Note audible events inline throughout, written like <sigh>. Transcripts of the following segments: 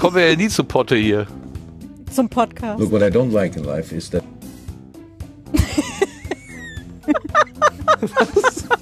kommen wir ja nie zu Potte hier. Zum Podcast. Look, what I don't like in life is that <laughs> <laughs>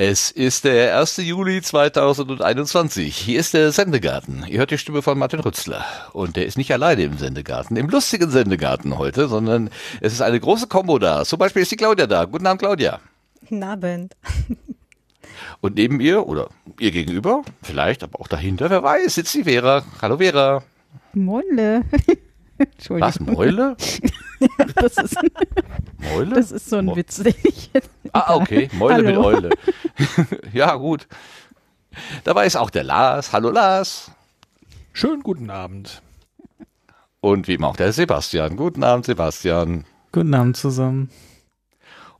Es ist der 1. Juli 2021. Hier ist der Sendegarten. Ihr hört die Stimme von Martin Rützler. Und der ist nicht alleine im Sendegarten, im lustigen Sendegarten heute, sondern es ist eine große Kombo da. Zum Beispiel ist die Claudia da. Guten Abend, Claudia. Guten Abend. <laughs> Und neben ihr oder ihr gegenüber, vielleicht, aber auch dahinter, wer weiß, sitzt die Vera. Hallo Vera. Molle. <laughs> Entschuldigung. Was, Mäule? <laughs> Das ist, Mäule? das ist so ein Mo- Witz, den ich jetzt. Ah, okay. Mäule mit Hallo. Eule. <laughs> ja, gut. Dabei ist auch der Lars. Hallo Lars. Schönen guten Abend. Und wie immer auch der Sebastian. Guten Abend, Sebastian. Guten Abend zusammen.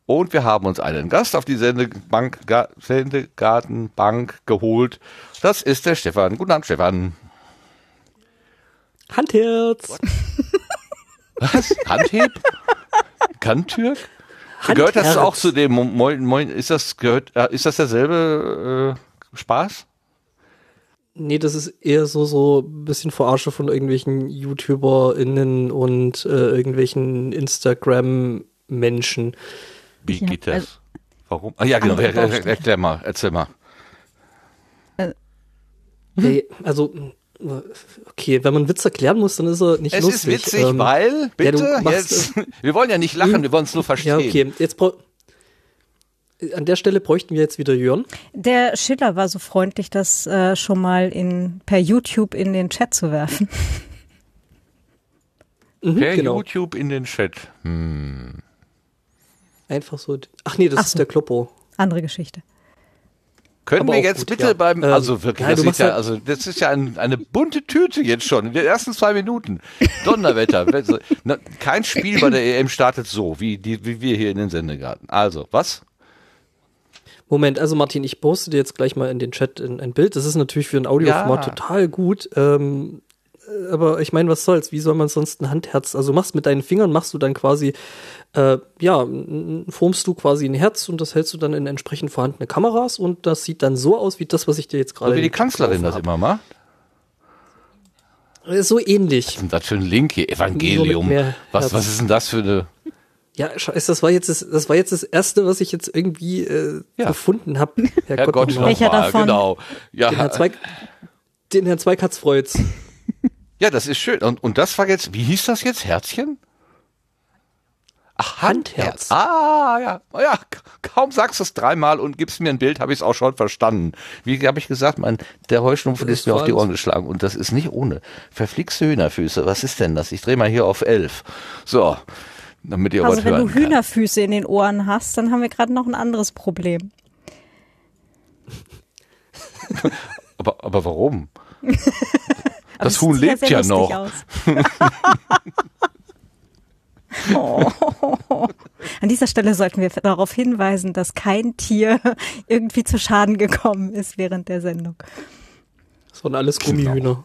Und wir haben uns einen Gast auf die Sendebank, Ga- Sendegartenbank geholt. Das ist der Stefan. Guten Abend, Stefan. Handherz. Was? Handheb? Kantürk? Gehört das auch zu dem Mo- Moin, Moin, ist das, gehört, äh, ist das derselbe äh, Spaß? Nee, das ist eher so, so ein bisschen Verarsche von irgendwelchen YouTuberInnen und äh, irgendwelchen Instagram-Menschen. Wie geht das? also- Warum? Ah, ja, genau. Er, er, erklär mal, erzähl mal. Hey, also, okay, wenn man einen Witz erklären muss, dann ist er nicht Es lustig. ist witzig, Ähm, weil, ja, bitte, du machst- jetzt, <laughs> wir wollen ja nicht lachen, wir wollen es nur verstehen. Ja, okay, jetzt An der Stelle bräuchten wir jetzt wieder Jörn. Der Schiller war so freundlich, das äh, schon mal in, per YouTube in den Chat zu werfen. <laughs> Mhm, Per genau. YouTube in den Chat. Hm. Einfach so. Ach nee, das Ach ist so. der Kloppo. Andere Geschichte. Können wir jetzt gut, bitte ja. beim, Ähm, also wirklich, ja, das, ist ja, halt- also das ist ja ein, eine bunte Tüte jetzt schon, in den ersten zwei Minuten. Donnerwetter. <laughs> Kein Spiel bei der EM startet so, wie, die, wie wir hier in den Sendegarten. Also, was? Moment, also Martin, ich poste dir jetzt gleich mal in den Chat ein, ein Bild. Das ist natürlich für ein Audioformat Ja. total gut. Ähm, äh, aber ich meine, was soll's? Wie soll man sonst ein Handherz? Also machst mit deinen Fingern, machst du dann quasi, äh, ja, formst du quasi ein Herz und das hältst du dann in entsprechend vorhandene Kameras und das sieht dann so aus wie das, was ich dir jetzt gerade. So wie die Kanzlerin das immer macht. Äh, So ähnlich. Was ist denn das für ein Link hier? Evangelium. Was, was ist denn das für eine. Ja, scheiße, das war jetzt das, das war jetzt das erste, was ich jetzt irgendwie äh, Ja. gefunden habe. Herrgott, nochmal. Welcher nochmal, davon? Genau. Ja, Den Herrn Zweig, den Herrn Zweikatz freut's. <laughs> ja, das ist schön. Und, und das war jetzt, wie hieß das jetzt? Herzchen? Ach, Handherz. Handherz. Ah, ja. Ja, kaum sagst du es dreimal und gibst mir ein Bild, habe ich es auch schon verstanden. Wie habe ich gesagt, mein, der Heuschnupfen ist mir auf die Ohren geschlagen und das ist nicht ohne. Verflixte Hühnerfüße, was ist denn das? Ich drehe mal hier auf elf. So, damit ihr Also was wenn hören du kann. Hühnerfüße in den Ohren hast, dann haben wir gerade noch ein anderes Problem. <laughs> Aber, aber warum? <laughs> Das Huhn lebt ja noch. <laughs> Oh. An dieser Stelle sollten wir darauf hinweisen, dass kein Tier irgendwie zu Schaden gekommen ist während der Sendung. Das waren alles Gummihühner.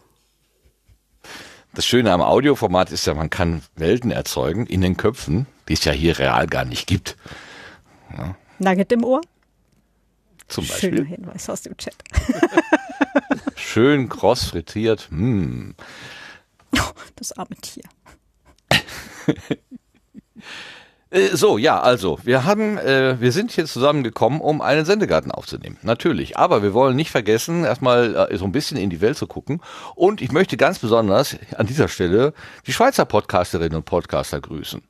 Das Schöne am Audioformat ist ja, man kann Welten erzeugen in den Köpfen, die es ja hier real gar nicht gibt. Nugget im Ohr? Zum Schöner Beispiel. Hinweis aus dem Chat. <laughs> Schön kross frittiert. Hm. Das arme Tier. <laughs> Äh, So, ja, also, wir haben, äh, wir sind hier zusammengekommen, um einen Sendegarten aufzunehmen. Natürlich. Aber wir wollen nicht vergessen, erstmal äh, so ein bisschen in die Welt zu gucken. Und ich möchte ganz besonders an dieser Stelle die Schweizer Podcasterinnen und Podcaster grüßen.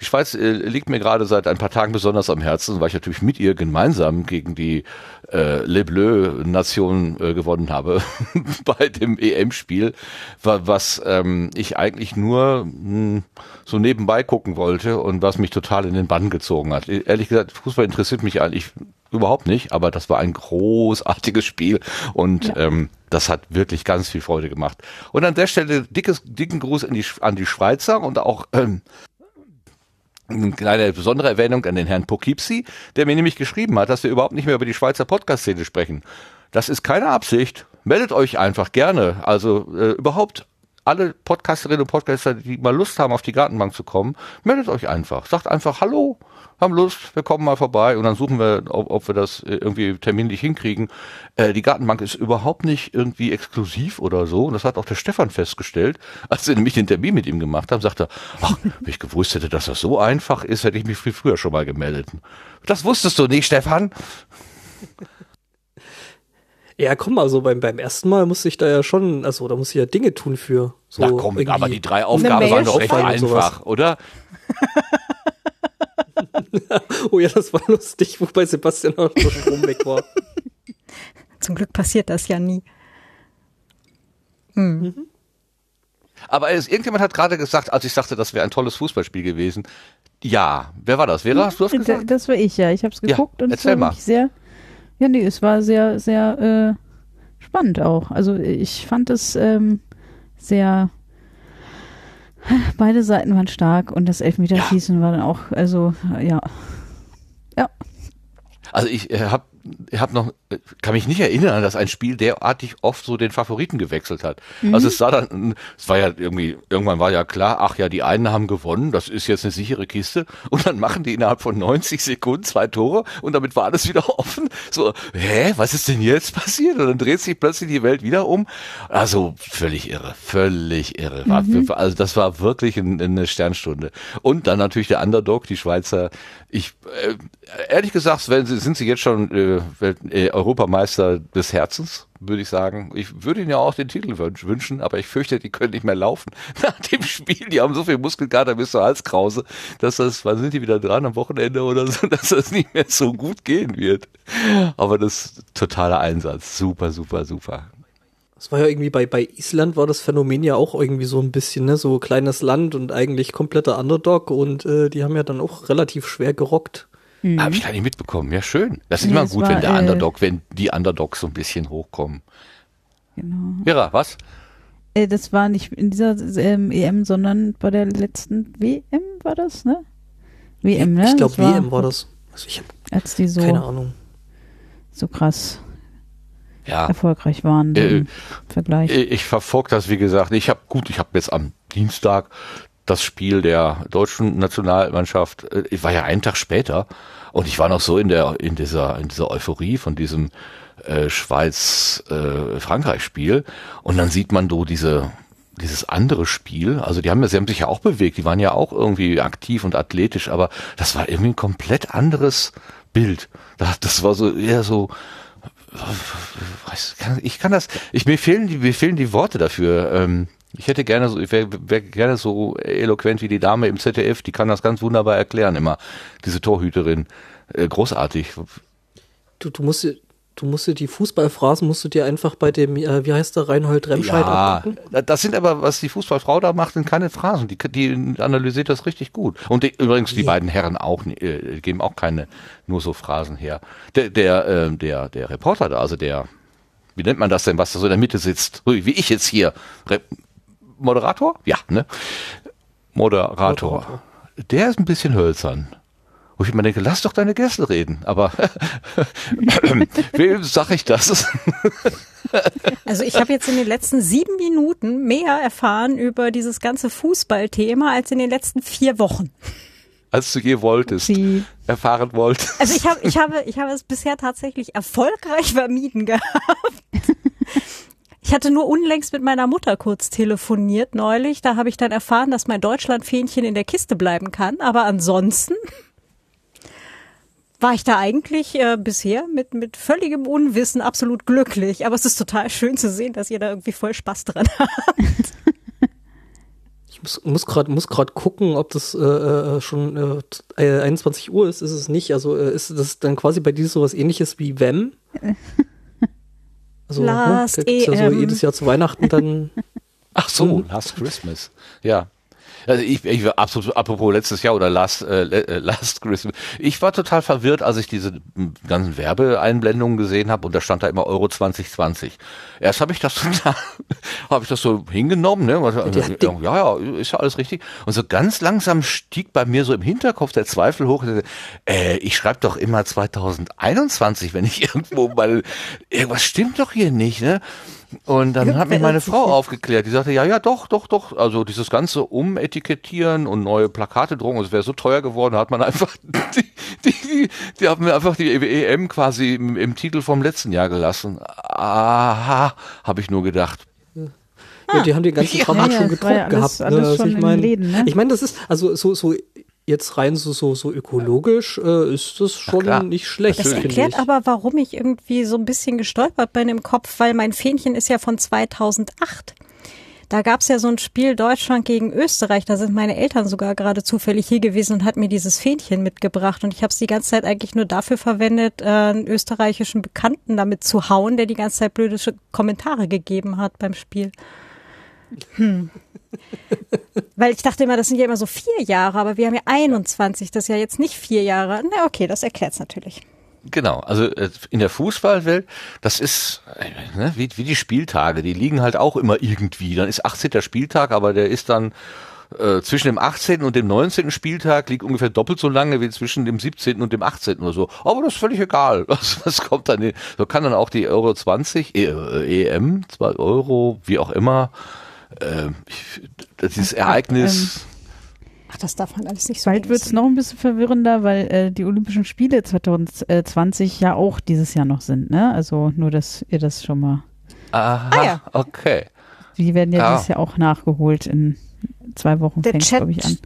Die Schweiz äh, liegt mir gerade seit ein paar Tagen besonders am Herzen, weil ich natürlich mit ihr gemeinsam gegen die äh, Le Bleu-Nation äh, gewonnen habe <laughs> bei dem EM-Spiel, wa- was ähm, ich eigentlich nur mh, so nebenbei gucken wollte und was mich total in den Bann gezogen hat. E- Ehrlich gesagt, Fußball interessiert mich eigentlich überhaupt nicht, aber das war ein großartiges Spiel und ähm, das hat wirklich ganz viel Freude gemacht. Und an der Stelle dickes, dicken Gruß an die, an die Schweizer und auch ähm, eine kleine besondere Erwähnung an den Herrn Poughkeepsie, der mir nämlich geschrieben hat, dass wir überhaupt nicht mehr über die Schweizer Podcast-Szene sprechen. Das ist keine Absicht. Meldet euch einfach gerne. Also äh, überhaupt alle Podcasterinnen und Podcaster, die mal Lust haben, auf die Gartenbank zu kommen, meldet euch einfach. Sagt einfach Hallo, haben Lust, wir kommen mal vorbei und dann suchen wir, ob, ob wir das äh, irgendwie terminlich hinkriegen. Äh, die Gartenbank ist überhaupt nicht irgendwie exklusiv oder so. Und das hat auch der Stefan festgestellt, als wir nämlich den Termin mit ihm gemacht haben, sagte er, ach, wenn ich gewusst hätte, dass das so einfach ist, hätte ich mich viel früher schon mal gemeldet. Das wusstest du nicht, Stefan. Ja, komm, also beim, beim ersten Mal musste ich da ja schon, also da musste ich ja Dinge tun für. So Na komm, aber die drei Aufgaben waren doch recht einfach, oder? <laughs> Oh ja, das war lustig, wobei Sebastian auch der Strom weg war. <laughs> Zum Glück passiert das ja nie. Aber es, irgendjemand hat gerade gesagt, als ich sagte, das wäre ein tolles Fußballspiel gewesen. Ja, wer war das? Vera, hast du das Da- gesagt? Das war ich, ja. Ich habe es Ja, geguckt und es war mal. sehr, ja, nee, es war sehr, sehr äh, spannend auch. Also ich fand es ähm, sehr, beide Seiten waren stark und das Elfmeterschießen war dann auch, also ja, Also ich äh, habe hab noch, äh, kann mich nicht erinnern, dass ein Spiel derartig oft so den Favoriten gewechselt hat. Also es sah dann, es war ja irgendwie, irgendwann war ja klar, ach ja, die einen haben gewonnen, das ist jetzt eine sichere Kiste <laughs> und dann machen die innerhalb von 90 Sekunden zwei Tore und damit war alles wieder <laughs> offen. So, hä, was ist denn jetzt passiert? Und dann dreht sich plötzlich die Welt wieder um. Also völlig irre, völlig irre. War, Also das war wirklich ein, eine Sternstunde. Und dann natürlich der Underdog, die Schweizer. Ich, äh, ehrlich gesagt, wenn sie, sind sie jetzt schon äh, Welt, äh, Europameister des Herzens, würde ich sagen. Ich würde ihnen ja auch den Titel wünsch- wünschen, aber ich fürchte, die können nicht mehr laufen <laughs> nach dem Spiel. Die haben so viel Muskelkater bis zur Halskrause, dass das, wann sind die wieder dran am Wochenende oder so, <laughs> dass das nicht mehr so gut gehen wird. Aber das totaler Einsatz. Super, super, super. Das war ja irgendwie bei, bei Island war das Phänomen ja auch irgendwie so ein bisschen, ne, so kleines Land und eigentlich kompletter Underdog und äh, die haben ja dann auch relativ schwer gerockt. Habe ich gar nicht mitbekommen. Ja, schön. Das ist Nee, immer gut, war, wenn der äh, Underdog, wenn die Underdogs so ein bisschen hochkommen. genau. Vera, was? Äh, das war nicht in dieser ähm, EM, sondern bei der letzten WM war das, ne? WM, ne? ich glaube, WM war das. Also ich Als die so, keine Ahnung. so krass Ja. erfolgreich waren Äh, im Vergleich. Ich, ich verfolge das, wie gesagt. Ich habe gut, ich habe jetzt am Dienstag das Spiel der deutschen Nationalmannschaft. äh, Ich war ja einen Tag später und ich war noch so in der in dieser in dieser Euphorie von diesem äh, Schweiz äh, Frankreich Spiel und dann sieht man so diese dieses andere Spiel, also die haben ja, sie haben sich ja auch bewegt, die waren ja auch irgendwie aktiv und athletisch, aber das war irgendwie ein komplett anderes Bild. Das, das war so eher so, kann, ich kann das, ich, mir fehlen die, mir fehlen die Worte dafür. Ähm, ich hätte gerne so, ich wäre wär gerne so eloquent wie die Dame im ZDF, die kann das ganz wunderbar erklären immer, diese Torhüterin. Äh, großartig. Du, du musst dir- du musst dir die Fußballphrasen musst du dir einfach bei dem, äh, wie heißt der, Reinhold Remscheid Ja, abgucken. das sind aber, was die Fußballfrau da macht, sind keine Phrasen. Die, die analysiert das richtig gut. Und die, übrigens die beiden Herren auch, äh, geben auch keine nur so Phrasen her. Der, der, äh, der, der Reporter da, also der, wie nennt man das denn, was da so in der Mitte sitzt? Wie ich jetzt hier. Re Moderator? Ja, ne? Moderator. Moderator. Der ist ein bisschen hölzern. Wo ich immer denke, lass doch deine Gäste reden. Aber <laughs> wem sag ich das? <laughs> Also ich habe jetzt in den letzten sieben Minuten mehr erfahren über dieses ganze Fußballthema als in den letzten vier Wochen. als du je wolltest, Sie- erfahren wolltest. Also ich habe, ich habe, ich habe es bisher tatsächlich erfolgreich vermieden gehabt. Ich hatte nur unlängst mit meiner Mutter kurz telefoniert neulich. Da habe ich dann erfahren, dass mein Deutschlandfähnchen in der Kiste bleiben kann. Aber ansonsten war ich da eigentlich äh, bisher mit, mit völligem Unwissen absolut glücklich. Aber es ist total schön zu sehen, dass ihr da irgendwie voll Spaß dran <laughs> habt. Ich muss, muss gerade muss grad gucken, ob das äh, äh, schon äh, 21 Uhr ist. Ist es nicht. Also äh, ist das dann quasi bei dir sowas ähnliches wie WEM? <laughs> Also, Last da gibt's ja so EM. jedes Jahr zu Weihnachten dann. <laughs> Ach so, Last Christmas. Ja. Also ich, ich war absolut, apropos letztes Jahr oder Last, äh, äh, Last Christmas. Ich war total verwirrt, als ich diese m, ganzen Werbeeinblendungen gesehen habe und da stand da immer Euro 2020. Erst habe ich das <laughs> total, habe ich das so hingenommen, ne? Die- ja, ja, ist ja alles richtig. Und so ganz langsam stieg bei mir so im Hinterkopf der Zweifel hoch. Äh, ich schreibe doch immer 2021, wenn ich <laughs> irgendwo mal, irgendwas stimmt doch hier nicht, ne? Und dann hat mich meine Frau aufgeklärt. Die sagte, ja, ja, doch, doch, doch. Also dieses ganze Umetikettieren und neue Plakate drucken, es wäre so teuer geworden, da hat man <laughs> einfach die, die, die, die haben mir einfach die EM quasi im, im Titel vom letzten Jahr gelassen. Aha, habe ich nur gedacht. Ja, die haben den ganzen Ja, Kram ja, halt schon war ja gedruckt alles- gehabt. alles ne? Also schon ich in meine, ne? ich meine, das ist also so so jetzt rein so so so ökologisch äh, ist das schon nicht schlecht. Das erklärt ich. aber, warum ich irgendwie so ein bisschen gestolpert bin im Kopf, weil mein Fähnchen ist ja von 2008. Da gab's ja so ein Spiel Deutschland gegen Österreich. Da sind meine Eltern sogar gerade zufällig hier gewesen und hat mir dieses Fähnchen mitgebracht. Und ich habe es die ganze Zeit eigentlich nur dafür verwendet, äh, einen österreichischen Bekannten damit zu hauen, der die ganze Zeit blöde Kommentare gegeben hat beim Spiel. Hm. Weil ich dachte immer, das sind ja immer so vier Jahre, aber wir haben ja 21, das ist ja jetzt nicht vier Jahre. Na okay, das erklärt's natürlich. Genau, also äh, in der Fußballwelt, das ist äh, ne, wie, wie die Spieltage, die liegen halt auch immer irgendwie. Dann ist 18. Spieltag, aber der ist dann äh, zwischen dem 18. und dem 19. Spieltag liegt ungefähr doppelt so lange wie zwischen dem 17. und dem 18. oder so. Aber das ist völlig egal. <laughs> Was, was kommt dann? So kann dann auch die Euro 20, äh, äh, EM, 2 Euro, wie auch immer, äh, ich, dieses Ereignis. Ach, das darf man alles nicht so Bald wird es noch ein bisschen verwirrender, weil äh, die Olympischen Spiele 2020 ja auch dieses Jahr noch sind, ne? Also nur, dass ihr das schon mal. Aha, Ah, ja. okay. Die werden ja Ja. dieses Jahr auch nachgeholt. In zwei Wochen Der fängt Chat, glaube ich, an.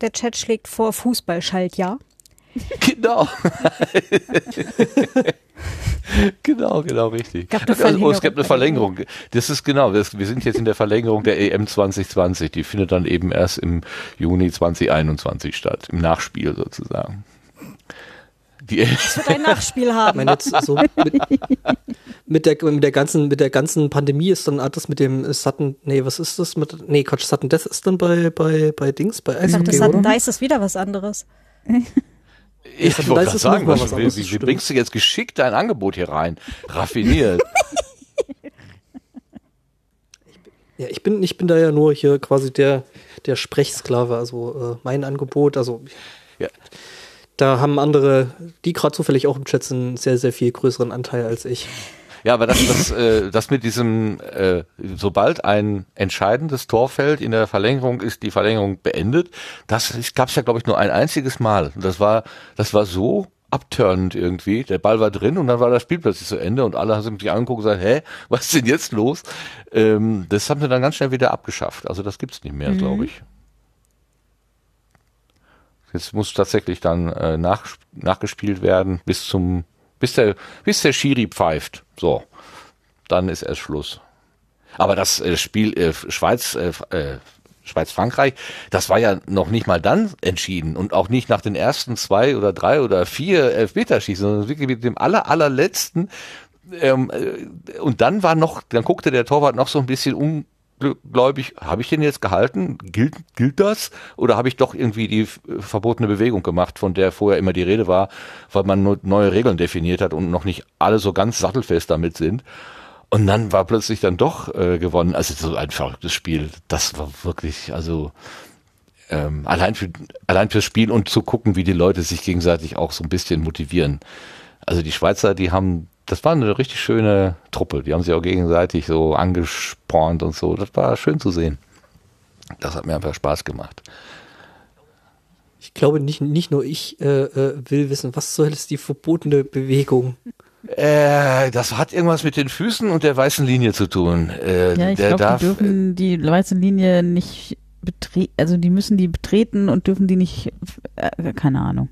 der Chat schlägt vor Fußballschaltjahr. <laughs> Genau. <laughs> genau, genau, richtig. Gab Also, oh, es gibt eine Verlängerung. Das ist genau, das, wir sind jetzt in der Verlängerung der EM 2020. Die findet dann eben erst im Juni 2021 statt, im Nachspiel sozusagen. Die, Es wird ein Nachspiel haben. meine jetzt so mit, mit der mit der ganzen mit der ganzen Pandemie ist dann das mit dem Sudden nee was ist das mit nee Quatsch Sudden Death ist dann bei bei bei Dings bei Ich dachte, das oder? Dice ist wieder was anderes. <laughs> ich da wollte ist gerade es sagen, was, was wie, anderes, wie, wie bringst du jetzt geschickt dein Angebot hier rein? Raffiniert. <laughs> Ja, ich bin, ich bin da ja nur hier quasi der, der Sprechsklave, also äh, mein Angebot, also Ja. da haben andere, die gerade zufällig auch im Chat sind, einen sehr, sehr viel größeren Anteil als ich. Ja, aber das, das, äh, das mit diesem, äh, sobald ein entscheidendes Tor fällt in der Verlängerung, ist die Verlängerung beendet. Das gab es ja, glaube ich, nur ein einziges Mal. Und Das war, das war so abturnend irgendwie. Der Ball war drin und dann war das Spiel plötzlich zu Ende und alle haben sich angeguckt und gesagt, hä, was ist denn jetzt los? Ähm, das haben sie dann ganz schnell wieder abgeschafft. Also das gibt's nicht mehr, glaube ich. Jetzt muss tatsächlich dann äh, nach, nachgespielt werden bis zum, bis der, bis der Schiri pfeift. So, dann ist erst Schluss. Aber das äh, Spiel äh, Schweiz, äh, äh, Schweiz-Frankreich, das war ja noch nicht mal dann entschieden und auch nicht nach den ersten zwei oder drei oder vier Elfmeterschießen, sondern wirklich mit dem aller, allerletzten. Ähm, äh, und dann war noch, dann guckte der Torwart noch so ein bisschen ungläubig, habe ich den jetzt gehalten? Gilt, gilt das? Oder habe ich doch irgendwie die verbotene Bewegung gemacht, von der vorher immer die Rede war, weil man nur neue Regeln definiert hat und noch nicht alle so ganz sattelfest damit sind? Und dann war plötzlich dann doch äh, gewonnen. Also so ein verrücktes Spiel. Das war wirklich, also ähm, allein für allein fürs Spiel und zu gucken, wie die Leute sich gegenseitig auch so ein bisschen motivieren. Also die Schweizer, die haben, das war eine richtig schöne Truppe. Die haben sich auch gegenseitig so angespornt und so. Das war schön zu sehen. Das hat mir einfach Spaß gemacht. Ich glaube, nicht, nicht nur ich äh, äh, will wissen, was soll es die verbotene Bewegung? Äh, das hat irgendwas mit den Füßen und der weißen Linie zu tun. Äh, Ja, ich glaube, die dürfen die weiße Linie nicht betreten, also die müssen die betreten und dürfen die nicht, äh, keine Ahnung.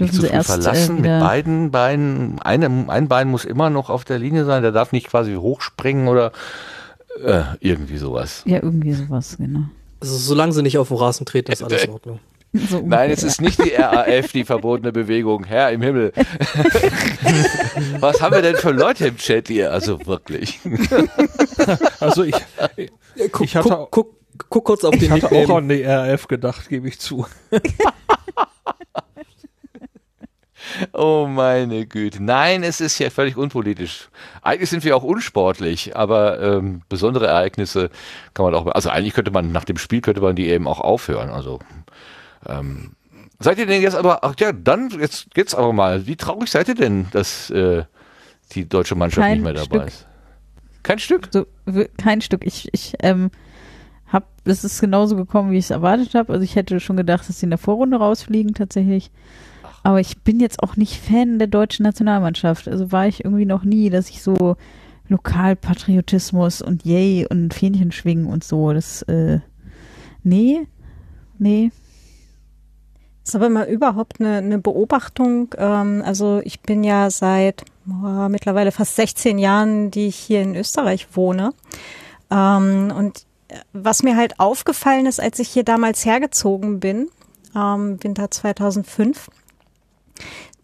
Nicht Dürfen zu sie früh erst verlassen äh, mit beiden Beinen. Einem, ein Bein muss immer noch auf der Linie sein, der darf nicht quasi hochspringen oder äh, irgendwie sowas. Ja, irgendwie sowas, genau. Also solange sie nicht auf den Rasen treten, ist alles in Ordnung. <laughs> So Nein, es ist nicht die RAF, die verbotene Bewegung. Herr im Himmel. <laughs> Was haben wir denn für Leute im Chat hier? Also wirklich. <laughs> Also ich, guck, Ich hatte- guck, guck, guck kurz auf ich den hatte auch an die RAF gedacht, gebe ich zu. Oh meine Güte. Nein, es ist ja völlig unpolitisch. Eigentlich sind wir auch unsportlich, aber ähm, besondere Ereignisse kann man auch. Also eigentlich könnte man nach dem Spiel könnte man die eben auch aufhören. Also ähm, seid ihr denn jetzt aber? Ach ja, dann jetzt geht's aber mal. Wie traurig seid ihr denn, dass äh, die deutsche Mannschaft Kein nicht mehr dabei Stück. ist? Kein Stück? So, kein Stück. Ich, ich ähm, hab, es ist genauso gekommen, wie ich es erwartet habe. Also ich hätte schon gedacht, dass sie in der Vorrunde rausfliegen tatsächlich. Aber ich bin jetzt auch nicht Fan der deutschen Nationalmannschaft. Also war ich irgendwie noch nie, dass ich so Lokalpatriotismus und Yay und Fähnchen schwingen und so. Das, äh, nee, nee. ist aber mal überhaupt eine, eine Beobachtung. Ähm, also ich bin ja seit boah, mittlerweile fast 16 Jahren, die ich hier in Österreich wohne. Ähm, und äh, was mir halt aufgefallen ist, als ich hier damals hergezogen bin, ähm, Winter 2005,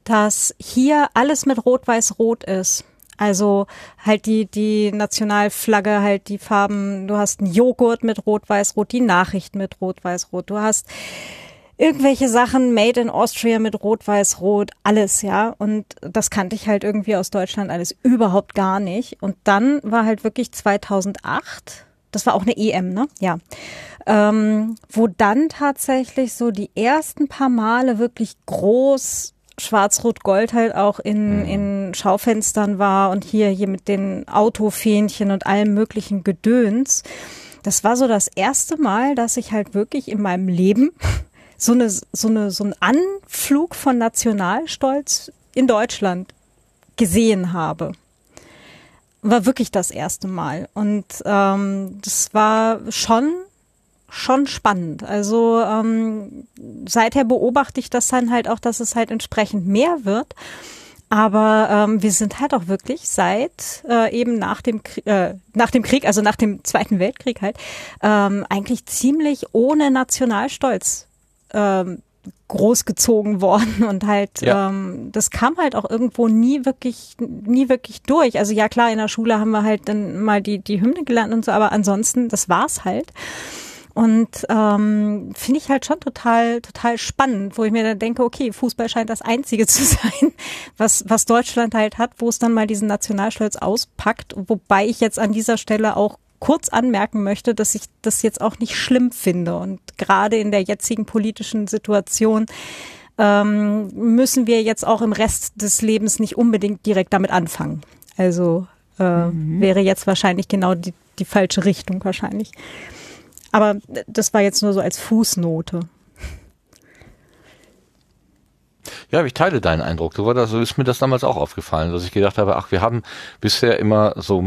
dass hier alles mit Rot-Weiß-Rot ist. Also halt die, die Nationalflagge, halt die Farben, du hast einen Joghurt mit Rot-Weiß-Rot, die Nachrichten mit Rot-Weiß-Rot, du hast irgendwelche Sachen made in Austria mit Rot-Weiß-Rot, alles, ja. Und das kannte ich halt irgendwie aus Deutschland alles überhaupt gar nicht. Und dann war halt wirklich 2008, das war auch eine EM, ne? Ja. Ähm, wo dann tatsächlich so die ersten paar Male wirklich groß Schwarz-Rot-Gold halt auch in, in Schaufenstern war und hier, hier mit den Autofähnchen und allem möglichen Gedöns. Das war so das erste Mal, dass ich halt wirklich in meinem Leben <laughs> so eine, so eine, so einen Anflug von Nationalstolz in Deutschland gesehen habe. War wirklich das erste Mal. Und ähm, das war schon schon spannend. Also ähm, seither beobachte ich das dann halt auch, dass es halt entsprechend mehr wird. Aber ähm, wir sind halt auch wirklich seit äh, eben nach dem, äh, nach dem Krieg, also nach dem Zweiten Weltkrieg halt, ähm, eigentlich ziemlich ohne Nationalstolz ähm, großgezogen worden <laughs> und halt Ja. ähm, das kam halt auch irgendwo nie wirklich nie wirklich durch. Also ja klar, in der Schule haben wir halt dann mal die die Hymne gelernt und so, aber ansonsten das war's halt. Und ähm, finde ich halt schon total, total spannend, wo ich mir dann denke, okay, Fußball scheint das Einzige <laughs> zu sein, was, was Deutschland halt hat, wo es dann mal diesen Nationalstolz auspackt. Wobei ich jetzt an dieser Stelle auch kurz anmerken möchte, dass ich das jetzt auch nicht schlimm finde. Und gerade in der jetzigen politischen Situation ähm, müssen wir jetzt auch im Rest des Lebens nicht unbedingt direkt damit anfangen. Also äh, wäre jetzt wahrscheinlich genau die, die falsche Richtung wahrscheinlich. Aber das war jetzt nur so als Fußnote. Ja, ich teile deinen Eindruck. So war das, so ist mir das damals auch aufgefallen, dass ich gedacht habe, ach, wir haben bisher immer so,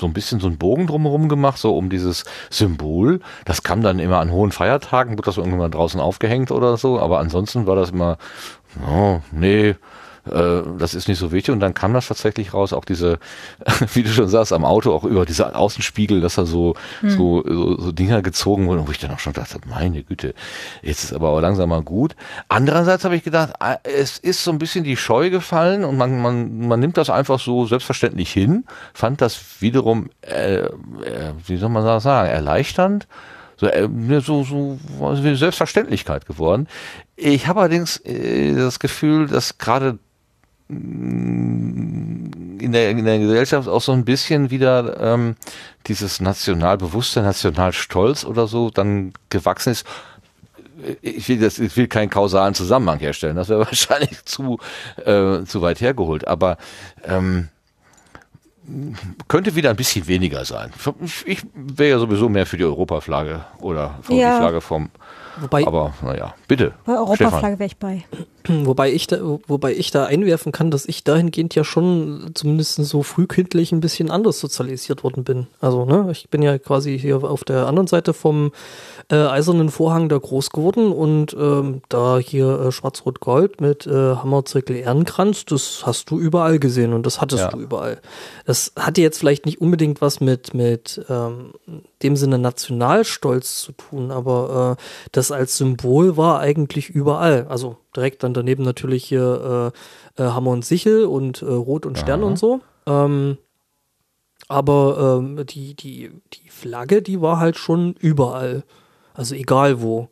so ein bisschen so einen Bogen drumherum gemacht, so um dieses Symbol. Das kam dann immer an hohen Feiertagen, wird das irgendwann draußen aufgehängt oder so, aber ansonsten war das immer, oh, nee, äh, das ist nicht so wichtig. Und dann kam das tatsächlich raus, auch diese, <laughs> wie du schon sagst, am Auto, auch über diese Außenspiegel, dass da so, so, so, so Dinger gezogen wurden, wo ich dann auch schon dachte, meine Güte, jetzt ist aber auch langsam mal gut. Andererseits habe ich gedacht, ah, es ist so ein bisschen die Scheu gefallen und man, man, man nimmt das einfach so selbstverständlich hin, fand das wiederum, äh, äh, wie soll man das sagen, erleichternd so, äh, so, so wie Selbstverständlichkeit geworden. Ich habe allerdings äh, das Gefühl, dass gerade in der, in der Gesellschaft auch so ein bisschen wieder ähm, dieses Nationalbewusstsein, Nationalstolz oder so dann gewachsen ist. Ich will, das, ich will keinen kausalen Zusammenhang herstellen, das wäre <laughs> wahrscheinlich zu, äh, zu weit hergeholt, aber ähm, könnte wieder ein bisschen weniger sein. Ich, wäre ja sowieso mehr für die Europaflagge oder für Ja. die Flagge vom. Wobei, Aber naja, bitte. Bei. Europaflagge wäre ich bei. <clears throat> wobei ich da, wobei ich da einwerfen kann, dass ich dahingehend ja schon zumindest so frühkindlich ein bisschen anders sozialisiert worden bin. Also, ne, ich bin ja quasi hier auf der anderen Seite vom äh, eisernen Vorhang da groß geworden und ähm, da hier äh, Schwarz-Rot-Gold mit äh, Hammerzirkel Ehrenkranz, das hast du überall gesehen und das hattest Ja. du überall. Das hatte jetzt vielleicht nicht unbedingt was mit, mit ähm, dem Sinne Nationalstolz zu tun, aber äh, das als Symbol war eigentlich überall. Also direkt dann daneben natürlich hier äh, äh, Hammer und Sichel und äh, Rot und Stern und so. Ähm, aber ähm, die, die, die Flagge, die war halt schon überall. Also egal wo.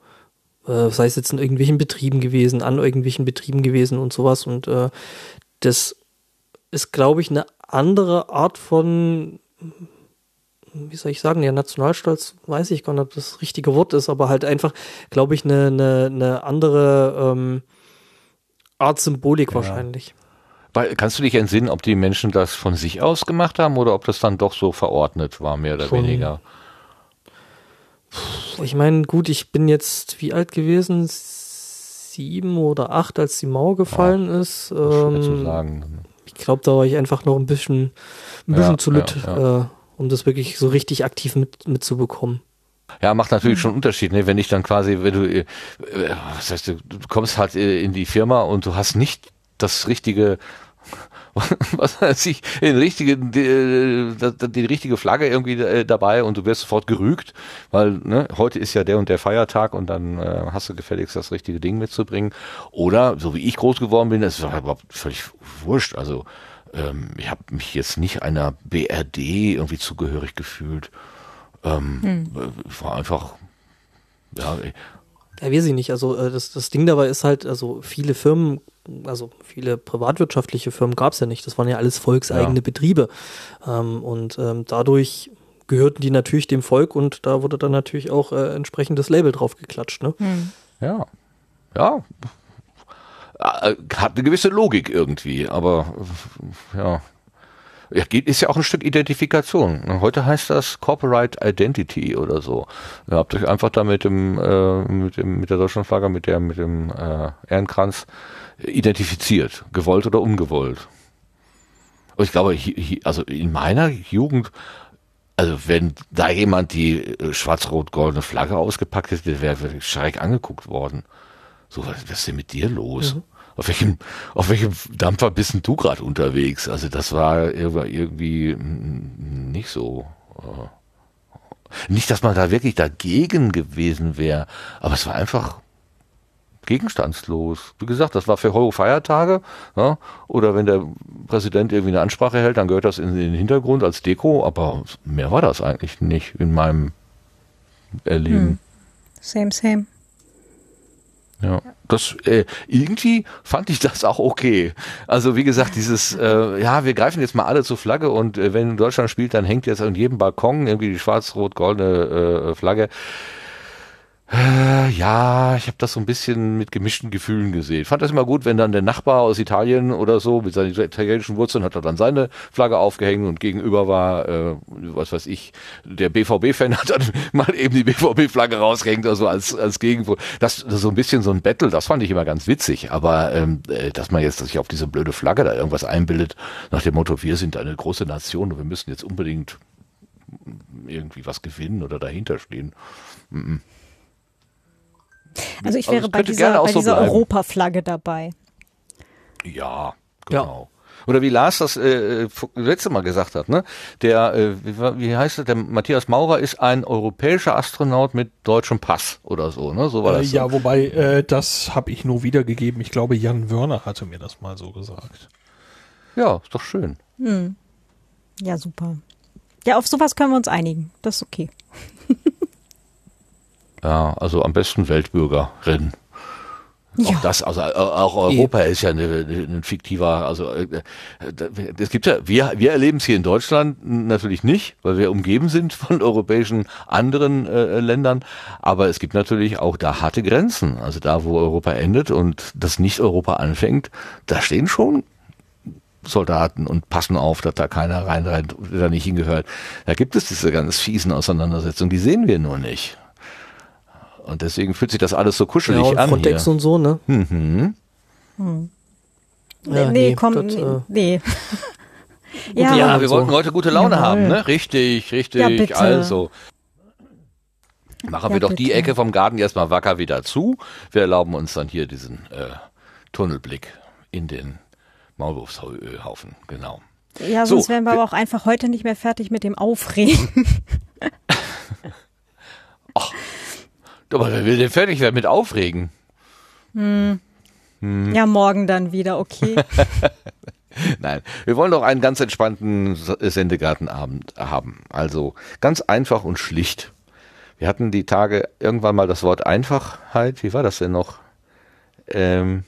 Äh, sei es jetzt in irgendwelchen Betrieben gewesen, an irgendwelchen Betrieben gewesen und sowas. Und äh, das ist, glaube ich, eine andere Art von, wie soll ich sagen, ja, Nationalstolz, weiß ich gar nicht, ob das, das richtige Wort ist, aber halt einfach, glaube ich, eine, eine, eine andere ähm, Art Symbolik wahrscheinlich. Weil, kannst du dich entsinnen, ob die Menschen das von sich aus gemacht haben oder ob das dann doch so verordnet war, mehr oder Schon. weniger? Ich meine, gut, ich bin jetzt wie alt gewesen? Sieben oder acht, als die Mauer gefallen ist. Schwer zu Ähm, sagen. ich glaube, da war ich einfach noch ein bisschen, ein bisschen Ja, zu lütt, ja, Äh, um das wirklich so richtig aktiv mit, mitzubekommen. Ja, macht natürlich schon einen Unterschied, ne? Wenn ich dann quasi, wenn du, äh, äh, was heißt, du kommst halt in die Firma und du hast nicht das richtige, <laughs> was weiß ich, den richtigen, die, äh, die, richtige Flagge irgendwie dabei und du wirst sofort gerügt, weil ne, heute ist ja der und der Feiertag und dann äh, hast du gefälligst das richtige Ding mitzubringen. Oder so wie ich groß geworden bin, das war überhaupt völlig wurscht. Also ähm, ich habe mich jetzt nicht einer BRD irgendwie zugehörig gefühlt. Ähm, äh, war einfach, ja, Ja, weiß ich nicht. Also äh, das, das Ding dabei ist halt, also viele Firmen, also viele privatwirtschaftliche Firmen gab es ja nicht. Das waren ja alles volkseigene Ja. Betriebe. Ähm, und ähm, dadurch gehörten die natürlich dem Volk und da wurde dann natürlich auch äh, entsprechendes Label drauf geklatscht. Ne? Ja. Ja. Äh, Hat eine gewisse Logik irgendwie, aber ja. Ja, ist ja auch ein Stück Identifikation. Heute heißt das Corporate Identity oder so. Ihr habt euch einfach da mit dem, äh, mit dem, mit der Deutschlandflagge, mit der, mit dem äh, Ehrenkranz identifiziert. Gewollt oder ungewollt. Und ich glaube, also in meiner Jugend, also wenn da jemand die äh, schwarz-rot-goldene Flagge ausgepackt hätte, wäre schräg angeguckt worden. So, was, was ist denn mit dir los? Auf welchem, auf welchem Dampfer bist denn du gerade unterwegs? Also das war irgendwie, nicht so. äh, Nicht, dass man da wirklich dagegen gewesen wäre, aber es war einfach gegenstandslos. Wie gesagt, das war für hohe Feiertage. Ja? Oder wenn der Präsident irgendwie eine Ansprache hält, dann gehört das in den Hintergrund als Deko, aber mehr war das eigentlich nicht in meinem Erleben. Same, same. Ja, das äh, irgendwie fand ich das auch okay. Also wie gesagt, dieses äh, ja, wir greifen jetzt mal alle zur Flagge und äh, wenn Deutschland spielt, dann hängt jetzt an jedem Balkon irgendwie die schwarz-rot-goldene äh, Flagge. Äh, ja, ich habe das so ein bisschen mit gemischten Gefühlen gesehen. Fand das immer gut, wenn dann der Nachbar aus Italien oder so mit seinen italienischen Wurzeln hat er dann seine Flagge aufgehängt und gegenüber war, äh, was weiß ich, der BVB-Fan <laughs> hat dann mal eben die BVB-Flagge rausgehängt, also als als Gegenpol. Das, das so ein bisschen so ein Battle, das fand ich immer ganz witzig. Aber ähm, äh, dass man jetzt sich auf diese blöde Flagge da irgendwas einbildet, nach dem Motto, wir sind eine große Nation und wir müssen jetzt unbedingt irgendwie was gewinnen oder dahinter stehen. Also ich Also wäre es bei könnte dieser, bei so dieser. Europaflagge dabei. Ja, genau. Oder wie Lars das äh, vor- letzte Mal gesagt hat, ne? Der, äh, wie, wie heißt es, der Matthias Maurer ist ein europäischer Astronaut mit deutschem Pass oder so, ne? So war Äh, das. ja, wobei, äh, das habe ich nur wiedergegeben. Ich glaube, Jan Wörner hatte mir das mal so gesagt. ja, ist doch schön. Ja, super. Ja, auf sowas können wir uns einigen. Das ist okay. Ja, also am besten Weltbürgerin. Auch Ja. das, also äh, auch Europa ist ja ein fiktiver, also äh, es gibt ja, wir, wir erleben es hier in Deutschland natürlich nicht, weil wir umgeben sind von <laughs> europäischen anderen äh, Ländern, aber es gibt natürlich auch da harte Grenzen. Also da, wo Europa endet und das Nicht-Europa anfängt, da stehen schon Soldaten und passen auf, dass da keiner reinrennt, der da nicht hingehört. Da gibt es diese ganz fiesen Auseinandersetzungen, die sehen wir nur nicht. Und deswegen fühlt sich das alles so Ja, kuschelig und an Frontex hier. und so, ne? Mhm. Nee, Ja, nee, nee, komm, das, nee. äh, nee. <laughs> Ja, Ja, wir so. wollten heute gute Laune Jawohl. haben, ne? Richtig, richtig. Ja. Also. Machen Ja, wir doch die bitte. Ecke vom Garten erstmal wacker wieder zu. Wir erlauben uns dann hier diesen äh, Tunnelblick in den Maulwurfshaufen, genau. Ja, So, sonst wären wir wir- aber auch einfach heute nicht mehr fertig mit dem Aufregen. <laughs> Aber wer will denn fertig werden mit Aufregen? Ja, morgen dann wieder, okay. <laughs> Nein, wir wollen doch einen ganz entspannten Sendegartenabend haben. Also ganz einfach und schlicht. Wir hatten die Tage irgendwann mal das Wort Einfachheit. Wie war das denn noch? Ähm,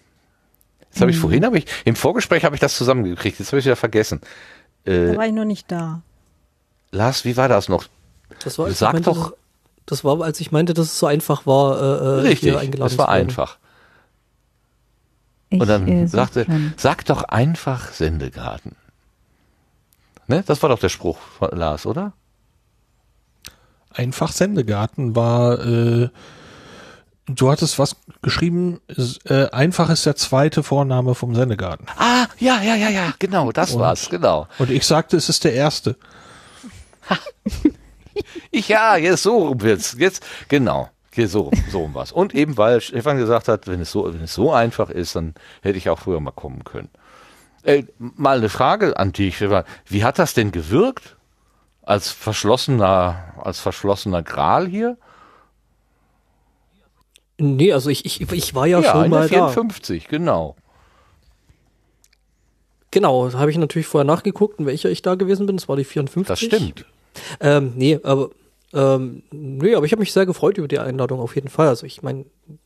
das habe ich vorhin, habe ich im Vorgespräch habe ich das zusammengekriegt. Jetzt habe ich wieder vergessen. da Äh, war ich noch nicht da. Lars, wie war das noch? Das war, Sag doch. Das war, als ich meinte, dass es so einfach war, äh, äh, Richtig, hier eingeladen das war einfach. Ich, und dann äh, sagte, schon. sag doch einfach Sendegarten. Ne? Das war doch der Spruch von Lars, oder? Einfach Sendegarten war, äh, du hattest was geschrieben, äh, einfach ist der zweite Vorname vom Sendegarten. Ah, ja, ja, ja, ja, genau, das Und- war's, genau. Und ich sagte, es ist der erste. <laughs> Ich, ja, jetzt so rum wird's. Jetzt, genau. Hier so, so rum was. Und eben, weil Stefan gesagt hat, wenn es so, wenn es so einfach ist, dann hätte ich auch früher mal kommen können. Äh, mal eine Frage an dich, Stefan. Wie hat das denn gewirkt? Als verschlossener, als verschlossener Gral hier? Nee, also ich, ich, ich war ja, Ja, schon mal der da. 54, genau. Genau, da habe ich natürlich vorher nachgeguckt, in welcher ich da gewesen bin. Das war die 54. Das stimmt. Ähm, nee, aber ähm, nee, aber ich habe mich sehr gefreut über die Einladung auf jeden Fall. Also ich meine,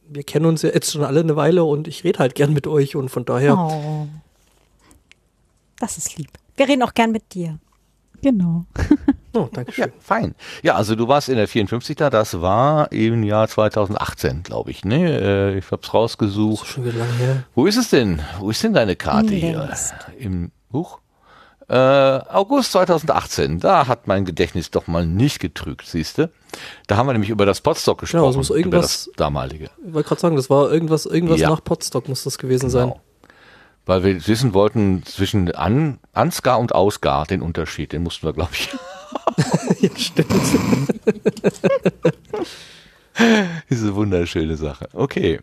wir kennen uns ja jetzt schon alle eine Weile und ich rede halt gern mit euch und von daher. Oh. Das ist lieb. Wir reden auch gern mit dir. Genau. <laughs> Oh, danke Ja, schön. fein. Ja, also du warst in der 54 da, das war im Jahr 2018, glaube ich, ne? Äh, Ich hab's Das rausgesucht. ist schon wieder lange her. Wo ist es denn? Wo ist denn deine Karte hier? Längst. Im Buch? Äh, August 2018, da hat mein Gedächtnis doch mal nicht getrügt, siehste. Da haben wir nämlich über das Potsdok gesprochen, Genau, es muss über irgendwas- das damalige. Ich wollte gerade sagen, das war irgendwas, irgendwas Ja. nach Potsdok muss das gewesen sein. Genau. Weil wir wissen wollten zwischen An Ansgar und Ausgar den Unterschied, den mussten wir, glaube ich. <laughs> ja, stimmt. <laughs> Diese wunderschöne Sache. Okay.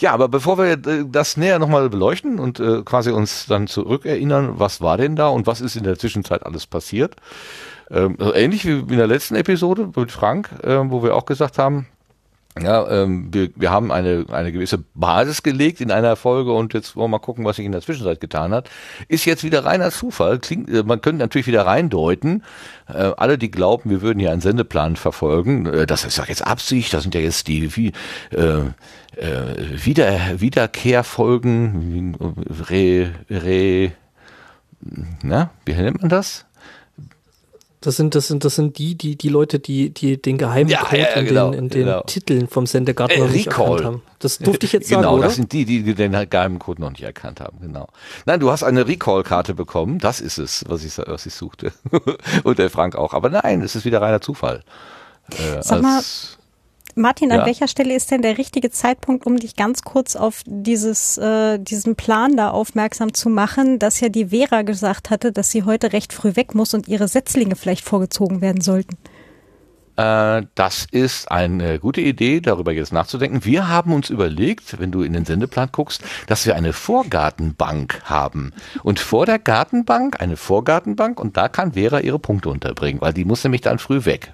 Ja, aber bevor wir äh, das näher nochmal beleuchten und äh, quasi uns dann zurückerinnern, was war denn da und was ist in der Zwischenzeit alles passiert? Ähm, also ähnlich wie in der letzten Episode mit Frank, äh, wo wir auch gesagt haben, ja, ähm, wir, wir haben eine, eine gewisse Basis gelegt in einer Folge und jetzt wollen wir mal gucken, was sich in der Zwischenzeit getan hat. Ist jetzt wieder reiner Zufall. Klingt, äh, man könnte natürlich wieder reindeuten. Äh, alle, die glauben, wir würden hier einen Sendeplan verfolgen, äh, das ist ja jetzt Absicht, das sind ja jetzt die wie, äh, äh, wieder, Wiederkehrfolgen, re, re, na, wie nennt man das? Das sind, das sind, das sind die, die, die Leute, die, die den geheimen Ja, Code ja, in, genau, den, in den genau. Titeln vom Sendegarten Äh, noch nicht Recall. erkannt haben. Das durfte ich jetzt sagen, genau, oder? das sind die, die den geheimen Code noch nicht erkannt haben. Genau. Nein, du hast eine Recall-Karte bekommen. Das ist es, was ich, was ich suchte. <laughs> Und der Frank auch. Aber nein, es ist wieder reiner Zufall. Äh, Sag mal, als- Martin, an Ja. welcher Stelle ist denn der richtige Zeitpunkt, um dich ganz kurz auf dieses, äh, diesen Plan da aufmerksam zu machen, dass ja die Vera gesagt hatte, dass sie heute recht früh weg muss und ihre Setzlinge vielleicht vorgezogen werden sollten? Äh, das ist eine gute Idee, darüber jetzt nachzudenken. Wir haben uns überlegt, wenn du in den Sendeplan guckst, dass wir eine Vorgartenbank haben. Und vor der Gartenbank eine Vorgartenbank und da kann Vera ihre Punkte unterbringen, weil die muss nämlich dann früh weg.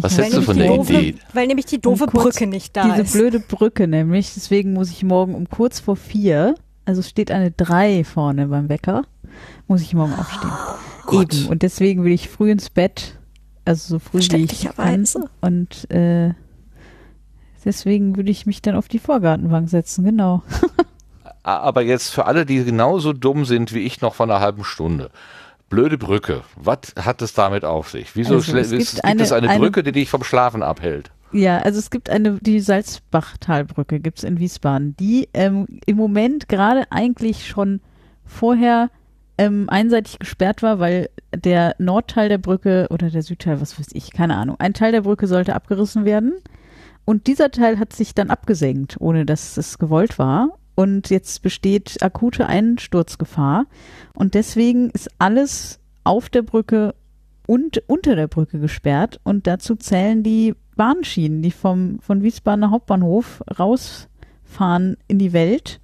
Was hältst du von der doofe, Idee? Weil nämlich die doofe Um kurz Brücke nicht da Diese ist. blöde Brücke nämlich, deswegen muss ich morgen um kurz vor vier, also es steht eine drei vorne beim Wecker, muss ich morgen aufstehen. <gasps> Gott. Eben, und deswegen will ich früh ins Bett, also so früh wie ich kann. Und äh, deswegen würde ich mich dann auf die Vorgartenbank setzen, genau. <laughs> Aber jetzt für alle, die genauso dumm sind wie ich noch von einer halben Stunde. Blöde Brücke. Was hat es damit auf sich? Wieso Also, es gibt gibt, eine- es eine, eine- Brücke, die dich vom Schlafen abhält? Ja, also es gibt eine, die Salzbachtalbrücke gibt's in Wiesbaden, die ähm, im Moment gerade eigentlich schon vorher ähm, einseitig gesperrt war, weil der Nordteil der Brücke oder der Südteil, was weiß ich, keine Ahnung, ein Teil der Brücke sollte abgerissen werden und dieser Teil hat sich dann abgesenkt, ohne dass es gewollt war. Und jetzt besteht akute Einsturzgefahr. Und deswegen ist alles auf der Brücke und unter der Brücke gesperrt. Und dazu zählen die Bahnschienen, die vom, von Wiesbadener Hauptbahnhof rausfahren in die Welt.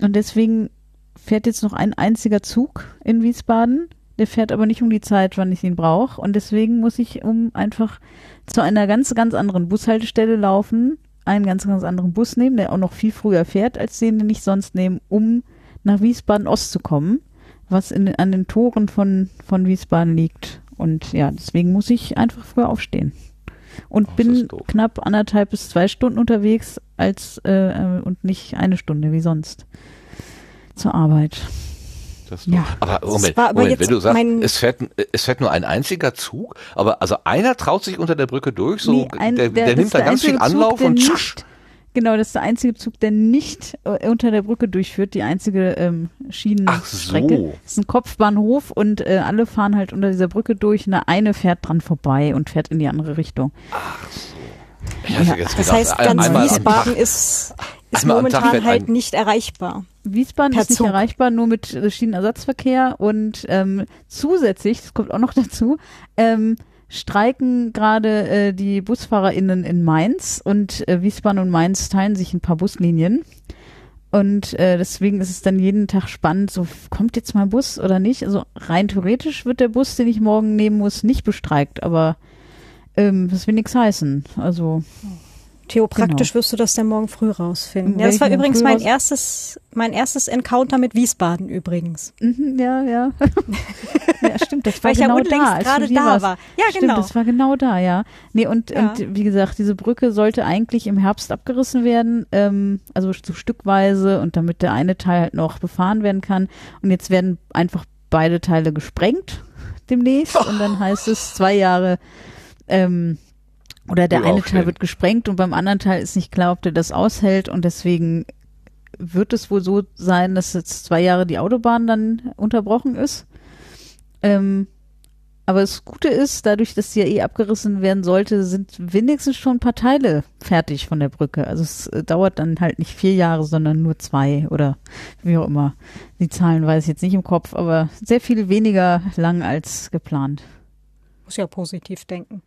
Und deswegen fährt jetzt noch ein einziger Zug in Wiesbaden. Der fährt aber nicht um die Zeit, wann ich ihn brauche. Und deswegen muss ich um einfach zu einer ganz, ganz anderen Bushaltestelle laufen, einen ganz, ganz anderen Bus nehmen, der auch noch viel früher fährt, als den, den ich sonst nehme, um nach Wiesbaden-Ost zu kommen, was in, an den Toren von, von Wiesbaden liegt. Und ja, deswegen muss ich einfach früher aufstehen. Und das bin knapp anderthalb bis zwei Stunden unterwegs als äh, äh, und nicht eine Stunde wie sonst zur Arbeit. Das Ja. Aber Moment, aber Moment wenn du sagst, mein- es, fährt, es fährt nur ein einziger Zug, aber also einer traut sich unter der Brücke durch, so Nee, ein- der, der, das nimmt da der ganz viel Zug, Anlauf der und tschusch. Genau, das ist der einzige Zug, der nicht äh, unter der Brücke durchführt, die einzige ähm, Schienenstrecke. Ach so. Das ist ein Kopfbahnhof und äh, alle fahren halt unter dieser Brücke durch. und der eine fährt dran vorbei und fährt in die andere Richtung. Ich hatte jetzt Das heißt, ganz Wiesbaden ist, ist Einmal am Tag momentan halt ein- nicht erreichbar. Wiesbaden Per ist nicht Zug. erreichbar, nur mit äh, Schienenersatzverkehr und ähm, zusätzlich, das kommt auch noch <laughs> dazu, ähm, streiken gerade äh, die BusfahrerInnen in Mainz und äh, Wiesbaden und Mainz teilen sich ein paar Buslinien. Und äh, deswegen ist es dann jeden Tag spannend, so kommt jetzt mal ein Bus oder nicht. Also rein theoretisch wird der Bus, den ich morgen nehmen muss, nicht bestreikt, aber ähm, das will nichts heißen. Also Theopraktisch wirst du das dann morgen früh rausfinden. Ja, das war übrigens mein erstes, mein erstes Encounter mit Wiesbaden übrigens. Mhm, ja, ja. <laughs> ja, stimmt, das war Weil ich ja genau da. gerade da warst. war. Ja, stimmt, genau. das war genau da, ja. Nee, und, Ja. und wie gesagt, diese Brücke sollte eigentlich im Herbst abgerissen werden, ähm, also so stückweise und damit der eine Teil halt noch befahren werden kann. Und jetzt werden einfach beide Teile gesprengt <laughs> demnächst und dann <laughs> heißt es zwei Jahre ähm, oder der eine. Teil wird gesprengt und beim anderen Teil ist nicht klar, ob der das aushält und deswegen wird es wohl so sein, dass jetzt zwei Jahre die Autobahn dann unterbrochen ist. Ähm, aber das Gute ist, dadurch, dass die ja eh abgerissen werden sollte, sind wenigstens schon ein paar Teile fertig von der Brücke. Also es äh, dauert dann halt nicht vier Jahre, sondern nur zwei oder wie auch immer. Die Zahlen weiß ich jetzt nicht im Kopf, aber sehr viel weniger lang als geplant. Muss ja positiv denken.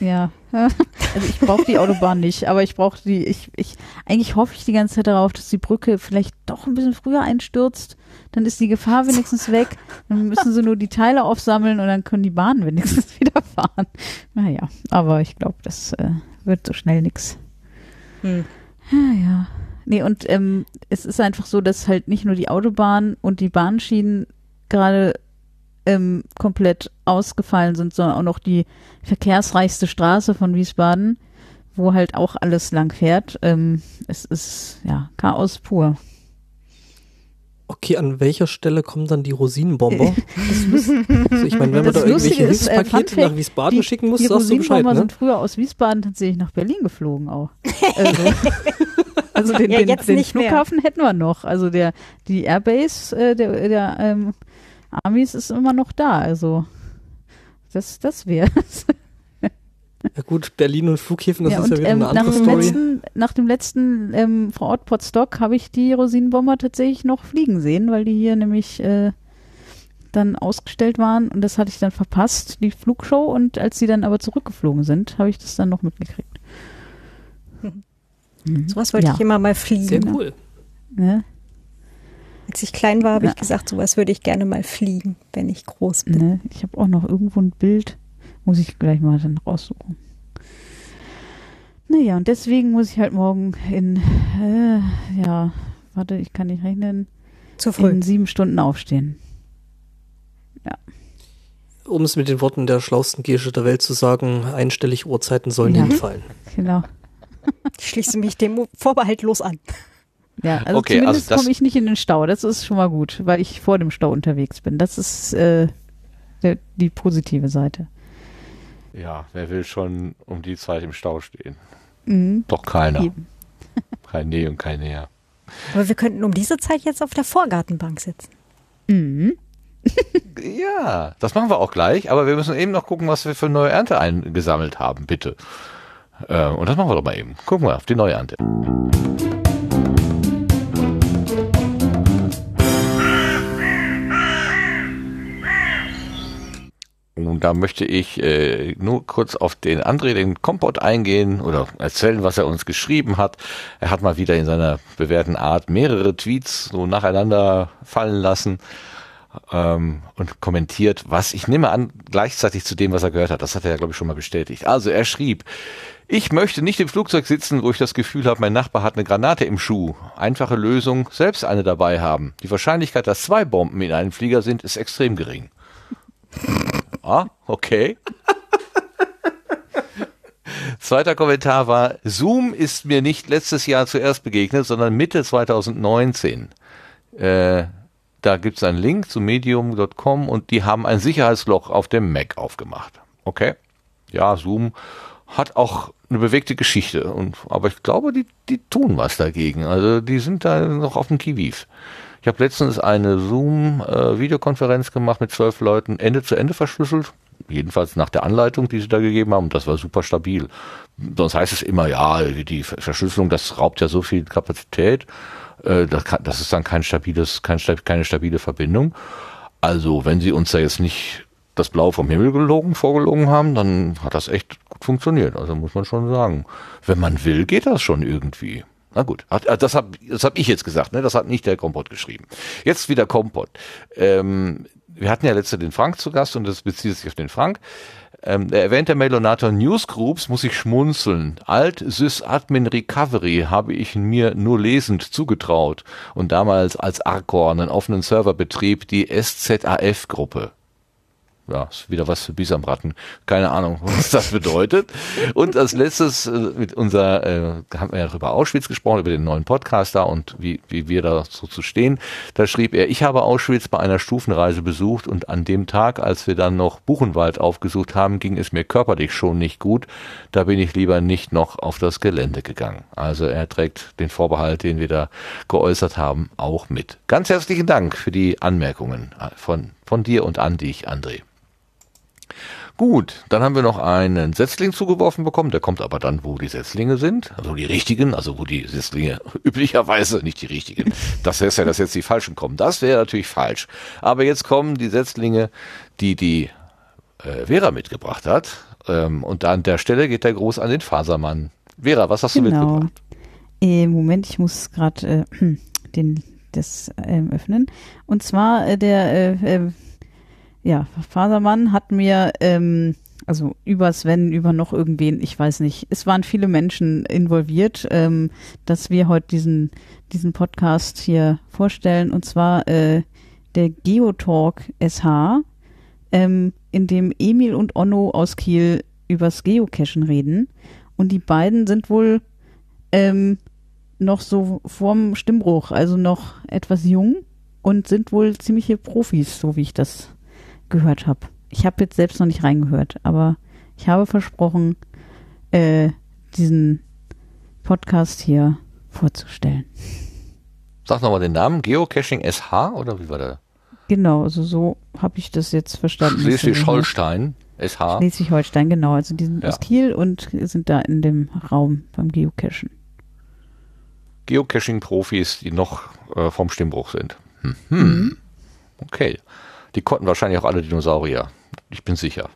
Ja, <laughs> also ich brauche die Autobahn nicht, aber ich brauche die, ich, ich, eigentlich hoffe ich die ganze Zeit darauf, dass die Brücke vielleicht doch ein bisschen früher einstürzt, dann ist die Gefahr wenigstens weg, dann müssen sie nur die Teile aufsammeln und dann können die Bahnen wenigstens <laughs> wieder fahren. Naja, aber ich glaube, das äh, wird so schnell nix. Hm. Ja, ja. Nee, und ähm, es ist einfach so, dass halt nicht nur die Autobahn und die Bahnschienen gerade ähm, komplett ausgefallen sind, sondern auch noch die verkehrsreichste Straße von Wiesbaden, wo halt auch alles lang fährt. Ähm, es ist ja Chaos pur. Okay, an welcher Stelle kommen dann die Rosinenbomber? <laughs> <laughs> also ich meine, wenn man Das da irgendwelche ist, äh, Hilfspakete nach Wiesbaden die, schicken muss, die sagst du Bescheid, Rosinenbomber ne? sind früher aus Wiesbaden tatsächlich nach Berlin geflogen auch. Also, <laughs> also den, Ja, den, jetzt den nicht mehr. Flughafen hätten wir noch. Also der die Airbase äh, der, der ähm, Armys ist immer noch da. Also das das wäre. Ja gut, Berlin und Flughäfen, das ja, ist ja wieder ähm, eine nach andere dem Story. letzten nach dem letzten ähm, vor Ort Potsdok habe ich die Rosinenbomber tatsächlich noch fliegen sehen, weil die hier nämlich äh, dann ausgestellt waren und das hatte ich dann verpasst, die Flugshow und als sie dann aber zurückgeflogen sind, habe ich das dann noch mitgekriegt. <laughs> Mhm. Sowas wollte ja. ich immer mal fliegen. Sehr cool. Ne? Als ich klein war, habe Ja. ich gesagt, sowas würde ich gerne mal fliegen, wenn ich groß bin. Ne? Ich habe auch noch irgendwo ein Bild, muss ich gleich mal dann raussuchen. Naja, und deswegen muss ich halt morgen in, äh, ja, warte, ich kann nicht rechnen, Zu früh. in sieben Stunden aufstehen. Um es mit den Worten der schlausten Gesche der Welt zu sagen, einstellig Uhrzeiten sollen Ja. hinfallen. Genau. Ich schließe mich dem vorbehaltlos an. Ja, also Okay, also zumindest das- komme ich nicht in den Stau. Das ist schon mal gut, weil ich vor dem Stau unterwegs bin. Das ist äh, der, die positive Seite. Ja, wer will schon um die Zeit im Stau stehen? Mhm. Doch keiner. Eben. <laughs> Kein Nee und kein Näher. Aber wir könnten um diese Zeit jetzt auf der Vorgartenbank sitzen. Mhm. <laughs> Ja, das machen wir auch gleich, aber wir müssen eben noch gucken, was wir für neue Ernte eingesammelt haben, bitte. Äh, und das machen wir doch mal eben. Gucken wir auf die neue Ernte. Und da möchte ich äh, nur kurz auf den André, den Kompott eingehen oder erzählen, was er uns geschrieben hat. Er hat mal wieder in seiner bewährten Art mehrere Tweets so nacheinander fallen lassen ähm, und kommentiert, was ich nehme an, gleichzeitig zu dem, was er gehört hat. Das hat er ja, glaube ich, schon mal bestätigt. Also er schrieb, ich möchte nicht im Flugzeug sitzen, wo ich das Gefühl habe, mein Nachbar hat eine Granate im Schuh. Einfache Lösung, selbst eine dabei haben. Die Wahrscheinlichkeit, dass zwei Bomben in einem Flieger sind, ist extrem gering. Ah, okay. Zweiter Kommentar war, Zoom ist mir nicht letztes Jahr zuerst begegnet, sondern Mitte 2019. Äh, da gibt es einen Link zu medium.com und die haben ein Sicherheitsloch auf dem Mac aufgemacht. Okay. Ja, Zoom hat auch eine bewegte Geschichte. Und, aber ich glaube, die, die tun was dagegen. Also die sind da noch auf dem Kiwiv. Ich habe letztens eine Zoom-Videokonferenz gemacht mit zwölf Leuten, Ende zu Ende verschlüsselt. Jedenfalls nach der Anleitung, die sie da gegeben haben. Das war super stabil. Sonst heißt es immer, ja, die Verschlüsselung, das raubt ja so viel Kapazität. Äh, das, kann, das ist dann kein stabiles, kein, keine stabile Verbindung. Also, wenn sie uns da jetzt nicht das Blau vom Himmel gelogen, vorgelogen haben, dann hat das echt gut funktioniert. Also muss man schon sagen. Wenn man will, geht das schon irgendwie. Na gut, äh, das habe das hab ich jetzt gesagt, ne? das hat nicht der Kompott geschrieben. Jetzt wieder Kompott. Ähm, wir hatten ja letzte den Frank zu Gast und das bezieht sich auf den Frank. Ähm, der erwähnte Melonator Newsgroups muss ich schmunzeln. Alt Sysadmin Recovery habe ich mir nur lesend zugetraut und damals als Arcor einen offenen Server betrieb, die SZAF-Gruppe ja, ist wieder was für Bisamratten. Keine Ahnung, <laughs> was das bedeutet. Und als letztes äh, mit unser, äh, haben wir ja über Auschwitz gesprochen, über den neuen Podcast da und wie, wie wir da so zu stehen. Da schrieb er, ich habe Auschwitz bei einer Stufenreise besucht und an dem Tag, als wir dann noch Buchenwald aufgesucht haben, ging es mir körperlich schon nicht gut. Da bin ich lieber nicht noch auf das Gelände gegangen. Also er trägt den Vorbehalt, den wir da geäußert haben, auch mit. Ganz herzlichen Dank für die Anmerkungen von, von dir und an dich, André. Gut, dann haben wir noch einen Setzling zugeworfen bekommen, der kommt aber dann, wo die Setzlinge sind, also die richtigen, also wo die Setzlinge <laughs> üblicherweise nicht die richtigen. Das heißt ja, dass jetzt die falschen kommen. Das wäre natürlich falsch. Aber jetzt kommen die Setzlinge, die die äh, Vera mitgebracht hat. Ähm, und an der Stelle geht der Gruß an den Fasermann. Vera, was hast genau. du mitgebracht? Im Moment, ich muss gerade äh, <clears throat> den das ähm, öffnen. Und zwar äh, der äh, äh ja, Fasermann hat mir, ähm, also über Sven, über noch irgendwen, ich weiß nicht, es waren viele Menschen involviert, ähm, dass wir heute diesen, diesen Podcast hier vorstellen, und zwar äh, der Geotalk SH, ähm, in dem Emil und Onno aus Kiel übers Geocachen reden. Und die beiden sind wohl ähm, noch so vorm Stimmbruch, also noch etwas jung und sind wohl ziemliche Profis, so wie ich das gehört habe. Ich habe jetzt selbst noch nicht reingehört, aber ich habe versprochen, äh, diesen Podcast hier vorzustellen. Sag nochmal den Namen, Geocaching SH oder wie war der? Genau, also so habe ich das jetzt verstanden. Schleswig-Holstein SH. Schleswig-Holstein, genau. Also die sind ja. aus Kiel und sind da in dem Raum beim Geocachen. Geocaching-Profis, die noch äh, vom Stimmbruch sind. Hm. hm. Mhm. Okay. Die konnten wahrscheinlich auch alle Dinosaurier. Ich bin sicher.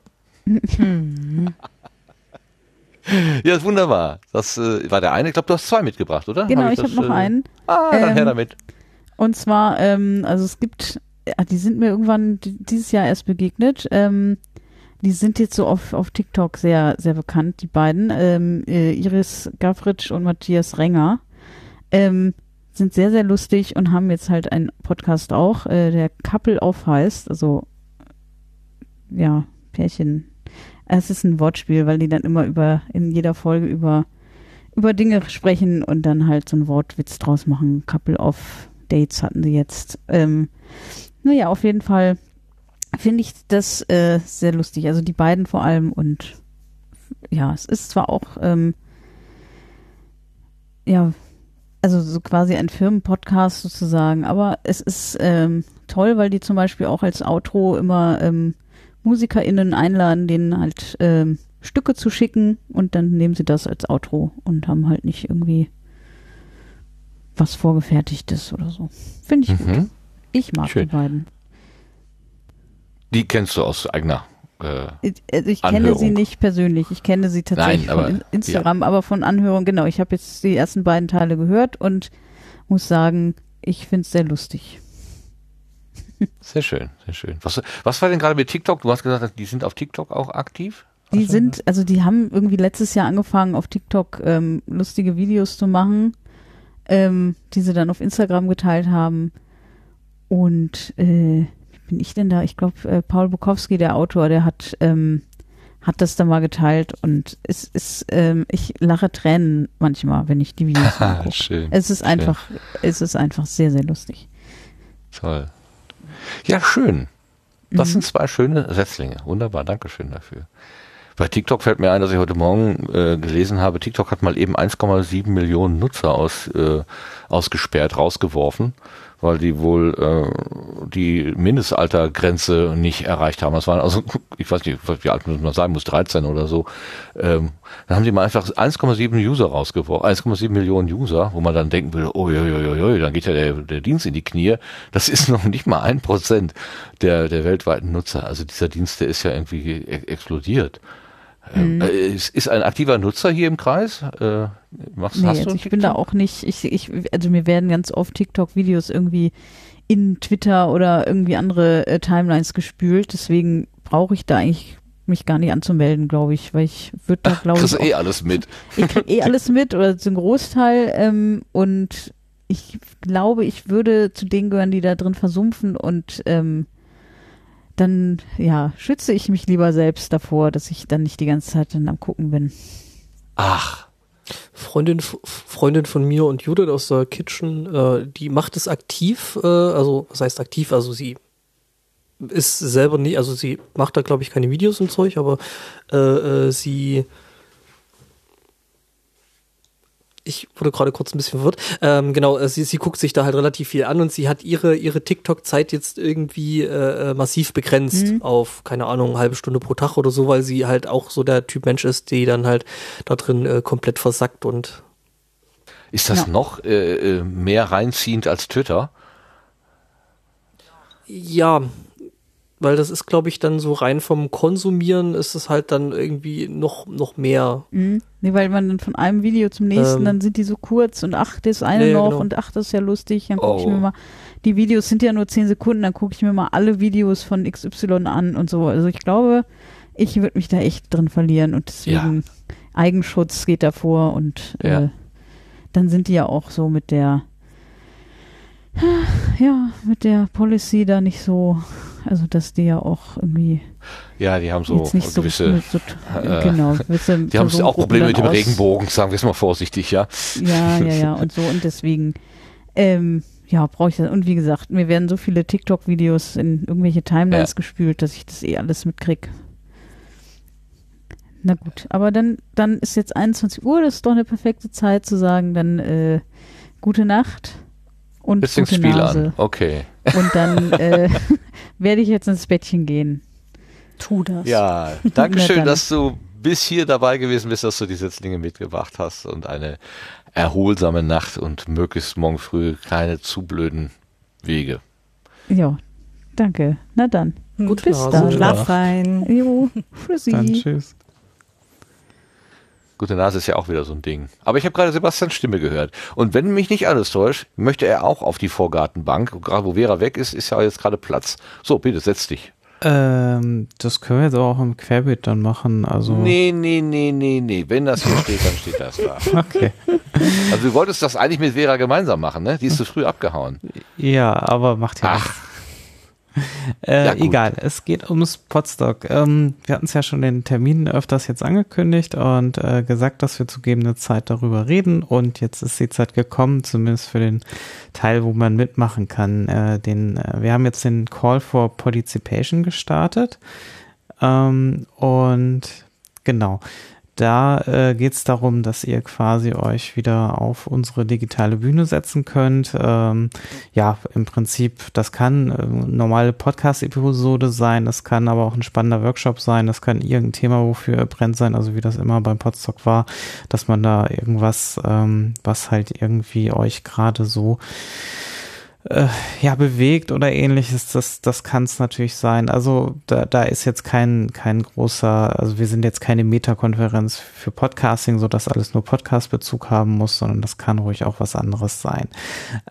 ja, ist wunderbar. Das äh, war der eine. Ich glaube, du hast zwei mitgebracht, oder? Genau, hab ich, ich habe noch äh, einen. Ah, dann ähm, her damit. Und zwar, ähm, also es gibt, ja, die sind mir irgendwann dieses Jahr erst begegnet. Ähm, die sind jetzt so auf, auf TikTok sehr, sehr bekannt, die beiden. Ähm, äh, Iris Gavritsch und Matthias Renger. Ähm, sind sehr, sehr lustig und haben jetzt halt einen Podcast auch, äh, der Couple auf heißt, also ja, Pärchen. Es ist ein Wortspiel, weil die dann immer über, in jeder Folge über, über Dinge sprechen und dann halt so einen Wortwitz draus machen. Couple of Dates hatten sie jetzt. Ähm, naja, auf jeden Fall finde ich das äh, sehr lustig. Also die beiden vor allem und ja, es ist zwar auch ähm, ja, also so quasi ein Firmenpodcast sozusagen. Aber es ist ähm, toll, weil die zum Beispiel auch als Outro immer ähm, MusikerInnen einladen, denen halt ähm, Stücke zu schicken und dann nehmen sie das als Outro und haben halt nicht irgendwie was vorgefertigtes oder so. Finde ich mhm. gut. Ich mag Schön. die beiden. Die kennst du aus eigener äh, also ich kenne sie nicht persönlich. Ich kenne sie tatsächlich Nein, aber, von Instagram, ja. aber von Anhörung, genau. Ich habe jetzt die ersten beiden Teile gehört und muss sagen, ich finde es sehr lustig. Sehr schön, sehr schön. Was, was war denn gerade mit TikTok? Du hast gesagt, die sind auf TikTok auch aktiv? Die was sind, also die haben irgendwie letztes Jahr angefangen, auf TikTok ähm, lustige Videos zu machen, ähm, die sie dann auf Instagram geteilt haben. Und äh, bin ich denn da? Ich glaube, äh, Paul Bukowski, der Autor, der hat, ähm, hat das da mal geteilt und es ist, ähm, ich lache Tränen manchmal, wenn ich die Videos <laughs> angucke. schön. Es ist schön. einfach, es ist einfach sehr, sehr lustig. Toll. Ja, schön. Das mhm. sind zwei schöne Setzlinge. Wunderbar, Dankeschön dafür. Bei TikTok fällt mir ein, dass ich heute Morgen äh, gelesen habe, TikTok hat mal eben 1,7 Millionen Nutzer aus, äh, ausgesperrt, rausgeworfen, weil die wohl äh, die Mindestaltergrenze nicht erreicht haben. Das waren also, <laughs> ich weiß nicht, wie alt man sein muss, 13 oder so. Ähm, dann haben die mal einfach 1,7 User rausgeworfen, 1,7 Millionen User, wo man dann denken will, oh, jo, jo, jo, dann geht ja der, der Dienst in die Knie. Das ist <laughs> noch nicht mal ein Prozent der, der weltweiten Nutzer. Also dieser Dienst, der ist ja irgendwie e- explodiert. Ähm, äh, ist, ein aktiver Nutzer hier im Kreis? Äh, machst, Nee, hast du ich bin da auch nicht, ich, ich, also mir werden ganz oft TikTok-Videos irgendwie in Twitter oder irgendwie andere äh, Timelines gespült, deswegen brauche ich da eigentlich mich gar nicht anzumelden, glaube ich, weil ich würde da, glaube Kriegst ich, du eh alles mit. ich krieg eh <laughs> alles mit oder einen Großteil ähm, und ich glaube, ich würde zu denen gehören, die da drin versumpfen und ähm, dann, ja, schütze ich mich lieber selbst davor, dass ich dann nicht die ganze Zeit dann am gucken bin. Ach, Freundin, Freundin von mir und Judith aus der Kitchen, äh, die macht es aktiv, äh, also was heißt aktiv, also sie ist selber nicht, also sie macht da glaube ich keine Videos und Zeug, aber äh, äh, sie ich wurde gerade kurz ein bisschen verwirrt. Ähm, genau, äh, sie, sie guckt sich da halt relativ viel an und sie hat ihre, ihre TikTok-Zeit jetzt irgendwie äh, äh, massiv begrenzt Mhm. auf, keine Ahnung, eine halbe Stunde pro Tag oder so, weil sie halt auch so der Typ Mensch ist, die dann halt da drin äh, komplett versackt und ist das Ja. noch äh, äh, mehr reinziehend als Twitter? ja, weil das ist, glaube ich, dann so rein vom Konsumieren ist es halt dann irgendwie noch, noch mehr. Mhm. Nee, weil man dann von einem Video zum nächsten, Ähm. dann sind die so kurz und ach, das eine Nee, noch genau. und ach, das ist ja lustig, dann gucke ich Oh. mir mal, die Videos sind ja nur zehn Sekunden, dann gucke ich mir mal alle Videos von XY an und so. Also ich glaube, ich würde mich da echt drin verlieren und deswegen Eigenschutz geht davor und Ja. äh, dann sind die ja auch so mit der ja, mit der Policy da nicht so, also dass die ja auch irgendwie Ja, die haben so so, gewisse, so äh, genau, gewisse die haben auch Probleme mit dem Regenbogen, sagen wir es mal vorsichtig, ja. ja, ja, ja, <laughs> und so und deswegen, ähm, ja, brauche ich das. Und wie gesagt, mir werden so viele TikTok-Videos in irgendwelche Timelines Ja. gespült, dass ich das eh alles mitkrieg. Na gut, aber dann, dann ist jetzt 21 Uhr, das ist doch eine perfekte Zeit zu sagen, dann äh, gute Nacht und fängt's gute Spiel Nase. an. Okay. Und dann <laughs> äh, <laughs> werde ich jetzt ins Bettchen gehen. Tu das. Ja, <laughs> Na Dankeschön, dann. dass du bis hier dabei gewesen bist, dass du die Setzlinge mitgebracht hast und eine erholsame Nacht und möglichst morgen früh keine zu blöden Wege. Ja, danke. Na dann. Gute Bis Nase. dann. Schlaf rein. Jo, tschüssi. Dann tschüss. Gute Nase ist ja auch wieder so ein Ding. Aber ich habe gerade Sebastians Stimme gehört. Und wenn mich nicht alles täuscht, möchte er auch auf die Vorgartenbank. Und Gerade wo Vera weg ist, ist ja jetzt gerade Platz. So, bitte, setz dich. Ähm, das können wir jetzt auch im Querbeet dann machen. Also Nee, nee, nee, nee, nee. Wenn das hier steht, dann steht das da. <laughs> okay. Also du wolltest das eigentlich mit Vera gemeinsam machen, ne? Die ist zu früh abgehauen. Ja, aber macht ja Ach. Äh, Ja, egal, es geht ums Podstock. Ähm, wir hatten es ja schon den Termin öfters jetzt angekündigt und äh, gesagt, dass wir zu gegebener Zeit darüber reden und jetzt ist die Zeit gekommen, zumindest für den Teil, wo man mitmachen kann. Äh, den, äh, wir haben jetzt den Call for Participation gestartet ähm, und genau. Da äh, geht es darum, dass ihr quasi euch wieder auf unsere digitale Bühne setzen könnt. Ähm, ja, im Prinzip, das kann äh, normale Podcast-Episode sein, das kann aber auch ein spannender Workshop sein, das kann irgendein Thema, wofür ihr brennt sein, also wie das immer beim Podstock war, dass man da irgendwas, ähm, was halt irgendwie euch gerade so äh, ja, bewegt oder ähnliches, das, das kann es natürlich sein. Also da, da ist jetzt kein, kein großer, also wir sind jetzt keine Metakonferenz für Podcasting, so dass alles nur Podcast-Bezug haben muss, sondern das kann ruhig auch was anderes sein.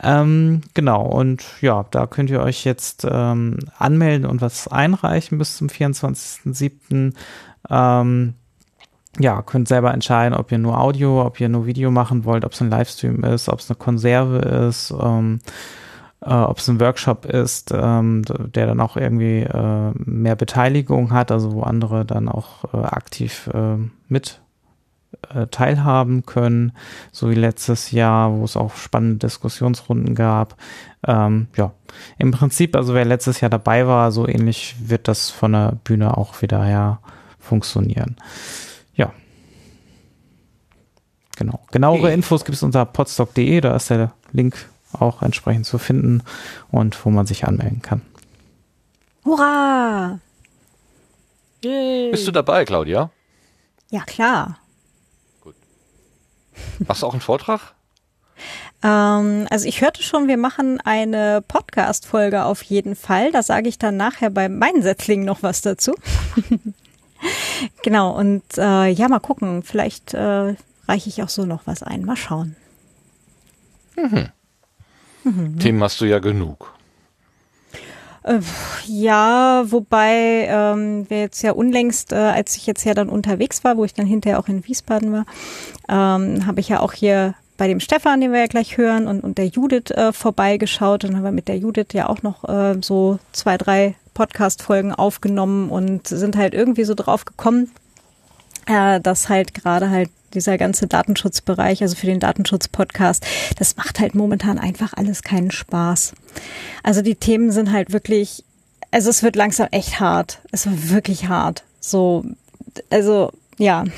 Ähm, genau, und ja, da könnt ihr euch jetzt ähm, anmelden und was einreichen bis zum 24.07. Ähm, ja, könnt selber entscheiden, ob ihr nur Audio, ob ihr nur Video machen wollt, ob es ein Livestream ist, ob es eine Konserve ist, ähm, äh, ob es ein Workshop ist, ähm, der dann auch irgendwie äh, mehr Beteiligung hat, also wo andere dann auch äh, aktiv äh, mit äh, teilhaben können, so wie letztes Jahr, wo es auch spannende Diskussionsrunden gab. Ähm, ja, im Prinzip, also wer letztes Jahr dabei war, so ähnlich wird das von der Bühne auch wieder her funktionieren. Ja. Genau. Genauere Okay. Infos gibt es unter podstock.de, da ist der Link auch entsprechend zu finden und wo man sich anmelden kann. Hurra! Bist du dabei, Claudia? Ja, klar. Machst du auch einen Vortrag? Ähm, also ich hörte schon, wir machen eine Podcast-Folge auf jeden Fall. Da sage ich dann nachher bei meinen Sätzlingen noch was dazu. <laughs> genau, und äh, ja, mal gucken. Vielleicht äh, reiche ich auch so noch was ein. Mal schauen. Themen hast du ja genug. Ja, wobei ähm, wir jetzt ja unlängst, äh, als ich jetzt ja dann unterwegs war, wo ich dann hinterher auch in Wiesbaden war, ähm, habe ich ja auch hier bei dem Stefan, den wir ja gleich hören, und, und der Judith äh, vorbeigeschaut. Und haben wir mit der Judith ja auch noch äh, so zwei, drei Podcast-Folgen aufgenommen und sind halt irgendwie so drauf gekommen, äh, dass halt gerade halt dieser ganze Datenschutzbereich, also für den Datenschutz-Podcast, das macht halt momentan einfach alles keinen Spaß. Also die Themen sind halt wirklich, also es wird langsam echt hart. Es wird wirklich hart. So, also ja. <laughs>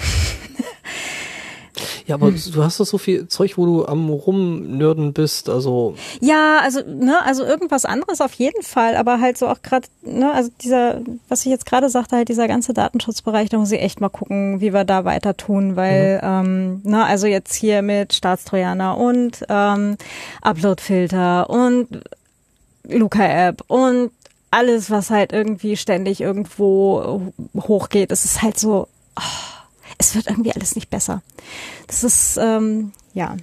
Ja, aber du hast doch so viel Zeug, wo du am Rumnörden bist, also Ja, also, ne, also irgendwas anderes auf jeden Fall, aber halt so auch gerade, ne, also dieser, was ich jetzt gerade sagte, halt dieser ganze Datenschutzbereich, da muss ich echt mal gucken, wie wir da weiter tun, weil, ähm, ne, also jetzt hier mit Staatstrojaner und ähm, Uploadfilter und Luca-App und alles, was halt irgendwie ständig irgendwo hochgeht, es ist halt so, oh, es wird irgendwie alles nicht besser. Das ist, ähm, ja.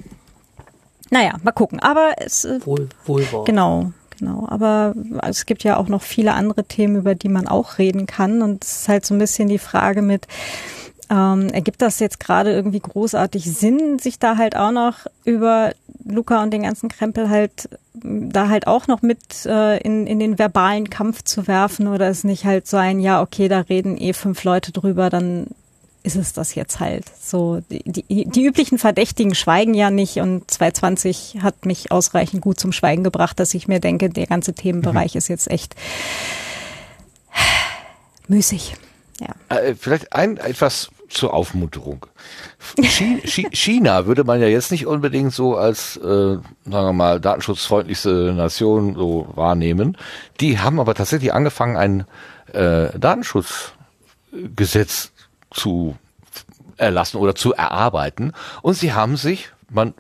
Naja, mal gucken. Aber es, äh, wohl, wohl wahr. Genau, genau. Aber es gibt ja auch noch viele andere Themen, über die man auch reden kann. Und es ist halt so ein bisschen die Frage mit, ähm, ergibt das jetzt gerade irgendwie großartig Sinn, sich da halt auch noch über Luca und den ganzen Krempel halt da halt auch noch mit äh, in, in den verbalen Kampf zu werfen oder ist nicht halt so ein, ja, okay, da reden eh fünf Leute drüber, dann ist es das jetzt halt. So, die, die, die üblichen Verdächtigen schweigen ja nicht und 2020 hat mich ausreichend gut zum Schweigen gebracht, dass ich mir denke, der ganze Themenbereich ist jetzt echt müßig. Ja. Äh, vielleicht ein etwas zur Aufmunterung. Chi- <laughs> Chi- China würde man ja jetzt nicht unbedingt so als, äh, sagen wir mal, datenschutzfreundlichste Nation so wahrnehmen. Die haben aber tatsächlich angefangen, ein äh, Datenschutzgesetz zu erlassen oder zu erarbeiten. Und sie haben sich, man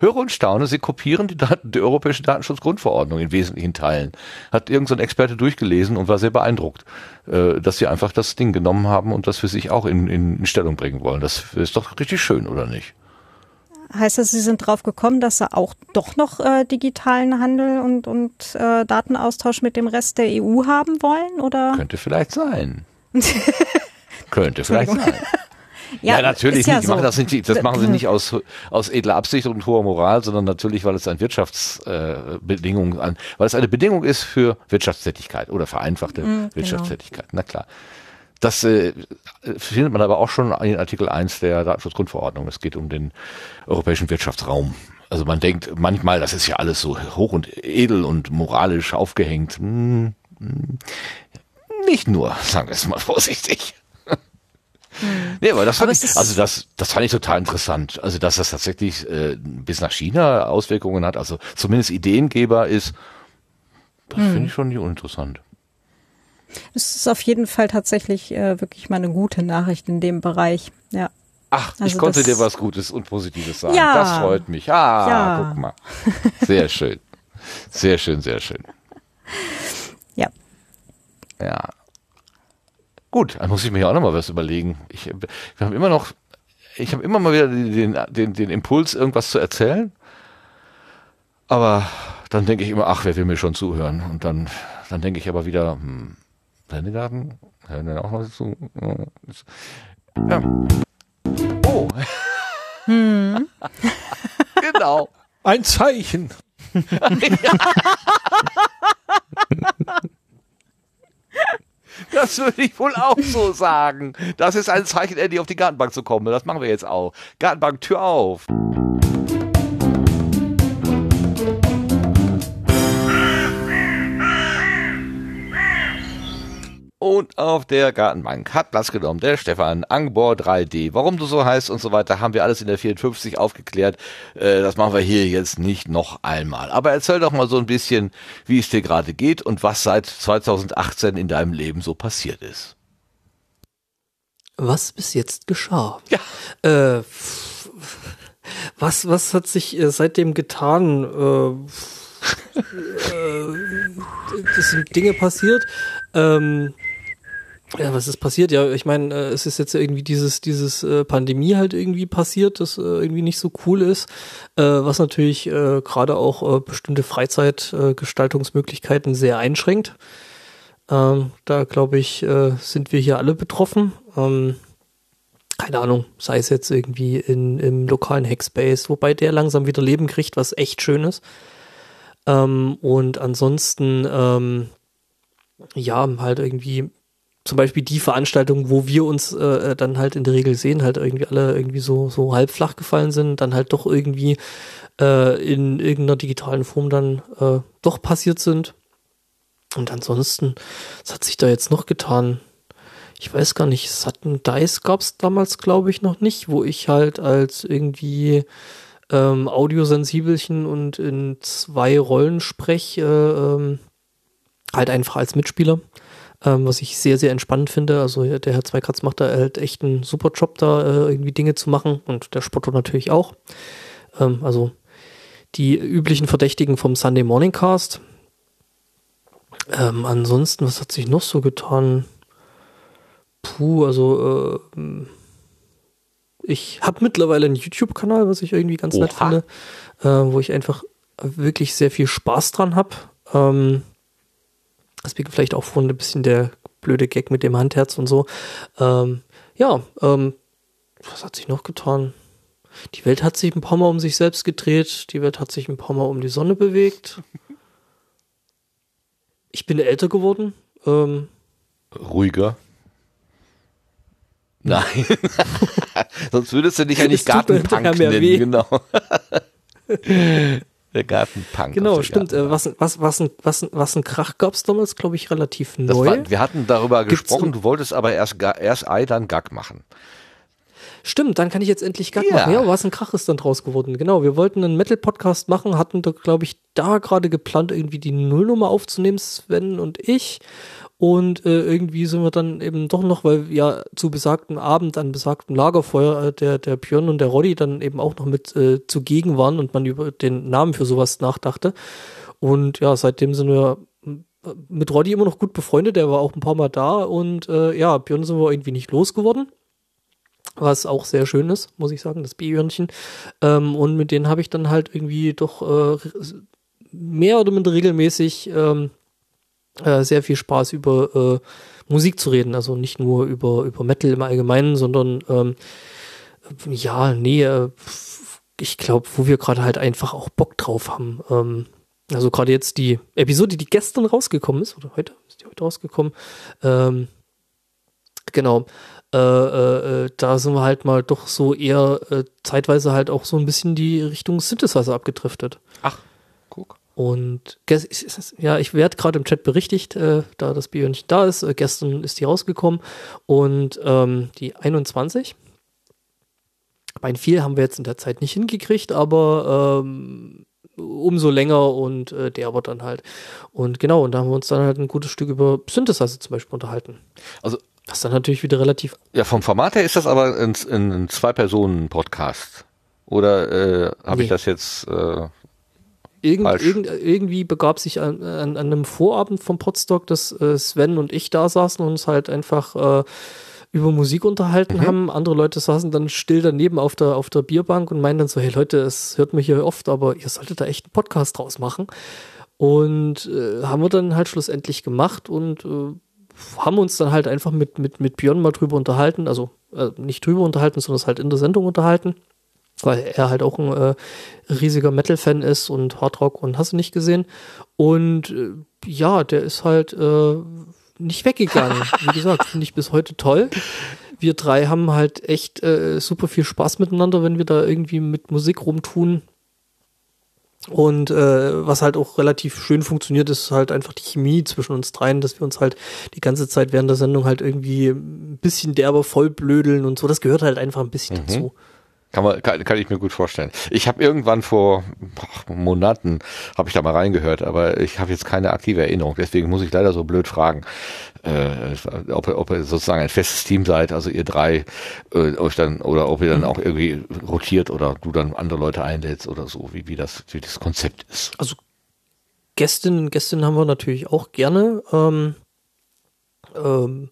höre und staune, sie kopieren die, Daten, die Europäische Datenschutzgrundverordnung in wesentlichen Teilen. Hat irgendein so Experte durchgelesen und war sehr beeindruckt, äh, dass sie einfach das Ding genommen haben und das für sich auch in, in Stellung bringen wollen. Das ist doch richtig schön, oder nicht? Heißt das, Sie sind drauf gekommen, dass Sie auch doch noch äh, digitalen Handel und, und äh, Datenaustausch mit dem Rest der EU haben wollen? Oder? Könnte vielleicht sein. <laughs> Könnte vielleicht sein. <laughs> Ja, Ja, natürlich ja nicht. So. machen das, nicht, das machen sie nicht aus, aus edler Absicht und hoher Moral, sondern natürlich, weil es eine Wirtschaftsbedingung an, weil es eine Bedingung ist für Wirtschaftstätigkeit oder vereinfachte genau. Wirtschaftstätigkeit. Na klar. Das äh, findet man aber auch schon in Artikel 1 der Datenschutzgrundverordnung. Es geht um den europäischen Wirtschaftsraum. Also man denkt manchmal, das ist ja alles so hoch und edel und moralisch aufgehängt. Hm, hm. Nicht nur, <laughs> sagen wir es mal vorsichtig. Nee, aber das fand Aber ich, also das, das fand ich total interessant. Also, dass das tatsächlich äh, bis nach China Auswirkungen hat, also zumindest Ideengeber ist, das Hm. finde ich schon nicht uninteressant. Es ist auf jeden Fall tatsächlich äh, wirklich mal eine gute Nachricht in dem Bereich. Ja. Ach, ich Also konnte das- dir was Gutes und Positives sagen. Ja. Das freut mich. Ah, Ja. guck mal. Sehr schön. Sehr schön, sehr schön. <laughs> Ja. Ja. Gut, dann muss ich mir ja auch noch mal was überlegen. Ich, ich habe immer noch, ich habe immer mal wieder den, den, den Impuls, irgendwas zu erzählen. Aber dann denke ich immer, ach, wer will mir schon zuhören? Und dann, dann denke ich aber wieder, hm, Sendegarten? Hören wir auch noch zu? Ja. Oh. <laughs> genau. Ein Zeichen. <laughs> <laughs> Das würde ich wohl auch so sagen. Das ist ein Zeichen, endlich auf die Gartenbank zu kommen. Das machen wir jetzt auch. Gartenbank, Tür auf. Und auf der Gartenbank hat Platz genommen der Stefan Angbor 3D. Warum du so heißt und so weiter, haben wir alles in der 54 aufgeklärt. Äh, das machen wir hier jetzt nicht noch einmal. Aber erzähl doch mal so ein bisschen, wie es dir gerade geht und was seit 2018 in deinem Leben so passiert ist. Was bis jetzt geschah? Ja. Äh, was, was hat sich äh, seitdem getan? Äh, <laughs> äh, es sind Dinge passiert. Ähm, ja, was ist passiert? Ja, ich meine, äh, es ist jetzt irgendwie dieses, dieses äh, Pandemie halt irgendwie passiert, das äh, irgendwie nicht so cool ist, äh, was natürlich äh, gerade auch äh, bestimmte Freizeitgestaltungsmöglichkeiten sehr einschränkt. Ähm, da glaube ich, äh, sind wir hier alle betroffen. Ähm, keine Ahnung, sei es jetzt irgendwie in, im lokalen Hackspace, wobei der langsam wieder Leben kriegt, was echt schön ist. Ähm, und ansonsten, ähm, ja, halt irgendwie zum Beispiel die Veranstaltungen, wo wir uns äh, dann halt in der Regel sehen, halt irgendwie alle irgendwie so, so halb flach gefallen sind, dann halt doch irgendwie äh, in irgendeiner digitalen Form dann äh, doch passiert sind. Und ansonsten, was hat sich da jetzt noch getan? Ich weiß gar nicht, Sutton Dice gab es damals, glaube ich, noch nicht, wo ich halt als irgendwie ähm, Audiosensibelchen und in zwei Rollen spreche, äh, ähm, halt einfach als Mitspieler, ähm, was ich sehr, sehr entspannend finde. Also der Herr Zweikratz macht da halt echt einen super Job, da äh, irgendwie Dinge zu machen und der Spotto natürlich auch. Ähm, also die üblichen Verdächtigen vom Sunday Morning Cast. Ähm, ansonsten, was hat sich noch so getan? Puh, also äh, ich habe mittlerweile einen YouTube-Kanal, was ich irgendwie ganz nett Oha. finde, äh, wo ich einfach wirklich sehr viel Spaß dran habe. Ähm, deswegen vielleicht auch vorhin ein bisschen der blöde Gag mit dem Handherz und so. Ähm, ja, ähm, was hat sich noch getan? Die Welt hat sich ein paar Mal um sich selbst gedreht, die Welt hat sich ein paar Mal um die Sonne bewegt. Ich bin älter geworden. Ähm, Ruhiger. Nein. <laughs> Sonst würdest du dich ja nicht Gartenpunk nennen, genau. <laughs> Gartenpunk. genau, stimmt. Äh, Gartenbank. was, was, was, ein, was, was ein Krach gab's damals, glaube ich, relativ das neu. war, wir hatten darüber Gibt's gesprochen, du wolltest aber erst, erst Ei, dann Gag machen. Stimmt, dann kann ich jetzt endlich Gag Ja. machen. Ja, was ein Krach ist dann draus geworden. Genau, wir wollten einen Metal-Podcast machen, hatten da, glaube ich, da gerade geplant, irgendwie die Nullnummer aufzunehmen, Sven und ich. Und äh, irgendwie sind wir dann eben doch noch, weil ja zu besagten Abend an besagtem Lagerfeuer äh, der, der Björn und der Roddy dann eben auch noch mit äh, zugegen waren und man über den Namen für sowas nachdachte. Und ja, seitdem sind wir äh, mit Roddy immer noch gut befreundet, der war auch ein paar Mal da und äh, ja, Björn sind wir irgendwie nicht losgeworden was auch sehr schön ist, muss ich sagen, das B-Hörnchen. Ähm, und mit denen habe ich dann halt irgendwie doch äh, mehr oder minder regelmäßig ähm, äh, sehr viel Spaß über äh, Musik zu reden. Also nicht nur über, über Metal im Allgemeinen, sondern ähm, ja, nee, äh, ich glaube, wo wir gerade halt einfach auch Bock drauf haben. Ähm, also gerade jetzt die Episode, die gestern rausgekommen ist, oder heute, ist die heute rausgekommen, ähm, genau, äh, äh, äh, da sind wir halt mal doch so eher äh, zeitweise halt auch so ein bisschen die Richtung Synthesizer abgedriftet. Und ja, ich werde gerade im Chat berichtigt, äh, da das Björnchen da ist. Äh, gestern ist die rausgekommen und ähm, die 21. Mein viel haben wir jetzt in der Zeit nicht hingekriegt, aber ähm, umso länger und äh, der wird dann halt. Und genau, und da haben wir uns dann halt ein gutes Stück über Synthesizer zum Beispiel unterhalten. Also, Was dann natürlich wieder relativ ja, vom Format her ist das aber ein, ein Zwei-Personen-Podcast. Oder äh, habe ich Nee. das jetzt äh, Irgend, irgend, irgendwie begab sich an, an, an einem Vorabend vom Podstock, dass äh, Sven und ich da saßen und uns halt einfach äh, über Musik unterhalten haben. Andere Leute saßen dann still daneben auf der, auf der Bierbank und meinen dann so, hey Leute, es hört mich hier oft, aber ihr solltet da echt einen Podcast draus machen. Und äh, haben wir dann halt schlussendlich gemacht und äh, haben uns dann halt einfach mit, mit, mit Björn mal drüber unterhalten, also äh, nicht drüber unterhalten, sondern es halt in der Sendung unterhalten weil er halt auch ein äh, riesiger Metal-Fan ist und Hardrock und hast du nicht gesehen. Und äh, ja, der ist halt äh, nicht weggegangen. <laughs> Wie gesagt, finde ich bis heute toll. Wir drei haben halt echt äh, super viel Spaß miteinander, wenn wir da irgendwie mit Musik rumtun. Und äh, was halt auch relativ schön funktioniert, ist halt einfach die Chemie zwischen uns dreien, dass wir uns halt die ganze Zeit während der Sendung halt irgendwie ein bisschen derber vollblödeln und so. Das gehört halt einfach ein bisschen Mhm. dazu. Kann, man, kann, kann ich mir gut vorstellen. Ich habe irgendwann vor ach, Monaten, habe ich da mal reingehört, aber ich habe jetzt keine aktive Erinnerung. Deswegen muss ich leider so blöd fragen, äh, ob, ihr- ob ihr sozusagen ein festes Team seid, also ihr drei, äh, euch dann oder ob ihr dann auch irgendwie rotiert oder du dann andere Leute einlädst oder so, wie, wie, das, wie das Konzept ist. Also Gästinnen, Gästinnen haben wir natürlich auch gerne. Ähm, ähm,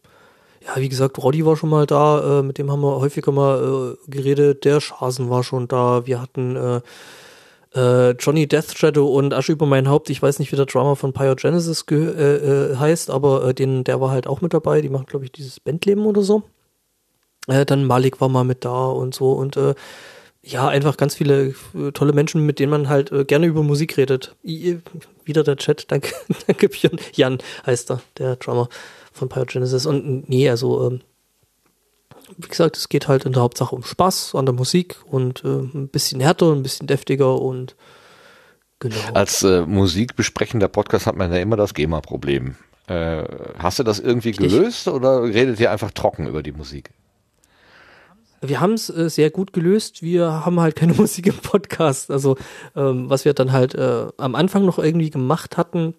ja, wie gesagt, Roddy war schon mal da, äh, mit dem haben wir häufiger mal äh, geredet. Der Schasen war schon da. Wir hatten äh, äh, Johnny Death Shadow und Asche über mein Haupt. Ich weiß nicht, wie der Drummer von Pyogenesis ge äh, äh, heißt, aber den, der war halt auch mit dabei. Die machen, glaube ich, dieses Bandleben oder so. Dann Malik war mal mit da und so und ja, einfach ganz viele tolle Menschen, mit denen man halt äh, gerne über Musik redet. I, wieder der Chat, <laughs> danke, danke Björn. Jan heißt er, der Drummer von Pyogenesis. Und nee, also, ähm, wie gesagt, es geht halt in der Hauptsache um Spaß an der Musik und äh, ein bisschen härter, ein bisschen deftiger und genau. Als äh, musikbesprechender Podcast hat man ja immer das GEMA-Problem. Äh, hast du das irgendwie Richtig. gelöst oder redet ihr einfach trocken über die Musik? Wir haben es äh, sehr gut gelöst. Wir haben halt keine <laughs> Musik im Podcast. Also ähm, was wir dann halt äh, am Anfang noch irgendwie gemacht hatten,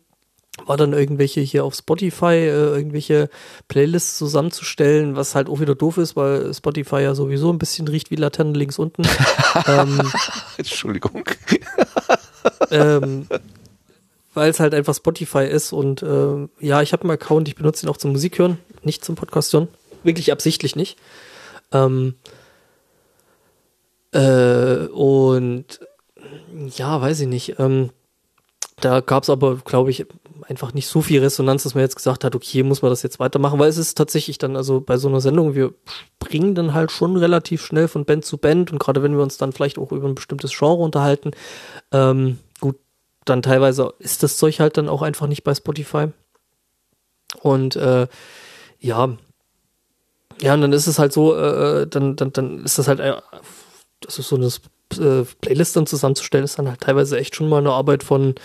war dann irgendwelche hier auf Spotify äh, irgendwelche Playlists zusammenzustellen, was halt auch wieder doof ist, weil Spotify ja sowieso ein bisschen riecht wie Laterne links unten. <laughs> ähm, Entschuldigung. ähm, weil es halt einfach Spotify ist und ähm, ja, ich habe einen Account, ich benutze ihn auch zum Musik hören, nicht zum Podcast hören, wirklich absichtlich nicht. Ähm, äh, und ja, weiß ich nicht. Ähm, da gab es aber, glaube ich, einfach nicht so viel Resonanz, dass man jetzt gesagt hat, okay, muss man das jetzt weitermachen, weil es ist tatsächlich dann, also bei so einer Sendung, wir springen dann halt schon relativ schnell von Band zu Band und gerade wenn wir uns dann vielleicht auch über ein bestimmtes Genre unterhalten, ähm, gut, dann teilweise ist das Zeug halt dann auch einfach nicht bei Spotify. Und äh, ja, ja, und dann ist es halt so, äh, dann, dann, dann ist das halt, äh, das ist so eine äh, Playlist dann zusammenzustellen, ist dann halt teilweise echt schon mal eine Arbeit von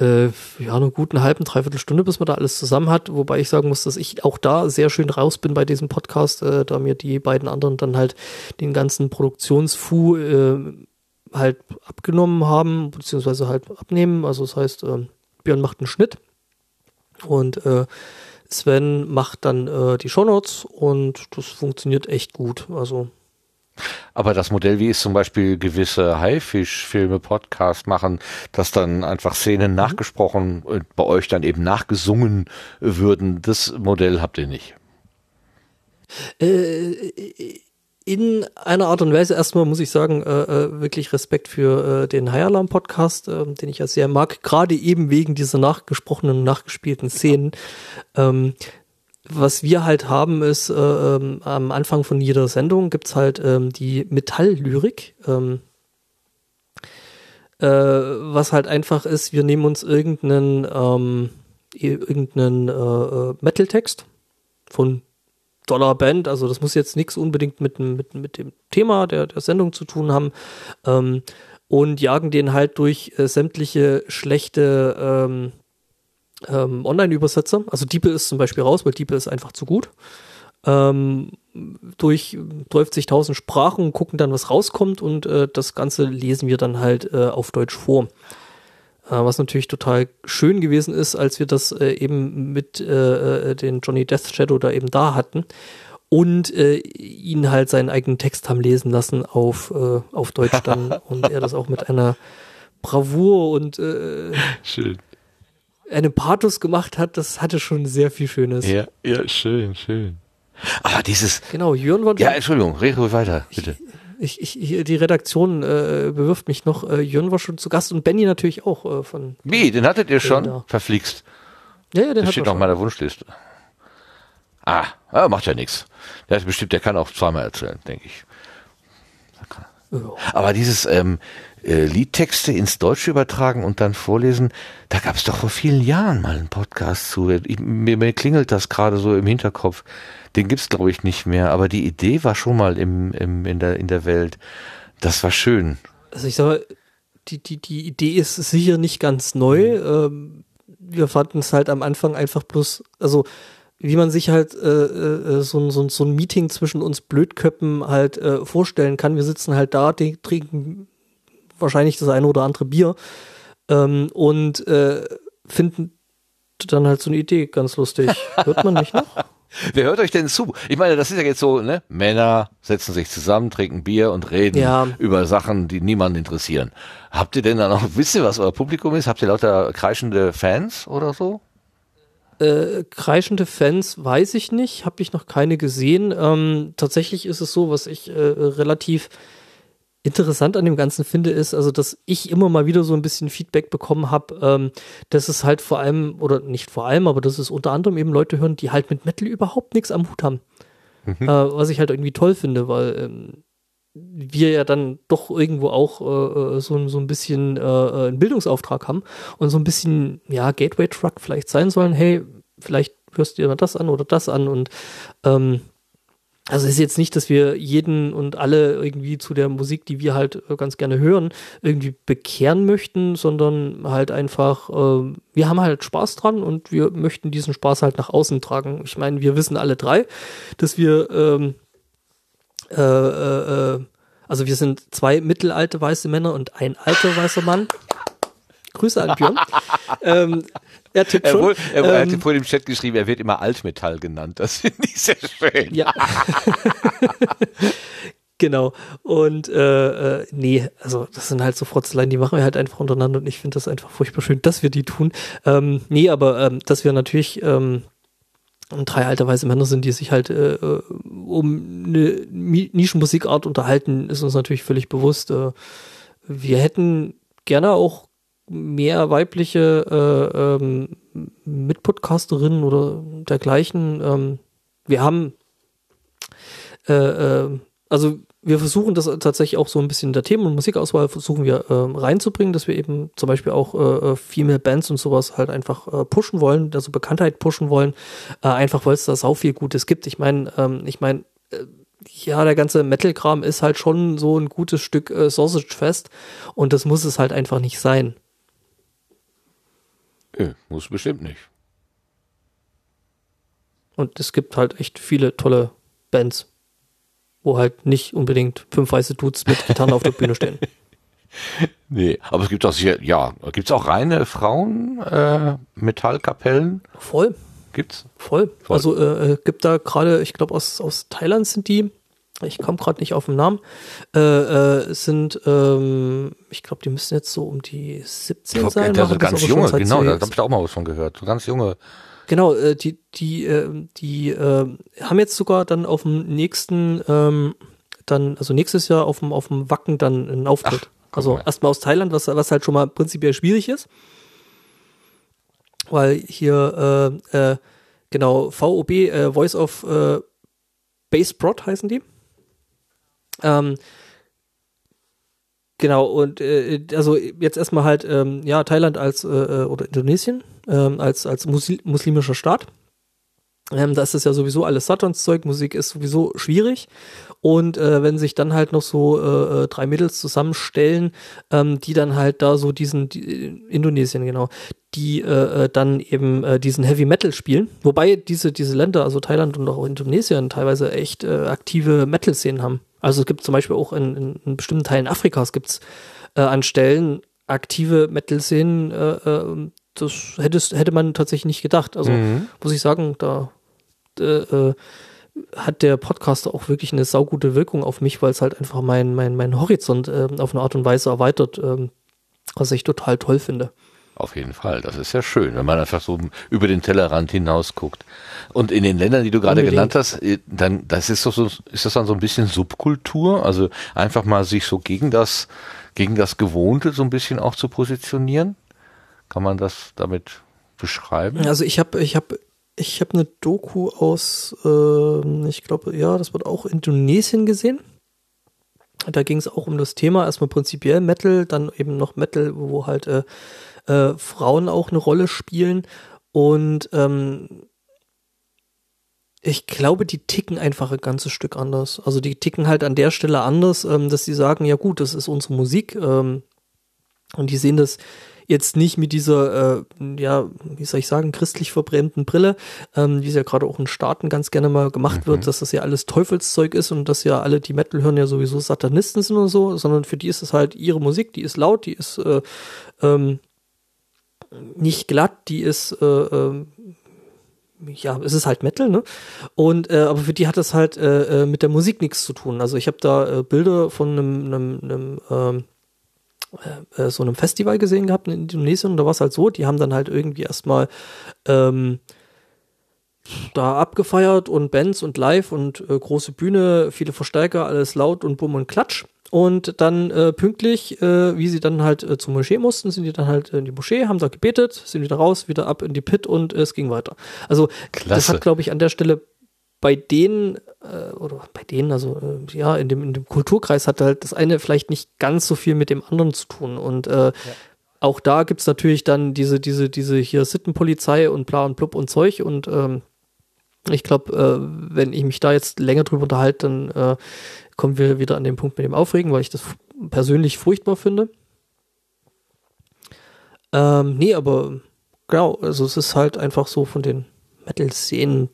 äh, ja, einer guten halben, dreiviertel Stunde, bis man da alles zusammen hat. Wobei ich sagen muss, dass ich auch da sehr schön raus bin bei diesem Podcast, äh, da mir die beiden anderen dann halt den ganzen Produktionsfu äh, halt abgenommen haben, beziehungsweise halt abnehmen. Also das heißt, äh, Björn macht einen Schnitt und äh, Sven macht dann äh, die Shownotes und das funktioniert echt gut. Also Aber das Modell, wie es zum Beispiel gewisse Haifisch-Filme, Podcasts machen, dass dann einfach Szenen nachgesprochen und bei euch dann eben nachgesungen würden, das Modell habt ihr nicht. Äh, in einer Art und Weise erstmal muss ich sagen, äh, äh, wirklich Respekt für äh, den High Alarm Podcast, äh, den ich ja sehr mag, gerade eben wegen dieser nachgesprochenen, nachgespielten Szenen. Ähm, was wir halt haben, ist äh, ähm, am Anfang von jeder Sendung gibt's halt ähm, die Metalllyrik. Ähm, äh, was halt einfach ist, wir nehmen uns irgendeinen, ähm, irgendeinen äh, äh, Metal-Text von Dollar Band, also das muss jetzt nichts unbedingt mit, dem- mit, mit dem Thema der, der Sendung zu tun haben. Ähm, und jagen den halt durch äh, sämtliche schlechte ähm, ähm, Online-Übersetzer. Also Diebe ist zum Beispiel raus, weil Diebe ist einfach zu gut. Ähm, durch 12.000 Sprachen gucken dann, was rauskommt und äh, das Ganze lesen wir dann halt äh, auf Deutsch vor. Äh, was natürlich total schön gewesen ist, als wir das äh, eben mit äh, äh, den Johnny Death Shadow da eben da hatten und ihn halt seinen eigenen Text haben lesen lassen auf, auf Deutsch dann <laughs> und er das auch mit einer Bravour und Schön. Einem Pathos gemacht hat, das hatte schon sehr viel Schönes. Ja, ja, schön, schön. Aber dieses, Genau, Jörn war ja, Entschuldigung, red ruhig weiter, bitte. ich, ich, hier, die Redaktion äh, bewirft mich noch, äh, Jörn war schon zu Gast und Benny natürlich auch äh, von. Wie, den hattet ihr schon? Ja. Verflixt. Ja, ja, den Der hat steht er auf meiner Wunschliste. Ah, ah, macht ja nichts. Der ist bestimmt, der kann auch zweimal erzählen, denke ich. Aber dieses ähm, äh, Liedtexte ins Deutsche übertragen und dann vorlesen, da gab es doch vor vielen Jahren mal einen Podcast zu. Ich, mir, mir klingelt das gerade so im Hinterkopf. Den gibt's glaube ich nicht mehr, aber die Idee war schon mal im, im, in, der, in der Welt. Das war schön. Also ich sag mal, die, die, die Idee ist sicher nicht ganz neu. Ähm, wir fanden es halt am Anfang einfach bloß, also wie man sich halt äh, äh, so, ein- so, so ein Meeting zwischen uns Blödköppen halt äh, vorstellen kann. Wir sitzen halt da, trinken wahrscheinlich das eine oder andere Bier ähm, und äh, finden dann halt so eine Idee ganz lustig. Hört man nicht noch? <laughs> Wer hört euch denn zu? Ich meine, das ist ja jetzt so, ne? Männer setzen sich zusammen, trinken Bier und reden Ja. über Sachen, die niemanden interessieren. Habt ihr denn dann auch, wisst ihr, was euer Publikum ist? Habt ihr lauter kreischende Fans oder so? Äh, kreischende Fans weiß ich nicht, habe ich noch keine gesehen. Ähm, tatsächlich ist es so, was ich äh, relativ interessant an dem Ganzen finde, ist, also dass ich immer mal wieder so ein bisschen Feedback bekommen habe, ähm, dass es halt vor allem, oder nicht vor allem, aber dass es unter anderem eben Leute hören, die halt mit Metal überhaupt nichts am Hut haben. Äh, was ich halt irgendwie toll finde, weil ähm, wir ja dann doch irgendwo auch äh, äh, so, ein- so ein bisschen äh, äh, einen Bildungsauftrag haben und so ein bisschen, ja, Gateway-Truck vielleicht sein sollen, hey, vielleicht hörst du dir mal das an oder das an und ähm, also es ist jetzt nicht, dass wir jeden und alle irgendwie zu der Musik, die wir halt äh, ganz gerne hören, irgendwie bekehren möchten, sondern halt einfach, äh, wir haben halt Spaß dran und wir möchten diesen Spaß halt nach außen tragen. Ich meine, wir wissen alle drei, dass wir ähm, äh, äh, äh, also wir sind zwei mittelalte weiße Männer und ein alter weißer Mann. Grüße an Björn. <laughs> ähm, <laughs> er tippt schon. wohl, er, er hat Ähm, vorhin im Chat geschrieben, er wird immer Altmetall genannt. Das finde ich sehr schön. Ja. <laughs> genau. Und äh, äh, nee, also das sind halt so Frotzeleien, die machen wir halt einfach untereinander und ich finde das einfach furchtbar schön, dass wir die tun. Ähm, nee, aber ähm, dass wir natürlich ähm, drei alte weiße Männer sind, die sich halt äh, äh, um eine Nischenmusikart unterhalten, ist uns natürlich völlig bewusst. Äh, wir hätten gerne auch mehr weibliche äh, ähm, Mitpodcasterinnen oder dergleichen. Ähm, wir haben äh, äh, also wir versuchen das tatsächlich auch so ein bisschen in der Themen- und Musikauswahl versuchen wir ähm, reinzubringen, dass wir eben zum Beispiel auch äh, äh, Female Bands und sowas halt einfach äh, pushen wollen, also Bekanntheit pushen wollen, äh, einfach weil es da sau viel Gutes gibt. Ich meine, ähm, ich meine, äh, ja, der ganze Metal-Kram ist halt schon so ein gutes Stück äh, Sausage-Fest und das muss es halt einfach nicht sein. Nö, muss bestimmt nicht. Und es gibt halt echt viele tolle Bands, wo halt nicht unbedingt fünf weiße Dudes mit Gitarren auf der Bühne stehen. <laughs> Nee, aber es gibt auch sicher, ja, gibt es auch reine Frauen äh, Metallkapellen? Voll. Gibt's? Voll. Voll. Also äh, äh, gibt da gerade, ich glaube aus, aus Thailand sind die, ich komme gerade nicht auf den Namen, äh, äh, sind, ähm, ich glaube, die müssen jetzt so um die 17 sein. das machen sind ganz junge, genau, da habe ich da auch mal was von gehört. So ganz junge. Genau, äh, die, die, äh, die äh, haben jetzt sogar dann auf dem nächsten, ähm, dann, also nächstes Jahr auf dem, auf dem Wacken dann einen Auftritt. guck also mal. erstmal aus Thailand, was, was halt schon mal prinzipiell schwierig ist. Weil hier, äh, äh, genau, VOB, äh, Voice of äh, Base Prod heißen die. Ähm, Genau, und äh, also jetzt erstmal halt, ähm, ja, Thailand als, äh, äh, oder Indonesien ähm, als, als Musli muslimischer Staat. Ähm, da ist das ja sowieso alles Satans-Zeug, Musik ist sowieso schwierig. Und äh, wenn sich dann halt noch so äh, äh, drei Mädels zusammenstellen, ähm, die dann halt da so diesen, die, Indonesien genau, die äh, äh, dann eben äh, diesen Heavy Metal spielen. Wobei diese, diese Länder, also Thailand und auch Indonesien, teilweise echt äh, aktive Metal-Szenen haben. Also es gibt zum Beispiel auch in, in, in bestimmten Teilen Afrikas gibt's äh, an Stellen aktive Metal-Szenen, äh, äh, das hättest, hätte man tatsächlich nicht gedacht. Also muss ich sagen, da äh, äh, hat der Podcast auch wirklich eine saugute Wirkung auf mich, weil es halt einfach mein, mein, mein Horizont äh, auf eine Art und Weise erweitert, ähm, was ich total toll finde. Auf jeden Fall, das ist ja schön, wenn man einfach so über den Tellerrand hinaus guckt. Und in den Ländern, die du gerade genannt hast, äh, dann das ist doch so, ist das dann so ein bisschen Subkultur, also einfach mal sich so gegen das gegen das Gewohnte so ein bisschen auch zu positionieren. Kann man das damit beschreiben? Also ich habe ich hab, ich hab eine Doku aus, ähm, ich glaube, ja, das wird auch Indonesien gesehen. Da ging es auch um das Thema, erstmal prinzipiell Metal, dann eben noch Metal, wo halt äh, äh, Frauen auch eine Rolle spielen. Und ähm, ich glaube, die ticken einfach ein ganzes Stück anders. Also die ticken halt an der Stelle anders, ähm, dass sie sagen, ja gut, das ist unsere Musik. Ähm, Und die sehen das jetzt nicht mit dieser, äh, ja, wie soll ich sagen, christlich verbrämten Brille, ähm, wie es ja gerade auch in Staaten ganz gerne mal gemacht wird, dass das ja alles Teufelszeug ist und dass ja alle, die Metal hören, ja sowieso Satanisten sind und so, sondern für die ist es halt ihre Musik, die ist laut, die ist äh, ähm, nicht glatt, die ist äh, ähm, ja, es ist halt Metal, ne? Und äh, aber für die hat das halt äh, äh, mit der Musik nichts zu tun. Also ich habe da äh, Bilder von einem, einem, einem ähm, äh, äh, so einem Festival gesehen gehabt in Indonesien und da war es halt so, die haben dann halt irgendwie erstmal ähm, da abgefeiert und Bands und Live und äh, große Bühne, viele Verstärker, alles laut und Bumm und Klatsch. Und dann äh, pünktlich, äh, wie sie dann halt äh, zur Moschee mussten, sind die dann halt in die Moschee, haben da gebetet, sind wieder raus, wieder ab in die Pit und es ging weiter. Also das Klasse. hat, glaube ich, an der Stelle bei denen, äh, oder bei denen, also äh, ja, in dem, in dem Kulturkreis hat halt das eine vielleicht nicht ganz so viel mit dem anderen zu tun. Und äh, auch da gibt's natürlich dann diese, diese, diese hier Sittenpolizei und bla und blub und Zeug und ähm, ich glaube, äh, wenn ich mich da jetzt länger drüber unterhalte, dann äh, kommen wir wieder an den Punkt mit dem Aufregen, weil ich das persönlich furchtbar finde. Ähm, nee, aber genau, also es ist halt einfach so von den Metal-Szenen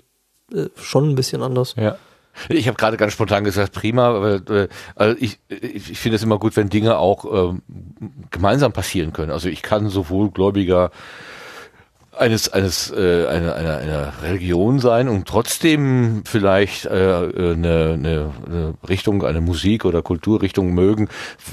äh, schon ein bisschen anders. Ja. Ich habe gerade ganz spontan gesagt, prima, weil äh, also ich, ich, ich finde es immer gut, wenn Dinge auch ähm, gemeinsam passieren können. Also ich kann sowohl Gläubiger eines eines äh, einer, einer, einer Religion sein und trotzdem vielleicht äh, äh, eine, eine, eine Richtung, eine Musik oder Kulturrichtung mögen,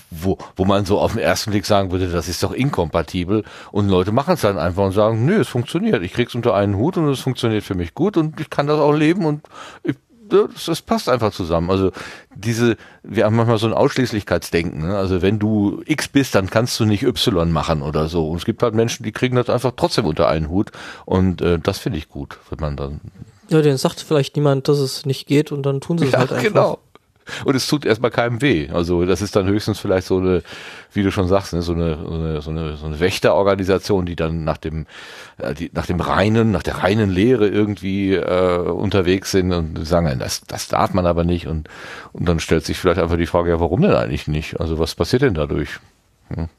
wo wo man so auf den ersten Blick sagen würde, das ist doch inkompatibel. Und Leute machen es dann einfach und sagen, nö, es funktioniert, ich krieg's unter einen Hut und es funktioniert für mich gut und ich kann das auch leben und ich das, das passt einfach zusammen. Also diese, wir haben manchmal so ein Ausschließlichkeitsdenken. Ne? Also wenn du X bist, dann kannst du nicht Y machen oder so. Und es gibt halt Menschen, die kriegen das einfach trotzdem unter einen Hut. Und äh, das finde ich gut, wenn man dann. Ja, denen sagt vielleicht niemand, dass es nicht geht und dann tun sie es halt einfach. genau. Und es tut erstmal keinem weh. Also das ist dann höchstens vielleicht so eine, wie du schon sagst, ne, so eine, so eine, so eine, so eine Wächterorganisation, die dann nach dem, äh, die, nach dem reinen, nach der reinen Lehre irgendwie äh, unterwegs sind und sagen, das, das darf man aber nicht. Und, und dann stellt sich vielleicht einfach die Frage, ja, warum denn eigentlich nicht? Also was passiert denn dadurch? Hm.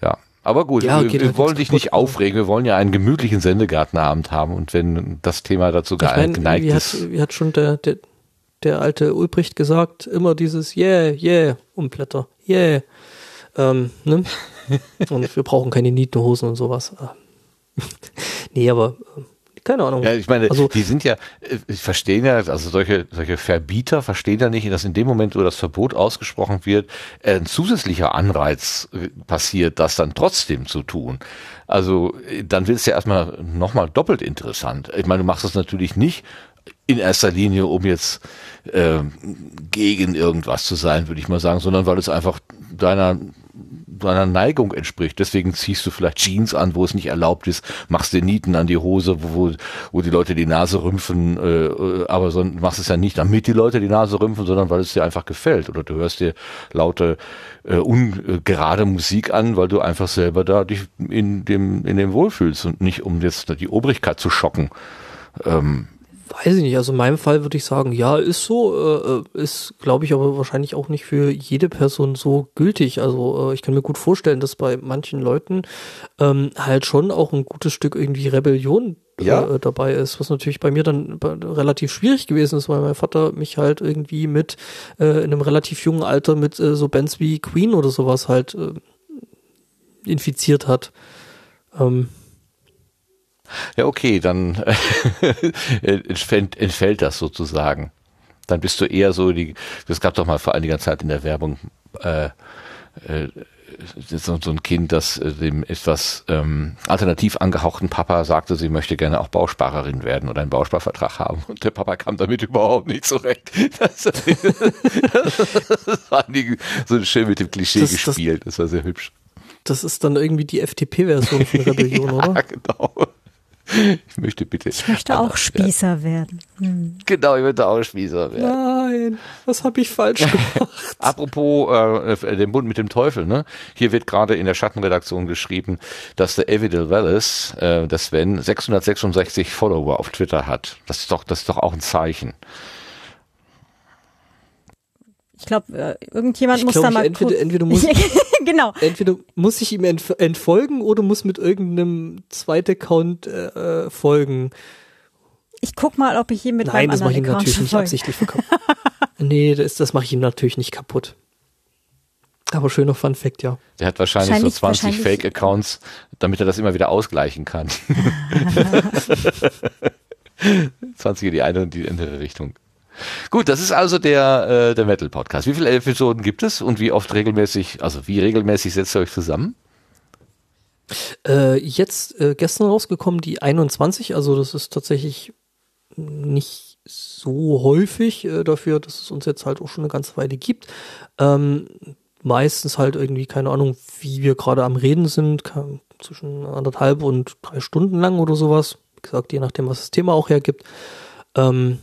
Ja. Aber gut, Ja, wir, geht wir wollen dich nicht aufregen, wir wollen ja einen gemütlichen Sendegartenabend haben und wenn das Thema dazu Ich meine, geneigt wie ist. hat, wie hat schon der, der, der alte Ulbricht gesagt, immer dieses Yeah, yeah, Umblätter, yeah. Ähm, ne? <laughs> Und wir brauchen keine Nietenhosen und sowas. Ah. <laughs> nee, aber äh, keine Ahnung. Ja, ich meine, Also- die sind ja, äh, ich verstehen ja, also solche, solche Verbieter verstehen ja nicht, dass in dem Moment, wo das Verbot ausgesprochen wird, ein zusätzlicher Anreiz äh, passiert, das dann trotzdem zu tun. Also äh, dann wird es ja erstmal nochmal doppelt interessant. Ich meine, du machst das natürlich nicht in erster Linie, um jetzt äh, gegen irgendwas zu sein, würde ich mal sagen, sondern weil es einfach deiner deiner Neigung entspricht. Deswegen ziehst du vielleicht Jeans an, wo es nicht erlaubt ist, machst dir Nieten an die Hose, wo, wo, die Leute die Nase rümpfen, äh, äh, aber so, machst es ja nicht, damit die Leute die Nase rümpfen, sondern weil es dir einfach gefällt. Oder du hörst dir laute, äh, ungerade Musik an, weil du einfach selber da dich in dem, in dem wohlfühlst und nicht um jetzt die Obrigkeit zu schocken. Ähm, Weiß ich nicht, also in meinem Fall würde ich sagen, ja, ist so, äh, äh, ist, glaube ich, aber wahrscheinlich auch nicht für jede Person so gültig. Also äh, ich kann mir gut vorstellen, dass bei manchen Leuten ähm, halt schon auch ein gutes Stück irgendwie Rebellion Ja. äh, dabei ist, was natürlich bei mir dann relativ schwierig gewesen ist, weil mein Vater mich halt irgendwie mit äh, in einem relativ jungen Alter mit so Bands wie Queen oder sowas halt infiziert hat. Ähm, Ja, okay, dann <laughs> entfällt, entfällt das sozusagen. Dann bist du eher so die, das gab doch mal vor einiger Zeit in der Werbung, äh, äh, so, so ein Kind, das äh, dem etwas ähm, alternativ angehauchten Papa sagte, sie möchte gerne auch Bausparerin werden oder einen Bausparvertrag haben. Und der Papa kam damit überhaupt nicht zurecht. <laughs> Das, das war die, so schön mit dem Klischee Das- das- gespielt. Das war sehr hübsch. das ist dann irgendwie die FDP-Version von Rebellion, <laughs> oder? Ja, genau. Ich möchte bitte. Ich möchte auch Spießer werden. Hm. Genau, ich möchte auch Spießer werden. Nein, was habe ich falsch <laughs> gemacht? Apropos äh, den Bund mit dem Teufel, ne? Hier wird gerade in der Schattenredaktion geschrieben, dass der Evidel Wallace, äh, der Sven, 666 Follower auf Twitter hat. Das ist doch, das ist doch auch ein Zeichen. Ich glaube, äh, irgendjemand Ich muss glaub, da mal entweder- entweder muss- <laughs> genau. entweder muss ich ihm entf entfolgen oder muss mit irgendeinem Zweit-Account äh, äh, folgen. Ich guck mal, ob ich ihn mit Nein, meinem das mache ich anderen ihm Account natürlich nicht absichtlich verkaufen. <laughs> nee, das, das mache ich ihm natürlich nicht kaputt. Aber schöner Fun Fact, ja. Der hat wahrscheinlich, Wahrscheinlich- so 20 wahrscheinlich- Fake-Accounts, damit er das immer wieder ausgleichen kann. <laughs> <laughs> 20 in die eine und die andere Richtung. Gut, das ist also der, äh, der Metal-Podcast. Wie viele Episoden gibt es und wie oft regelmäßig, also wie regelmäßig setzt ihr euch zusammen? Äh, jetzt äh, gestern rausgekommen die 21, also das ist tatsächlich nicht so häufig äh, dafür, dass es uns jetzt halt auch schon eine ganze Weile gibt. Ähm, meistens halt irgendwie, keine Ahnung, wie wir gerade am Reden sind, zwischen anderthalb und drei Stunden lang oder sowas. Wie gesagt, je nachdem, was das Thema auch hergibt. Ähm,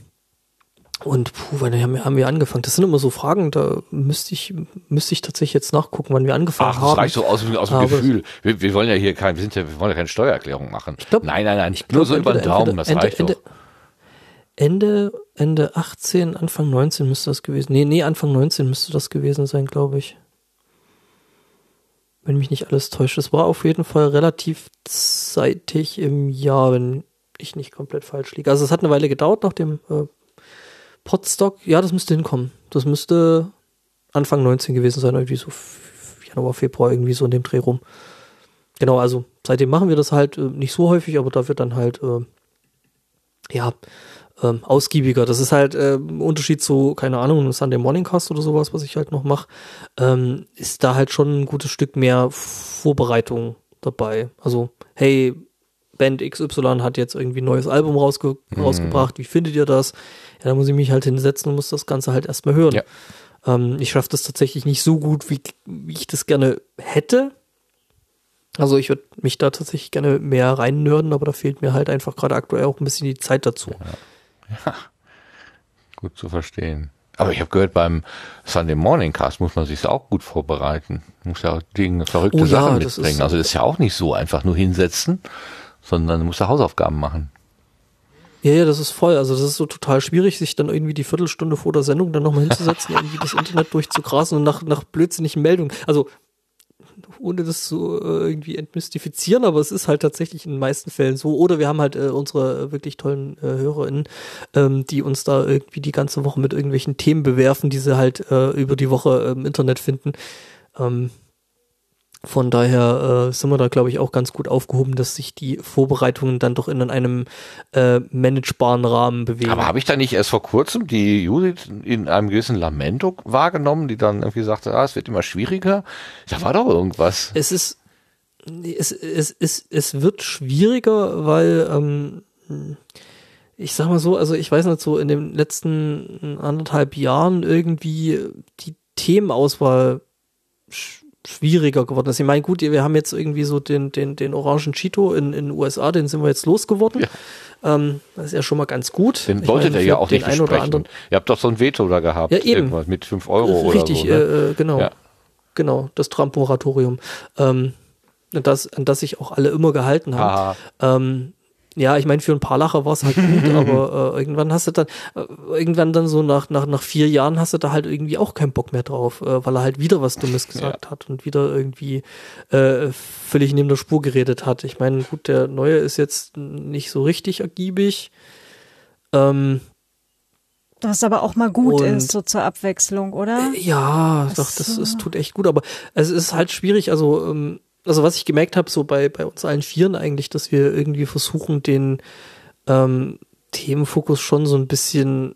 und puh, wann haben wir, haben wir angefangen? Das sind immer so Fragen, da müsste ich, müsste ich tatsächlich jetzt nachgucken, wann wir angefangen Ach, haben. das reicht so aus, aus dem Aber- Gefühl. Wir, wir wollen ja hier kein, wir sind ja, wir wollen ja keine Steuererklärung machen. glaub- nein, nein, nein. Ich Nur so über den entweder- Daumen, das entweder- reicht Ende, doch. Ende, Ende 18, Anfang 19 müsste das gewesen. Nee, nee, Anfang 19 müsste das gewesen sein, glaube ich. Wenn mich nicht alles täuscht. Es war auf jeden Fall relativ zeitig im Jahr, wenn ich nicht komplett falsch liege. Also es hat eine Weile gedauert nach dem äh, Podstock. Ja, das müsste hinkommen. Das müsste Anfang 19 gewesen sein, irgendwie so Januar, Februar, irgendwie so in dem Dreh rum. Genau, also seitdem machen wir das halt äh, nicht so häufig, aber da wird dann halt äh, ja, ähm, ausgiebiger. Das ist halt äh, Unterschied zu, keine Ahnung, einem Sunday Morning Cast oder sowas, was ich halt noch mache, ähm, ist da halt schon ein gutes Stück mehr Vorbereitung dabei. Also, hey, Band XY hat jetzt irgendwie ein neues Album rausge rausgebracht, wie findet ihr das? Ja, da muss ich mich halt hinsetzen und muss das Ganze halt erstmal hören. Ja. Ähm, ich schaffe das tatsächlich nicht so gut, wie, wie ich das gerne hätte. Also ich würde mich da tatsächlich gerne mehr reinnörden, aber da fehlt mir halt einfach gerade aktuell auch ein bisschen die Zeit dazu. <laughs> Gut zu verstehen. Aber ich habe gehört, beim Sunday Morning Cast muss man sich auch gut vorbereiten. Muss ja auch Dinge, verrückte Oh ja, Sachen das mitbringen. ist- also das ist ja auch nicht so einfach nur hinsetzen, sondern du musst ja Hausaufgaben machen. Ja, ja, das ist voll. Also das ist so total schwierig, sich dann irgendwie die Viertelstunde vor der Sendung dann nochmal hinzusetzen, <laughs> irgendwie das Internet durchzugrasen und nach, nach blödsinnigen Meldungen. Also ohne das zu äh, irgendwie entmystifizieren, aber es ist halt tatsächlich in den meisten Fällen so. Oder wir haben halt äh, unsere äh, wirklich tollen äh, HörerInnen, ähm, die uns da irgendwie die ganze Woche mit irgendwelchen Themen bewerfen, die sie halt äh, über die Woche äh, im Internet finden. Ähm, von daher äh, sind wir da, glaube ich, auch ganz gut aufgehoben, dass sich die Vorbereitungen dann doch in einem äh, managebaren Rahmen bewegen. Aber habe ich da nicht erst vor kurzem die Judith in einem gewissen Lamento wahrgenommen, die dann irgendwie sagte, ah, es wird immer schwieriger? Da war doch irgendwas. es ist, es, es, es, es wird schwieriger, weil, ähm, ich sag mal so, also ich weiß nicht, so in den letzten anderthalb Jahren irgendwie die Themenauswahl sch schwieriger geworden ist. Ich meine, gut, wir haben jetzt irgendwie so den, den, den orangen Cheeto in in den USA, den sind wir jetzt losgeworden. Ähm, das ist ja schon mal ganz gut. Den Ich wolltet meine, ihr ja auch nicht besprechen. anderen Ihr habt doch so ein Veto da gehabt. Ja, eben. Irgendwas mit 5 Euro Richtig, oder so. Ne? äh, äh, genau. Ja. Genau, das Trump-Moratorium. Ähm, an das, an das sich auch alle immer gehalten haben. Ähm, ja, ich meine, für ein paar Lacher war es halt gut, <laughs> aber äh, irgendwann hast du dann, äh, irgendwann dann so nach, nach, nach vier Jahren hast du da halt irgendwie auch keinen Bock mehr drauf, äh, weil er halt wieder was Dummes gesagt hat und wieder irgendwie äh, völlig neben der Spur geredet hat. Ich meine, gut, der neue ist jetzt nicht so richtig ergiebig. Ähm, Was aber auch mal gut Und- ist, so zur Abwechslung, oder? Ja, doch, das, so. es tut echt gut, aber es ist halt schwierig, also, ähm, also was ich gemerkt habe, so bei, bei uns allen Vieren eigentlich, dass wir irgendwie versuchen, den ähm, Themenfokus schon so ein bisschen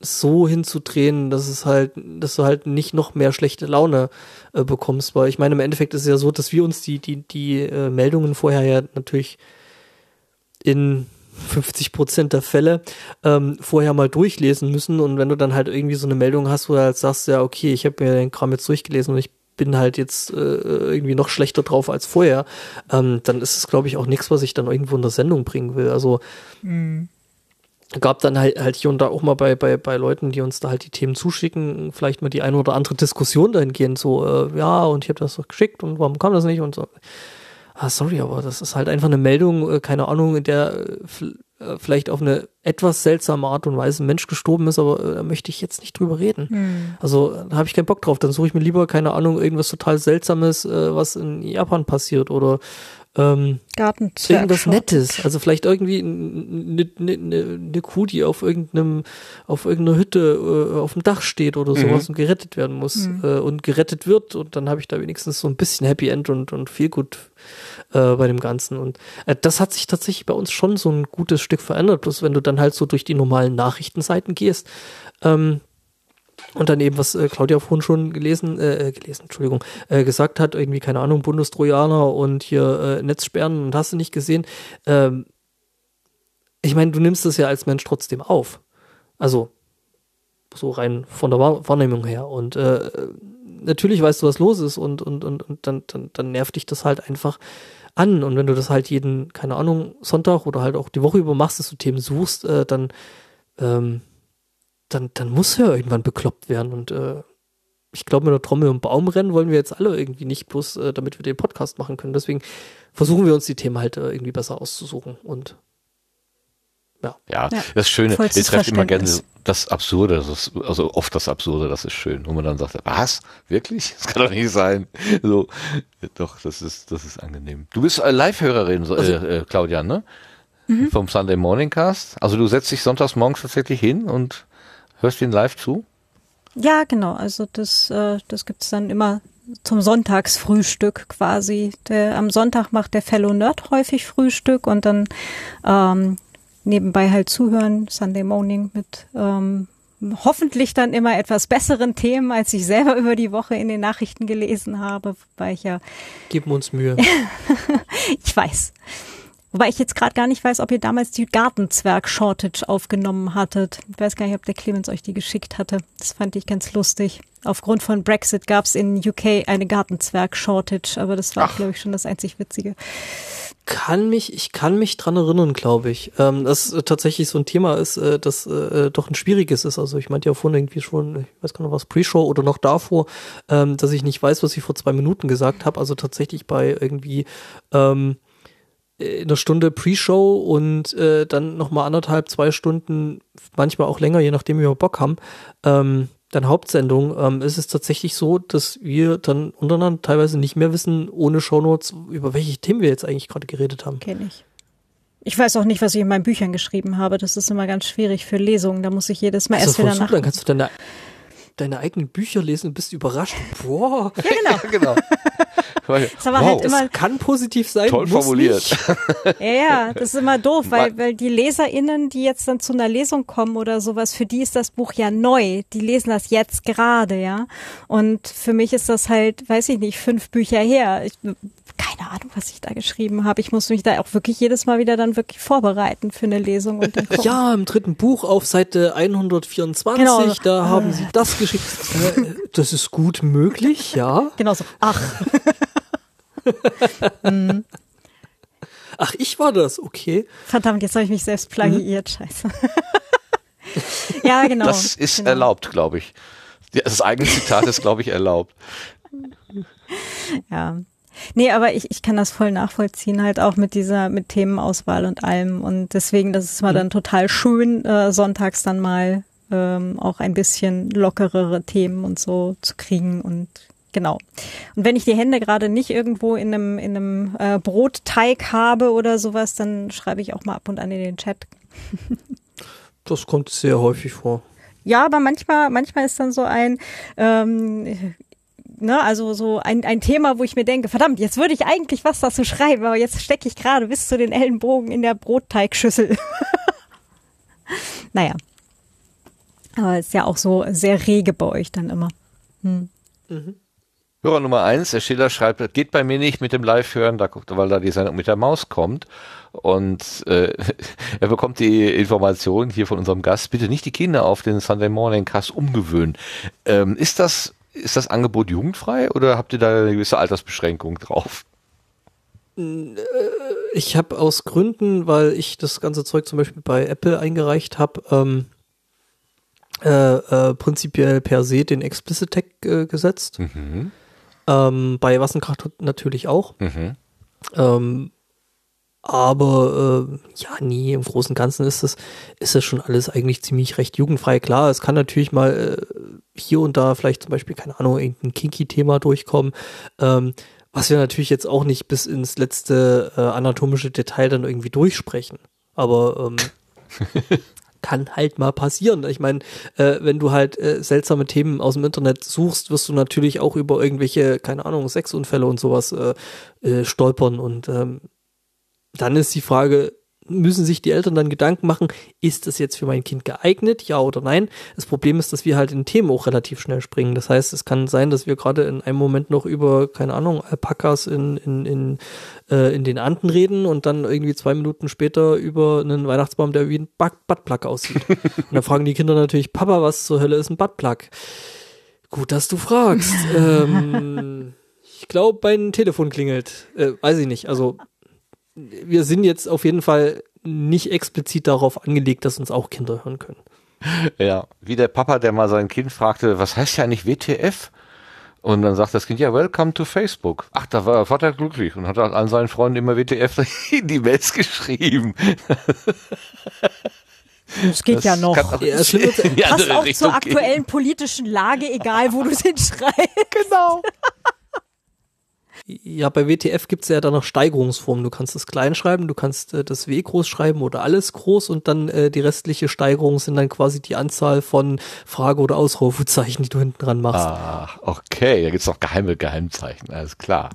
so hinzudrehen, dass es halt, dass du halt nicht noch mehr schlechte Laune äh, bekommst, weil ich meine, im Endeffekt ist es ja so, dass wir uns die, die, die äh, Meldungen vorher ja natürlich in 50 Prozent der Fälle ähm, vorher mal durchlesen müssen. Und wenn du dann halt irgendwie so eine Meldung hast, wo du halt sagst, ja, okay, ich habe mir den Kram jetzt durchgelesen und ich bin halt jetzt äh, irgendwie noch schlechter drauf als vorher, ähm, dann ist es, glaube ich, auch nichts, was ich dann irgendwo in der Sendung bringen will. Also gab dann halt, halt hier und da auch mal bei, bei, bei Leuten, die uns da halt die Themen zuschicken, vielleicht mal die eine oder andere Diskussion dahingehend, so, äh, ja, und ich habe das doch geschickt und warum kam das nicht und so. Ah, sorry, aber das ist halt einfach eine Meldung, äh, keine Ahnung, in der, äh, äh, vielleicht auf eine etwas seltsame Art und Weise ein Mensch gestorben ist, aber äh, da möchte ich jetzt nicht drüber reden. Hm. Also da habe ich keinen Bock drauf. Dann suche ich mir lieber, keine Ahnung, irgendwas total Seltsames, äh, was in Japan passiert oder ähm, irgendwas Nettes. Also vielleicht irgendwie eine ne, ne, ne Kuh, die auf irgendeinem, auf irgendeiner Hütte äh, auf dem Dach steht oder sowas und gerettet werden muss äh, und gerettet wird und dann habe ich da wenigstens so ein bisschen Happy End und, und viel gut äh, bei dem Ganzen. Und äh, das hat sich tatsächlich bei uns schon so ein gutes Stück verändert. Bloß wenn du dann halt so durch die normalen Nachrichtenseiten gehst, ähm, und dann eben, was äh, Claudia vorhin schon gelesen, äh, äh, gelesen, Entschuldigung, äh, gesagt hat, irgendwie, keine Ahnung, Bundestrojaner und hier äh, Netzsperren und hast du nicht gesehen. Ähm, ich meine, du nimmst das ja als Mensch trotzdem auf. Also, so rein von der Wahr Wahrnehmung her. Und äh, natürlich weißt du, was los ist und, und, und, und dann, dann, dann nervt dich das halt einfach an. Und wenn du das halt jeden, keine Ahnung, Sonntag oder halt auch die Woche über machst, dass du Themen suchst, äh, dann, ähm, dann, dann muss er irgendwann bekloppt werden. Und äh, ich glaube, mit der Trommel und Baumrennen wollen wir jetzt alle irgendwie nicht, bloß äh, damit wir den Podcast machen können. Deswegen versuchen wir uns die Themen halt äh, irgendwie besser auszusuchen. Und ja. Ja, Ja, das Schöne, ihr trefft immer gerne das Absurde, das ist, also oft das Absurde, das ist schön, wo man dann sagt, was? Wirklich? Das kann doch nicht sein. So, doch, das ist, das ist angenehm. Du bist äh, Live-Hörerin, so, äh, äh, Claudia, ne? Mhm. Vom Sunday Morning Cast. Also du setzt dich sonntags morgens tatsächlich hin und hörst ihn live zu? Ja, genau. Also das, äh, das gibt's dann immer zum Sonntagsfrühstück quasi. Der, am Sonntag macht der Fellow Nerd häufig Frühstück und dann ähm, nebenbei halt zuhören, Sunday Morning mit ähm, hoffentlich dann immer etwas besseren Themen, als ich selber <laughs> über die Woche in den Nachrichten gelesen habe, wobei ich ja, Geben uns Mühe. <laughs> ich weiß. Wobei ich jetzt gerade gar nicht weiß, ob ihr damals die Gartenzwerg-Shortage aufgenommen hattet. Ich weiß gar nicht, ob der Clemens euch die geschickt hatte. Das fand ich ganz lustig. Aufgrund von Brexit gab es in UK eine Gartenzwerg-Shortage, aber das war, glaube ich, schon das einzig Witzige. kann mich, ich kann mich dran erinnern, glaube ich, ähm, dass tatsächlich so ein Thema ist, äh, das äh, doch ein schwieriges ist. Also ich meinte ja vorhin irgendwie schon, ich weiß gar nicht was, Pre-Show oder noch davor, ähm, dass ich nicht weiß, was ich vor zwei Minuten gesagt habe. Also tatsächlich bei irgendwie ähm, in einer Stunde Pre-Show und äh, dann nochmal anderthalb, zwei Stunden, manchmal auch länger, je nachdem, wie wir Bock haben, ähm, dann Hauptsendung, ähm, ist es tatsächlich so, dass wir dann untereinander teilweise nicht mehr wissen, ohne Shownotes, über welche Themen wir jetzt eigentlich gerade geredet haben. Kenne ich. Ich weiß auch nicht, was ich in meinen Büchern geschrieben habe. Das ist immer ganz schwierig für Lesungen. Da muss ich jedes Mal Das erst wieder nach. dann kannst du deine, deine eigenen Bücher lesen und bist überrascht. Boah, Ja, genau. <laughs> genau. <laughs> Ist aber halt immer, das kann positiv sein, Toll muss formuliert. Nicht. <laughs> Ja, ja, das ist immer doof, weil, weil die LeserInnen, die jetzt dann zu einer Lesung kommen oder sowas, für die ist das Buch ja neu. Die lesen das jetzt gerade, ja. Und für mich ist das halt, weiß ich nicht, fünf Bücher her. Ich, keine Ahnung, was ich da geschrieben habe. Ich muss mich da auch wirklich jedes Mal wieder dann wirklich vorbereiten für eine Lesung und dann gucken. <laughs> Ja, im dritten Buch auf Seite 124, Genau. da haben sie das geschickt. Äh, das ist gut möglich, ja. Genau so. Ach, <laughs> Ach, ich war das, okay. verdammt, jetzt habe ich mich selbst plagiiert. Scheiße. <laughs> ja, genau. Das ist genau. erlaubt, glaube ich. Das eigene Zitat ist, glaube ich, erlaubt. Ja. Nee, aber ich, ich kann das voll nachvollziehen, halt auch mit dieser, mit Themenauswahl und allem. Und deswegen, das ist mal dann total schön, äh, sonntags dann mal ähm, auch ein bisschen lockerere Themen und so zu kriegen und genau. Und wenn ich die Hände gerade nicht irgendwo in einem, in einem äh, Brotteig habe oder sowas, dann schreibe ich auch mal ab und an in den Chat. <laughs> Das kommt sehr häufig vor. Ja, aber manchmal, manchmal ist dann so ein, ähm, ne, also so ein, ein Thema, wo ich mir denke, verdammt, jetzt würde ich eigentlich was dazu schreiben, aber jetzt stecke ich gerade bis zu den Ellenbogen in der Brotteigschüssel. <laughs> naja. Aber ist ja auch so sehr rege bei euch dann immer. Hm. Hörer Nummer eins, der Schiller schreibt, das geht bei mir nicht mit dem Live-Hören, da, weil da die Sendung mit der Maus kommt. Und äh, <laughs> er bekommt die Information hier von unserem Gast, bitte nicht die Kinder auf den Sunday Morning Cast umgewöhnen. Ähm, ist das ist das Angebot jugendfrei oder habt ihr da eine gewisse Altersbeschränkung drauf? Ich habe aus Gründen, weil ich das ganze Zeug zum Beispiel bei Apple eingereicht habe, ähm, äh, äh, prinzipiell per se den Explicit Tag äh, gesetzt. Ähm, bei Wassenkraft natürlich auch. Mhm. Ähm, aber äh, ja, nee, im Großen und Ganzen ist das, ist das schon alles eigentlich ziemlich recht jugendfrei. Klar, es kann natürlich mal äh, hier und da vielleicht zum Beispiel, keine Ahnung, irgendein Kinky-Thema durchkommen, ähm, was wir natürlich jetzt auch nicht bis ins letzte äh, anatomische Detail dann irgendwie durchsprechen. Aber ähm, <laughs> kann halt mal passieren. Ich meine, äh, wenn du halt äh, seltsame Themen aus dem Internet suchst, wirst du natürlich auch über irgendwelche, keine Ahnung, Sexunfälle und sowas äh, äh, stolpern. Und ähm, dann ist die Frage, müssen sich die Eltern dann Gedanken machen, ist das jetzt für mein Kind geeignet, ja oder nein? Das Problem ist, dass wir halt in Themen auch relativ schnell springen. Das heißt, es kann sein, dass wir gerade in einem Moment noch über, keine Ahnung, Alpakas in, in, in, äh, in den Anden reden und dann irgendwie zwei Minuten später über einen Weihnachtsbaum, der wie ein Buttplug aussieht. <laughs> und dann fragen die Kinder natürlich, Papa, was zur Hölle ist ein Buttplug? Gut, dass du fragst. <laughs> ähm, ich glaube, mein Telefon klingelt. Äh, weiß ich nicht. Also wir sind jetzt auf jeden Fall nicht explizit darauf angelegt, dass uns auch Kinder hören können. Ja, wie der Papa, der mal sein Kind fragte, was heißt ja eigentlich WTF? Und dann sagt das Kind, ja, welcome to Facebook. Ach, da war der Vater glücklich und hat an seinen Freunden immer WTF in die Mails geschrieben. Das geht Das ja noch. auch Ja, die Passt auch Richtung zur gehen. aktuellen politischen Lage, egal wo du es <laughs> hinschreibst. Genau. Ja, bei WTF gibt's ja dann noch Steigerungsformen. Du kannst es klein schreiben, du kannst äh, das W groß schreiben oder alles groß und dann äh, die restliche Steigerung sind dann quasi die Anzahl von Frage- oder Ausrufezeichen, die du hinten dran machst. Ach, okay, da gibt's noch geheime Geheimzeichen, alles klar.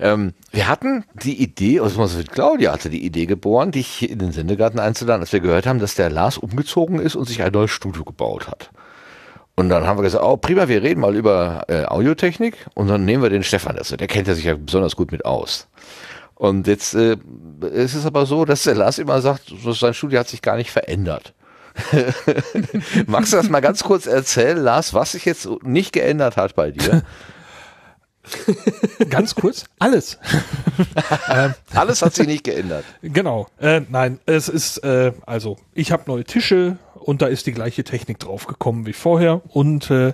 Ähm, wir hatten die Idee, also Claudia hatte die Idee geboren, dich in den Sendegarten einzuladen, als wir gehört haben, dass der Lars umgezogen ist und sich ein neues Studio gebaut hat. Und dann haben wir gesagt, oh prima, wir reden mal über äh, Audiotechnik und dann nehmen wir den Stefan dazu. Der kennt ja sich ja besonders gut mit aus. Und jetzt äh, es ist aber so, dass der Lars immer sagt, sein Studio hat sich gar nicht verändert. <laughs> Magst du das mal ganz kurz erzählen, Lars, was sich jetzt nicht geändert hat bei dir? <laughs> <laughs> Ganz kurz, alles. <laughs> Alles hat sich nicht geändert. Genau. Äh, nein, es ist, äh, also ich habe neue Tische und da ist die gleiche Technik draufgekommen wie vorher. Und äh,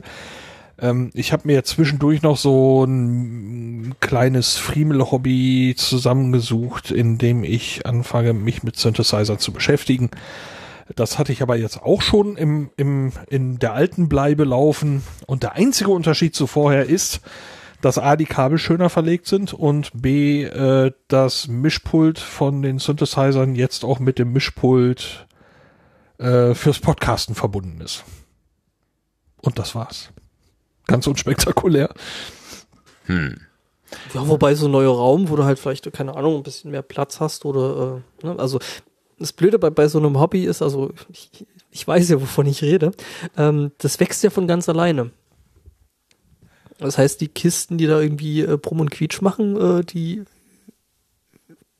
ähm, ich habe mir zwischendurch noch so ein kleines Friemel-Hobby zusammengesucht, in dem ich anfange, mich mit Synthesizer zu beschäftigen. Das hatte ich aber jetzt auch schon im, im, in der alten Bleibe laufen. Und der einzige Unterschied zu vorher ist, dass A, die Kabel schöner verlegt sind und B, äh, das Mischpult von den Synthesizern jetzt auch mit dem Mischpult äh, fürs Podcasten verbunden ist. Und das war's. Ganz unspektakulär. Ja, wobei so ein neuer Raum, wo du halt vielleicht, keine Ahnung, ein bisschen mehr Platz hast oder, äh, ne, also das Blöde bei, bei so einem Hobby ist, also ich, ich weiß ja, wovon ich rede, ähm, das wächst ja von ganz alleine. Das heißt, die Kisten, die da irgendwie äh, Brumm und Quietsch machen, äh, die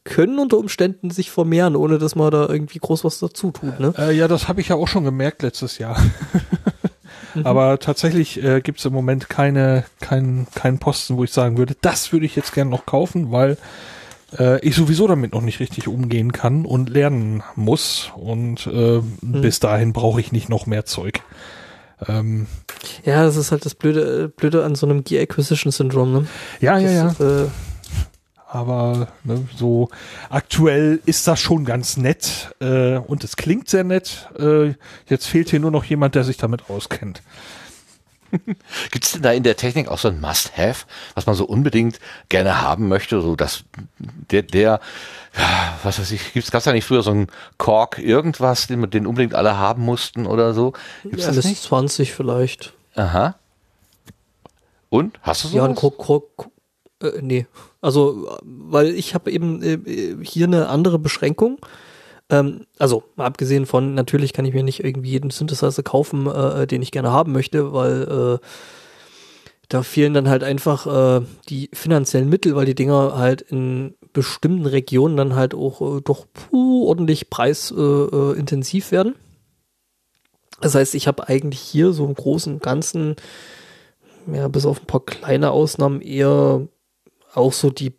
können unter Umständen sich vermehren, ohne dass man da irgendwie groß was dazu tut, ne? Äh, ja, das habe ich ja auch schon gemerkt letztes Jahr. <laughs> Aber tatsächlich äh, gibt's im Moment keine, keinen keinen Posten, wo ich sagen würde, das würde ich jetzt gerne noch kaufen, weil äh, ich sowieso damit noch nicht richtig umgehen kann und lernen muss. Und äh, bis dahin brauche ich nicht noch mehr Zeug. Ähm, Ja, das ist halt das Blöde, äh, Blöde an so einem Gear Acquisition Syndrom, ne? ja, ja, ja. Das, äh, Aber ne, so aktuell ist das schon ganz nett äh, und es klingt sehr nett. Äh, jetzt fehlt hier nur noch jemand, der sich damit auskennt. <laughs> Gibt es denn da in der Technik auch so ein Must-Have, was man so unbedingt gerne haben möchte, so dass der, der, was weiß ich, gibt's gab's da nicht früher so einen Kork irgendwas, den, den unbedingt alle haben mussten oder so? Gibt's ja, das nicht? 20 vielleicht. Aha. Und hast du so? Ja, ein Krok, Krok, äh, nee. Also, weil ich habe eben äh, hier eine andere Beschränkung. Ähm, also, abgesehen von, natürlich kann ich mir nicht irgendwie jeden Synthesizer kaufen, äh, den ich gerne haben möchte, weil äh, da fehlen dann halt einfach äh, die finanziellen Mittel, weil die Dinger halt in bestimmten Regionen dann halt auch äh, doch puh, ordentlich preisintensiv äh, intensiv werden. Das heißt, ich habe eigentlich hier so im Großen und Ganzen ja, bis auf ein paar kleine Ausnahmen eher auch so die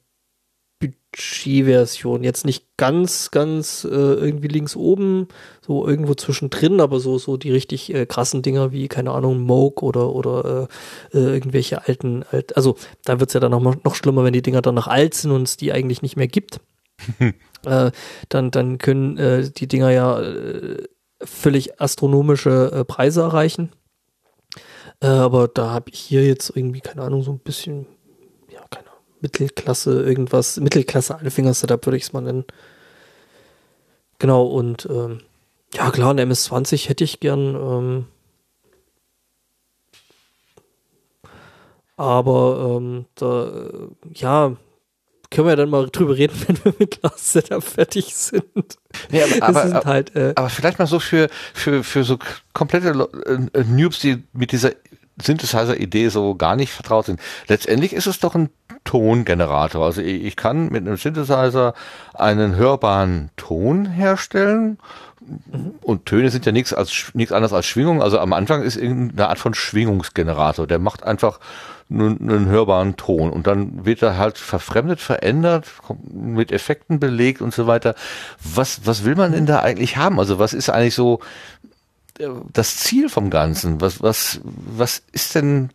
Budgetversion. Jetzt nicht ganz, ganz äh, irgendwie links oben, so irgendwo zwischendrin, aber so, so die richtig äh, krassen Dinger wie, keine Ahnung, Moog oder, oder äh, äh, irgendwelche alten, alt, also da wird's ja dann noch, mal- noch schlimmer, wenn die Dinger dann noch alt sind und es die eigentlich nicht mehr gibt. <laughs> äh, dann, dann können äh, die Dinger ja äh, völlig astronomische äh, Preise erreichen. Äh, aber da habe ich hier jetzt irgendwie, keine Ahnung, so ein bisschen, Mittelklasse, irgendwas, Mittelklasse Allfinger-Setup würde ich es mal nennen. Genau, und ähm, ja, klar, ein MS-20 hätte ich gern. Ähm, aber ähm, da, äh, ja, können wir dann mal drüber reden, <laughs> wenn wir mit Last Setup fertig sind. Nee, aber, Das aber, sind halt, äh, aber vielleicht mal so für, für, für so komplette äh, Noobs, die mit dieser Synthesizer-Idee so gar nicht vertraut sind. Letztendlich ist es doch ein Tongenerator. Also ich, kann mit einem Synthesizer einen hörbaren Ton herstellen. Und Töne sind ja nichts als nichts anderes als Schwingung. Also am Anfang ist irgendeine Art von Schwingungsgenerator. Der macht einfach einen, einen hörbaren Ton und dann wird er halt verfremdet, verändert, mit Effekten belegt und so weiter. Was was will man denn da eigentlich haben? Also was ist eigentlich so das Ziel vom Ganzen? Was was was ist denn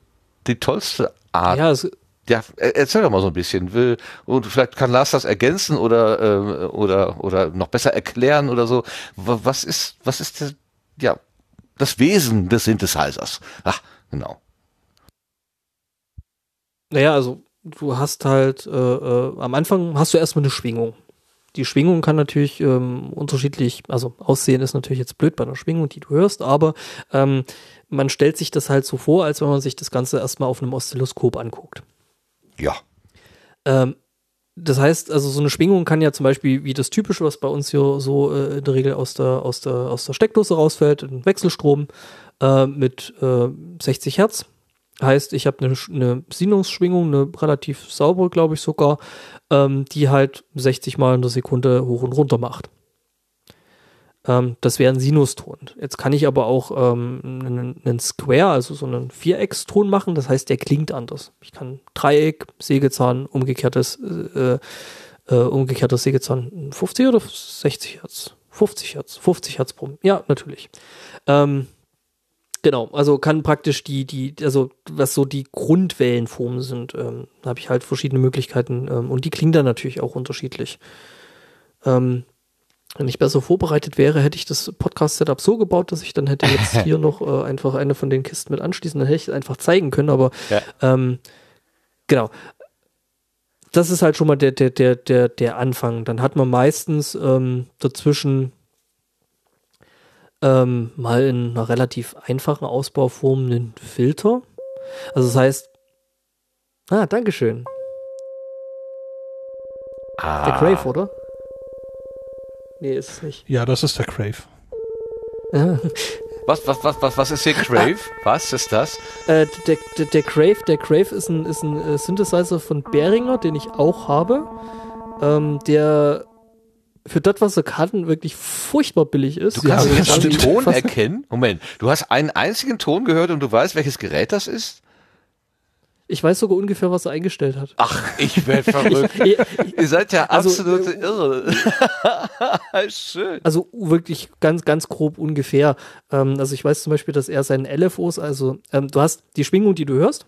die tollste Art? ja, es, Ja, er- erzähl doch mal so ein bisschen. Will, und vielleicht kann Lars das ergänzen oder, äh, oder, oder noch besser erklären oder so. Wa- Was ist, was ist der, ja, das Wesen des Synthesizers? Ach, genau. Naja, also du hast halt, äh, äh, am Anfang hast du erstmal eine Schwingung. Die Schwingung kann natürlich ähm, unterschiedlich, also aussehen ist natürlich jetzt blöd bei einer Schwingung, die du hörst, aber ähm, man stellt sich das halt so vor, als wenn man sich das Ganze erstmal auf einem Oszilloskop anguckt. Ja. Ähm, das heißt, also so eine Schwingung kann ja zum Beispiel, wie das typische, was bei uns hier so äh, in der Regel aus der, aus der, aus der Steckdose rausfällt, ein Wechselstrom äh, mit äh, 60 Hertz. Heißt, ich habe eine, eine Sinusschwingung, eine relativ saubere, glaube ich sogar, ähm, die halt 60 Mal in der Sekunde hoch und runter macht. Ähm, das wäre ein Sinuston. Jetzt kann ich aber auch ähm, einen, einen Square, also so einen Viereckston machen. Das heißt, der klingt anders. Ich kann Dreieck, Sägezahn, umgekehrtes, äh, äh, umgekehrtes Sägezahn 50 oder 60 Hertz? 50 Hertz, 50 Hertz pro. Ja, natürlich. Ähm, genau, also kann praktisch die, die, also was so die Grundwellenformen sind, ähm, habe ich halt verschiedene Möglichkeiten ähm, und die klingen dann natürlich auch unterschiedlich. Ähm, wenn ich besser vorbereitet wäre, hätte ich das Podcast-Setup so gebaut, dass ich dann hätte jetzt <laughs> hier noch äh, einfach eine von den Kisten mit anschließen, dann hätte ich es einfach zeigen können, aber Ja. ähm, genau. Das ist halt schon mal der, der, der, der, der Anfang. Dann hat man meistens ähm, dazwischen ähm, mal in einer relativ einfachen Ausbauform einen Filter. Also das heißt, ah, Dankeschön. Ah. Der Crave, oder? Nee, ist es nicht. Ja, das ist der Crave. Was, was, was, was, was ist hier Crave? Was ist das? Äh, der, der, der Crave, der Crave ist ein, ist ein äh, Synthesizer von Behringer, den ich auch habe. Ähm, der für das, was er kann, wirklich furchtbar billig ist. Du kannst Also jetzt den Ton erkennen? Moment, du hast einen einzigen Ton gehört und du weißt, welches Gerät das ist? Ich weiß sogar ungefähr, was er eingestellt hat. Ach, ich werde <laughs> verrückt. Ich, Ihr seid ja Also, absolute äh, Irre. <laughs> Schön. Also wirklich ganz, ganz grob ungefähr. Ähm, also ich weiß zum Beispiel, dass er seinen LFOs, also ähm, du hast die Schwingung, die du hörst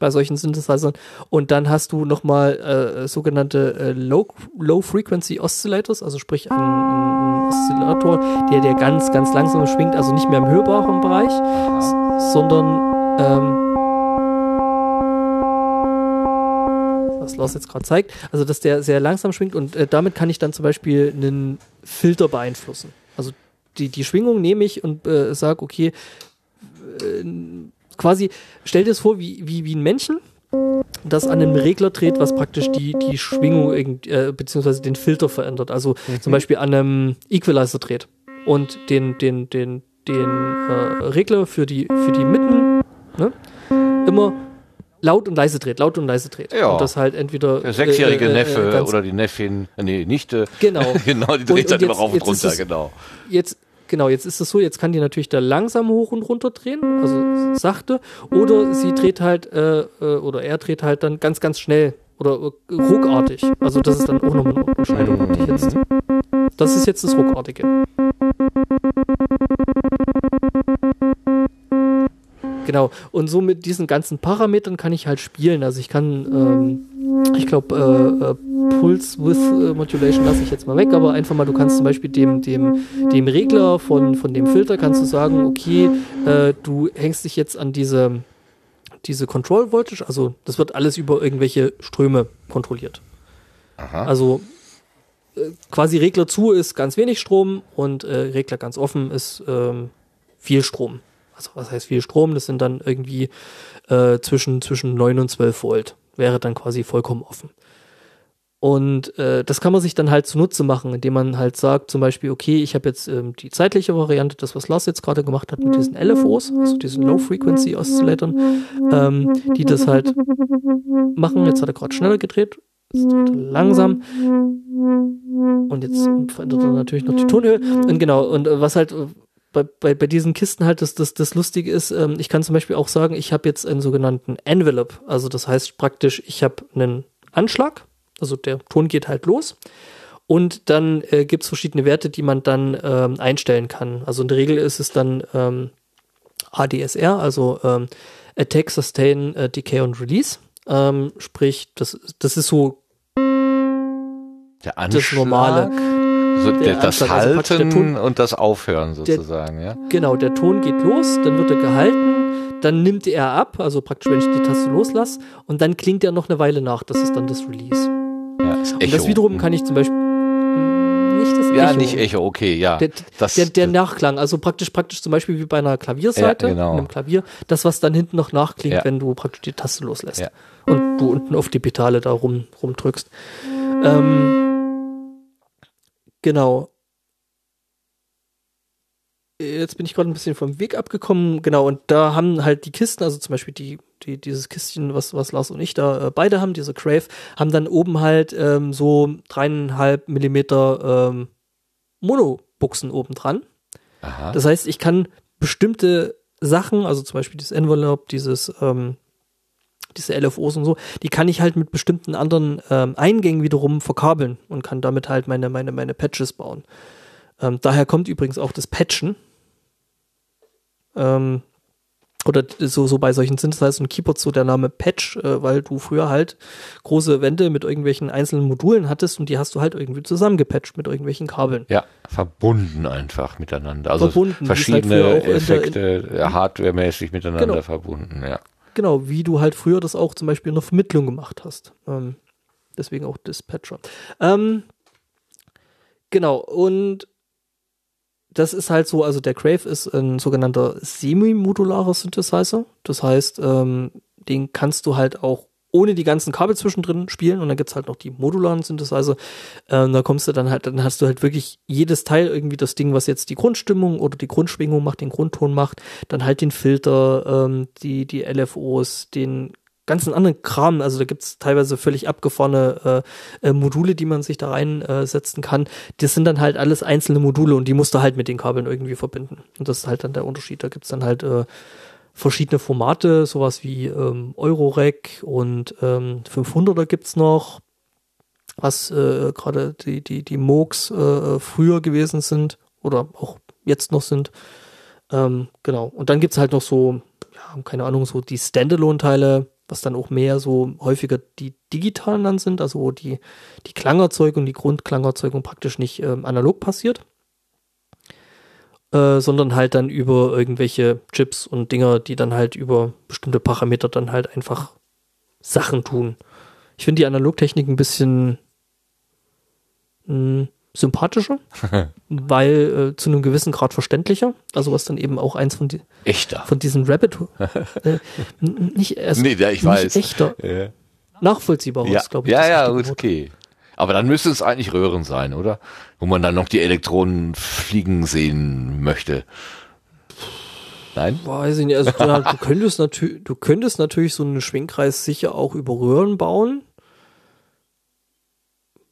bei solchen Synthesizern und dann hast du nochmal äh, sogenannte äh, Low, Low Frequency Oscillators, also sprich ein, ein Oszillator, der, der ganz, ganz langsam schwingt, also nicht mehr im hörbaren Bereich, sondern ähm, was Lars jetzt gerade zeigt, also dass der sehr langsam schwingt und äh, damit kann ich dann zum Beispiel einen Filter beeinflussen. Also die, die Schwingung nehme ich und äh, sage, okay, äh, quasi, stell dir es vor, wie, wie, wie ein Männchen, das an einem Regler dreht, was praktisch die, die Schwingung irgend- äh, beziehungsweise den Filter verändert. Also zum Beispiel an einem Equalizer dreht und den, den, den, den äh, Regler für die, für die Mitten ne, immer laut und leise dreht, laut und leise dreht. Ja. Und das halt entweder Der sechsjährige äh, äh, äh, Neffe ganz- oder die Neffin, äh, nee, Nichte. Genau. <laughs> genau, die Und- dreht und halt immer jetzt- rauf und runter, genau. jetzt, genau, jetzt ist es so, jetzt kann die natürlich da langsam hoch und runter drehen, also sachte, oder sie dreht halt, äh, äh, oder er dreht halt dann ganz, ganz schnell Oder äh, ruckartig. Also das ist dann auch nochmal eine Unterscheidung. ob ich jetzt, das ist jetzt das ruckartige. Genau. Und so mit diesen ganzen Parametern kann ich halt spielen. Also ich kann, ähm, ich glaube, äh, äh, Pulse with äh, Modulation lasse ich jetzt mal weg, aber einfach mal, du kannst zum Beispiel dem, dem, dem Regler von, von dem Filter kannst du sagen, okay, äh, du hängst dich jetzt an diese, diese Control Voltage, also das wird alles über irgendwelche Ströme kontrolliert. Aha. Also äh, quasi Regler zu ist ganz wenig Strom und äh, Regler ganz offen ist ähm, viel Strom. Also was heißt viel Strom? Das sind dann irgendwie äh, zwischen, zwischen 9 und 12 Volt. Wäre dann quasi vollkommen offen. Und äh, das kann man sich dann halt zunutze machen, indem man halt sagt, zum Beispiel, okay, ich habe jetzt ähm, die zeitliche Variante, das, was Lars jetzt gerade gemacht hat mit diesen LFOs, also diesen Low-Frequency-Oszillatoren, ähm, die das halt machen. Jetzt hat er gerade schneller gedreht, langsam. Und jetzt verändert er natürlich noch die Tonhöhe. Und genau, und äh, was halt äh, bei, bei, bei diesen Kisten halt das, das, das Lustige ist, ähm, ich kann zum Beispiel auch sagen, ich habe jetzt einen sogenannten Envelope. Also das heißt praktisch, ich habe einen Anschlag, also der Ton geht halt los. Und dann äh, gibt es verschiedene Werte, die man dann ähm, einstellen kann. Also in der Regel ist es dann ähm, ADSR, also ähm, Attack, Sustain, äh, Decay und Release. Ähm, sprich, das, das ist so Der das Normale. So, Der der, das Anschlag, also praktisch der Halten Ton- und das Aufhören sozusagen, ja. Genau, der Ton geht los, dann wird er gehalten, dann nimmt er ab, also praktisch, wenn ich die Taste loslasse, und dann klingt er noch eine Weile nach. Das ist dann das Release. ja das Und das wiederum kann ich zum Beispiel mh, nicht das Ja, Echo. nicht Echo, okay, ja. Der, das, der, der Nachklang, also praktisch, praktisch zum Beispiel wie bei einer Klavierseite, Ja, genau. einem Klavier, das, was dann hinten noch nachklingt, Ja. wenn du praktisch die Taste loslässt. Ja. Und du unten auf die Pedale da rum, rumdrückst. Ähm, genau. Jetzt bin ich gerade ein bisschen vom Weg abgekommen, genau, und da haben halt die Kisten, also zum Beispiel die, die, dieses Kistchen, was, was Lars und ich da äh, beide haben, diese Crave, haben dann oben halt ähm, so dreieinhalb Millimeter ähm, Mono-Buchsen oben dran. Aha. Das heißt, ich kann bestimmte Sachen, also zum Beispiel dieses Envelope, dieses, ähm, diese LFOs und so, die kann ich halt mit bestimmten anderen ähm, Eingängen wiederum verkabeln und kann damit halt meine, meine, meine Patches bauen. Ähm, daher kommt übrigens auch das Patchen. Ähm, oder so, so bei solchen Synthesizern und Keyboards so der Name Patch, äh, weil du früher halt große Wände mit irgendwelchen einzelnen Modulen hattest und die hast du halt irgendwie zusammengepatcht mit irgendwelchen Kabeln. Ja, verbunden einfach miteinander. Also Verbunden, halt verschiedene der- Effekte hardwaremäßig miteinander Genau. verbunden, ja. Genau, wie du halt früher das auch zum Beispiel in der Vermittlung gemacht hast. Ähm, deswegen auch Dispatcher. Ähm, genau, und das ist halt so, also der Crave ist ein sogenannter semi-modularer Synthesizer. Das heißt, ähm, den kannst du halt auch ohne die ganzen Kabel zwischendrin spielen und dann gibt's halt noch die modularen Synthesizer. Ähm, da kommst du dann halt, dann hast du halt wirklich jedes Teil irgendwie das Ding, was jetzt die Grundstimmung oder die Grundschwingung macht, den Grundton macht, dann halt den Filter, ähm, die, die LFOs, den ganzen anderen Kram, also da gibt's teilweise völlig abgefahrene äh, äh, Module, die man sich da reinsetzen äh, kann. Das sind dann halt alles einzelne Module und die musst du halt mit den Kabeln irgendwie verbinden. Und das ist halt dann der Unterschied. Da gibt's dann halt äh, verschiedene Formate, sowas wie ähm, Eurorec und ähm, 500er gibt's noch, was äh, gerade die, die, die Moogs äh, früher gewesen sind oder auch jetzt noch sind. Ähm, genau. Und dann gibt's halt noch so, ja, keine Ahnung, so die Standalone-Teile, was dann auch mehr so häufiger die digitalen dann sind, also wo die, die Klangerzeugung, die Grundklangerzeugung praktisch nicht ähm, analog passiert, äh, sondern halt dann über irgendwelche Chips und Dinger, die dann halt über bestimmte Parameter dann halt einfach Sachen tun. Ich finde die Analogtechnik ein bisschen mh, sympathischer, <laughs> weil äh, zu einem gewissen Grad verständlicher. Also was dann eben auch eins von, die, Echter. von diesen Rabbit <laughs> äh, nicht also Nee, ja, ich nicht weiß. echter, Ja, nachvollziehbarer ja, ist, glaube ich. ja, ja gut, okay. Aber dann müsste es eigentlich Röhren sein, oder? Wo man dann noch die Elektronen fliegen sehen möchte. Nein? Weiß ich nicht. Also du, du <laughs> könntest natürlich, du könntest natürlich so einen Schwingkreis sicher auch über Röhren bauen.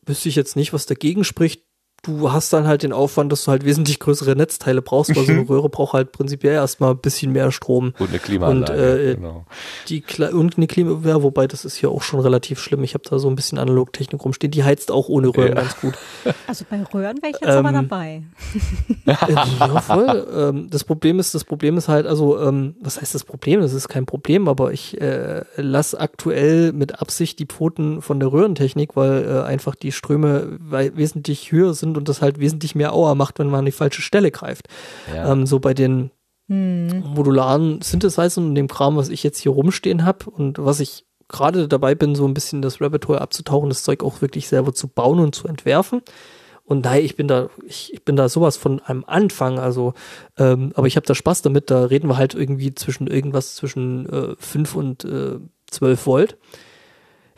Wüsste ich jetzt nicht, was dagegen spricht. Du hast dann halt den Aufwand, dass du halt wesentlich größere Netzteile brauchst, weil so eine Röhre braucht halt prinzipiell erstmal ein bisschen mehr Strom. Und eine Klimaanlage. Und, äh, genau. Die Kle und eine Klima, ja, wobei das ist hier auch schon relativ schlimm. Ich habe da so ein bisschen Analogtechnik rumstehen. Die heizt auch ohne Röhren Ja. ganz gut. <laughs> Also bei Röhren wäre ich jetzt aber Ähm, dabei. <laughs> Äh, ja, voll. Ähm, das Problem ist, das Problem ist halt, also, ähm, was heißt das Problem? Das ist kein Problem, aber ich äh, lasse aktuell mit Absicht die Pfoten von der Röhrentechnik, weil äh, einfach die Ströme wesentlich höher sind und das halt wesentlich mehr Auer macht, wenn man an die falsche Stelle greift. Ja. Ähm, so bei den Hm. modularen Synthesizern und dem Kram, was ich jetzt hier rumstehen habe und was ich gerade dabei bin, so ein bisschen das Rabbit Hole abzutauchen, das Zeug auch wirklich selber zu bauen und zu entwerfen. Und nein, ich bin da, ich, ich bin da sowas von einem Anfang, also, ähm, aber ich habe da Spaß damit, da reden wir halt irgendwie zwischen irgendwas zwischen äh, 5 und äh, 12 Volt.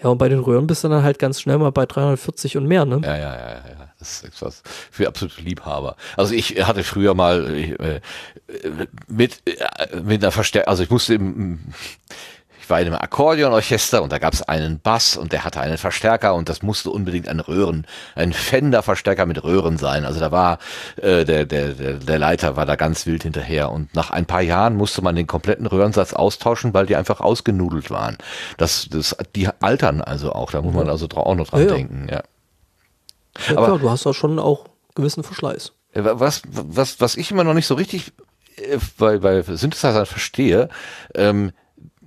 Ja, und bei den Röhren bist du dann halt ganz schnell mal bei 340 und mehr, ne? Ja, ja, ja, ja, ist etwas für absolute Liebhaber. Also ich hatte früher mal äh, äh, mit, äh, mit einer Verstärkung, also ich musste im, ich war in einem Akkordeonorchester und da gab es einen Bass und der hatte einen Verstärker und das musste unbedingt ein Röhren, ein Fender-Verstärker mit Röhren sein. Also da war äh, der, der, der, Leiter war da ganz wild hinterher und nach ein paar Jahren musste man den kompletten Röhrensatz austauschen, weil die einfach ausgenudelt waren. Das, das, die altern also auch, da muss man also auch noch dran ja. denken, ja. Ja, aber- klar, du hast da schon auch gewissen Verschleiß. Äh, Was, was, was ich immer noch nicht so richtig äh, bei, bei Synthesizern verstehe, ähm,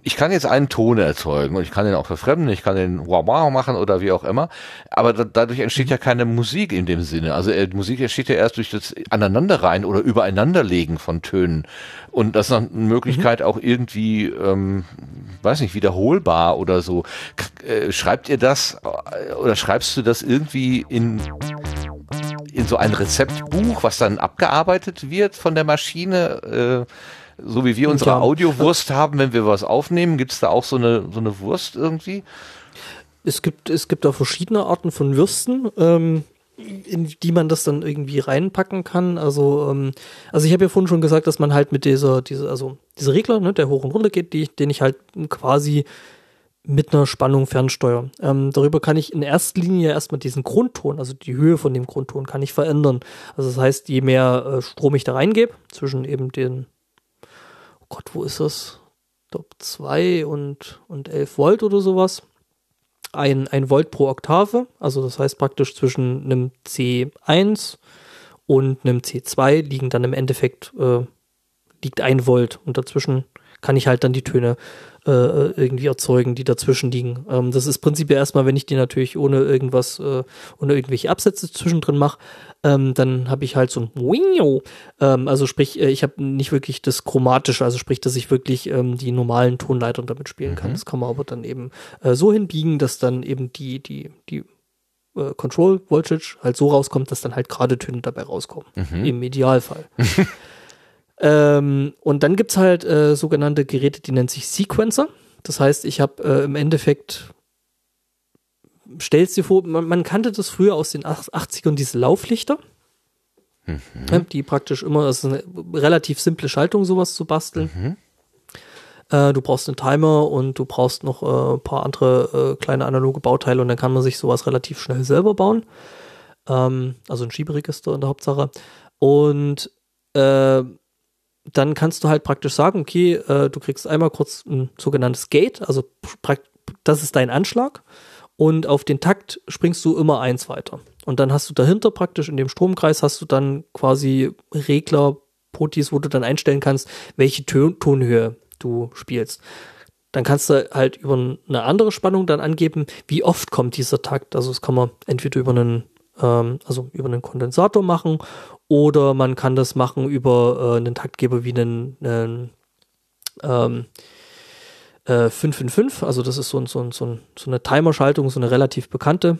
ich kann jetzt einen Ton erzeugen und ich kann den auch verfremden, ich kann den wow wow machen oder wie auch immer, aber da, dadurch entsteht ja keine Musik in dem Sinne. Also äh, Musik entsteht ja erst durch das Aneinanderreihen oder Übereinanderlegen von Tönen und das ist eine Möglichkeit auch irgendwie, ähm, weiß nicht, wiederholbar oder so. K äh, schreibt ihr das äh, oder schreibst du das irgendwie in in so ein Rezeptbuch, was dann abgearbeitet wird von der Maschine, äh, so wie wir unsere Ja. Audiowurst haben, wenn wir was aufnehmen, gibt's da auch so eine so eine Wurst irgendwie? Es gibt, es gibt da verschiedene Arten von Würsten, ähm, in die man das dann irgendwie reinpacken kann. Also, ähm, also ich habe ja vorhin schon gesagt, dass man halt mit dieser, dieser, also dieser Regler, ne, der hoch und runter geht, die, den ich halt quasi mit einer Spannung fernsteuere. Ähm, darüber kann ich in erster Linie erstmal diesen Grundton, also die Höhe von dem Grundton, kann ich verändern. Also das heißt, je mehr äh, Strom ich da reingebe, zwischen eben den, Gott, wo ist das? Glaube 2 und, und 11 Volt oder sowas ein, ein Volt pro Oktave. Also das heißt praktisch zwischen einem C1 und einem C2 liegen dann im Endeffekt, äh, liegt ein Volt und dazwischen kann ich halt dann die Töne äh, irgendwie erzeugen, die dazwischen liegen. Ähm, das ist prinzipiell erstmal, wenn ich die natürlich ohne irgendwas, äh, ohne irgendwelche Absätze zwischendrin mache, ähm, dann habe ich halt so ein Wingo. Ähm, also sprich, äh, ich habe nicht wirklich das Chromatische, also sprich, dass ich wirklich ähm, die normalen Tonleitern damit spielen kann. Das kann man aber dann eben äh, so hinbiegen, dass dann eben die, die, die äh, Control Voltage halt so rauskommt, dass dann halt gerade Töne dabei rauskommen. Im Idealfall. <laughs> ähm, und dann gibt's halt äh, sogenannte Geräte, die nennt sich Sequencer. Das heißt, ich habe äh, im Endeffekt, stellst dir vor, man, man kannte das früher aus den 80ern, diese Lauflichter. Ja, die praktisch immer, das ist eine relativ simple Schaltung, sowas zu basteln. Äh, du brauchst einen Timer und du brauchst noch äh, ein paar andere äh, kleine analoge Bauteile und dann kann man sich sowas relativ schnell selber bauen. Ähm, also ein Schieberegister in der Hauptsache. Und äh, dann kannst du halt praktisch sagen, okay, äh, du kriegst einmal kurz ein sogenanntes Gate, also das ist dein Anschlag und auf den Takt springst du immer eins weiter. Und dann hast du dahinter praktisch in dem Stromkreis hast du dann quasi Regler, Potis, wo du dann einstellen kannst, welche Tön Tonhöhe du spielst. Dann kannst du halt über eine andere Spannung dann angeben, wie oft kommt dieser Takt. Also das kann man entweder über einen, ähm, also über einen Kondensator machen oder man kann das machen über äh, einen Taktgeber wie einen, einen ähm, äh, 555, also das ist so, ein, so, ein, so, ein, so eine Timerschaltung, so eine relativ bekannte.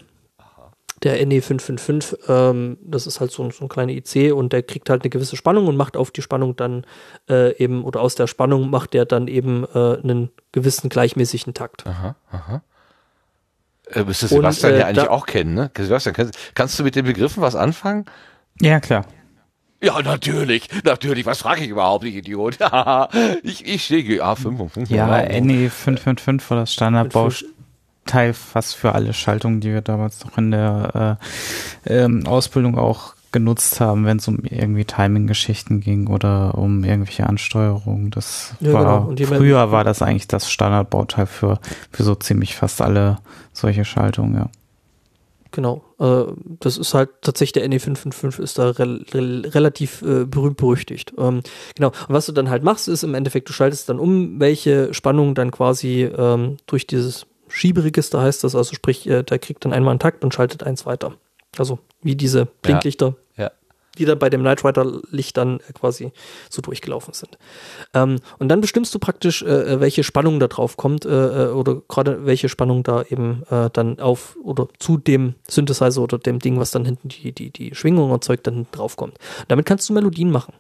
Der NE555, ähm, das ist halt so ein, so ein kleiner IC und der kriegt halt eine gewisse Spannung und macht auf die Spannung dann äh, eben, oder aus der Spannung macht der dann eben äh, einen gewissen gleichmäßigen Takt. Aha, aha. Äh, müsste Und, Sebastian äh, ja eigentlich auch kennen, ne? Sebastian, kannst, kannst du mit den Begriffen was anfangen? Ja, klar. Ja, natürlich, natürlich. Was frage ich überhaupt, ich Idiot? <laughs> ich, ich stehe A5 und 5. Ja, NE555 war das Standardbau Teil fast für alle Schaltungen, die wir damals noch in der äh, ähm, Ausbildung auch genutzt haben, wenn es um irgendwie Timing-Geschichten ging oder um irgendwelche Ansteuerungen. Das Ja, war genau. Und die früher war das eigentlich das Standardbauteil für für so ziemlich fast alle solche Schaltungen. Ja. Genau. Äh, das ist halt tatsächlich der NE555 ist da rel rel relativ äh, berühmt berüchtigt. Ähm, genau. Und was du dann halt machst, ist im Endeffekt, du schaltest dann um, welche Spannung dann quasi ähm, durch dieses Schieberegister heißt das, also sprich, äh, der kriegt dann einmal einen Takt und schaltet eins weiter. Also wie diese Blinklichter, Ja. Die dann bei dem Night Rider Licht dann äh, quasi so durchgelaufen sind. Ähm, und dann bestimmst du praktisch, äh, äh, welche Spannung da drauf kommt äh, äh, oder gerade welche Spannung da eben äh, dann auf oder zu dem Synthesizer oder dem Ding, was dann hinten die, die, die Schwingung erzeugt, dann hinten drauf kommt. Damit kannst du Melodien machen.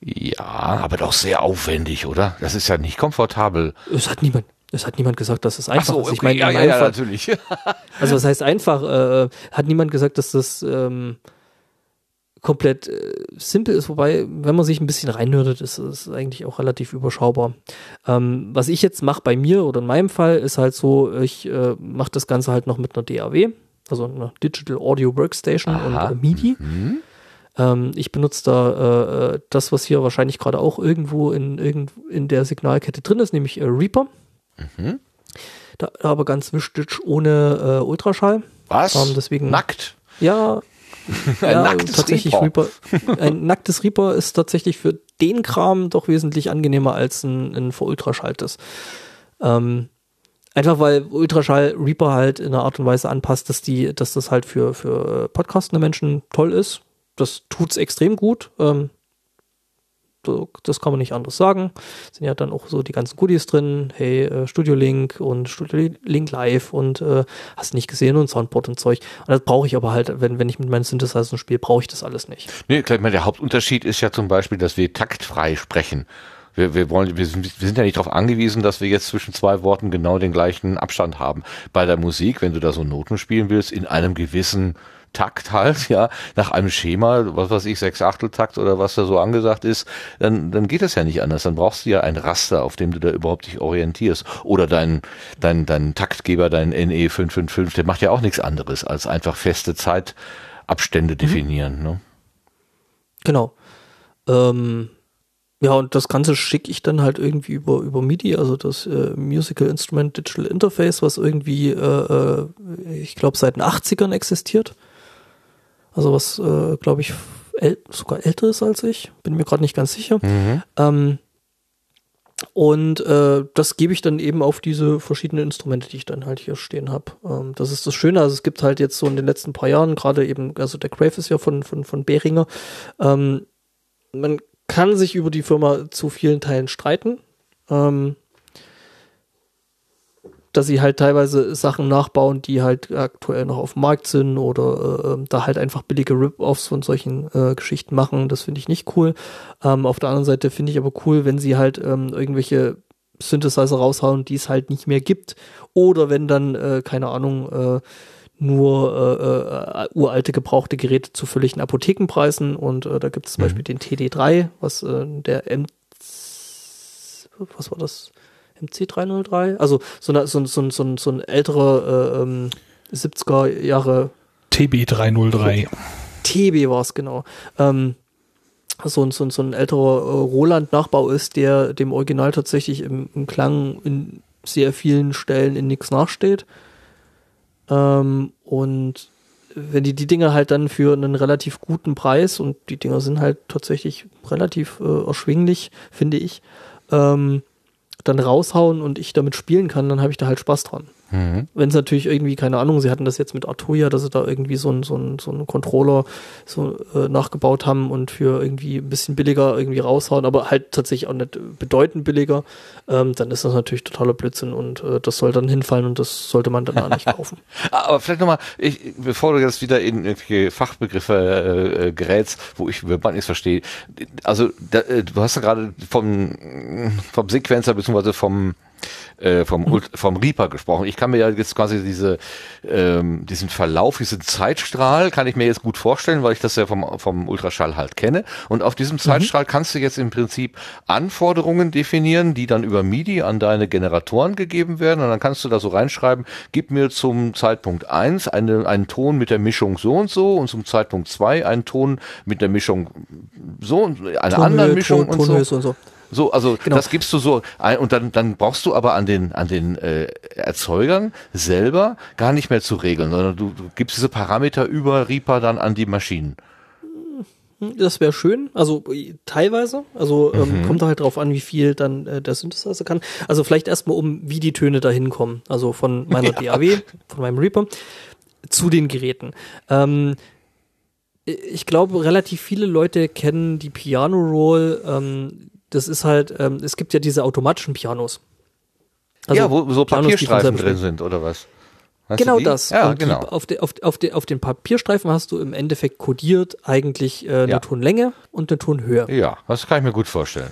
Ja, aber doch sehr aufwendig, oder? Das ist ja nicht komfortabel. Es hat niemand, es hat niemand gesagt, dass es einfach ist. Ich meine, ja, ja, ja, natürlich. Also was heißt einfach, äh, hat niemand gesagt, dass das ähm, komplett äh, simpel ist, wobei, wenn man sich ein bisschen reinhörtet, ist es eigentlich auch relativ überschaubar. Ähm, was ich jetzt mache bei mir oder in meinem Fall ist halt so, ich äh, mache das Ganze halt noch mit einer DAW, also einer Digital Audio Workstation Aha. und MIDI. Mhm. Ähm, ich benutze da äh, äh, das, was hier wahrscheinlich gerade auch irgendwo in, irgend, in der Signalkette drin ist, nämlich äh, Reaper. Mhm. Da aber ganz wichtig ohne äh, Ultraschall. Was? Ähm, deswegen- Nackt? Ja, <laughs> Ein ja nacktes tatsächlich Reaper. Reaper. <laughs> Ein nacktes Reaper ist tatsächlich für den Kram doch wesentlich angenehmer als ein, ein verultraschaltes. Ähm, einfach weil Ultraschall Reaper halt in einer Art und Weise anpasst, dass die, dass das halt für, für äh, podcastende Menschen toll ist. Das tut's extrem gut. Ähm, das kann man nicht anders sagen. Sind ja dann auch so die ganzen Goodies drin. Hey, äh, Studio Link und Studio Link Live und äh, hast nicht gesehen und Soundboard und Zeug. Und das brauche ich aber halt, wenn, wenn ich mit meinen Synthesizern spiele, brauche ich das alles nicht. Nee, klar, ich meine, der Hauptunterschied ist ja zum Beispiel, dass wir taktfrei sprechen. Wir, wir, wollen, wir, sind, wir sind ja nicht darauf angewiesen, dass wir jetzt zwischen zwei Worten genau den gleichen Abstand haben. Bei der Musik, wenn du da so Noten spielen willst, in einem gewissen Takt halt, ja, nach einem Schema, was weiß ich, sechs Achteltakt oder was da so angesagt ist, dann, dann geht das ja nicht anders. Dann brauchst du ja ein Raster, auf dem du da überhaupt dich orientierst. Oder dein, dein, dein Taktgeber, dein NE 555, der macht ja auch nichts anderes, als einfach feste Zeitabstände definieren. Ne? Genau. Ähm, ja, und das Ganze schicke ich dann halt irgendwie über, über MIDI, also das äh, Musical Instrument Digital Interface, was irgendwie, äh, äh, ich glaube, seit den 80ern existiert. Also was, äh, glaube ich, äl sogar älter ist als ich, bin mir gerade nicht ganz sicher. Mhm. Ähm, und äh, das gebe ich dann eben auf diese verschiedenen Instrumente, die ich dann halt hier stehen habe. Ähm, das ist das Schöne. Also es gibt halt jetzt so in den letzten paar Jahren gerade eben, also der Crave ist ja von von von Behringer. Ähm, man kann sich über die Firma zu vielen Teilen streiten. Ähm, dass sie halt teilweise Sachen nachbauen, die halt aktuell noch auf dem Markt sind oder äh, ähm, da halt einfach billige Rip-Offs von solchen äh, Geschichten machen. Das finde ich nicht cool. Ähm, auf der anderen Seite finde ich aber cool, wenn sie halt ähm, irgendwelche Synthesizer raushauen, die es halt nicht mehr gibt. Oder wenn dann, äh, keine Ahnung, äh, nur äh, äh, uralte gebrauchte Geräte zu völligen Apothekenpreisen und äh, da gibt es zum Beispiel den TD3, was äh, der M was war das? MC303? Also so, eine, so, ein- so, so, so ein älterer äh, ähm, 70er Jahre TB303. TB war es genau. Ähm, so, ein- so, so ein älterer äh, Roland-Nachbau ist, der dem Original tatsächlich im, im Klang in sehr vielen Stellen in nichts nachsteht. Ähm, und wenn die die Dinger halt dann für einen relativ guten Preis und die Dinger sind halt tatsächlich relativ äh, erschwinglich, finde ich, ähm, dann raushauen und ich damit spielen kann, dann habe ich da halt Spaß dran. Mhm. Wenn es natürlich irgendwie, keine Ahnung, sie hatten das jetzt mit Arturia, dass sie da irgendwie so einen so einen- so einen Controller so äh, nachgebaut haben und für irgendwie ein bisschen billiger irgendwie raushauen, aber halt tatsächlich auch nicht bedeutend billiger, ähm, dann ist das natürlich totaler Blödsinn und äh, das soll dann hinfallen und das sollte man dann auch nicht kaufen. <laughs> Aber vielleicht nochmal, ich, bevor du jetzt wieder in irgendwelche Fachbegriffe äh, äh, gerätst, wo ich überhaupt nichts verstehe. Also da, äh, du hast ja gerade vom, vom Sequencer beziehungsweise vom äh, vom, Ult- vom Reaper gesprochen. Ich kann mir ja jetzt quasi diese, ähm, diesen Verlauf, diesen Zeitstrahl, kann ich mir jetzt gut vorstellen, weil ich das ja vom, vom Ultraschall halt kenne. Und auf diesem Zeitstrahl kannst du jetzt im Prinzip Anforderungen definieren, die dann über MIDI an deine Generatoren gegeben werden. Und dann kannst du da so reinschreiben, gib mir zum Zeitpunkt eins eine, einen Ton mit der Mischung so und so und zum Zeitpunkt zwei einen Ton mit der Mischung so und eine Tonhöhe, andere Mischung Ton, und so. Und so. So, also Genau. das gibst du so ein und dann dann brauchst du aber an den an den äh, Erzeugern selber gar nicht mehr zu regeln, sondern du, du gibst diese Parameter über Reaper dann an die Maschinen. Das wäre schön, also äh, teilweise. Also Mhm. ähm, kommt halt drauf an, wie viel dann äh, der Synthesizer kann. Also vielleicht erstmal um, wie die Töne da hinkommen. Also von meiner <laughs> DAW, von meinem Reaper zu den Geräten. Ähm, ich glaube, relativ viele Leute kennen die Piano Roll. Ähm, das ist halt, ähm, es gibt ja diese automatischen Pianos. Also ja, wo so Pianos, Papierstreifen drin sind oder was? Du Genau das. Ja, Und die, genau. auf, de, auf, auf, de, auf den Papierstreifen hast du im Endeffekt kodiert eigentlich äh, eine Ja. Tonlänge und eine Tonhöhe. Ja, das kann ich mir gut vorstellen.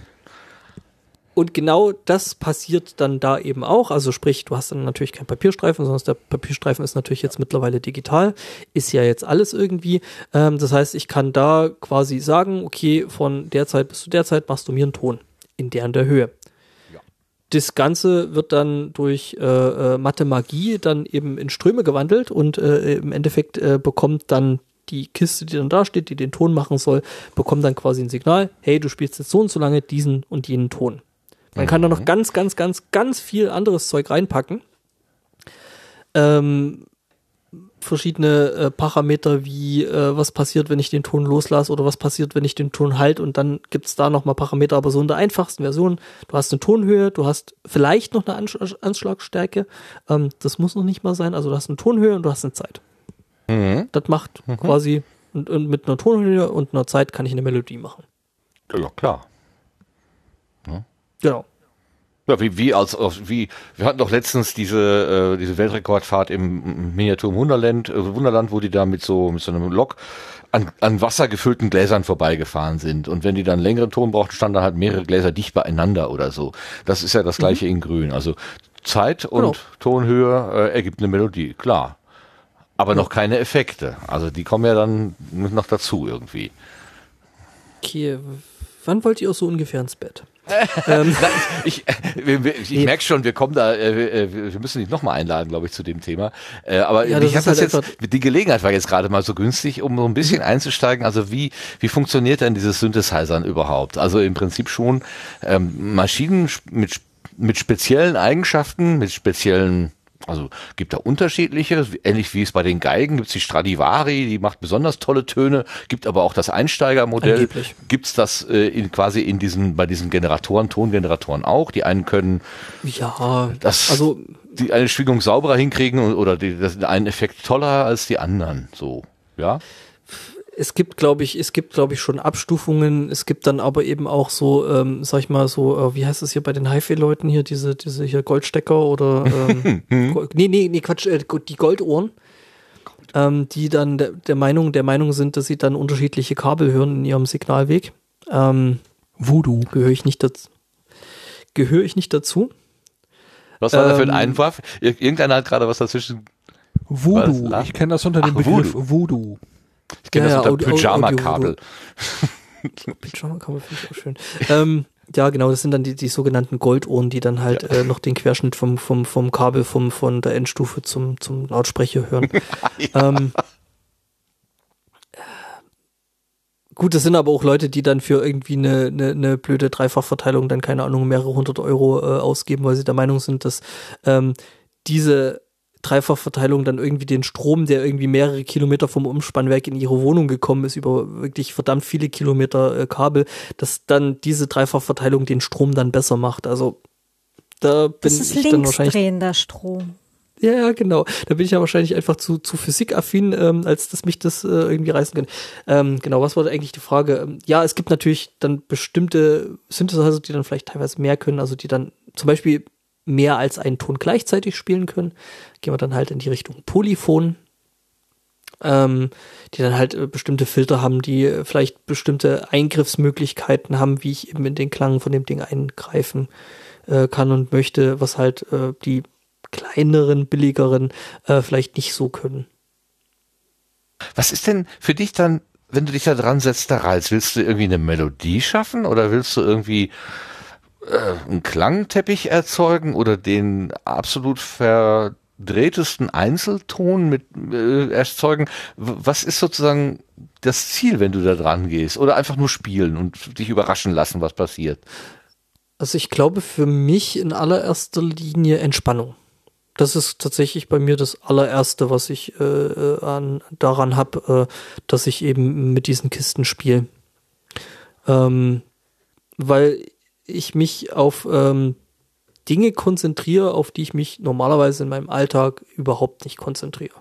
Und genau das passiert dann da eben auch. Also sprich, du hast dann natürlich keinen Papierstreifen, sondern der Papierstreifen ist natürlich jetzt mittlerweile digital. Ist ja jetzt alles irgendwie. Ähm, das heißt, ich kann da quasi sagen, okay, von der Zeit bis zu der Zeit machst du mir einen Ton in der und der Höhe. Das Ganze wird dann durch äh, äh, Mathe Magie dann eben in Ströme gewandelt und äh, im Endeffekt äh, bekommt dann die Kiste, die dann da steht, die den Ton machen soll, bekommt dann quasi ein Signal, hey, du spielst jetzt so und so lange diesen und jenen Ton. Man kann da noch ganz, ganz, ganz, ganz viel anderes Zeug reinpacken. Ähm, verschiedene äh, Parameter wie äh, was passiert, wenn ich den Ton loslasse oder was passiert, wenn ich den Ton halt und dann gibt's da nochmal Parameter, aber so in der einfachsten Version, du hast eine Tonhöhe, du hast vielleicht noch eine Ansch Anschlagstärke, ähm, das muss noch nicht mal sein, also du hast eine Tonhöhe und du hast eine Zeit. Mhm. Das macht quasi, und, und mit einer Tonhöhe und einer Zeit kann ich eine Melodie machen. Ja, klar. Genau. Ja, wie, wie als, als wie, wir hatten doch letztens diese, äh, diese Weltrekordfahrt im Miniatur im Wunderland, äh, Wunderland, wo die da mit so, mit so einem Lok an, an wassergefüllten Gläsern vorbeigefahren sind. Und wenn die dann längeren Ton brauchten, standen halt mehrere Gläser dicht beieinander oder so. Das ist ja das gleiche in grün. Also Zeit und Genau. Tonhöhe äh, ergibt eine Melodie, klar. Aber noch keine Effekte. Also die kommen ja dann noch dazu irgendwie. Okay, wann wollt ihr auch so ungefähr ins Bett? <laughs> Nein, ich, äh, wir- ich merke schon, wir kommen da, äh, äh, wir müssen dich nochmal einladen, glaube ich, zu dem Thema. Äh, aber Ja, ich habe das halt jetzt, die Gelegenheit war jetzt gerade mal so günstig, um so ein bisschen einzusteigen. Also wie, wie funktioniert denn dieses Synthesizern überhaupt? Also im Prinzip schon ähm, Maschinen mit, mit speziellen Eigenschaften, mit speziellen also gibt da unterschiedliche, ähnlich wie es bei den Geigen gibt es die Stradivari, die macht besonders tolle Töne, gibt aber auch das Einsteigermodell. Angeblich. Gibt's das äh, in, quasi in diesen bei diesen Generatoren, Tongeneratoren auch? Die einen können Ja, das also die eine Schwingung sauberer hinkriegen oder die, das, einen Effekt toller als die anderen. So, ja. Es gibt, glaube ich, es gibt, glaube ich, schon Abstufungen. Es gibt dann aber eben auch so, ähm, sag ich mal, so, äh, wie heißt es hier bei den HiFi-Leuten hier, diese, diese hier Goldstecker oder ähm, <laughs> Gold, nee, nee, nee, Quatsch, äh, die Golduhren. Ähm, die dann der, der Meinung, der Meinung sind, dass sie dann unterschiedliche Kabel hören in ihrem Signalweg. Ähm, Voodoo. gehöre ich nicht dazu. Gehöre ich nicht dazu. Was war da für ein Ähm, Einwurf? Ir irgendeiner hat gerade was dazwischen. Voodoo. Was? Ich kenne das unter dem Ach, Begriff Voodoo. Ich kenne Ja, das ja, unter Audio- <laughs> Pyjama-Kabel. Pyjama-Kabel finde ich auch schön. ähm, ja, genau, das sind dann die, die sogenannten Goldohren, die dann halt äh, noch den Querschnitt vom, vom, vom Kabel vom, von der Endstufe zum, zum Lautsprecher hören. <laughs> ähm, gut, das sind aber auch Leute, die dann für irgendwie eine, eine, eine blöde Dreifachverteilung dann, keine Ahnung, mehrere hundert Euro äh, ausgeben, weil sie der Meinung sind, dass ähm, diese Dreifachverteilung dann irgendwie den Strom, der irgendwie mehrere Kilometer vom Umspannwerk in ihre Wohnung gekommen ist, über wirklich verdammt viele Kilometer äh, Kabel, dass dann diese Dreifachverteilung den Strom dann besser macht. Also da bin Das ist ich dann wahrscheinlich linksdrehender Strom. ja, ja, genau. Da bin ich ja wahrscheinlich einfach zu, zu physikaffin, ähm, als dass mich das äh, irgendwie reißen kann. Ähm, genau, was war da eigentlich die Frage? Ähm, ja, es gibt natürlich dann bestimmte Synthesizer, die dann vielleicht teilweise mehr können, also die dann zum Beispiel mehr als einen Ton gleichzeitig spielen können. Gehen wir dann halt in die Richtung Polyphon. Ähm, die dann halt äh, bestimmte Filter haben, die äh, vielleicht bestimmte Eingriffsmöglichkeiten haben, wie ich eben in den Klang von dem Ding eingreifen äh, kann und möchte, was halt äh, die kleineren, billigeren äh, vielleicht nicht so können. Was ist denn für dich dann, wenn du dich da dran setzt, der Reiz? Willst du irgendwie eine Melodie schaffen oder willst du irgendwie einen Klangteppich erzeugen oder den absolut verdrehtesten Einzelton mit äh, erzeugen? Was ist sozusagen das Ziel, wenn du da dran gehst? Oder einfach nur spielen und dich überraschen lassen, was passiert? Also ich glaube für mich in allererster Linie Entspannung. Das ist tatsächlich bei mir das allererste, was ich äh, äh, an, daran habe, äh, dass ich eben mit diesen Kisten spiele. Ähm, weil ich mich auf ähm, Dinge konzentriere, auf die ich mich normalerweise in meinem Alltag überhaupt nicht konzentriere.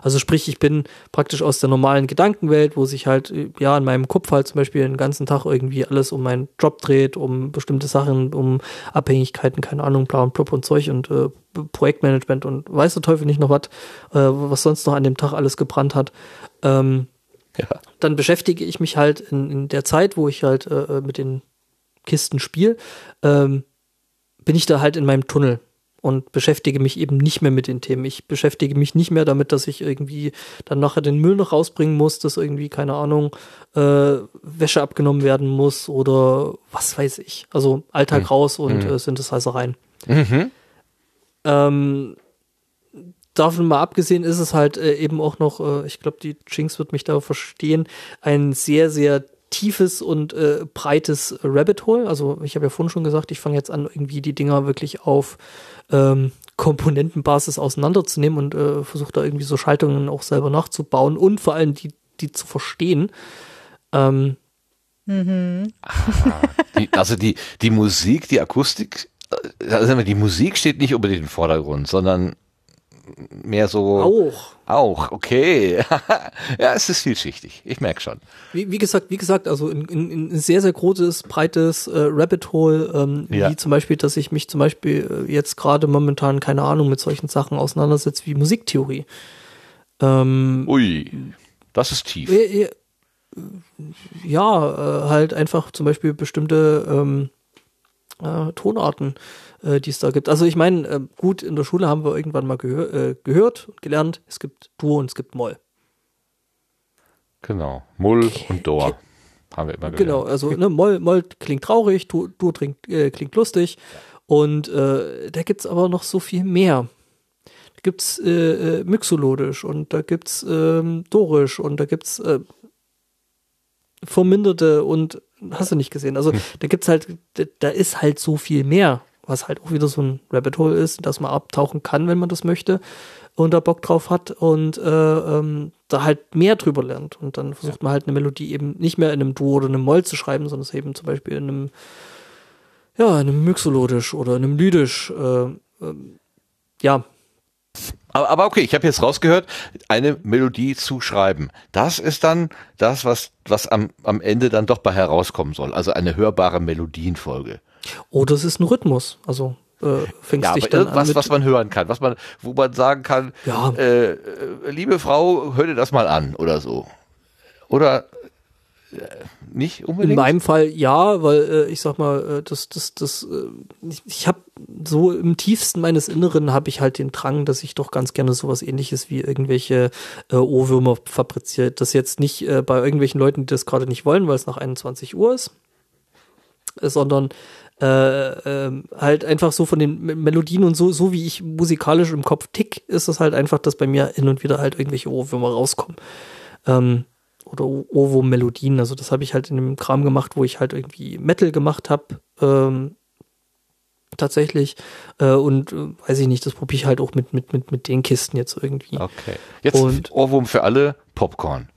Also sprich, ich bin praktisch aus der normalen Gedankenwelt, wo sich halt, äh, ja, in meinem Kopf halt zum Beispiel den ganzen Tag irgendwie alles um meinen Job dreht, um bestimmte Sachen, um Abhängigkeiten, keine Ahnung, bla und blub und Zeug und äh, Projektmanagement und weiß der Teufel nicht noch was, äh, was sonst noch an dem Tag alles gebrannt hat. Ähm, Ja. dann beschäftige ich mich halt in, in der Zeit, wo ich halt äh, mit den Kisten spiele, ähm, bin ich da halt in meinem Tunnel und beschäftige mich eben nicht mehr mit den Themen. Ich beschäftige mich nicht mehr damit, dass ich irgendwie dann nachher den Müll noch rausbringen muss, dass irgendwie, keine Ahnung, äh, Wäsche abgenommen werden muss oder was weiß ich. Also Alltag Mhm. raus und Mhm. äh, Synthesizer-rein. Mhm. Ähm, davon mal abgesehen ist es halt äh, eben auch noch, äh, ich glaube, die Jinx wird mich da verstehen, ein sehr, sehr tiefes und äh, breites Rabbit Hole. Also ich habe ja vorhin schon gesagt, ich fange jetzt an, irgendwie die Dinger wirklich auf ähm, Komponentenbasis auseinanderzunehmen und äh, versuche da irgendwie so Schaltungen auch selber nachzubauen und vor allem die, die zu verstehen. Ähm, Mhm. Die, also die, die Musik, die Akustik, äh, also sagen wir, die Musik steht nicht unbedingt im Vordergrund, sondern mehr so. auch. Auch, okay. <laughs> ja, es ist vielschichtig. Ich merke schon. Wie, wie gesagt, wie gesagt, also in, in, in ein sehr, sehr großes, breites äh, Rabbit Hole, ähm, Ja. wie zum Beispiel, dass ich mich zum Beispiel äh, jetzt gerade momentan, keine Ahnung, mit solchen Sachen auseinandersetze wie Musiktheorie. Ähm, Ui, das ist tief. äh, äh, ja, äh, halt einfach zum Beispiel bestimmte ähm, äh, Tonarten, äh, die es da gibt. Also ich meine, äh, gut, in der Schule haben wir irgendwann mal gehör, äh, gehört und gelernt, es gibt Dur und es gibt Moll. Genau. Mull und Dor. Haben wir immer gelernt. Genau, also ne, Moll, Moll klingt traurig, Dur, Dur klingt, äh, klingt lustig. Und äh, da gibt's aber noch so viel mehr. Da gibt's äh, äh, Mixolodisch und da gibt's ähm, Dorisch und da gibt's äh, Verminderte und hast du nicht gesehen. Also da gibt's halt, da, da ist halt so viel mehr, was halt auch wieder so ein Rabbit Hole ist, dass man abtauchen kann, wenn man das möchte und da Bock drauf hat und äh, ähm, da halt mehr drüber lernt. Und dann versucht man halt eine Melodie eben nicht mehr in einem Duo oder einem Moll zu schreiben, sondern es eben zum Beispiel in einem, ja, in einem Mixolodisch oder in einem Lydisch. Äh, ähm, ja, Aber, aber okay, ich habe jetzt rausgehört, eine Melodie zu schreiben. Das ist dann das, was, was am, am Ende dann doch bei herauskommen soll. Also eine hörbare Melodienfolge. Oder es ist ein Rhythmus. Also äh, fängst Ja, dich aber dann irgendwas, an was man hören kann, was man, wo man sagen kann, Ja. äh, äh, liebe Frau, hör dir das mal an oder so. Oder äh, nicht In unbedingt? meinem Fall ja, weil äh, ich sag mal, äh, das, das, das, äh, ich, ich habe so im tiefsten meines Inneren habe ich halt den Drang, dass ich doch ganz gerne sowas ähnliches wie irgendwelche äh, Ohrwürmer fabriziert. Das jetzt nicht äh, bei irgendwelchen Leuten, die das gerade nicht wollen, weil es nach 21 Uhr ist, äh, sondern äh, ähm, halt einfach so von den Me- Melodien und so, so wie ich musikalisch im Kopf tick, ist es halt einfach, dass bei mir hin und wieder halt irgendwelche Ohrwürmer rauskommen. Ähm, oder Ohrwurm-Melodien. Also das habe ich halt in dem Kram gemacht, wo ich halt irgendwie Metal gemacht habe. Ähm, tatsächlich. Äh, und äh, weiß ich nicht, das probiere ich halt auch mit, mit, mit, mit den Kisten jetzt irgendwie. Okay. Jetzt Und- Ohrwurm für alle, Popcorn.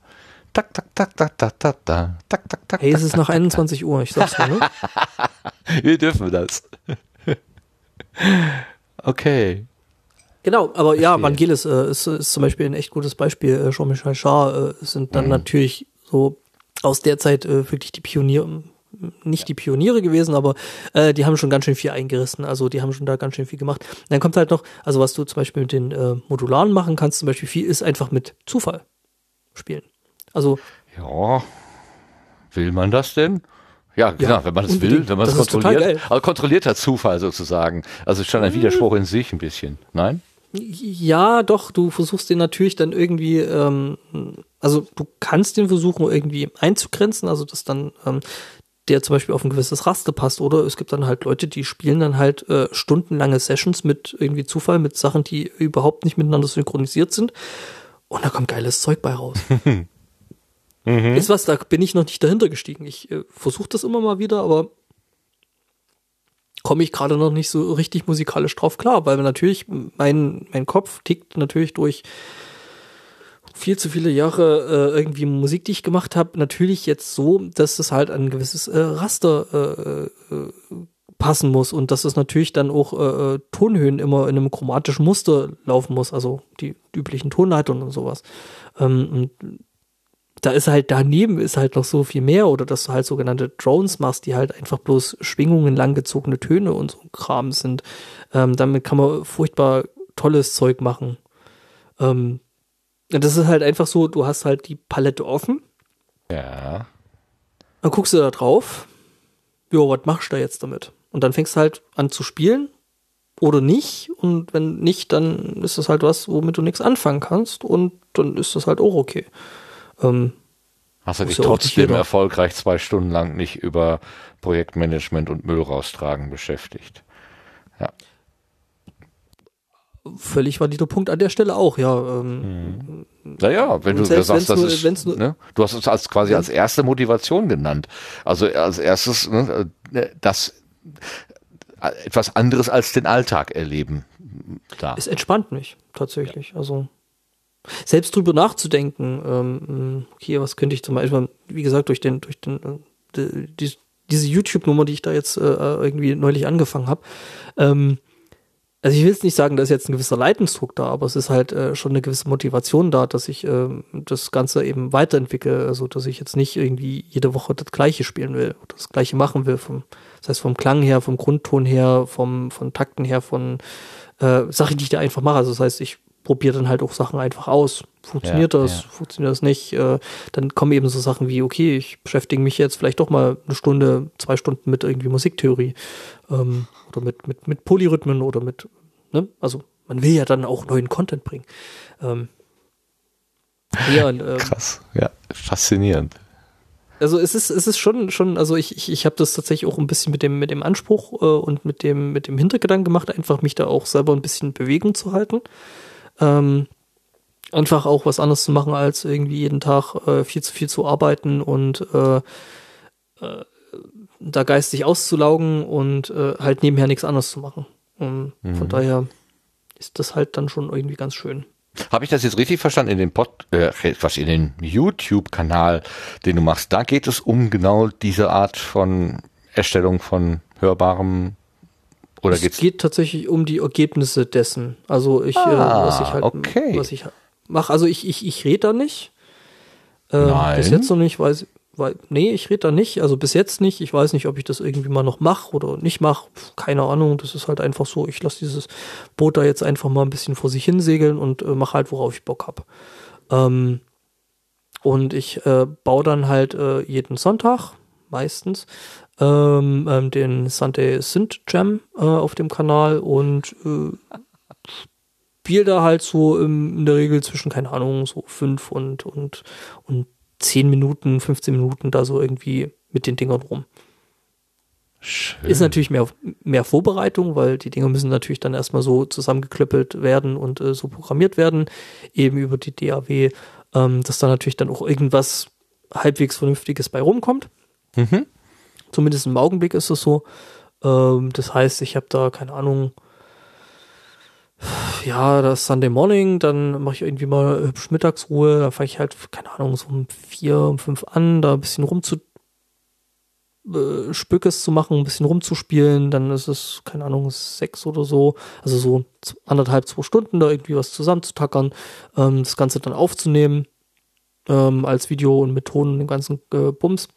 Tak, tak, tak, tak, tak, tak, tak, tak, tak, tak. Hey, es ist nach tak, 21 Uhr, ich sag's dir, ne? <laughs> Wir dürfen das. <laughs> okay. Genau, aber ja. Vangelis äh, ist, ist zum Beispiel ein echt gutes Beispiel. Äh, Jean-Michel Jarre äh, sind dann natürlich so aus der Zeit äh, wirklich die Pioniere, nicht die Pioniere gewesen, aber äh, die haben schon ganz schön viel eingerissen. Also die haben schon da ganz schön viel gemacht. Dann kommt halt noch, also was du zum Beispiel mit den äh, Modularen machen kannst, zum Beispiel viel, ist einfach mit Zufall spielen. Also Ja. Will man das denn? Ja, genau, wenn man es will, wenn man es kontrolliert. Also kontrollierter Zufall sozusagen. Also schon ein Widerspruch in sich ein bisschen. Nein? Ja, doch, du versuchst den natürlich dann irgendwie, ähm, also du kannst den versuchen irgendwie einzugrenzen, also dass dann ähm, der zum Beispiel auf ein gewisses Raster passt, oder es gibt dann halt Leute, die spielen dann halt äh, stundenlange Sessions mit irgendwie Zufall, mit Sachen, die überhaupt nicht miteinander synchronisiert sind. Und da kommt geiles Zeug bei raus. <laughs> Ist was, da bin ich noch nicht dahinter gestiegen. Ich äh, versuche das immer mal wieder, aber komme ich gerade noch nicht so richtig musikalisch drauf klar, weil natürlich mein, mein Kopf tickt natürlich durch viel zu viele Jahre äh, irgendwie Musik, die ich gemacht habe, natürlich jetzt so, dass es halt ein gewisses äh, Raster äh, äh, passen muss und dass es natürlich dann auch äh, äh, Tonhöhen immer in einem chromatischen Muster laufen muss, also die üblichen Tonleitern und sowas. Ähm, und da ist halt daneben ist halt noch so viel mehr oder dass du halt sogenannte Drones machst, die halt einfach bloß Schwingungen langgezogene Töne und so Kram sind. Ähm, damit kann man furchtbar tolles Zeug machen. Ähm, das ist halt einfach so, du hast halt die Palette offen, Ja. dann guckst du da drauf, jo, was machst du da jetzt damit? Und dann fängst du halt an zu spielen oder nicht. Und wenn nicht, dann ist das halt was, womit du nichts anfangen kannst. Und dann ist das halt auch okay. Ähm, Hast du dich ja trotzdem jeder. erfolgreich zwei Stunden lang nicht über Projektmanagement und Müll raustragen beschäftigt? völlig valider Punkt an der Stelle auch, ja. Ähm, Naja, wenn du selbst sagst, das nur- ist, nur- ne? du hast es als quasi als erste Motivation genannt. Also als erstes, ne, äh, das äh, etwas anderes als den Alltag erleben. Da. Es entspannt mich tatsächlich. Also selbst drüber nachzudenken, ähm, okay, was könnte ich zum Beispiel, wie gesagt, durch den, durch den, äh, die, die, diese YouTube-Nummer, die ich da jetzt äh, irgendwie neulich angefangen habe, ähm, also ich will jetzt nicht sagen, da ist jetzt ein gewisser Leidensdruck da, aber es ist halt äh, schon eine gewisse Motivation da, dass ich ähm, das Ganze eben weiterentwickle, also dass ich jetzt nicht irgendwie jede Woche das Gleiche spielen will oder das Gleiche machen will, vom, das heißt vom Klang her, vom Grundton her, vom, von Takten her, von äh, Sachen, die ich da einfach mache. Also das heißt, ich probiere dann halt auch Sachen einfach aus. Funktioniert Ja, das, ja. funktioniert das nicht? Äh, dann kommen eben so Sachen wie, okay, ich beschäftige mich jetzt vielleicht doch mal eine Stunde, zwei Stunden mit irgendwie Musiktheorie ähm, oder mit, mit, mit Polyrhythmen oder mit, ne? Also man will ja dann auch neuen Content bringen. Ähm, ja, und, ähm, Krass, ja, faszinierend. also es ist es ist schon schon also ich ich, ich habe das tatsächlich auch ein bisschen mit dem mit dem Anspruch äh, und mit dem mit dem Hintergedanken gemacht einfach mich da auch selber ein bisschen Bewegung zu halten ähm, einfach auch was anderes zu machen als irgendwie jeden Tag äh, viel zu viel zu arbeiten und äh, äh, da geistig auszulaugen und äh, halt nebenher nichts anderes zu machen. Und von daher ist das halt dann schon irgendwie ganz schön. Habe ich das jetzt richtig verstanden? In dem Pod, äh, was in den YouTube-Kanal, den du machst, da geht es um genau diese Art von Erstellung von hörbarem oder es geht's? geht tatsächlich um die Ergebnisse dessen. Also ich, Ah, äh, was ich halt, okay. was ich mache. Also ich, ich, ich rede da nicht. Äh, Nein. Bis jetzt noch nicht, weiß, weil, nee, ich rede da nicht. Also bis jetzt nicht. Ich weiß nicht, ob ich das irgendwie mal noch mache oder nicht mache. Keine Ahnung. Das ist halt einfach so. Ich lasse dieses Boot da jetzt einfach mal ein bisschen vor sich hin segeln und äh, mache halt, worauf ich Bock habe. Ähm, und ich äh, baue dann halt äh, jeden Sonntag, meistens, ähm, ähm, den Sunday Synth Jam äh, auf dem Kanal und äh, spiele da halt so im, in der Regel zwischen, keine Ahnung, so fünf und, und, und zehn Minuten, 15 Minuten da so irgendwie mit den Dingern rum. Schön. Ist natürlich mehr, mehr Vorbereitung, weil die Dinge müssen natürlich dann erstmal so zusammengeklöppelt werden und äh, so programmiert werden, eben über die DAW, ähm, dass da natürlich dann auch irgendwas halbwegs Vernünftiges bei rumkommt. Mhm. Zumindest im Augenblick ist es so. Ähm, das heißt, ich habe da, keine Ahnung, ja, das Sunday Morning, dann mache ich irgendwie mal hübsch Mittagsruhe, da fange ich halt, keine Ahnung, so um vier, um fünf an, da ein bisschen rumzu äh, zu machen, ein bisschen rumzuspielen, dann ist es, keine Ahnung, sechs oder so, also so anderthalb, zwei Stunden da irgendwie was zusammenzutackern, ähm, das Ganze dann aufzunehmen, ähm, als Video und mit Ton und dem ganzen äh, Bums.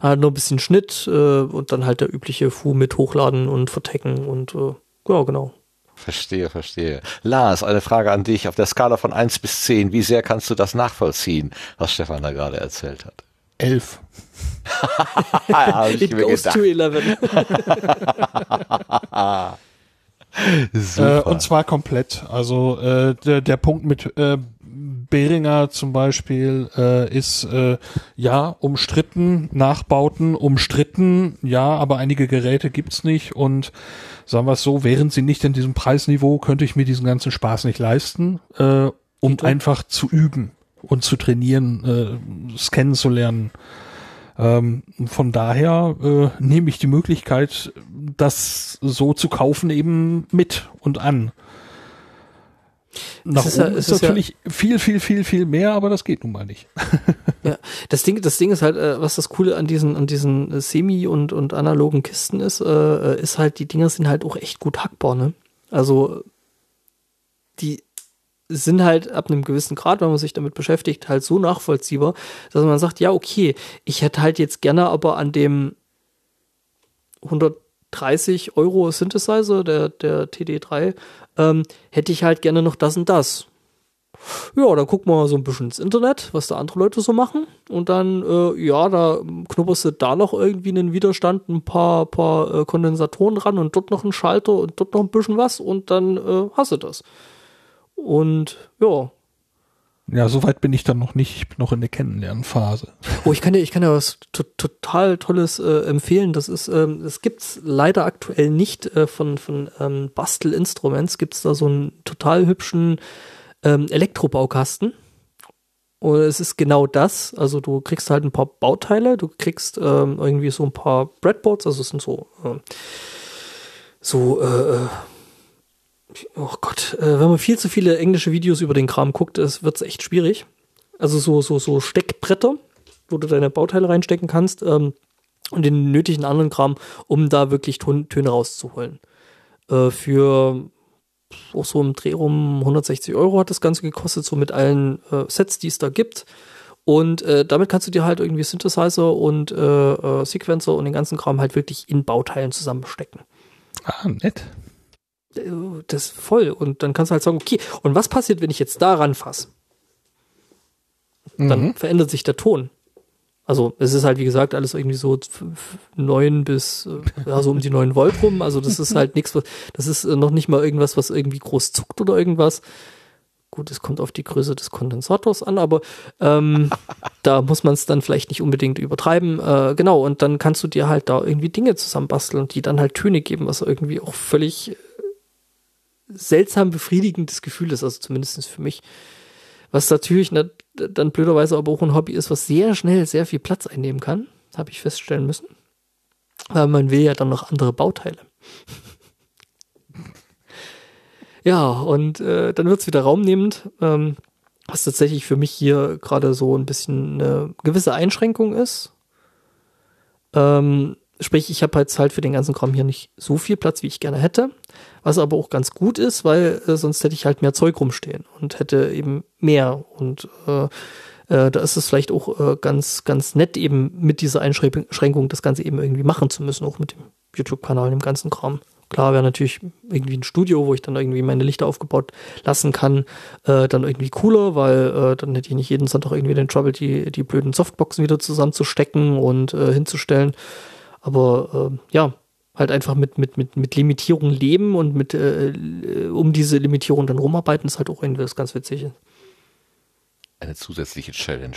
Halt nur ein bisschen Schnitt äh, und dann halt der übliche Fu mit Hochladen und Vertecken und äh, ja, genau. Verstehe, verstehe. Lars, eine Frage an dich. Auf der Skala von 1 bis 10, wie sehr kannst du das nachvollziehen, was Stefan da gerade erzählt hat? 11. Ah, <laughs> hab ich It mir goes gedacht. to 11. <laughs> Äh, und zwar komplett. Also äh, der, der Punkt mit äh, Behringer zum Beispiel äh, ist äh, ja umstritten, Nachbauten umstritten, ja, aber einige Geräte gibt's nicht und sagen wir es so, wären sie nicht in diesem Preisniveau, könnte ich mir diesen ganzen Spaß nicht leisten, äh, um einfach zu üben und zu trainieren, äh, es kennenzulernen. Ähm, von daher äh, nehme ich die Möglichkeit, das so zu kaufen, eben mit und an. Nach ist ja- oben es ist, ist ja- natürlich viel, viel, viel, viel mehr, aber das geht nun mal nicht. <laughs> Ja, das Ding, das Ding ist halt, äh, was das Coole an diesen, an diesen äh, semi- und, und analogen Kisten ist, äh, ist halt, die Dinger sind halt auch echt gut hackbar, ne? Also, die sind halt ab einem gewissen Grad, wenn man sich damit beschäftigt, halt so nachvollziehbar, dass man sagt, ja, okay, ich hätte halt jetzt gerne aber an dem 130 Euro Synthesizer, der, der TD3, ähm, hätte ich halt gerne noch das und das. Ja, dann wir mal so ein bisschen ins Internet, was da andere Leute so machen. Und dann, äh, ja, da knupperst du da noch irgendwie einen Widerstand, ein paar, paar äh, Kondensatoren ran und dort noch einen Schalter und dort noch ein bisschen was und dann äh, hast du das. Und ja. Ja, soweit bin ich dann noch nicht. Ich bin noch in der Kennenlernphase. Oh, ich kann dir, ich kann dir was to total Tolles äh, empfehlen. Das ist, ähm, das gibt's leider aktuell nicht äh, von, von ähm, Bastel Instruments. Gibt's da so einen total hübschen ähm, Elektrobaukasten. Und es ist genau das. Also du kriegst halt ein paar Bauteile, du kriegst ähm, irgendwie so ein paar Breadboards, also es sind so, ähm, so, äh, äh, oh Gott, äh, wenn man viel zu viele englische Videos über den Kram guckt, wird es echt schwierig. Also so, so, so Steckbretter, wo du deine Bauteile reinstecken kannst ähm, und den nötigen anderen Kram, um da wirklich Ton Töne rauszuholen. Äh, für auch so im Dreh rum 160 Euro hat das Ganze gekostet, so mit allen äh, Sets, die es da gibt. Und äh, damit kannst du dir halt irgendwie Synthesizer und äh, äh, Sequencer und den ganzen Kram halt wirklich in Bauteilen zusammenstecken. Ah, nett. Das ist voll. Und dann kannst du halt sagen, okay, und was passiert, wenn ich jetzt da ranfasse? Dann Mhm. verändert sich der Ton. Also es ist halt, wie gesagt, alles irgendwie so f- f- neun bis, äh, ja, so um die neun Volt rum. Also das ist halt nichts, das ist äh, noch nicht mal irgendwas, was irgendwie groß zuckt oder irgendwas. Gut, es kommt auf die Größe des Kondensators an, aber ähm, <laughs> da muss man es dann vielleicht nicht unbedingt übertreiben. Äh, genau, und dann kannst du dir halt da irgendwie Dinge zusammenbasteln und die dann halt Töne geben, was irgendwie auch völlig äh, seltsam befriedigendes Gefühl ist, also zumindest für mich. Was natürlich na, dann blöderweise aber auch ein Hobby ist, was sehr schnell sehr viel Platz einnehmen kann, habe ich feststellen müssen. Weil man will ja dann noch andere Bauteile. <laughs> ja, und äh, dann wird es wieder raumnehmend, ähm, was tatsächlich für mich hier gerade so ein bisschen eine gewisse Einschränkung ist. Ähm, sprich, ich habe jetzt halt für den ganzen Kram hier nicht so viel Platz, wie ich gerne hätte. Was aber auch ganz gut ist, weil äh, sonst hätte ich halt mehr Zeug rumstehen und hätte eben mehr. Und äh, äh, da ist es vielleicht auch äh, ganz, ganz nett, eben mit dieser Einschränkung das Ganze eben irgendwie machen zu müssen, auch mit dem YouTube-Kanal, dem ganzen Kram. Klar wäre natürlich irgendwie ein Studio, wo ich dann irgendwie meine Lichter aufgebaut lassen kann, äh, dann irgendwie cooler, weil äh, dann hätte ich nicht jeden Sonntag irgendwie den Trouble, die, die blöden Softboxen wieder zusammenzustecken und äh, hinzustellen. Aber äh, ja, halt einfach mit, mit, mit, mit Limitierung leben und mit äh, um diese Limitierung dann rumarbeiten, ist halt auch irgendwie das ganz Witzige. Eine zusätzliche Challenge.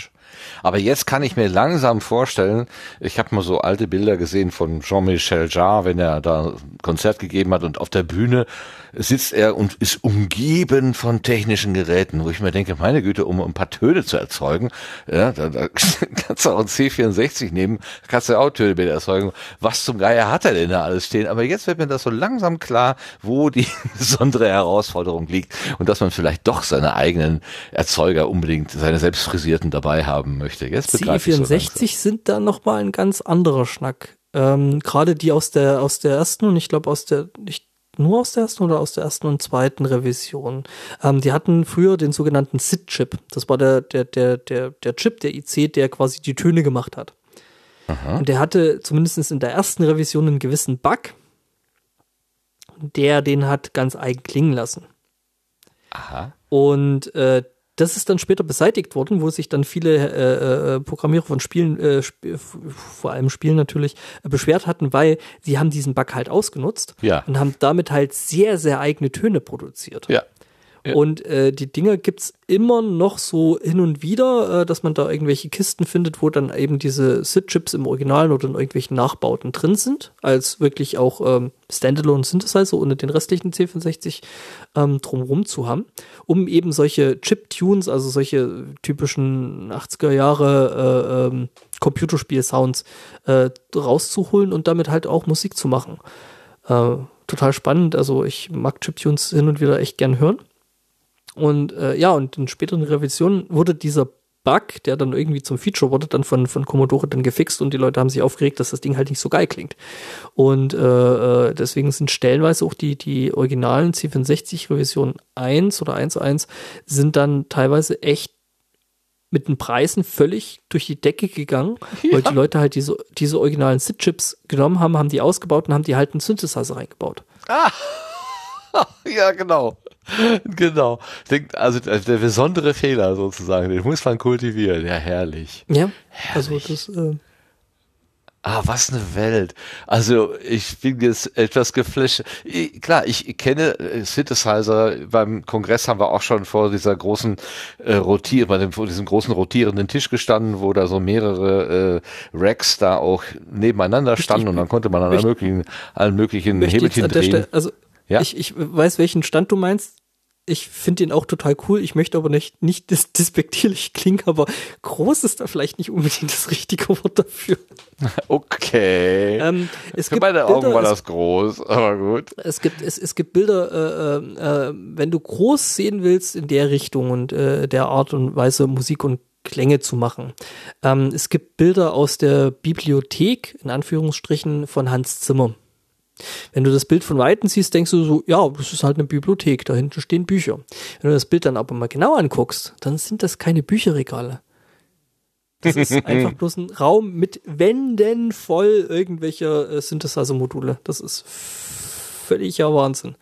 Aber jetzt kann ich mir langsam vorstellen, ich habe mal so alte Bilder gesehen von Jean-Michel Jarre, wenn er da ein Konzert gegeben hat und auf der Bühne sitzt er und ist umgeben von technischen Geräten, wo ich mir denke, meine Güte, um ein paar Töne zu erzeugen, ja, da, da <laughs> kannst du auch ein C64 nehmen, kannst du auch Töne mit erzeugen. Was zum Geier hat er denn da alles stehen? Aber jetzt wird mir das so langsam klar, wo die <laughs> besondere Herausforderung liegt und dass man vielleicht doch seine eigenen Erzeuger unbedingt, seine selbstfrisierten dabei haben möchte. Jetzt begreife ich so langsam. C64 sind da noch mal ein ganz anderer Schnack. Ähm, Gerade die aus der aus der ersten und ich glaube aus der nicht nur aus der ersten oder aus der ersten und zweiten Revision. Ähm, die hatten früher den sogenannten SID-Chip. Das war der der der der der Chip der IC, der quasi die Töne gemacht hat. Und der hatte zumindest in der ersten Revision einen gewissen Bug, der den hat ganz eigen klingen lassen. Aha. Und äh, das ist dann später beseitigt worden, wo sich dann viele äh, äh, Programmierer von Spielen, äh, sp vor allem Spielen natürlich, äh, beschwert hatten, weil sie haben diesen Bug halt ausgenutzt Ja. und haben damit halt sehr, sehr eigene Töne produziert. Ja. Ja. Und äh, die Dinger gibt's immer noch so hin und wieder, äh, dass man da irgendwelche Kisten findet, wo dann eben diese SID-Chips im Original oder in irgendwelchen Nachbauten drin sind, als wirklich auch ähm, Standalone-Synthesizer ohne den restlichen C64 ähm, drumherum zu haben, um eben solche Chip-Tunes, also solche typischen 80er Jahre äh, ähm, Computerspiel-Sounds äh, rauszuholen und damit halt auch Musik zu machen. Äh, total spannend, also ich mag Chiptunes hin und wieder echt gern hören. Und äh, ja, und in späteren Revisionen wurde dieser Bug, der dann irgendwie zum Feature wurde, dann von, von Commodore dann gefixt und die Leute haben sich aufgeregt, dass das Ding halt nicht so geil klingt. Und äh, äh, deswegen sind stellenweise auch die, die originalen C64 Revision 1 oder 1.1 sind dann teilweise echt mit den Preisen völlig durch die Decke gegangen, weil die Leute halt diese, diese originalen SID-Chips genommen haben, haben die ausgebaut und haben die halt einen Synthesizer reingebaut. <laughs> Ja, genau. <laughs> Genau. Also der besondere Fehler sozusagen, den muss man kultivieren. Ja, herrlich. Ja, also das, äh, Ah, was eine Welt. Also ich bin jetzt etwas geflasht. Ich, klar, ich kenne äh, Synthesizer. Beim Kongress haben wir auch schon vor dieser großen äh, Rotier, bei dem, vor diesem großen rotierenden Tisch gestanden, wo da so mehrere äh, Racks da auch nebeneinander standen und dann konnte man an allen möglichen, allen möglichen Hebelchen drehen. Stelle, also Ja. ich, ich weiß, welchen Stand du meinst. Ich finde ihn auch total cool. Ich möchte aber nicht, nicht dis despektierlich <laughs> klingen, aber groß ist da vielleicht nicht unbedingt das richtige Wort dafür. <laughs> Okay. Ähm, es Für gibt meine Augen Bilder, war es, das groß, aber gut. es gibt es, es gibt Bilder, äh, äh, äh, wenn du groß sehen willst in der Richtung und äh, der Art und Weise Musik und Klänge zu machen. Ähm, es gibt Bilder aus der Bibliothek in Anführungsstrichen von Hans Zimmer. Wenn du das Bild von Weitem siehst, denkst du so, ja, das ist halt eine Bibliothek, da hinten stehen Bücher. Wenn du das Bild dann aber mal genau anguckst, dann sind das keine Bücherregale. Das ist <laughs> einfach bloß ein Raum mit Wänden voll irgendwelcher äh, Synthesizer-Module. Das ist völliger Wahnsinn.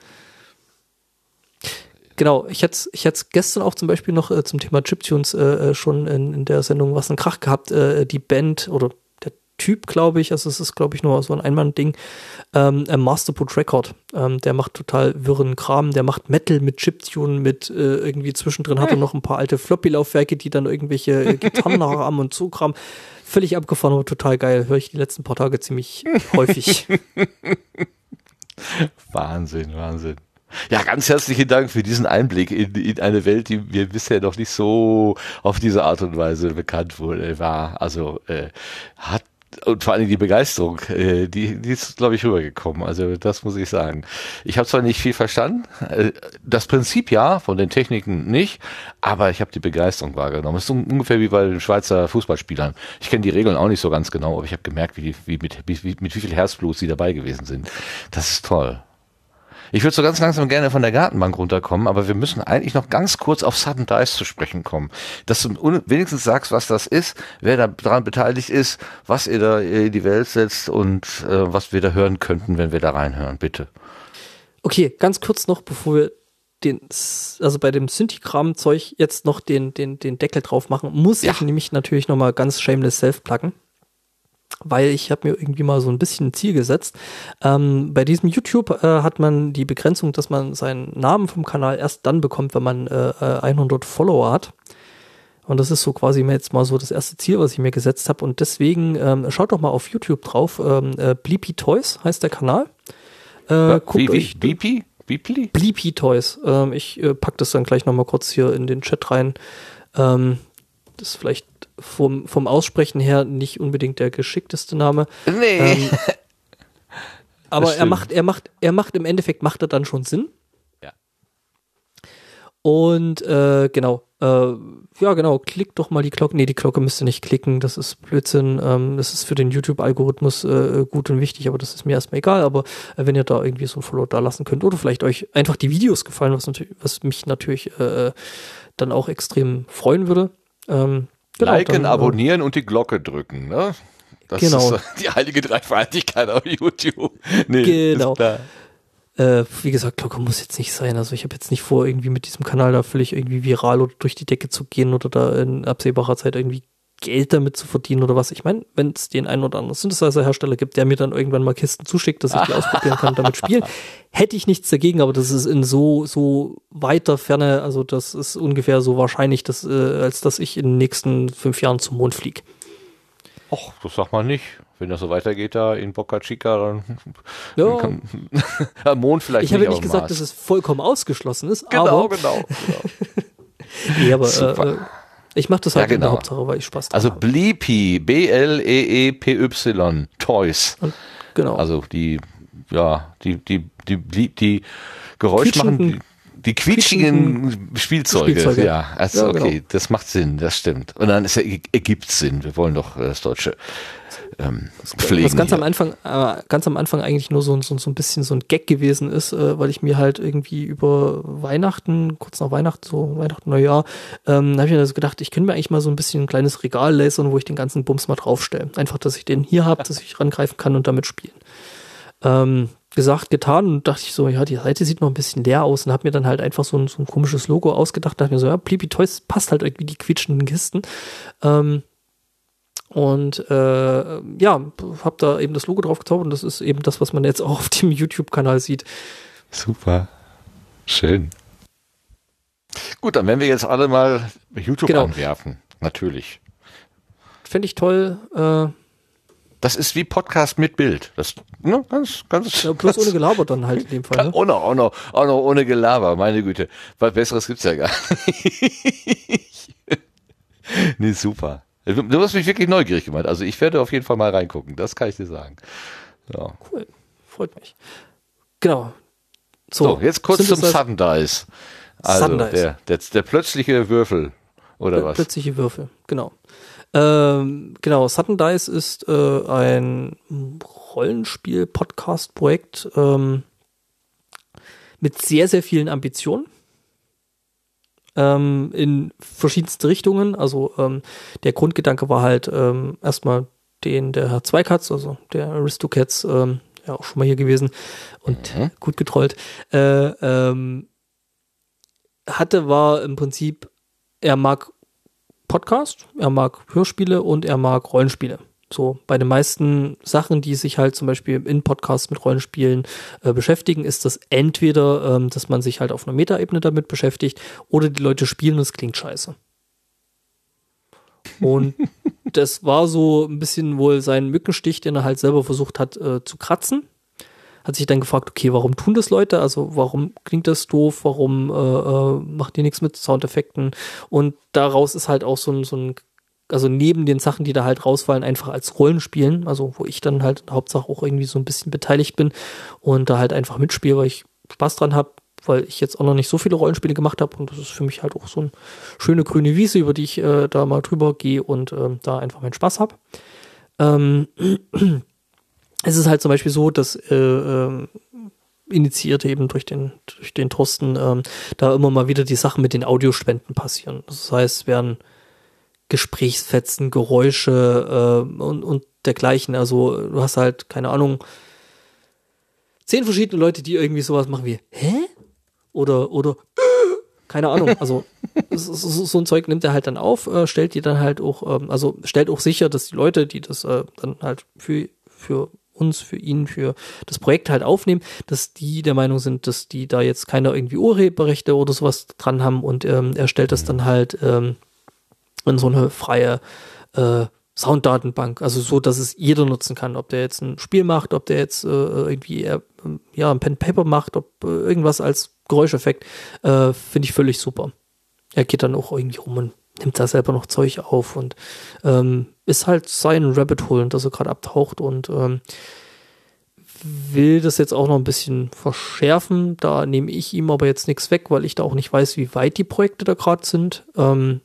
Genau, ich hätte ich hätte gestern auch zum Beispiel noch äh, zum Thema Chiptunes äh, äh, schon in, in der Sendung was ein Krach gehabt. Äh, die Band oder der Typ, glaube ich, also es ist, glaube ich, nur so ein Einmann-Ding, ähm, äh, Masterput Record. Ähm, der macht total wirren Kram, der macht Metal mit Chiptune, mit äh, irgendwie zwischendrin hat er noch ein paar alte Floppy-Laufwerke, die dann irgendwelche äh, Gitarren <laughs> haben und so Kram. Völlig abgefahren, aber total geil. Höre ich die letzten paar Tage ziemlich häufig. <laughs> Wahnsinn, Wahnsinn. Ja, ganz herzlichen Dank für diesen Einblick in, in eine Welt, die mir bisher noch nicht so auf diese Art und Weise bekannt wurde, war. Also äh, hat und vor allem die Begeisterung, äh, die, die ist, glaube ich, rübergekommen. Also das muss ich sagen. Ich habe zwar nicht viel verstanden, äh, das Prinzip ja, von den Techniken nicht, aber ich habe die Begeisterung wahrgenommen. Es ist un- ungefähr wie bei den Schweizer Fußballspielern. Ich kenne die Regeln auch nicht so ganz genau, aber ich habe gemerkt, wie, die- wie mit, wie, mit wie viel Herzblut sie dabei gewesen sind. Das ist toll. Ich würde so ganz langsam gerne von der Gartenbank runterkommen, aber wir müssen eigentlich noch ganz kurz auf Sudden Dice zu sprechen kommen. Dass du wenigstens sagst, was das ist, wer da daran beteiligt ist, was ihr da in die Welt setzt und äh, was wir da hören könnten, wenn wir da reinhören, bitte. Okay, ganz kurz noch, bevor wir den, also bei dem Synthi-Kram-Zeug jetzt noch den, den, den Deckel drauf machen, muss Ja. ich nämlich natürlich nochmal ganz shameless self pluggen. Weil ich habe mir irgendwie mal so ein bisschen ein Ziel gesetzt. Ähm, bei diesem YouTube äh, hat man die Begrenzung, dass man seinen Namen vom Kanal erst dann bekommt, wenn man äh, äh, 100 Follower hat. Und das ist so quasi mir jetzt mal so das erste Ziel, was ich mir gesetzt habe. Und deswegen ähm, schaut doch mal auf YouTube drauf. Ähm, äh, Bleepy Toys heißt der Kanal. Äh, wie, wie, euch Beepy? Beeply? Bleepy Toys. Ähm, ich äh, pack das dann gleich nochmal kurz hier in den Chat rein. Ähm, das ist vielleicht vom, vom Aussprechen her nicht unbedingt der geschickteste Name. Nee. Ähm, <laughs> <laughs> aber er macht, er macht, er macht im Endeffekt macht er dann schon Sinn. Ja. Und äh, genau, äh, ja genau, klickt doch mal die Glocke. Nee, die Glocke müsst ihr nicht klicken, das ist Blödsinn. Ähm, das ist für den YouTube-Algorithmus äh, gut und wichtig, aber das ist mir erstmal egal. Aber äh, wenn ihr da irgendwie so ein Follow da lassen könnt oder vielleicht euch einfach die Videos gefallen, was, natürlich, was mich natürlich äh, dann auch extrem freuen würde. Ähm, genau, Liken, dann, äh, abonnieren und die Glocke drücken, ne? Das Genau. ist so <laughs> die heilige Dreifaltigkeit auf YouTube. <laughs> Nee, Genau. Äh, wie gesagt, Glocke muss jetzt nicht sein. Also ich habe jetzt nicht vor, irgendwie mit diesem Kanal da völlig irgendwie viral oder durch die Decke zu gehen oder da in absehbarer Zeit irgendwie Geld damit zu verdienen oder was. Ich meine, wenn es den einen oder anderen Synthesizer-Hersteller gibt, der mir dann irgendwann mal Kisten zuschickt, dass ich die <laughs> ausprobieren kann und damit spielen, hätte ich nichts dagegen, aber das ist in so, so weiter Ferne, also das ist ungefähr so wahrscheinlich, dass, äh, als dass ich in den nächsten fünf Jahren zum Mond fliege. Och, das sag mal nicht. Wenn das so weitergeht da in Boca Chica, dann Ja. kann, <laughs> am Mond vielleicht Ich habe nicht, nicht gesagt, Mars. dass es vollkommen ausgeschlossen ist, Genau, aber, genau, genau. <laughs> nee, aber Super. äh, ich mache das halt Ja, in der genau. Hauptsache, weil ich Spaß Also habe. Bleepy, E B-L-E-E-P-Y, Toys. Genau. Also die, ja, die, die, die, die, die Geräusch machen, die, die quietschigen Spielzeuge. Spielzeuge. Ja, also Ja, okay, genau. das macht Sinn, das stimmt. Und dann ist ja, ergibt Sinn. Wir wollen doch äh, das Deutsche ähm, pflegen. was ganz hier. am Anfang, äh, ganz am Anfang eigentlich nur so, ein- so, so ein bisschen so ein Gag gewesen ist, äh, weil ich mir halt irgendwie über Weihnachten, kurz nach Weihnachten, so Weihnachten, Neujahr, ähm, da habe ich mir so gedacht, ich könnte mir eigentlich mal so ein bisschen ein kleines Regal lasern, wo ich den ganzen Bums mal draufstelle. Einfach, dass ich den hier habe, dass ich rangreifen kann und damit spielen. Ähm, gesagt, getan und dachte ich so, ja, die Seite sieht noch ein bisschen leer aus und habe mir dann halt einfach so ein, so ein komisches Logo ausgedacht, dachte mir so, ja, Pleepy Toys passt halt irgendwie die quietschenden Kisten. Ähm, und äh, ja, habe da eben das Logo drauf gezaubert und das ist eben das, was man jetzt auch auf dem YouTube-Kanal sieht. Super. Schön. Gut, dann werden wir jetzt alle mal YouTube Genau. anwerfen. Natürlich. Fände ich toll. Äh, Das ist wie Podcast mit Bild. Das, ne, ganz, ganz. ja, bloß ganz, ohne Gelaber dann halt in dem Fall. Ne? Auch noch, auch noch, auch noch ohne Gelaber, meine Güte. Was Besseres gibt's ja gar nicht. <laughs> nee, super. Du du hast mich wirklich neugierig gemacht. Also ich werde auf jeden Fall mal reingucken. Das kann ich dir sagen. Ja. Cool. Freut mich. Genau. So, jetzt kurz zum Sudden Dice. Also. Der, der, der plötzliche Würfel. Oder was? Plötzliche Würfel, genau. Ähm, genau, Sudden Dice ist äh, ein Rollenspiel-Podcast-Projekt ähm, mit sehr, sehr vielen Ambitionen. Ähm, in verschiedenste Richtungen. Also ähm, der Grundgedanke war halt ähm, erstmal den der Herr Zweikatz, also der Aristocats, ähm, ja auch schon mal hier gewesen und Mhm. gut getrollt, äh, ähm, hatte, war im Prinzip, er mag Podcast, er mag Hörspiele und er mag Rollenspiele. So, bei den meisten Sachen, die sich halt zum Beispiel in Podcasts mit Rollenspielen äh, beschäftigen, ist das entweder, ähm, dass man sich halt auf einer Metaebene damit beschäftigt oder die Leute spielen und es klingt scheiße. Und <laughs> das war so ein bisschen wohl sein Mückenstich, den er halt selber versucht hat äh, zu kratzen. Hat sich dann gefragt, okay, warum tun das Leute? Also warum klingt das doof? Warum äh, äh, macht die nichts mit Soundeffekten? Und daraus ist halt auch so ein, so ein, also neben den Sachen, die da halt rausfallen, einfach als Rollenspielen, also wo ich dann halt Hauptsache auch irgendwie so ein bisschen beteiligt bin und da halt einfach mitspiele, weil ich Spaß dran habe, weil ich jetzt auch noch nicht so viele Rollenspiele gemacht habe und das ist für mich halt auch so eine schöne grüne Wiese, über die ich äh, da mal drüber gehe und ähm, da einfach meinen Spaß habe. Ähm, <clears throat> es ist halt zum Beispiel so, dass äh, ähm, initiiert eben durch den, durch den Thorsten, ähm, da immer mal wieder die Sachen mit den Audiospenden passieren. Das heißt, werden Gesprächsfetzen, Geräusche äh, und, und dergleichen. Also du hast halt, keine Ahnung, zehn verschiedene Leute, die irgendwie sowas machen wie, hä? Oder, oder, <gasps> keine Ahnung, also <laughs> so, so, ein Zeug nimmt er halt dann auf, äh, stellt die dann halt auch, ähm, also stellt auch sicher, dass die Leute, die das äh, dann halt für, für uns, für ihn, für das Projekt halt aufnehmen, dass die der Meinung sind, dass die da jetzt keine irgendwie Urheberrechte oder sowas dran haben und ähm, er stellt das dann halt ähm, in so eine freie äh, Sounddatenbank, also so, dass es jeder nutzen kann, ob der jetzt ein Spiel macht, ob der jetzt äh, irgendwie äh, ja ein Pen Paper macht, ob äh, irgendwas als Geräuscheffekt, äh, finde ich völlig super. Er geht dann auch irgendwie rum und nimmt da selber noch Zeug auf und ähm, ist halt sein Rabbit Hole, das er gerade abtaucht und ähm, will das jetzt auch noch ein bisschen verschärfen. Da nehme ich ihm aber jetzt nichts weg, weil ich da auch nicht weiß, wie weit die Projekte da gerade sind. Ähm,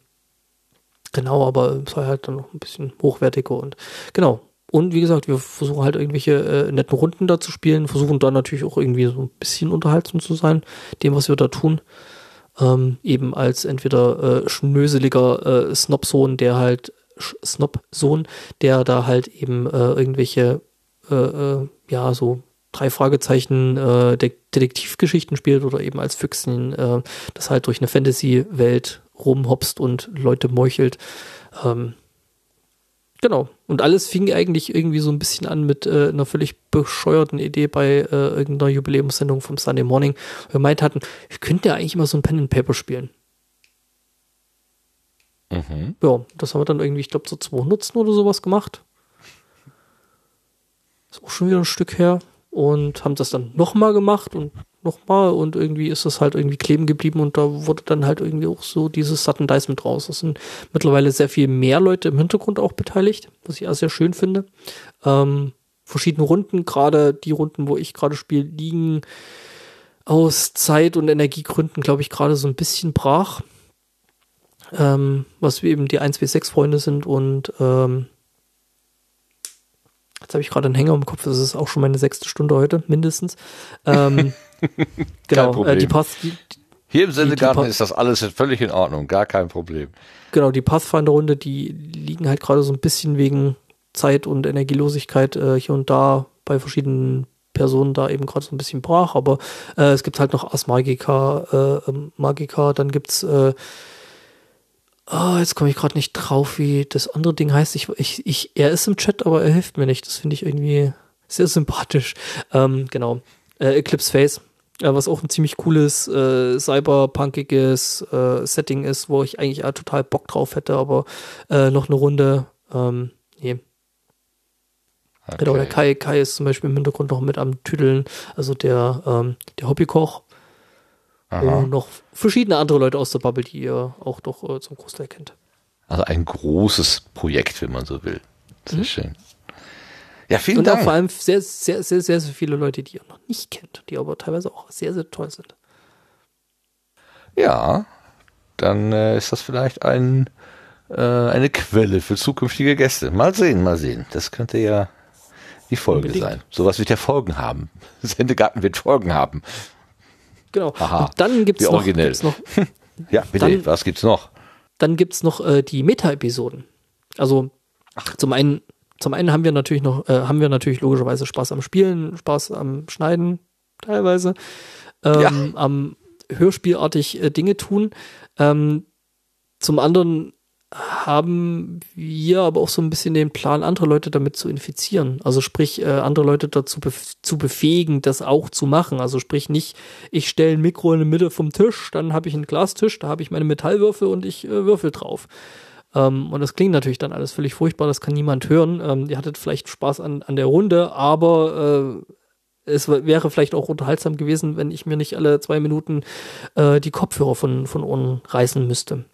genau, aber es sei halt dann noch ein bisschen hochwertiger und genau. Und wie gesagt, wir versuchen halt irgendwelche äh, netten Runden da zu spielen, versuchen da natürlich auch irgendwie so ein bisschen unterhaltsam zu sein, dem, was wir da tun. Ähm, eben als entweder äh, schnöseliger äh, Snobsohn, der halt Snobsohn, der da halt eben äh, irgendwelche äh, äh, ja so drei Fragezeichen äh, De Detektivgeschichten spielt oder eben als Füchschen, äh, das halt durch eine Fantasy-Welt rumhopst und Leute meuchelt. Ähm, genau. Und alles fing eigentlich irgendwie so ein bisschen an mit äh, einer völlig bescheuerten Idee bei äh, irgendeiner Jubiläumssendung vom Sunday Morning. Wir meint hatten, ich könnte ja eigentlich mal so ein Pen and Paper spielen. Mhm. Ja, das haben wir dann irgendwie, ich glaube, so 200 oder sowas gemacht. Ist auch schon wieder ein Stück her. Und haben das dann nochmal gemacht und nochmal und irgendwie ist das halt irgendwie kleben geblieben und da wurde dann halt irgendwie auch so dieses Sudden Dice mit raus. Es sind mittlerweile sehr viel mehr Leute im Hintergrund auch beteiligt, was ich auch sehr schön finde. Ähm, verschiedene Runden, gerade die Runden, wo ich gerade spiele, liegen aus Zeit- und Energiegründen, glaube ich, gerade so ein bisschen brach. Ähm, was wir eben die 1W6-Freunde sind und ähm, Jetzt habe ich gerade einen Hänger im Kopf, das ist auch schon meine sechste Stunde heute, mindestens. Ähm, <laughs> <laughs> genau, Problem. äh, die Path, die, Hier im Sendegarten ist das alles völlig in Ordnung, gar kein Problem. genau, die Pathfinder-Runde, die liegen halt gerade so ein bisschen wegen Zeit und Energielosigkeit äh, hier und da bei verschiedenen Personen da eben gerade so ein bisschen brach, aber äh, es gibt halt noch Ars Magica, äh, ähm, Magica, dann gibt's äh, Oh, jetzt komme ich gerade nicht drauf, wie das andere Ding heißt. Ich, ich, ich, er ist im Chat, aber er hilft mir nicht. Das finde ich irgendwie sehr sympathisch. Ähm, genau. Äh, Eclipse Face, äh, was auch ein ziemlich cooles, äh, cyberpunkiges äh, Setting ist, wo ich eigentlich auch total Bock drauf hätte, aber äh, noch eine Runde. Ähm, nee. Genau, der Kai, Kai ist zum Beispiel im Hintergrund noch mit am Tüdeln, also der, ähm, der Hobbykoch. Aha. Und noch verschiedene andere Leute aus der Bubble, die ihr auch doch äh, zum Großteil kennt. Also ein großes Projekt, wenn man so will. Sehr Mhm. schön. Ja, vielen Und Dank. vor allem sehr, sehr, sehr, sehr, sehr viele Leute, die ihr noch nicht kennt, die aber teilweise auch sehr, sehr toll sind. Ja, dann äh, ist das vielleicht ein, äh, eine Quelle für zukünftige Gäste. Mal sehen, mal sehen. Das könnte ja die Folge Unbedingt. sein. Sowas wird ja Folgen haben. <laughs> Sendegarten wird Folgen haben. Genau. Aha, Und dann gibt's wie noch, gibt's noch, <laughs> Ja, bitte, Dann- was gibt's noch? dann gibt's noch äh, die Meta-Episoden. Also zum einen, zum einen haben wir natürlich noch, äh, haben wir natürlich logischerweise Spaß am Spielen, Spaß am Schneiden teilweise, ähm, am Hörspielartig äh, Dinge tun. Ähm, zum anderen haben wir aber auch so ein bisschen den Plan, andere Leute damit zu infizieren. Also sprich, äh, andere Leute dazu bef zu befähigen, das auch zu machen. Also sprich nicht, ich stelle ein Mikro in die Mitte vom Tisch, dann habe ich einen Glastisch, da habe ich meine Metallwürfel und ich äh, würfel drauf. Ähm, und das klingt natürlich dann alles völlig furchtbar, das kann niemand hören. Ähm, ihr hattet vielleicht Spaß an, an der Runde, aber äh, es wäre vielleicht auch unterhaltsam gewesen, wenn ich mir nicht alle zwei Minuten äh, die Kopfhörer von, von Ohren reißen müsste.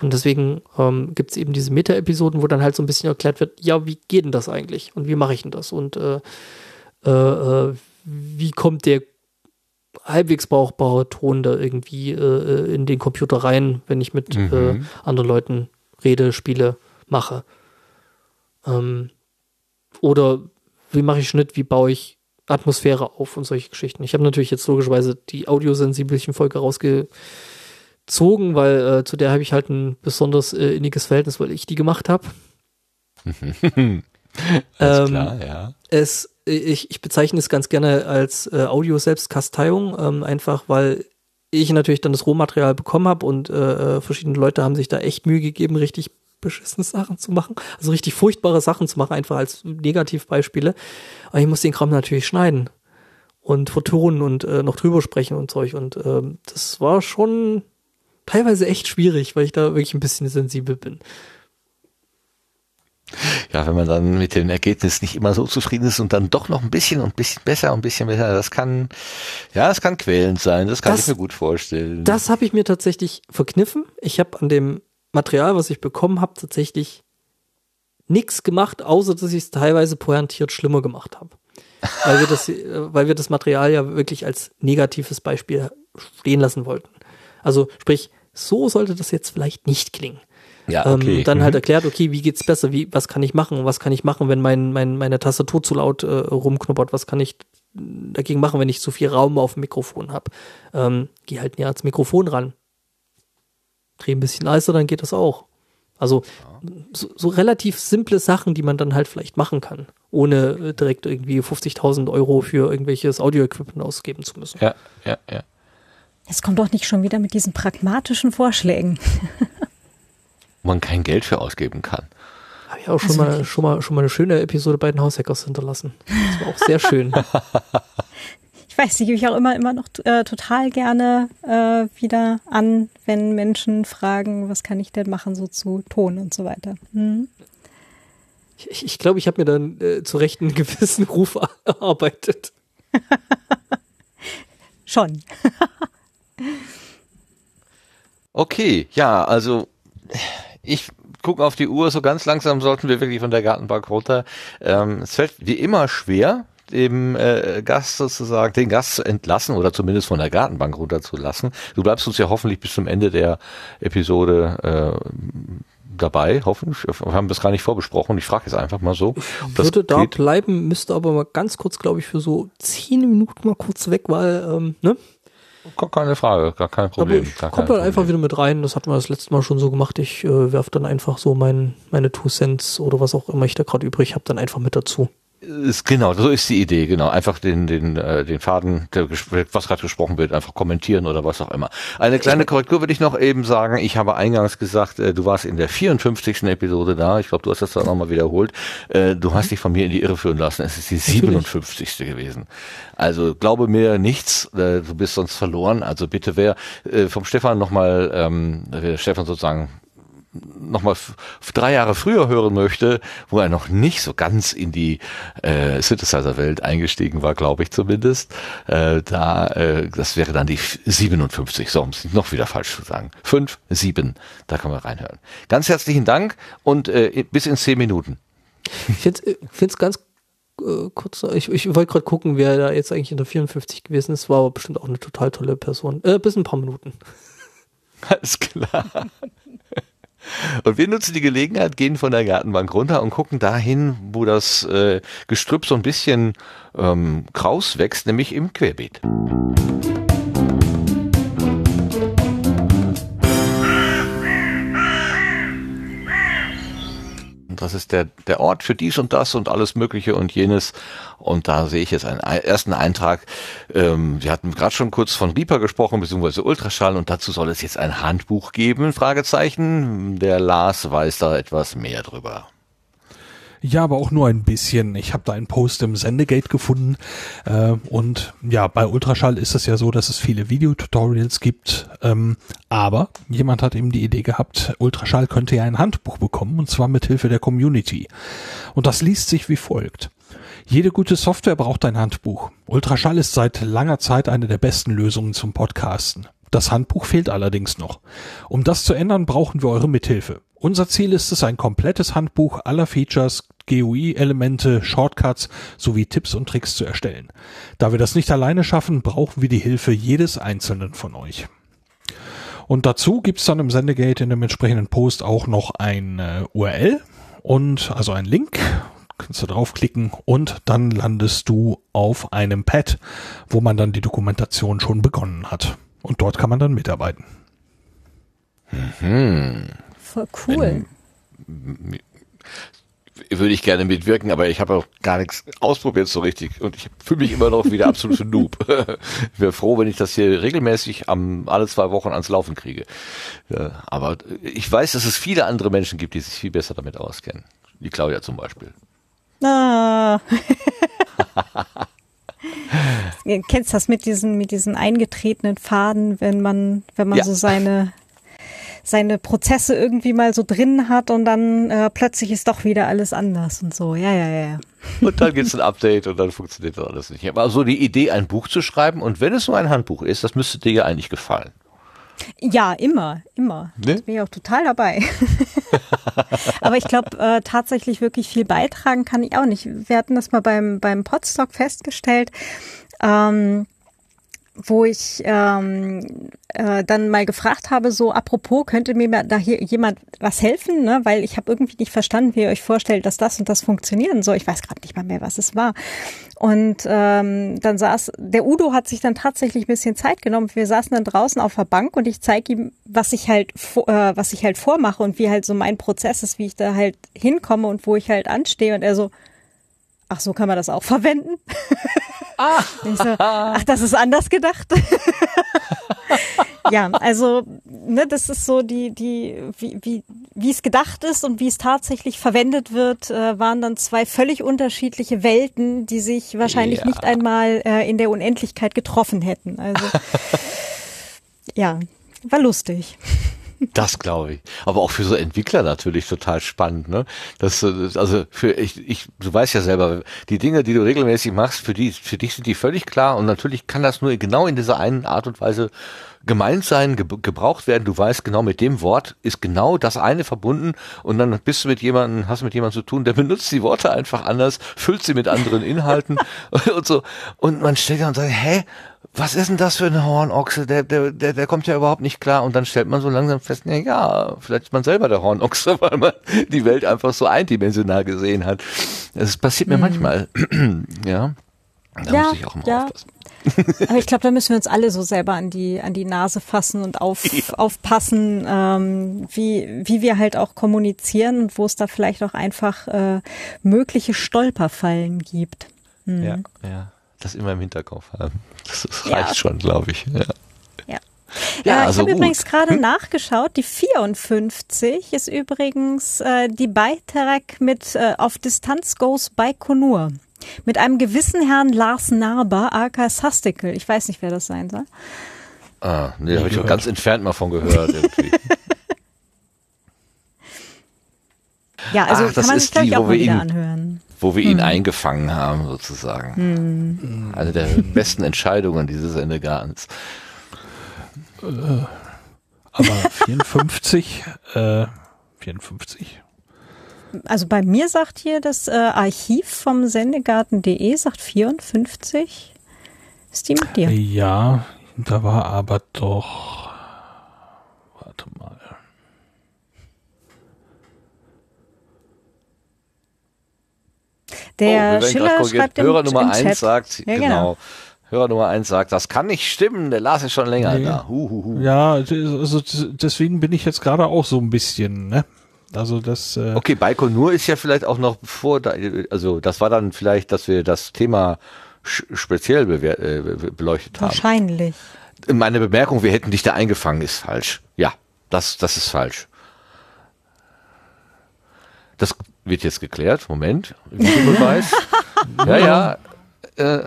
Und deswegen ähm, gibt es eben diese Meta-Episoden, wo dann halt so ein bisschen erklärt wird, ja, wie geht denn das eigentlich? Und wie mache ich denn das? Und äh, äh, äh, wie kommt der halbwegs brauchbare Ton da irgendwie äh, äh, in den Computer rein, wenn ich mit Mhm. äh, anderen Leuten rede, spiele, mache? Ähm, oder wie mache ich Schnitt, wie baue ich Atmosphäre auf und solche Geschichten. Ich habe natürlich jetzt logischerweise die audiosensibelchen Folge rausgezogen, weil äh, zu der habe ich halt ein besonders äh, inniges Verhältnis, weil ich die gemacht habe. <laughs> Ähm, klar, ja. Es, ich, ich bezeichne es ganz gerne als äh, Audio-Selbstkasteiung, ähm, einfach weil ich natürlich dann das Rohmaterial bekommen habe und äh, äh, verschiedene Leute haben sich da echt Mühe gegeben, richtig beschissene Sachen zu machen, also richtig furchtbare Sachen zu machen, einfach als Negativbeispiele. Aber ich muss den Kram natürlich schneiden und vertonen und äh, noch drüber sprechen und Zeug. Und ähm, das war schon teilweise echt schwierig, weil ich da wirklich ein bisschen sensibel bin. Ja, wenn man dann mit dem Ergebnis nicht immer so zufrieden ist und dann doch noch ein bisschen und ein bisschen besser und ein bisschen besser, das kann, ja, das kann quälend sein, das kann Das- ich mir gut vorstellen. Das habe ich mir tatsächlich verkniffen. Ich habe an dem Material, was ich bekommen habe, tatsächlich nichts gemacht, außer dass ich es teilweise pointiert schlimmer gemacht habe. <laughs> Weil wir das, äh, weil wir das Material ja wirklich als negatives Beispiel stehen lassen wollten. Also sprich, so sollte das jetzt vielleicht nicht klingen. Ja, Ähm, dann Mhm. halt erklärt, okay, wie geht's besser, wie, was kann ich machen, was kann ich machen, wenn mein, mein, meine Tastatur zu laut äh, rumknuppert, was kann ich dagegen machen, wenn ich zu viel Raum auf dem Mikrofon habe. Ähm, geh halt näher ans Mikrofon ran. Dreh ein bisschen leiser, dann geht das auch. Also so, so relativ simple Sachen, die man dann halt vielleicht machen kann, ohne äh, direkt irgendwie 50.000 Euro für irgendwelches Audio-Equipment ausgeben zu müssen. Ja, ja, ja. Es kommt doch nicht schon wieder mit diesen pragmatischen Vorschlägen. <laughs> Wo man kein Geld für ausgeben kann. Habe ich auch schon mal, schon mal, schon mal eine schöne Episode bei den Haushackers hinterlassen. Das war auch sehr schön. <laughs> Ich weiß, die gebe ich auch immer, immer noch äh, total gerne äh, wieder an, wenn Menschen fragen, was kann ich denn machen, so zu Ton und so weiter. Hm. Ich, ich glaube, ich habe mir dann äh, zu Recht einen gewissen Ruf <laughs> erarbeitet. <laughs> Schon. Okay, ja, also ich gucke auf die Uhr, so ganz langsam sollten wir wirklich von der Gartenbank runter. Ähm, es fällt wie immer schwer, dem äh, Gast sozusagen, den Gast zu entlassen oder zumindest von der Gartenbank runterzulassen. Du bleibst uns ja hoffentlich bis zum Ende der Episode äh, dabei, hoffentlich. Wir haben das gar nicht vorbesprochen. Ich frage jetzt einfach mal so. Ich würde da geht. bleiben, müsste aber mal ganz kurz, glaube ich, für so zehn Minuten mal kurz weg, weil, ähm, ne? Gar keine Frage, gar kein Problem. Aber ich komme dann einfach wieder mit rein. Das hatten wir das letzte Mal schon so gemacht. Ich äh, werfe dann einfach so mein, meine Two Cents oder was auch immer ich da gerade übrig habe, dann einfach mit dazu. Ist, genau, so ist die Idee, genau. Einfach den, den, äh, den Faden, der, was gerade gesprochen wird, einfach kommentieren oder was auch immer. Eine kleine Korrektur würde ich noch eben sagen. Ich habe eingangs gesagt, äh, du warst in der 54. Episode da. Ich glaube, du hast das dann nochmal wiederholt. Äh, du hast dich von mir in die Irre führen lassen. Es ist die 57. gewesen. Also glaube mir nichts, äh, du bist sonst verloren. Also bitte, wer äh, vom Stefan nochmal, ähm, wer Stefan sozusagen nochmal drei Jahre früher hören möchte, wo er noch nicht so ganz in die äh, Synthesizer-Welt eingestiegen war, glaube ich zumindest, äh, da äh, das wäre dann die 57, so um es noch wieder falsch zu sagen. 5, 7, da kann man reinhören. Ganz herzlichen Dank und äh, bis in zehn Minuten. Ich finde es ganz äh, kurz, ich, ich wollte gerade gucken, wer da jetzt eigentlich in der 54 gewesen ist, war aber bestimmt auch eine total tolle Person. Äh, bis ein paar Minuten. Alles klar. Und wir nutzen die Gelegenheit, gehen von der Gartenbank runter und gucken dahin, wo das äh, Gestrüpp so ein bisschen ähm, kraus wächst, nämlich im Querbeet. Das ist der, der Ort für dies und das und alles Mögliche und jenes. Und da sehe ich jetzt einen ersten Eintrag. Ähm, wir hatten gerade schon kurz von Reaper gesprochen, beziehungsweise Ultraschall. Und dazu soll es jetzt ein Handbuch geben, Fragezeichen. Der Lars weiß da etwas mehr drüber. Ja, aber auch nur ein bisschen. Ich habe da einen Post im Sendegate gefunden äh, und ja, bei Ultraschall ist es ja so, dass es viele Videotutorials gibt, ähm, aber jemand hat eben die Idee gehabt, Ultraschall könnte ja ein Handbuch bekommen und zwar mit Hilfe der Community. Und das liest sich wie folgt. Jede gute Software braucht ein Handbuch. Ultraschall ist seit langer Zeit eine der besten Lösungen zum Podcasten. Das Handbuch fehlt allerdings noch. Um das zu ändern, brauchen wir eure Mithilfe. Unser Ziel ist es, ein komplettes Handbuch aller Features, GUI-Elemente, Shortcuts sowie Tipps und Tricks zu erstellen. Da wir das nicht alleine schaffen, brauchen wir die Hilfe jedes einzelnen von euch. Und dazu gibt's dann im Sendegate in dem entsprechenden Post auch noch ein äh, URL und also ein Link. Kannst du draufklicken und dann landest du auf einem Pad, wo man dann die Dokumentation schon begonnen hat. Und dort kann man dann mitarbeiten. Mhm. Voll cool. Wenn, würde ich gerne mitwirken, aber ich habe auch gar nichts ausprobiert so richtig und ich fühle mich immer noch wieder absolut <laughs> Noob. ich wäre froh, wenn ich das hier regelmäßig am, alle zwei Wochen ans Laufen kriege. Ja, aber ich weiß, dass es viele andere Menschen gibt, die sich viel besser damit auskennen. Die Claudia zum Beispiel. Ah. <laughs> Kennst du das mit diesen, mit diesen eingetretenen Faden, wenn man, wenn man ja. so seine seine Prozesse irgendwie mal so drin hat und dann äh, plötzlich ist doch wieder alles anders und so. Ja, ja, ja. Und dann gibt's ein Update und dann funktioniert das alles nicht. mehr. Aber so die Idee, ein Buch zu schreiben und wenn es nur ein Handbuch ist, das müsste dir ja eigentlich gefallen. Ja, immer, immer. Ne? Bin ich auch total dabei. <laughs> Aber ich glaube, äh, tatsächlich wirklich viel beitragen kann ich auch nicht. Wir hatten das mal beim, beim Podstock festgestellt. Ähm, wo ich ähm, äh, dann mal gefragt habe, so apropos, könnte mir da hier jemand was helfen, ne? weil ich habe irgendwie nicht verstanden, wie ihr euch vorstellt, dass das und das funktionieren soll. Ich weiß gerade nicht mal mehr, was es war. Und ähm, dann saß, der Udo hat sich dann tatsächlich ein bisschen Zeit genommen. Wir saßen dann draußen auf der Bank und ich zeige ihm, was ich halt, äh, was ich halt vormache und wie halt so mein Prozess ist, wie ich da halt hinkomme und wo ich halt anstehe. Und er so, ach so kann man das auch <laughs> verwenden? Ah. So, ach, das ist anders gedacht. ja, also ne, das ist so die die wie wie wie es gedacht ist und wie es tatsächlich verwendet wird, äh, waren dann zwei völlig unterschiedliche Welten, die sich wahrscheinlich ja. nicht einmal äh, in der Unendlichkeit getroffen hätten. Also <laughs> ja, war lustig. Das glaube ich. Aber auch für so Entwickler natürlich total spannend, ne? Das, also für ich, ich, du weißt ja selber, die Dinge, die du regelmäßig machst, für die, für dich sind die völlig klar und natürlich kann das nur genau in dieser einen Art und Weise gemeint sein, ge gebraucht werden. Du weißt genau, mit dem Wort ist genau das eine verbunden und dann bist du mit jemandem, hast mit jemandem zu tun, der <laughs> benutzt die Worte einfach anders, füllt sie mit anderen Inhalten <laughs> und so. Und man stellt dann und sagt, hä, was ist denn das für ein Hornochse? Der, der, der, der kommt ja überhaupt nicht klar. Und dann stellt man so langsam fest, ja, ja, vielleicht ist man selber der Hornochse, <laughs> weil man die Welt einfach so eindimensional gesehen hat. Das passiert mir mhm. manchmal. <clears throat> ja. Da ja, muss ich auch mal ja. aufpassen. <laughs> Aber ich glaube, da müssen wir uns alle so selber an die an die Nase fassen und auf, ja. aufpassen, ähm, wie wie wir halt auch kommunizieren und wo es da vielleicht auch einfach äh, mögliche Stolperfallen gibt. Hm. Ja, ja das immer im Hinterkopf haben. Das, das reicht ja. schon, glaube ich. Ja. ja. Ja, äh, also ich habe übrigens gerade hm? nachgeschaut. Die 54 ist übrigens äh, die Beitrag mit äh, Auf Distanz Goes Baikonur. Mit einem gewissen Herrn Lars Narber, aka Sastikel. Ich weiß nicht, wer das sein soll. Ah, nee, habe ich doch ganz entfernt mal von gehört irgendwie. <laughs> ja, also Ach, kann man sich, glaube ich, auch mal wieder anhören wo wir ihn hm. eingefangen haben, sozusagen. Hm. Eine der besten Entscheidungen dieses Sendegartens. Äh, aber 54, äh, 54. Also bei mir sagt hier das äh, Archiv vom Sendegarten.de sagt 54. Ist die mit dir? Ja, da war aber doch. Der oh, Schiller schreibt Hörer im, Nummer im 1 sagt, ja, genau. genau. Hörer Nummer 1 sagt, das kann nicht stimmen, der Lars ist schon länger nee. da. Hu, hu, hu. Ja, also deswegen bin ich jetzt gerade auch so ein bisschen, ne? Also das. Äh okay, Baikonur ist ja vielleicht auch noch vor, also das war dann vielleicht, dass wir das Thema speziell äh, beleuchtet haben. Wahrscheinlich. Meine Bemerkung, wir hätten dich da eingefangen, ist falsch. Ja, das, das ist falsch. Das wird jetzt geklärt. Moment. Videobeweis. <laughs> ja, ja. Äh,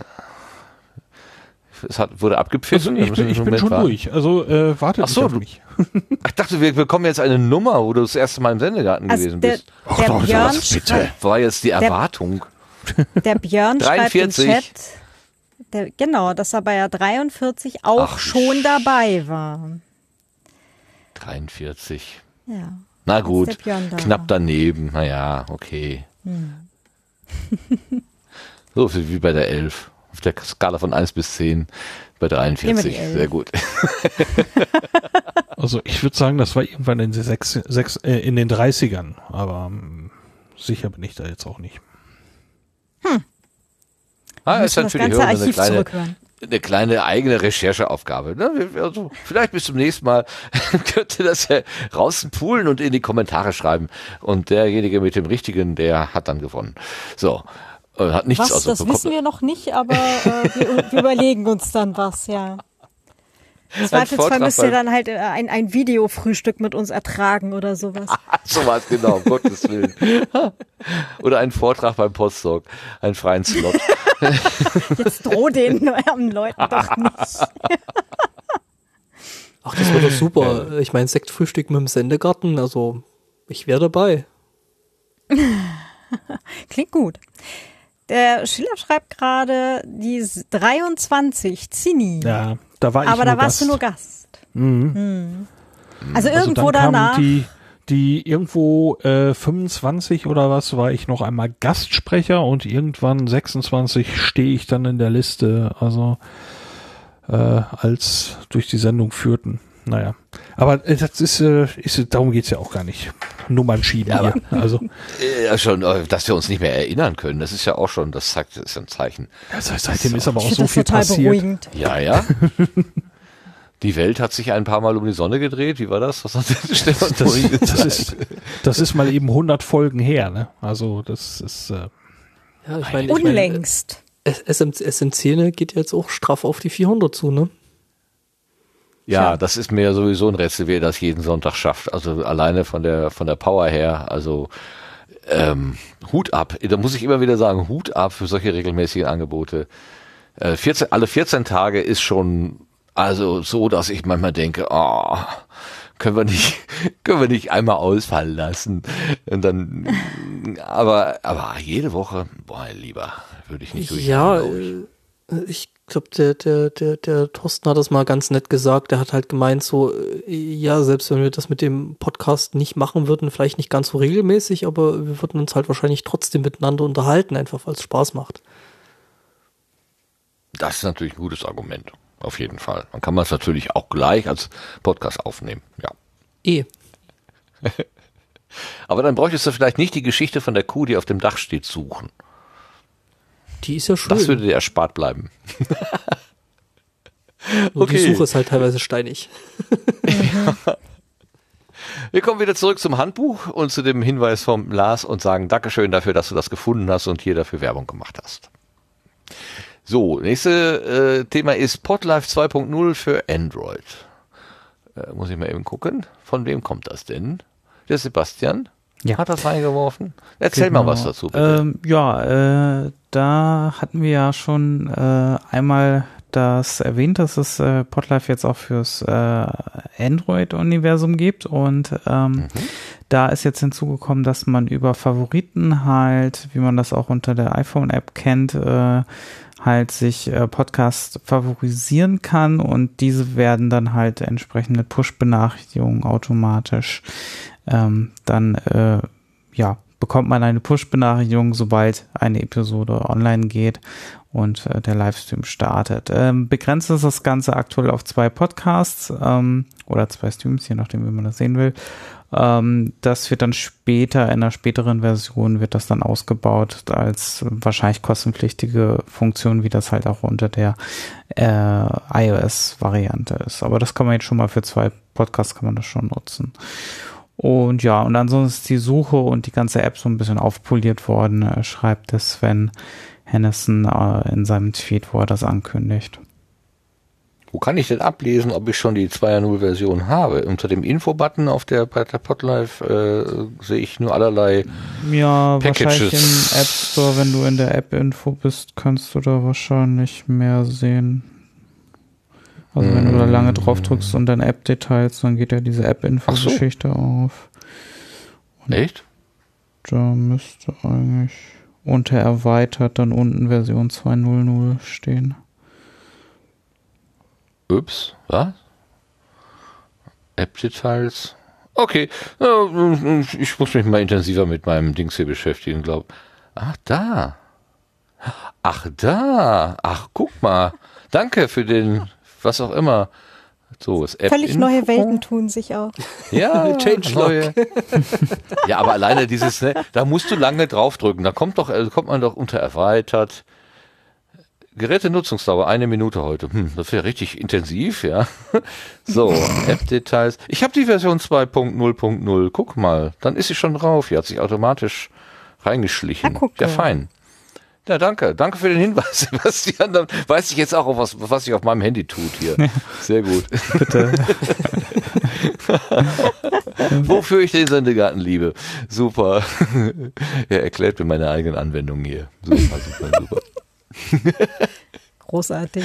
es hat, wurde abgepfiffen. Also ich bin, ich bin schon warten. durch. Also äh, wartet Ach so, du, <laughs> ich dachte, wir bekommen jetzt eine Nummer, wo du das erste Mal im Sendegarten also gewesen der, bist. Ach der doch, Björn was bitte. War jetzt die Erwartung. Der Björn 43. <laughs> schreibt im Chat, der, genau, dass er bei der 43 auch Ach, schon dabei war. 43. Ja. Na gut, knapp daneben. Naja, okay. Hm. so wie bei der 11. Auf der Skala von 1 bis 10 bei 43. Sehr gut. <laughs> also ich würde sagen, das war irgendwann in den, 6, 6, äh, in den 30ern, aber ähm, sicher bin ich da jetzt auch nicht. Hm. Ah, ist dann für die Hörer eine kleine, eine kleine eigene Rechercheaufgabe. Ne? Also, vielleicht bis zum nächsten Mal <laughs> könnt ihr das ja draußen poolen und in die Kommentare schreiben. Und derjenige mit dem richtigen, der hat dann gewonnen. So. Äh, hat nichts was, das wissen wir noch nicht, aber äh, wir, wir überlegen uns dann was, ja. Zweifelsfall müsst ihr dann halt äh, ein, ein Videofrühstück mit uns ertragen oder sowas. <laughs> so was, genau, um Gottes Willen. <laughs> Oder einen Vortrag beim Postdoc, einen freien Slot. <laughs> Jetzt droh den armen Leuten doch nicht. Ach, das wird doch super. Ich meine, Sektfrühstück mit dem Sendegarten, also ich wäre dabei. Klingt gut. Der Schiller schreibt gerade die 23, Zini. Ja, da war ich Aber da warst Gast. du nur Gast. Mhm. Hm. Also, also irgendwo dann danach. Die, die irgendwo äh, 25 oder was war ich noch einmal Gastsprecher und irgendwann 26 stehe ich dann in der Liste. Also äh, als durch die Sendung führten. Naja. Aber äh, das ist, äh, ist darum geht's ja auch gar nicht. Nummern schieben Ja, hier. Also <laughs> Ja, schon, äh, dass wir uns nicht mehr erinnern können. Das ist ja auch schon, das zeigt, das ist ein Zeichen. ja, seit- seitdem ist aber auch so das viel total passiert. beruhigend. Ja, ja. Die Welt hat sich ein paar Mal um die Sonne gedreht. Wie war das? Was hat Stefan Das, das, gesagt? ist, das ist mal eben 100 Folgen her. Ne? Also das ist äh, Ja, ich meine, ich meine Unlängst. SM, SM10 geht jetzt auch straff auf die 400 zu, ne? Ja, das ist mir sowieso ein Rätsel, wer das jeden Sonntag schafft. Also alleine von der von der Power her, also ähm, Hut ab. Da muss ich immer wieder sagen, Hut ab für solche regelmäßigen Angebote. Äh, 14, alle 14 Tage ist schon also so, dass ich manchmal denke, oh, können wir nicht, <laughs> können wir nicht einmal ausfallen lassen. Und dann, aber, aber jede Woche, boah, lieber, würde ich nicht durch. Ja, äh, ich glaube, der, der, der, der Thorsten hat das mal ganz nett gesagt. Der hat halt gemeint, so, äh, ja, selbst wenn wir das mit dem Podcast nicht machen würden, vielleicht nicht ganz so regelmäßig, aber wir würden uns halt wahrscheinlich trotzdem miteinander unterhalten, einfach weil es Spaß macht. Das ist natürlich ein gutes Argument. Auf jeden Fall. Man kann man es natürlich auch gleich als Podcast aufnehmen. Ja. Eh. <laughs> Aber dann bräuchtest du vielleicht nicht die Geschichte von der Kuh, die auf dem Dach steht, suchen. Die ist ja schön. Das würde dir erspart bleiben. <laughs> Nur Die okay. Suche ist halt teilweise steinig. <laughs> Wir kommen wieder zurück zum Handbuch und zu dem Hinweis vom Lars und sagen Dankeschön dafür, dass du das gefunden hast und hier dafür Werbung gemacht hast. So, nächste äh, Thema ist Podlife 2.0 für Android. Äh, muss ich mal eben gucken. Von wem kommt das denn? Der Sebastian Ja. hat das reingeworfen. Erzähl mal Genau. was dazu. Bitte. Ähm, ja, äh, da hatten wir ja schon äh, einmal das erwähnt, dass es äh, Podlife jetzt auch fürs äh, Android-Universum gibt und ähm, da ist jetzt hinzugekommen, dass man über Favoriten halt, wie man das auch unter der iPhone-App kennt, äh, halt sich äh, Podcasts favorisieren kann und diese werden dann halt entsprechend mit Push-Benachrichtigungen automatisch ähm, dann äh, ja bekommt man eine Push-Benachrichtigung, sobald eine Episode online geht und äh, der Livestream startet. Ähm, begrenzt ist das Ganze aktuell auf zwei Podcasts ähm, oder zwei Streams, je nachdem, wie man das sehen will. Ähm, das wird dann später, in einer späteren Version, wird das dann ausgebaut als wahrscheinlich kostenpflichtige Funktion, wie das halt auch unter der äh, iOS-Variante ist. Aber das kann man jetzt schon mal für zwei Podcasts kann man das schon nutzen. Und ja, und ansonsten ist die Suche und die ganze App so ein bisschen aufpoliert worden, äh, schreibt der Sven Hennissen äh, in seinem Tweet, wo er das ankündigt. Wo kann ich denn ablesen, ob ich schon die 2.0 Version habe? Unter dem Info-Button auf der, bei der Podlife äh, sehe ich nur allerlei. Ja, Packages. wahrscheinlich im App Store, wenn du in der App-Info bist, kannst du da wahrscheinlich mehr sehen. Also wenn du da lange drauf drückst und dann App-Details, dann geht ja diese App-Info-Geschichte auf. Echt? Da müsste eigentlich unter erweitert dann unten Version 2.0.0 stehen. Ups, was? App-Details. Okay, ich muss mich mal intensiver mit meinem Dings hier beschäftigen, glaub. Ach, da. Ach, da. Ach, guck mal. Danke für den, was auch immer. So, ist App Völlig Info. neue Welten tun sich auch. Ja, <laughs> Changelog. neue. Ja, aber alleine dieses, ne, da musst du lange draufdrücken. Da kommt doch, äh, kommt man doch unter erweitert. Gerätenutzungsdauer eine Minute heute. Hm, das wäre richtig intensiv, ja. <laughs> So, App-Details. Ich habe die Version 2.0.0. Guck mal, dann ist sie schon drauf. Die hat sich automatisch reingeschlichen. Ja, guck ja, mal. fein. Ja, danke. Danke für den Hinweis, <laughs> Sebastian. Dann weiß ich jetzt auch, was, was sich auf meinem Handy tut hier. Sehr gut. Bitte. <laughs> Wofür ich den Sendegarten liebe. Super. <laughs> Er erklärt mir meine eigenen Anwendungen hier. Super, super, super. Großartig.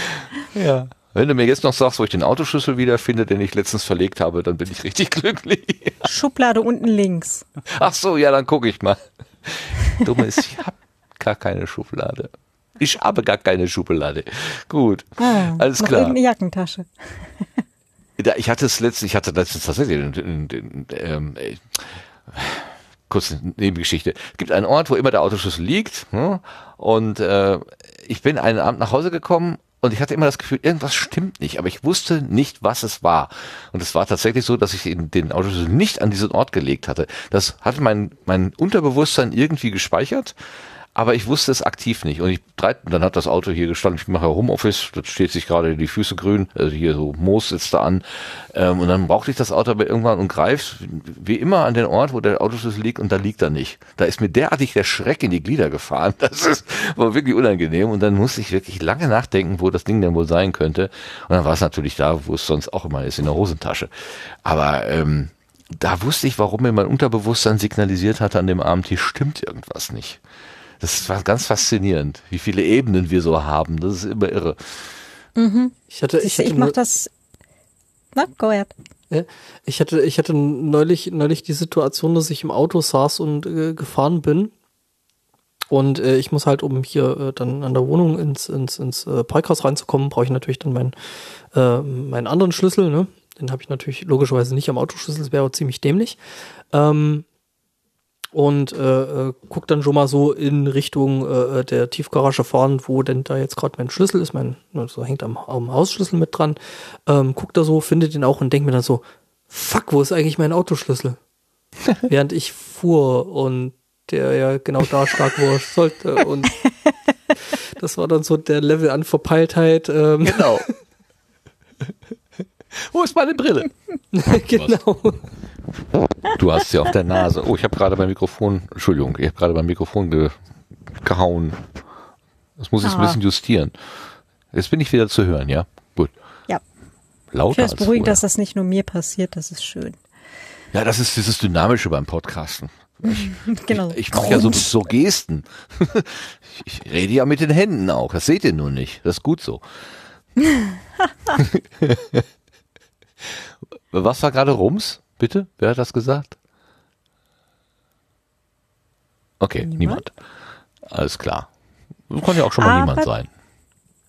Ja. Wenn du mir jetzt noch sagst, wo ich den Autoschlüssel wiederfinde, den ich letztens verlegt habe, dann bin ich richtig glücklich. Schublade unten links. Ach so, ja, dann gucke ich mal. Dummes, ich hab gar keine Schublade. Ich habe gar keine Schublade. Gut, Ah, alles klar. irgendeine Jackentasche. Ich hatte es letztens, ich hatte letztens tatsächlich, den, den, ähm, äh, kurz eine Nebengeschichte. Es gibt einen Ort, wo immer der Autoschlüssel liegt, ne? und äh, ich bin einen Abend nach Hause gekommen und ich hatte immer das Gefühl, irgendwas stimmt nicht, aber ich wusste nicht, was es war. Und es war tatsächlich so, dass ich den, den Autoschlüssel nicht an diesen Ort gelegt hatte. Das hatte mein, mein Unterbewusstsein irgendwie gespeichert aber ich wusste es aktiv nicht. Und ich dann hat das Auto hier gestanden, ich mache Homeoffice, das steht sich gerade die Füße grün, also hier so Moos sitzt da an. Ähm, und dann brauchte ich das Auto aber irgendwann und greift wie immer an den Ort, wo der Autoschlüssel liegt und da liegt er nicht. Da ist mir derartig der Schreck in die Glieder gefahren. <laughs> Das ist, war wirklich unangenehm. Und dann musste ich wirklich lange nachdenken, wo das Ding denn wohl sein könnte. Und dann war es natürlich da, wo es sonst auch immer ist, in der Hosentasche. Aber ähm, da wusste ich, warum mir mein Unterbewusstsein signalisiert hatte an dem Abend, hier stimmt irgendwas nicht. Das war ganz faszinierend, wie viele Ebenen wir so haben. Das ist immer irre. Mhm. Ich hatte, ich, hatte ich mach das. Na, go ahead. Ich hatte, ich hatte neulich, neulich die Situation, dass ich im Auto saß und äh, gefahren bin. Und äh, ich muss halt, um hier äh, dann an der Wohnung ins, ins, ins äh, Parkhaus reinzukommen, brauche ich natürlich dann meinen, äh, meinen anderen Schlüssel. Ne? Den habe ich natürlich logischerweise nicht am Autoschlüssel, das wäre auch ziemlich dämlich. Ähm, und äh, äh, guck dann schon mal so in Richtung äh, äh, der Tiefgarage fahren, wo denn da jetzt gerade mein Schlüssel ist. Mein, so hängt am, am Hausschlüssel mit dran. Ähm, guck da so, findet den auch und denkt mir dann so, fuck, wo ist eigentlich mein Autoschlüssel? <laughs> Während ich fuhr und der ja genau da stark, wo er sollte. Und <laughs> das war dann so der Level an Verpeiltheit. Ähm. Genau. <laughs> wo ist meine Brille? genau. Du hast sie auf der Nase. Oh, ich habe gerade beim Mikrofon, Entschuldigung, ich habe gerade beim Mikrofon ge, gehauen. Das muss ich ah. ein bisschen justieren. Jetzt bin ich wieder zu hören, ja? Gut. Ja. Lauter. Ich finde es beruhigend, dass das nicht nur mir passiert, das ist schön. Ja, das ist dieses Dynamische beim Podcasten. Ich, <laughs> genau. Ich, ich mache ja so, so Gesten. <laughs> Ich rede ja mit den Händen auch. Das seht ihr nur nicht. Das ist gut so. <laughs> Was war gerade Rums? Bitte? Wer hat das gesagt? Okay, niemand. niemand. Alles klar. Das kann ja auch schon mal Aber niemand sein.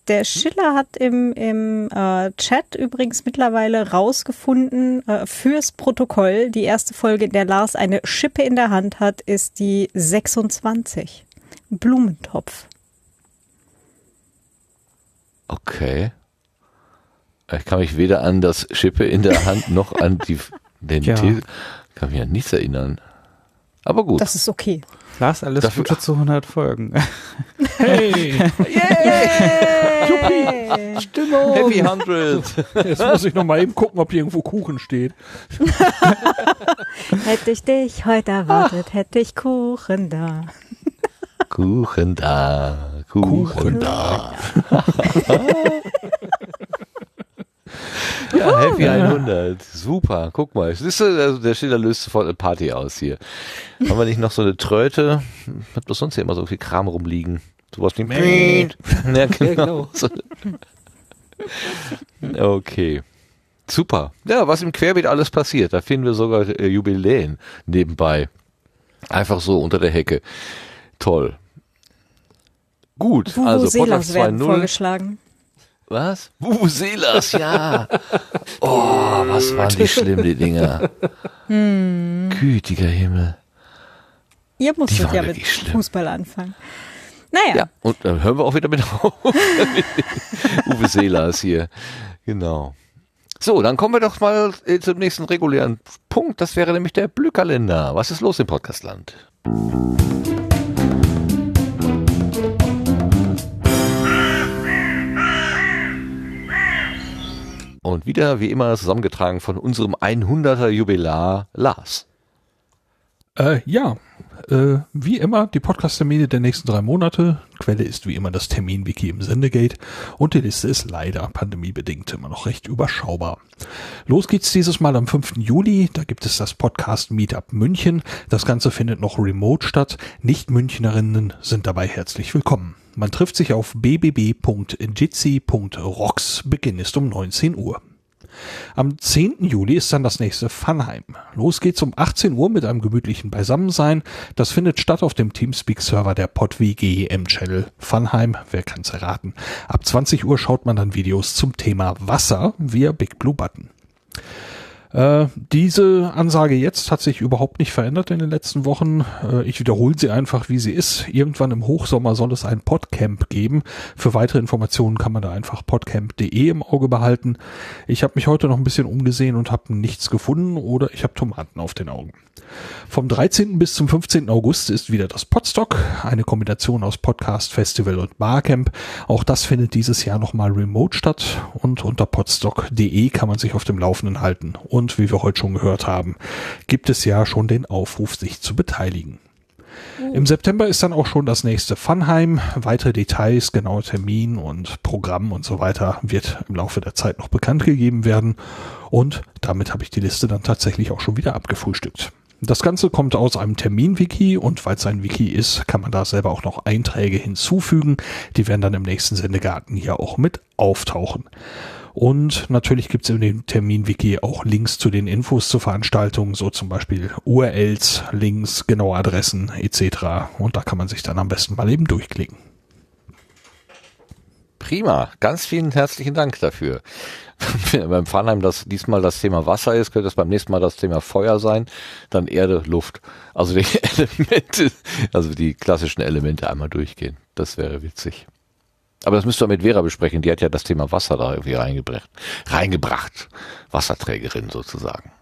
Der Schiller hat im, im äh, Chat übrigens mittlerweile rausgefunden, äh, fürs Protokoll, die erste Folge, in der Lars eine Schippe in der Hand hat, ist die 26. Blumentopf. Okay. Ich kann mich weder an das Schippe in der Hand noch an die den ja. Tee kann mich an nichts erinnern. Aber gut. Das ist okay. Lars, alles Dafür, Gute zu 100 Folgen. <laughs> Hey! yeah! Juppie! Stimmung! Heavy 100! Jetzt muss ich noch mal eben gucken, ob hier irgendwo Kuchen steht. <laughs> hätte ich dich heute erwartet, hätte ich Kuchen da. Kuchen da, Kuchen, Kuchen da. <laughs> Ja, Happy 100. Super. Guck mal. Siehst du, also der Schiller löst sofort eine Party aus hier. Haben wir nicht noch so eine Tröte? Hat bloß sonst hier immer so viel Kram rumliegen. Sowas wie <laughs> ja, genau. <laughs> okay. Super. Ja, was im Querbeet alles passiert. Da finden wir sogar äh, Jubiläen nebenbei. Einfach so unter der Hecke. Toll. Gut, Vuvu also Podcast 2.0. vorgeschlagen. Was? Vuvuzelas, ja. Oh, was waren die schlimm, die Dinger. Hm. Gütiger Himmel. Ihr musstet ja mit schlimm. Fußball anfangen. Naja. Ja, und dann hören wir auch wieder mit auf. Uwe Selas hier. Genau. So, dann kommen wir doch mal äh, zum nächsten regulären Punkt. Das wäre nämlich der Blühkalender. Was ist los im Podcastland? Und wieder, wie immer, zusammengetragen von unserem 100er Jubilar Lars. Äh, ja, äh, wie immer die Podcast-Termine der nächsten drei Monate. Quelle ist wie immer das Terminwiki im Sendegate und die Liste ist leider pandemiebedingt immer noch recht überschaubar. Los geht's dieses Mal am 5. Juli. Da gibt es das Podcast Meetup München. Das Ganze findet noch remote statt. Nicht-Münchnerinnen sind dabei herzlich willkommen. Man trifft sich auf bbb.jitsi.rocks. Beginn ist um 19 Uhr. Am 10. Juli ist dann das nächste Funheim. Los geht's um 18 Uhr mit einem gemütlichen Beisammensein. Das findet statt auf dem Teamspeak-Server der PodWG im Channel Funheim. Wer kann's erraten? Ab 20 Uhr schaut man dann Videos zum Thema Wasser via Big Blue Button. Äh, diese Ansage jetzt hat sich überhaupt nicht verändert in den letzten Wochen. Äh, ich wiederhole sie einfach, wie sie ist. Irgendwann im Hochsommer soll es ein Podcamp geben. Für weitere Informationen kann man da einfach podcamp.de im Auge behalten. Ich habe mich heute noch ein bisschen umgesehen und habe nichts gefunden oder ich habe Tomaten auf den Augen. Vom 13. bis zum 15. August ist wieder das Podstock, eine Kombination aus Podcast, Festival und Barcamp. Auch das findet dieses Jahr nochmal remote statt und unter podstock.de kann man sich auf dem Laufenden halten. Und wie wir heute schon gehört haben, gibt es ja schon den Aufruf, sich zu beteiligen. Im September ist dann auch schon das nächste Funheim. Weitere Details, genaue Termin und Programm und so weiter wird im Laufe der Zeit noch bekannt gegeben werden. Und damit habe ich die Liste dann tatsächlich auch schon wieder abgefrühstückt. Das Ganze kommt aus einem Termin-Wiki und weil es ein Wiki ist, kann man da selber auch noch Einträge hinzufügen. Die werden dann im nächsten Sendegarten hier auch mit auftauchen. Und natürlich gibt es in dem Termin-Wiki auch Links zu den Infos zur Veranstaltung, so zum Beispiel URLs, Links, genaue Adressen etc. Und da kann man sich dann am besten mal eben durchklicken. Prima, ganz vielen herzlichen Dank dafür. beim Fahrnheim das diesmal das Thema Wasser ist, könnte es beim nächsten Mal das Thema Feuer sein, dann Erde, Luft. Also die <laughs> Elemente, also die klassischen Elemente einmal durchgehen. Das wäre witzig. Aber das müsst ihr mit Vera besprechen. Die hat ja das Thema Wasser da irgendwie reingebracht. Reingebracht. Wasserträgerin sozusagen.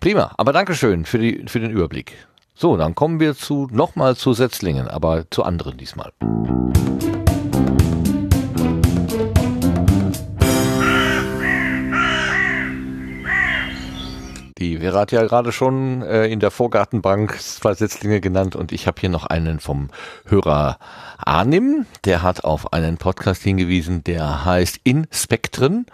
Prima. Aber Dankeschön für die, für den Überblick. So, dann kommen wir zu, nochmal zu Setzlingen, aber zu anderen diesmal. Die Vera hat ja gerade schon äh, in der Vorgartenbank zwei Setzlinge genannt und ich habe hier noch einen vom Hörer Arnim. Der hat auf einen Podcast hingewiesen, der heißt Inspektren.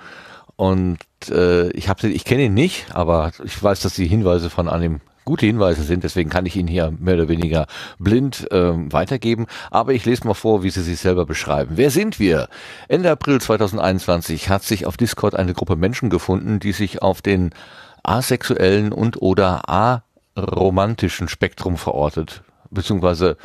Und äh, ich habe, ich kenne ihn nicht, aber ich weiß, dass die Hinweise von Arnim gute Hinweise sind, deswegen kann ich ihn hier mehr oder weniger blind ähm, weitergeben. Aber ich lese mal vor, wie Sie sich selber beschreiben. Wer sind wir? Ende April 2021 hat sich auf Discord eine Gruppe Menschen gefunden, die sich auf den asexuellen und oder aromantischen Spektrum verortet, beziehungsweise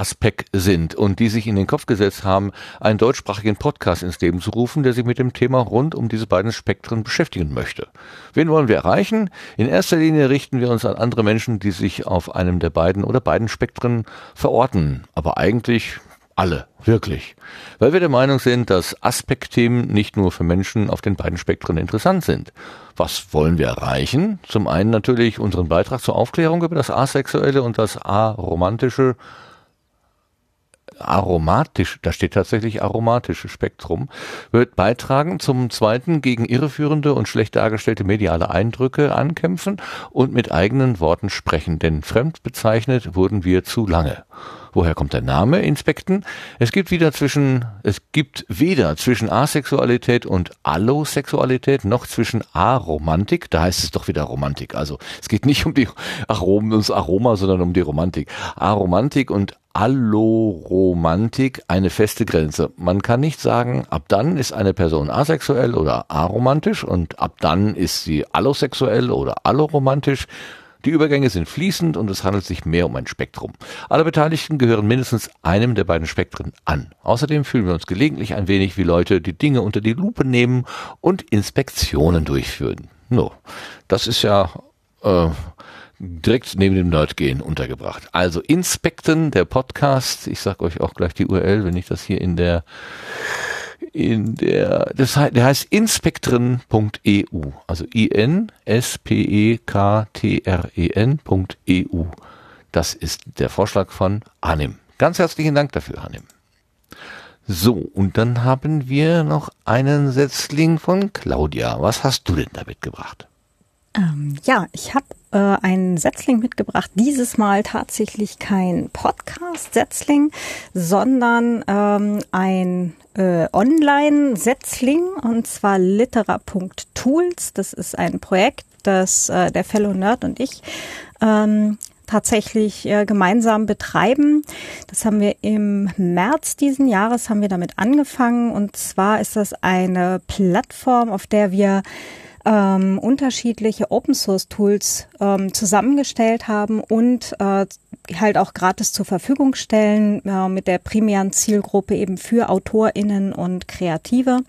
Aspekt sind und die sich in den Kopf gesetzt haben, einen deutschsprachigen Podcast ins Leben zu rufen, der sich mit dem Thema rund um diese beiden Spektren beschäftigen möchte. Wen wollen wir erreichen? In erster Linie richten wir uns an andere Menschen, die sich auf einem der beiden oder beiden Spektren verorten, aber eigentlich alle, wirklich. Weil wir der Meinung sind, dass Aspektthemen nicht nur für Menschen auf den beiden Spektren interessant sind. Was wollen wir erreichen? Zum einen natürlich unseren Beitrag zur Aufklärung über das asexuelle und das aromantische aromatisch, da steht tatsächlich aromatische Spektrum, wird beitragen, zum zweiten gegen irreführende und schlecht dargestellte mediale Eindrücke ankämpfen und mit eigenen Worten sprechen, denn fremd bezeichnet wurden wir zu lange. Woher kommt der Name Inspekten? Es gibt wieder zwischen, es gibt weder zwischen Asexualität und Allosexualität noch zwischen Aromantik. Da heißt es doch wieder Romantik. Also es geht nicht um die Aromen, ums Aroma, sondern um die Romantik. Aromantik und Alloromantik eine feste Grenze. Man kann nicht sagen, ab dann ist eine Person asexuell oder aromantisch und ab dann ist sie allosexuell oder alloromantisch. Die Übergänge sind fließend und es handelt sich mehr um ein Spektrum. Alle Beteiligten gehören mindestens einem der beiden Spektren an. Außerdem fühlen wir uns gelegentlich ein wenig wie Leute, die Dinge unter die Lupe nehmen und Inspektionen durchführen. No, das ist ja äh, direkt neben dem Nerdgehen untergebracht. Also Inspekten, der Podcast. Ich sag euch auch gleich die URL, wenn ich das hier in der in der, das heißt, der heißt inspektren.eu, also I-N-S-P-E-K-T-R-E-N.eu. Das ist der Vorschlag von Anim. Ganz herzlichen Dank dafür, Anim. So, und dann haben wir noch einen Setzling von Claudia. Was hast du denn da mitgebracht? Ähm, ja, ich habe äh, einen Setzling mitgebracht. Dieses Mal tatsächlich kein Podcast-Setzling, sondern ähm, ein äh, Online-Setzling und zwar litera.tools. Das ist ein Projekt, das äh, der Fellow Nerd und ich ähm, tatsächlich äh, gemeinsam betreiben. Das haben wir im März diesen Jahres haben wir damit angefangen und zwar ist das eine Plattform, auf der wir ähm, unterschiedliche Open Source Tools ähm, zusammengestellt haben und äh, halt auch gratis zur Verfügung stellen äh, mit der primären Zielgruppe eben für AutorInnen und Kreative.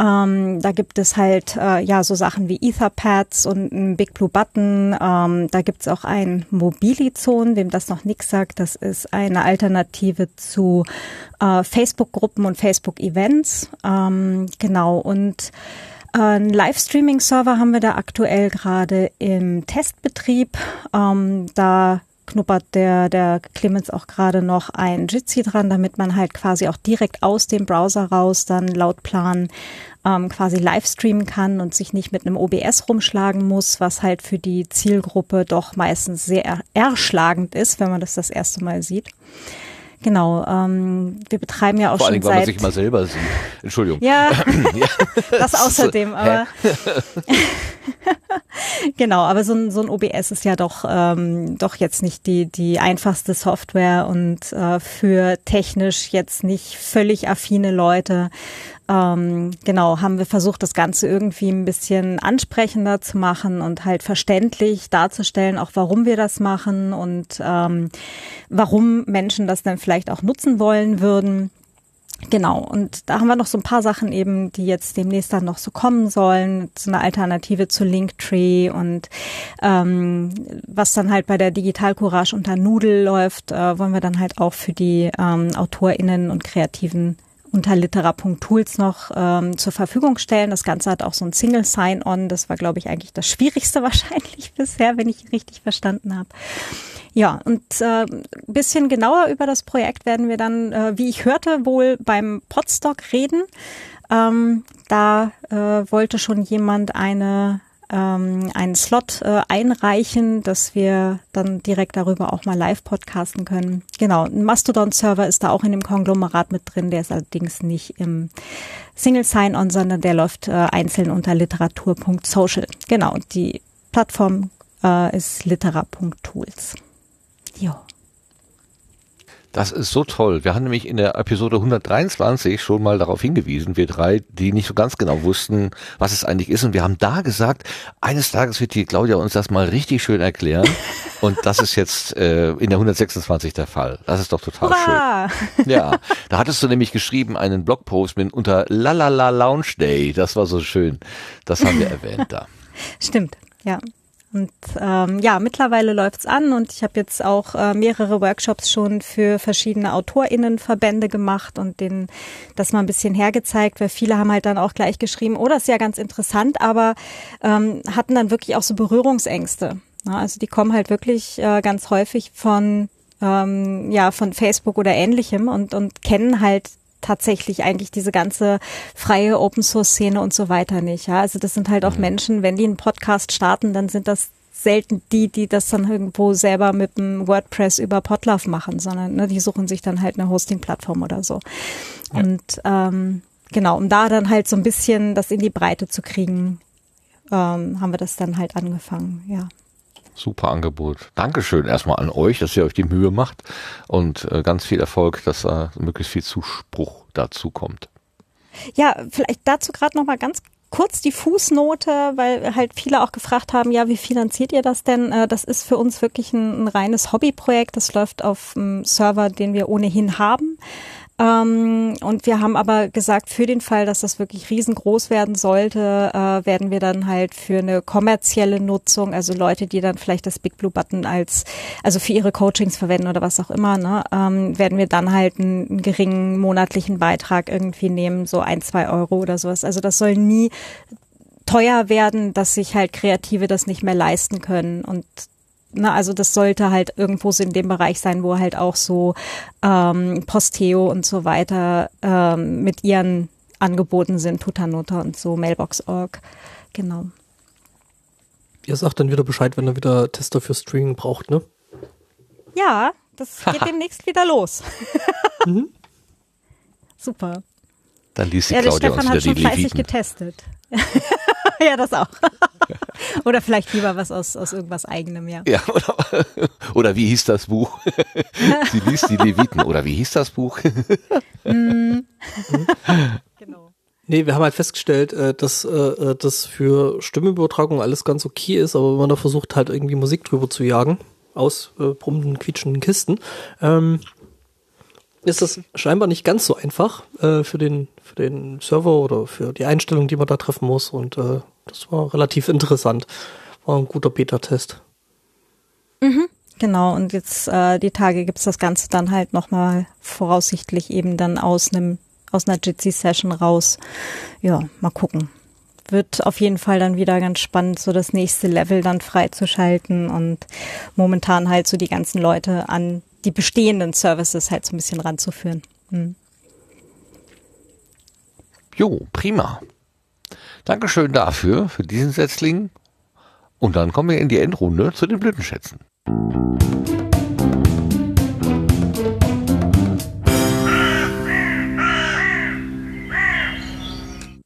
Ähm, da gibt es halt äh, ja so Sachen wie Etherpads und ein Big Blue Button. Ähm, da gibt es auch ein Mobilizone, wem das noch nichts sagt. Das ist eine Alternative zu äh, Facebook-Gruppen und Facebook-Events. Ähm, genau und ein Livestreaming-Server haben wir da aktuell gerade im Testbetrieb. Ähm, da knuppert der, der Clemens auch gerade noch ein Jitsi dran, damit man halt quasi auch direkt aus dem Browser raus dann laut Plan ähm, quasi live streamen kann und sich nicht mit einem OBS rumschlagen muss, was halt für die Zielgruppe doch meistens sehr erschlagend ist, wenn man das das erste Mal sieht. Genau, ähm, wir betreiben ja auch Vor schon allem, weil seit man sich mal selber sieht. Entschuldigung. ja, <laughs> <laughs> Ja. das außerdem, aber <laughs> genau, aber so ein, so ein OBS ist ja doch ähm, doch jetzt nicht die die einfachste Software und äh, für technisch jetzt nicht völlig affine Leute ähm, genau, haben wir versucht, das Ganze irgendwie ein bisschen ansprechender zu machen und halt verständlich darzustellen, auch warum wir das machen und ähm, warum Menschen das dann vielleicht auch nutzen wollen würden. Genau, und da haben wir noch so ein paar Sachen eben, die jetzt demnächst dann noch so kommen sollen, so eine Alternative zu Linktree und ähm, was dann halt bei der Digital Courage unter Noodle läuft, äh, wollen wir dann halt auch für die ähm, AutorInnen und Kreativen unter litera.tools noch ähm, zur Verfügung stellen. Das Ganze hat auch so ein Single Sign-On. Das war, glaube ich, eigentlich das Schwierigste <laughs> wahrscheinlich bisher, wenn ich richtig verstanden habe. Ja, und äh, bisschen genauer über das Projekt werden wir dann, äh, wie ich hörte, wohl beim Podstock reden. Ähm, da äh, wollte schon jemand eine ähm, einen Slot äh, einreichen, dass wir dann direkt darüber auch mal live podcasten können. Genau, ein Mastodon-Server ist da auch in dem Konglomerat mit drin, der ist allerdings nicht im Single Sign-On, sondern der läuft äh, einzeln unter literatur.social. Genau, die Plattform äh, ist litera.tools. Jo. Das ist so toll. Wir haben nämlich in der Episode 123 schon mal darauf hingewiesen, wir drei, die nicht so ganz genau wussten, was es eigentlich ist. Und wir haben da gesagt, eines Tages wird die Claudia uns das mal richtig schön erklären. <laughs> Und das ist jetzt äh, in der 126 der Fall. Das ist doch total Hurra! schön. Ja, da hattest du nämlich geschrieben einen Blogpost mit unter Lalala Lounge Day. Das war so schön. Das haben wir erwähnt da. <laughs> Stimmt, ja. Und ähm, ja, mittlerweile läuft's an und ich habe jetzt auch äh, mehrere Workshops schon für verschiedene AutorInnenverbände gemacht und denen das mal ein bisschen hergezeigt, weil viele haben halt dann auch gleich geschrieben, oh, das ist ja ganz interessant, aber ähm, hatten dann wirklich auch so Berührungsängste. Ja, also die kommen halt wirklich äh, ganz häufig von ähm, ja von Facebook oder ähnlichem und und kennen halt tatsächlich eigentlich diese ganze freie Open Source Szene und so weiter nicht. Ja, also das sind halt auch Menschen, wenn die einen Podcast starten, dann sind das selten die, die das dann irgendwo selber mit dem WordPress über Podlove machen, sondern ne, die suchen sich dann halt eine Hosting-Plattform oder so. Und ähm, genau, um da dann halt so ein bisschen das in die Breite zu kriegen, ähm, haben wir das dann halt angefangen, ja. Super Angebot. Dankeschön erstmal an euch, dass ihr euch die Mühe macht und äh, ganz viel Erfolg, dass äh, möglichst viel Zuspruch dazu kommt. Ja, vielleicht dazu gerade noch mal ganz kurz die Fußnote, weil halt viele auch gefragt haben, ja, wie finanziert ihr das denn? Äh, Das ist für uns wirklich ein, ein reines Hobbyprojekt. Das läuft auf einem Server, den wir ohnehin haben. Ähm, und wir haben aber gesagt, für den Fall, dass das wirklich riesengroß werden sollte, äh, werden wir dann halt für eine kommerzielle Nutzung, also Leute, die dann vielleicht das Big Blue Button als, also für ihre Coachings verwenden oder was auch immer, ne, ähm, werden wir dann halt einen, einen geringen monatlichen Beitrag irgendwie nehmen, so ein, zwei Euro oder sowas. Also das soll nie teuer werden, dass sich halt Kreative das nicht mehr leisten können und na, also das sollte halt irgendwo so in dem Bereich sein, wo halt auch so ähm, Posteo und so weiter ähm, mit ihren Angeboten sind, Tutanota und so, Mailbox.org. Genau. Ihr sagt dann wieder Bescheid, wenn er wieder Tester für Streaming braucht, ne? Ja, das <laughs> geht demnächst wieder los. <laughs> Super. Dann liest die Ja, der Claudia uns Stefan wieder hat schon die fleißig Leviten. getestet. <laughs> <laughs> ja, das auch. <laughs> Oder vielleicht lieber was aus, aus irgendwas eigenem, ja. Ja, <laughs> oder, oder wie hieß das Buch? Sie liest die Leviten. Oder wie hieß das Buch? Genau. Nee, wir haben halt festgestellt, äh, dass äh, das für Stimmübertragung alles ganz okay ist, aber wenn man da versucht halt irgendwie Musik drüber zu jagen, aus äh, brummenden, quietschenden Kisten, ähm, ist das scheinbar nicht ganz so einfach äh, für, den, für den Server oder für die Einstellung, die man da treffen muss. Und äh, das war relativ interessant. War ein guter Beta-Test. Genau, und jetzt äh, die Tage gibt's das Ganze dann halt nochmal voraussichtlich eben dann aus einem aus einer Jitsi-Session raus. Ja, mal gucken. Wird auf jeden Fall dann wieder ganz spannend, so das nächste Level dann freizuschalten und momentan halt so die ganzen Leute an die bestehenden Services halt so ein bisschen ranzuführen. Hm. Jo, prima. Dankeschön dafür, für diesen Setzling. Und dann kommen wir in die Endrunde zu den Blütenschätzen.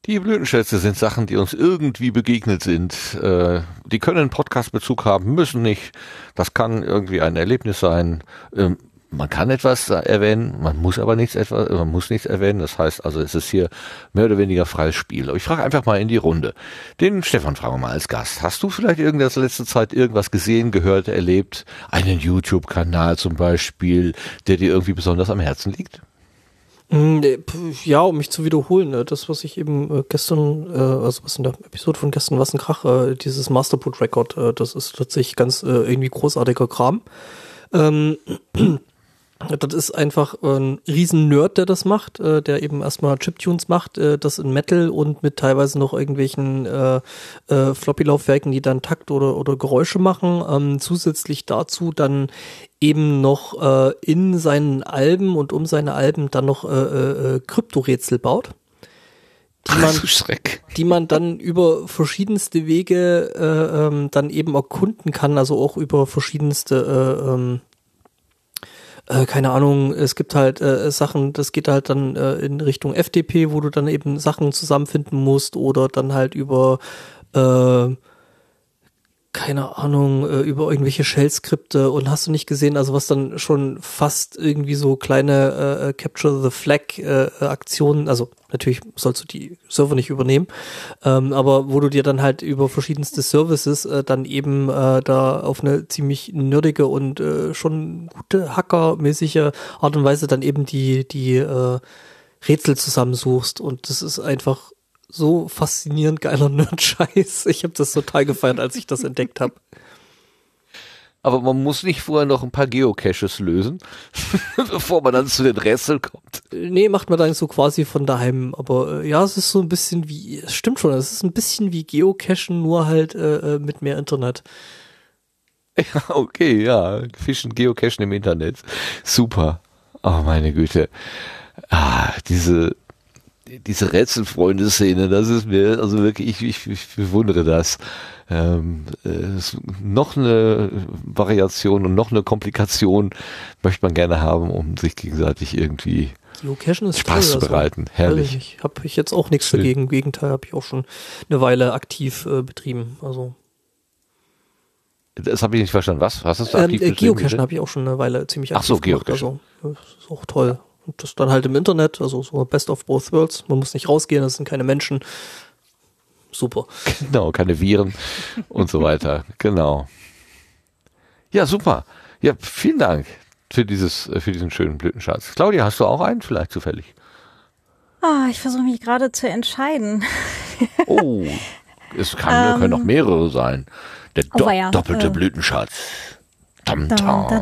Die Blütenschätze sind Sachen, die uns irgendwie begegnet sind. Äh, die können Podcast-Bezug haben, müssen nicht. Das kann irgendwie ein Erlebnis sein. Ähm, man kann etwas erwähnen, man muss aber nichts etwas, man muss nichts erwähnen. Das heißt also, es ist hier mehr oder weniger freies Spiel. Aber ich frage einfach mal in die Runde. Den Stefan fragen wir mal als Gast. Hast du vielleicht in der letzten Zeit irgendwas gesehen, gehört, erlebt? Einen YouTube-Kanal zum Beispiel, der dir irgendwie besonders am Herzen liegt? Mm, pf, Ja, um mich zu wiederholen, ne, das, was ich eben äh, gestern, äh, also was in der Episode von gestern, was ein Krach, äh, dieses Masterput Record, äh, das ist tatsächlich ganz äh, irgendwie großartiger Kram. Ähm, das ist einfach ein riesen Nerd, der das macht, äh, der eben erstmal Chiptunes macht, äh, das in Metal und mit teilweise noch irgendwelchen äh, äh, Floppy-Laufwerken, die dann Takt oder, oder Geräusche machen. Ähm, zusätzlich dazu dann eben noch äh, in seinen Alben und um seine Alben dann noch äh, äh, äh, Kryptorätsel baut. Die man, <laughs> Schreck. die man dann über verschiedenste Wege äh, ähm, dann eben erkunden kann, also auch über verschiedenste äh, ähm, äh, keine Ahnung, es gibt halt äh, Sachen, das geht halt dann äh, in Richtung FDP, wo du dann eben Sachen zusammenfinden musst oder dann halt über äh, keine Ahnung, äh, über irgendwelche Shell-Skripte und hast du nicht gesehen, also was dann schon fast irgendwie so kleine äh, Capture the Flag äh, Aktionen, also natürlich sollst du die Server nicht übernehmen, ähm, aber wo du dir dann halt über verschiedenste Services äh, dann eben äh, da auf eine ziemlich nerdige und äh, schon gute hackermäßige Art und Weise dann eben die, die äh, Rätsel zusammensuchst und das ist einfach so faszinierend geiler Nerd-Scheiß. Ich habe das total gefeiert, als ich das entdeckt habe. Aber man muss nicht vorher noch ein paar Geocaches lösen, <laughs> bevor man dann zu den Rätseln kommt. Nee, macht man dann so quasi von daheim. Aber äh, ja, es ist so ein bisschen wie, es stimmt schon, es ist ein bisschen wie Geocachen, nur halt äh, äh, mit mehr Internet. <laughs> Ja, okay, ja. Fischen, Geocachen im Internet. Super. Oh, meine Güte. Ah, diese, diese Rätselfreunde-Szene, das ist mir, also wirklich, ich, ich, ich bewundere das. Ähm, äh, noch eine Variation und noch eine Komplikation möchte man gerne haben, um sich gegenseitig irgendwie Geocachen ist Spaß zu toll, also, bereiten. Ich Herrlich. nicht. Habe ich jetzt auch nichts Schön. dagegen. Im Gegenteil, habe ich auch schon eine Weile aktiv äh, betrieben. Also Das habe ich nicht verstanden. Was? Was hast du ähm, aktiv äh, betrieben? Geocachen habe ich auch schon eine Weile ziemlich Ach aktiv so, gemacht. Geocachen. Also das ist auch toll. Und das dann halt im Internet, also so Best of Both Worlds. Man muss nicht rausgehen, das sind keine Menschen. Super. Genau, keine Viren und so weiter. <laughs> Genau. Ja, super. Ja, vielen Dank für dieses, für diesen schönen Blütenschatz. Claudia, hast du auch einen vielleicht zufällig? Ah, ich versuche mich gerade zu entscheiden. <laughs> Oh, es kann, können auch mehrere sein. Der Oh, do weia, doppelte äh. Blütenschatz. Dun,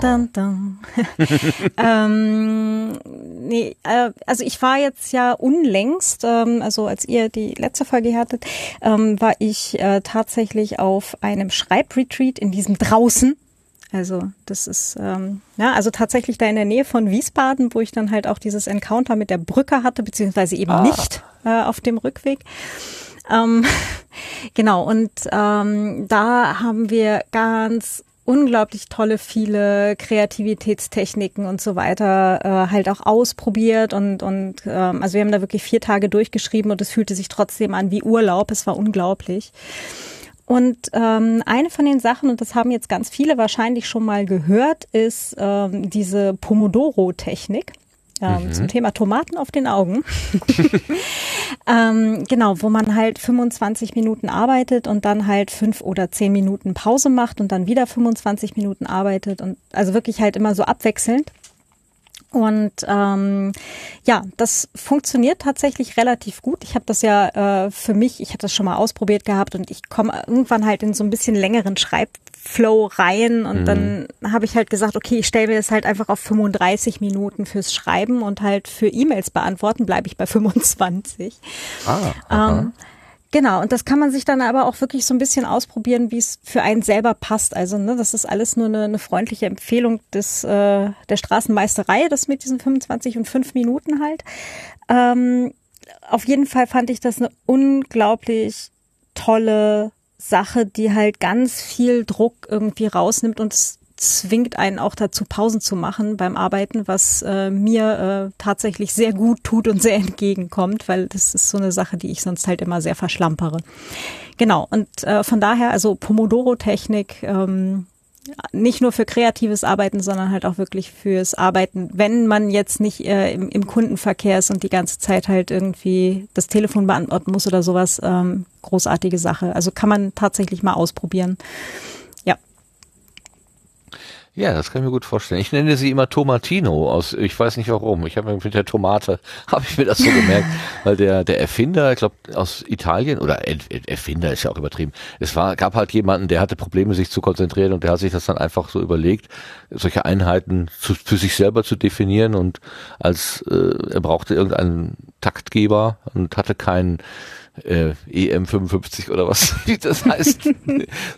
dun, dun. <laughs> ähm, nee, äh, also ich war jetzt ja unlängst, ähm, also als ihr die letzte Folge hattet, ähm, war ich äh, tatsächlich auf einem Schreibretreat in diesem draußen. Also das ist ähm, ja also tatsächlich da in der Nähe von Wiesbaden, wo ich dann halt auch dieses Encounter mit der Brücke hatte, beziehungsweise eben nicht äh, auf dem Rückweg. Ähm, <laughs> genau, und ähm, da haben wir ganz unglaublich tolle, viele Kreativitätstechniken und so weiter äh, halt auch ausprobiert und, und ähm, also wir haben da wirklich vier Tage durchgeschrieben und es fühlte sich trotzdem an wie Urlaub. Es war unglaublich. Und ähm, eine von den Sachen, und das haben jetzt ganz viele wahrscheinlich schon mal gehört, ist ähm, diese Pomodoro-Technik. Ähm, Zum Thema Tomaten auf den Augen. <laughs> ähm, genau, wo man halt 25 Minuten arbeitet und dann halt fünf oder zehn Minuten Pause macht und dann wieder 25 Minuten arbeitet und also wirklich halt immer so abwechselnd. Und ähm, ja, das funktioniert tatsächlich relativ gut. Ich habe das ja äh, für mich, ich hatte das schon mal ausprobiert gehabt und ich komme irgendwann halt in so ein bisschen längeren Schreibflow rein und Mhm. dann habe ich halt gesagt, okay, ich stelle mir das halt einfach auf 35 Minuten fürs Schreiben und halt für E-Mails beantworten bleibe ich bei 25. Ah. Ähm, genau, und das kann man sich dann aber auch wirklich so ein bisschen ausprobieren, wie es für einen selber passt. Also, ne, das ist alles nur eine, eine freundliche Empfehlung des, äh, der Straßenmeisterei, das mit diesen 25 und 5 Minuten halt. Ähm, auf jeden Fall fand ich das eine unglaublich tolle Sache, die halt ganz viel Druck irgendwie rausnimmt und zwingt einen auch dazu, Pausen zu machen beim Arbeiten, was äh, mir äh, tatsächlich sehr gut tut und sehr <laughs> entgegenkommt, weil das ist so eine Sache, die ich sonst halt immer sehr verschlampere. Genau, und äh, von daher, also Pomodoro-Technik, ähm, nicht nur für kreatives Arbeiten, sondern halt auch wirklich fürs Arbeiten, wenn man jetzt nicht äh, im, im Kundenverkehr ist und die ganze Zeit halt irgendwie das Telefon beantworten muss oder sowas, ähm, großartige Sache. Also kann man tatsächlich mal ausprobieren. Ja, das kann ich mir gut vorstellen. Ich nenne sie immer Tomatino aus, ich weiß nicht warum. Ich habe mit der Tomate, <laughs> habe ich mir das so gemerkt, weil der, der Erfinder, ich glaube aus Italien, oder Erfinder ist ja auch übertrieben. Es war, gab halt jemanden, der hatte Probleme, sich zu konzentrieren und der hat sich das dann einfach so überlegt, solche Einheiten zu, für sich selber zu definieren und als äh, er brauchte irgendeinen Taktgeber und hatte keinen äh, EM55 oder was <laughs> das heißt.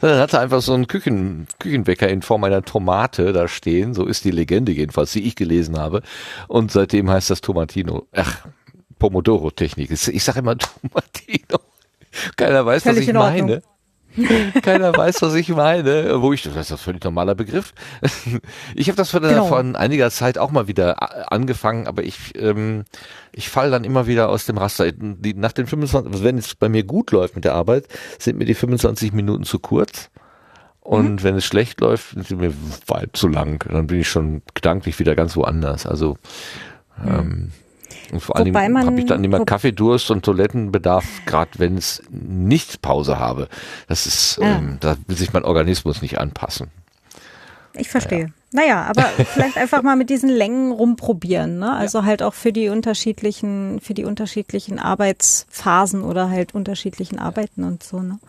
Dann hatte er einfach so einen Küchen, Küchenwecker in Form einer Tomate da stehen. So ist die Legende jedenfalls, die ich gelesen habe. Und seitdem heißt das Tomatino. Ach, Pomodoro-Technik. Ich sage immer <laughs> Tomatino. Keiner weiß, Völlig was ich meine. <laughs> Keiner weiß, was ich meine. Wo ich, das ist ein völlig normaler Begriff. <laughs> Ich habe das vor, Genau. vor einiger Zeit auch mal wieder a- angefangen, aber ich, ähm, ich falle dann immer wieder aus dem Raster. Nach den 25, also wenn es bei mir gut läuft mit der Arbeit, sind mir die 25 Minuten zu kurz. Und Mhm. wenn es schlecht läuft, sind mir weit zu lang. Dann bin ich schon gedanklich wieder ganz woanders. Also ähm, und vor man- habe ich dann immer Kaffeedurst und Toilettenbedarf, gerade wenn es nicht Pause habe. Das ist, Ja. ähm, da will sich mein Organismus nicht anpassen. ich verstehe. Naja, aber <laughs> vielleicht einfach mal mit diesen Längen rumprobieren, ne? Also halt auch für die unterschiedlichen, für die unterschiedlichen Arbeitsphasen oder halt unterschiedlichen Arbeiten und so, ne?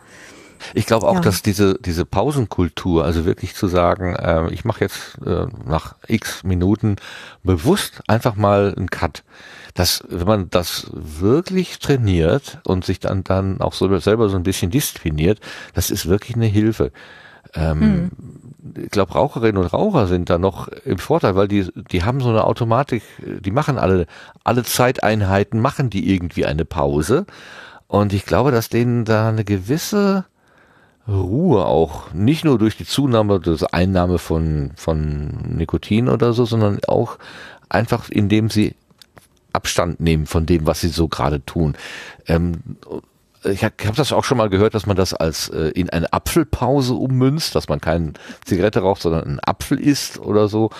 Ich glaube auch, Ja. dass diese diese Pausenkultur, also wirklich zu sagen, äh, ich mache jetzt äh, nach X Minuten bewusst einfach mal einen Cut. Das, wenn man das wirklich trainiert und sich dann dann auch so selber so ein bisschen diszipliniert, das ist wirklich eine Hilfe. Ähm, Ich glaube, Raucherinnen und Raucher sind da noch im Vorteil, weil die die haben so eine Automatik, die machen alle alle Zeiteinheiten machen die irgendwie eine Pause und ich glaube, dass denen da eine gewisse Ruhe auch, nicht nur durch die Zunahme, das Einnahme von, von Nikotin oder so, sondern auch einfach, indem sie Abstand nehmen von dem, was sie so gerade tun. Ähm, ich habe hab das auch schon mal gehört, dass man das als äh, in eine Apfelpause ummünzt, dass man keine Zigarette raucht, sondern einen Apfel isst oder so.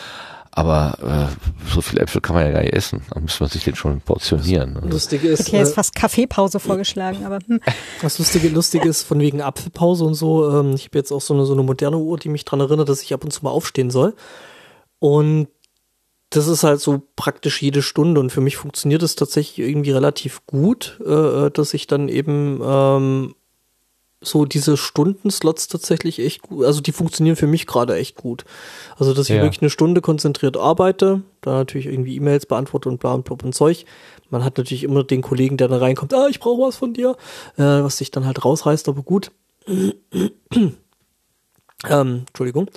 Aber äh, so viele Äpfel kann man ja gar nicht essen. Da muss man sich den schon portionieren. Also, Lustige Ich ist, hier jetzt äh, fast Kaffeepause vorgeschlagen, aber hm. Das Lustige, Lustige ist von wegen Apfelpause und so. Ähm, ich habe jetzt auch so eine, so eine moderne Uhr, die mich dran erinnert, dass ich ab und zu mal aufstehen soll. Und das ist halt so praktisch jede Stunde. Und für mich funktioniert es tatsächlich irgendwie relativ gut, äh, dass ich dann eben ähm, so diese Stundenslots tatsächlich echt gut, also die funktionieren für mich gerade echt gut. Also, dass ich Ja. wirklich eine Stunde konzentriert arbeite, da natürlich irgendwie E-Mails beantworte und bla und blub und Zeug. Man hat natürlich immer den Kollegen, der da reinkommt, ah, ich brauche was von dir, äh, was sich dann halt rausreißt, aber gut. Ähm, Entschuldigung.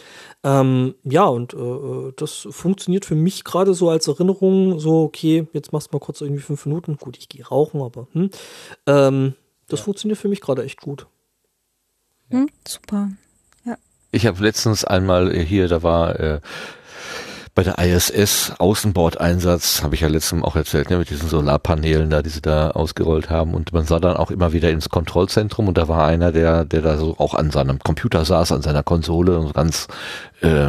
Ähm, ja, und äh, äh, das funktioniert für mich gerade so als Erinnerung, so, okay, jetzt machst du mal kurz irgendwie fünf Minuten. Gut, ich gehe rauchen, aber hm. ähm, das funktioniert für mich gerade echt gut. Hm, super. Ich habe letztens einmal hier, da war äh, bei der ISS Außenbordeinsatz, habe ich ja letztens auch erzählt, ne, mit diesen Solarpanelen da, die sie da ausgerollt haben. Und man sah dann auch immer wieder ins Kontrollzentrum und da war einer, der, der da so auch an seinem Computer saß, an seiner Konsole und ganz äh,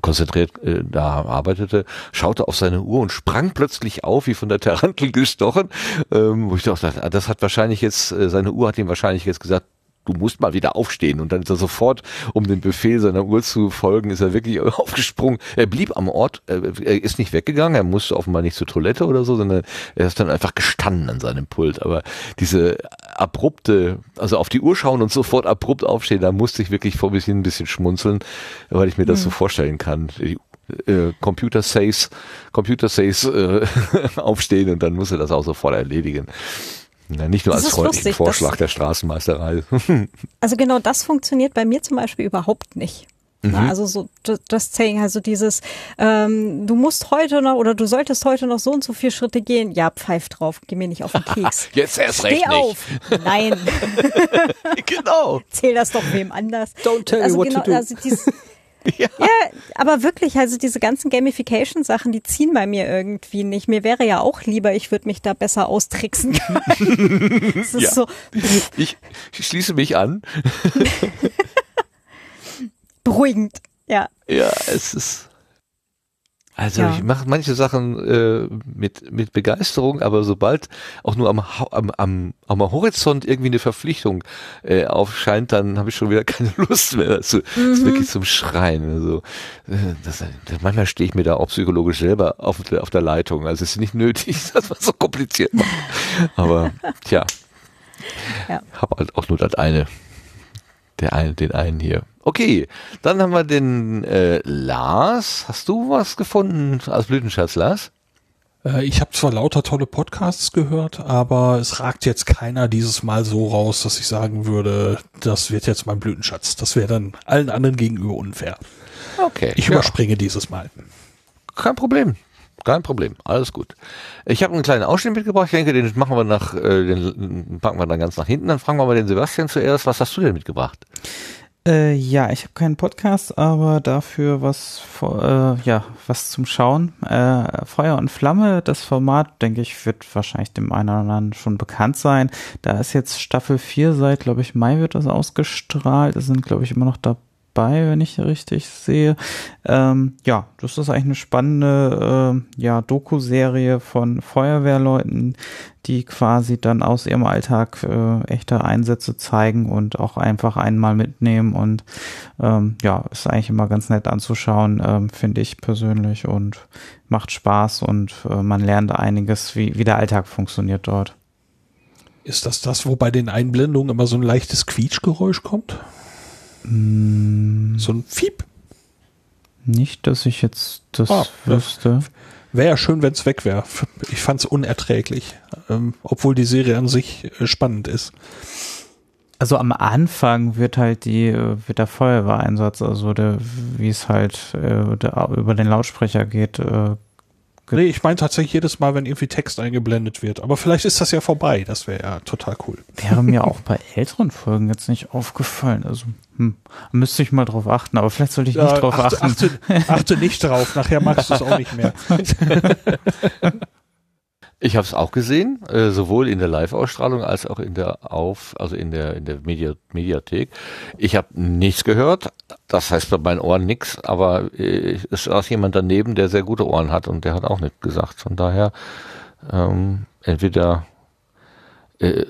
konzentriert äh, da arbeitete, schaute auf seine Uhr und sprang plötzlich auf, wie von der Tarantel gestochen, ähm, wo ich dachte, ah, das hat wahrscheinlich jetzt, äh, seine Uhr hat ihm wahrscheinlich jetzt gesagt, du musst mal wieder aufstehen. Und dann ist er sofort, um dem Befehl seiner Uhr zu folgen, ist er wirklich <laughs> aufgesprungen. Er blieb am Ort, äh, er ist nicht weggegangen, er musste offenbar nicht zur Toilette oder so, sondern er ist dann einfach gestanden an seinem Pult. Aber diese abrupte, also auf die Uhr schauen und sofort abrupt aufstehen, da musste ich wirklich vor ein bisschen, ein bisschen schmunzeln, weil ich mir das so vorstellen kann. Äh, Computer says, Computer says äh, <laughs> aufstehen und dann muss er das auch sofort erledigen. Ja, nicht nur Das als freundlichen Vorschlag das- der Straßenmeisterei. <laughs> Also genau das funktioniert bei mir zum Beispiel überhaupt nicht. Na, also so just saying, also dieses, ähm, du musst heute noch oder du solltest heute noch so und so viele Schritte gehen. Ja, pfeif drauf, geh mir nicht auf den <laughs> Keks. Jetzt erst recht Steh nicht. auf. Nein, <laughs> Genau. zähl das doch wem anders. Don't tell me also what genau, to do. Also dies, Ja. ja, aber wirklich, also diese ganzen Gamification-Sachen, die ziehen bei mir irgendwie nicht. Mir wäre ja auch lieber, ich würde mich da besser austricksen können. <laughs> Es ist Ja. so Ich, ich schließe mich an. <laughs> beruhigend. Ja. Ja, es ist. Also Ja. ich mache manche Sachen äh, mit mit Begeisterung, aber sobald auch nur am, am, am, am Horizont irgendwie eine Verpflichtung äh, aufscheint, dann habe ich schon wieder <laughs> keine Lust mehr. dazu. Das ist wirklich zum Schreien. Also das, manchmal stehe ich mir da auch psychologisch selber auf der, auf der Leitung. Also es ist nicht nötig, <laughs> dass man so kompliziert macht. Aber tja, Ja. habe halt auch nur das eine. Der eine, den einen hier. Okay, dann haben wir den äh, Lars. Hast du was gefunden als Blütenschatz, Lars? Äh, ich habe zwar lauter tolle Podcasts gehört, aber es ragt jetzt keiner dieses Mal so raus, dass ich sagen würde, das wird jetzt mein Blütenschatz. Das wäre dann allen anderen gegenüber unfair. Okay. Ich ja, überspringe dieses Mal. kein Problem. Kein Problem. Alles gut. Ich habe einen kleinen Ausschnitt mitgebracht. Ich denke, den machen wir nach, äh, den packen wir dann ganz nach hinten. Dann fragen wir mal den Sebastian zuerst. Was hast du denn mitgebracht? Äh, ja, ich habe keinen Podcast, aber dafür was, äh, ja, was zum Schauen. Äh, Feuer und Flamme, das Format, denke ich, wird wahrscheinlich dem einen oder anderen schon bekannt sein. Da ist jetzt Staffel 4, seit, glaube ich, Mai wird das ausgestrahlt. Es sind, glaube ich, immer noch dabei, wenn ich richtig sehe. Ähm, ja, das ist eigentlich eine spannende äh, ja, Doku-Serie von Feuerwehrleuten, die quasi dann aus ihrem Alltag äh, echte Einsätze zeigen und auch einfach einmal mitnehmen und ähm, ja, ist eigentlich immer ganz nett anzuschauen, ähm, finde ich persönlich und macht Spaß und äh, man lernt einiges, wie, wie der Alltag funktioniert dort. Ist das das, wo bei den Einblendungen immer so ein leichtes Quietschgeräusch kommt? So ein Fiep. Nicht, dass ich jetzt das ja. wüsste. Wäre ja schön, wenn es weg wäre. Ich fand es unerträglich, ähm, obwohl die Serie an sich äh, spannend ist. Also am Anfang wird halt die, äh, wird der Feuerwehreinsatz, also der, wie es halt äh, der, über den Lautsprecher geht, äh, Nee, ich meine tatsächlich jedes Mal, wenn irgendwie Text eingeblendet wird. Aber vielleicht ist das ja vorbei. Das wäre ja total cool. wäre mir <laughs> auch bei älteren Folgen jetzt nicht aufgefallen. Also hm, müsste ich mal drauf achten, aber vielleicht sollte ich nicht Ja, drauf achte, achten. Achte, achte nicht drauf. Nachher magst du es auch nicht mehr. <laughs> <laughs> Ich habe es auch gesehen, äh, sowohl in der Live-Ausstrahlung als auch in der Auf, also in der in der Media, Mediathek. Ich habe nichts gehört. Das heißt bei meinen Ohren nichts, aber äh, es saß jemand daneben, der sehr gute Ohren hat und der hat auch nichts gesagt. Von daher ähm, entweder äh,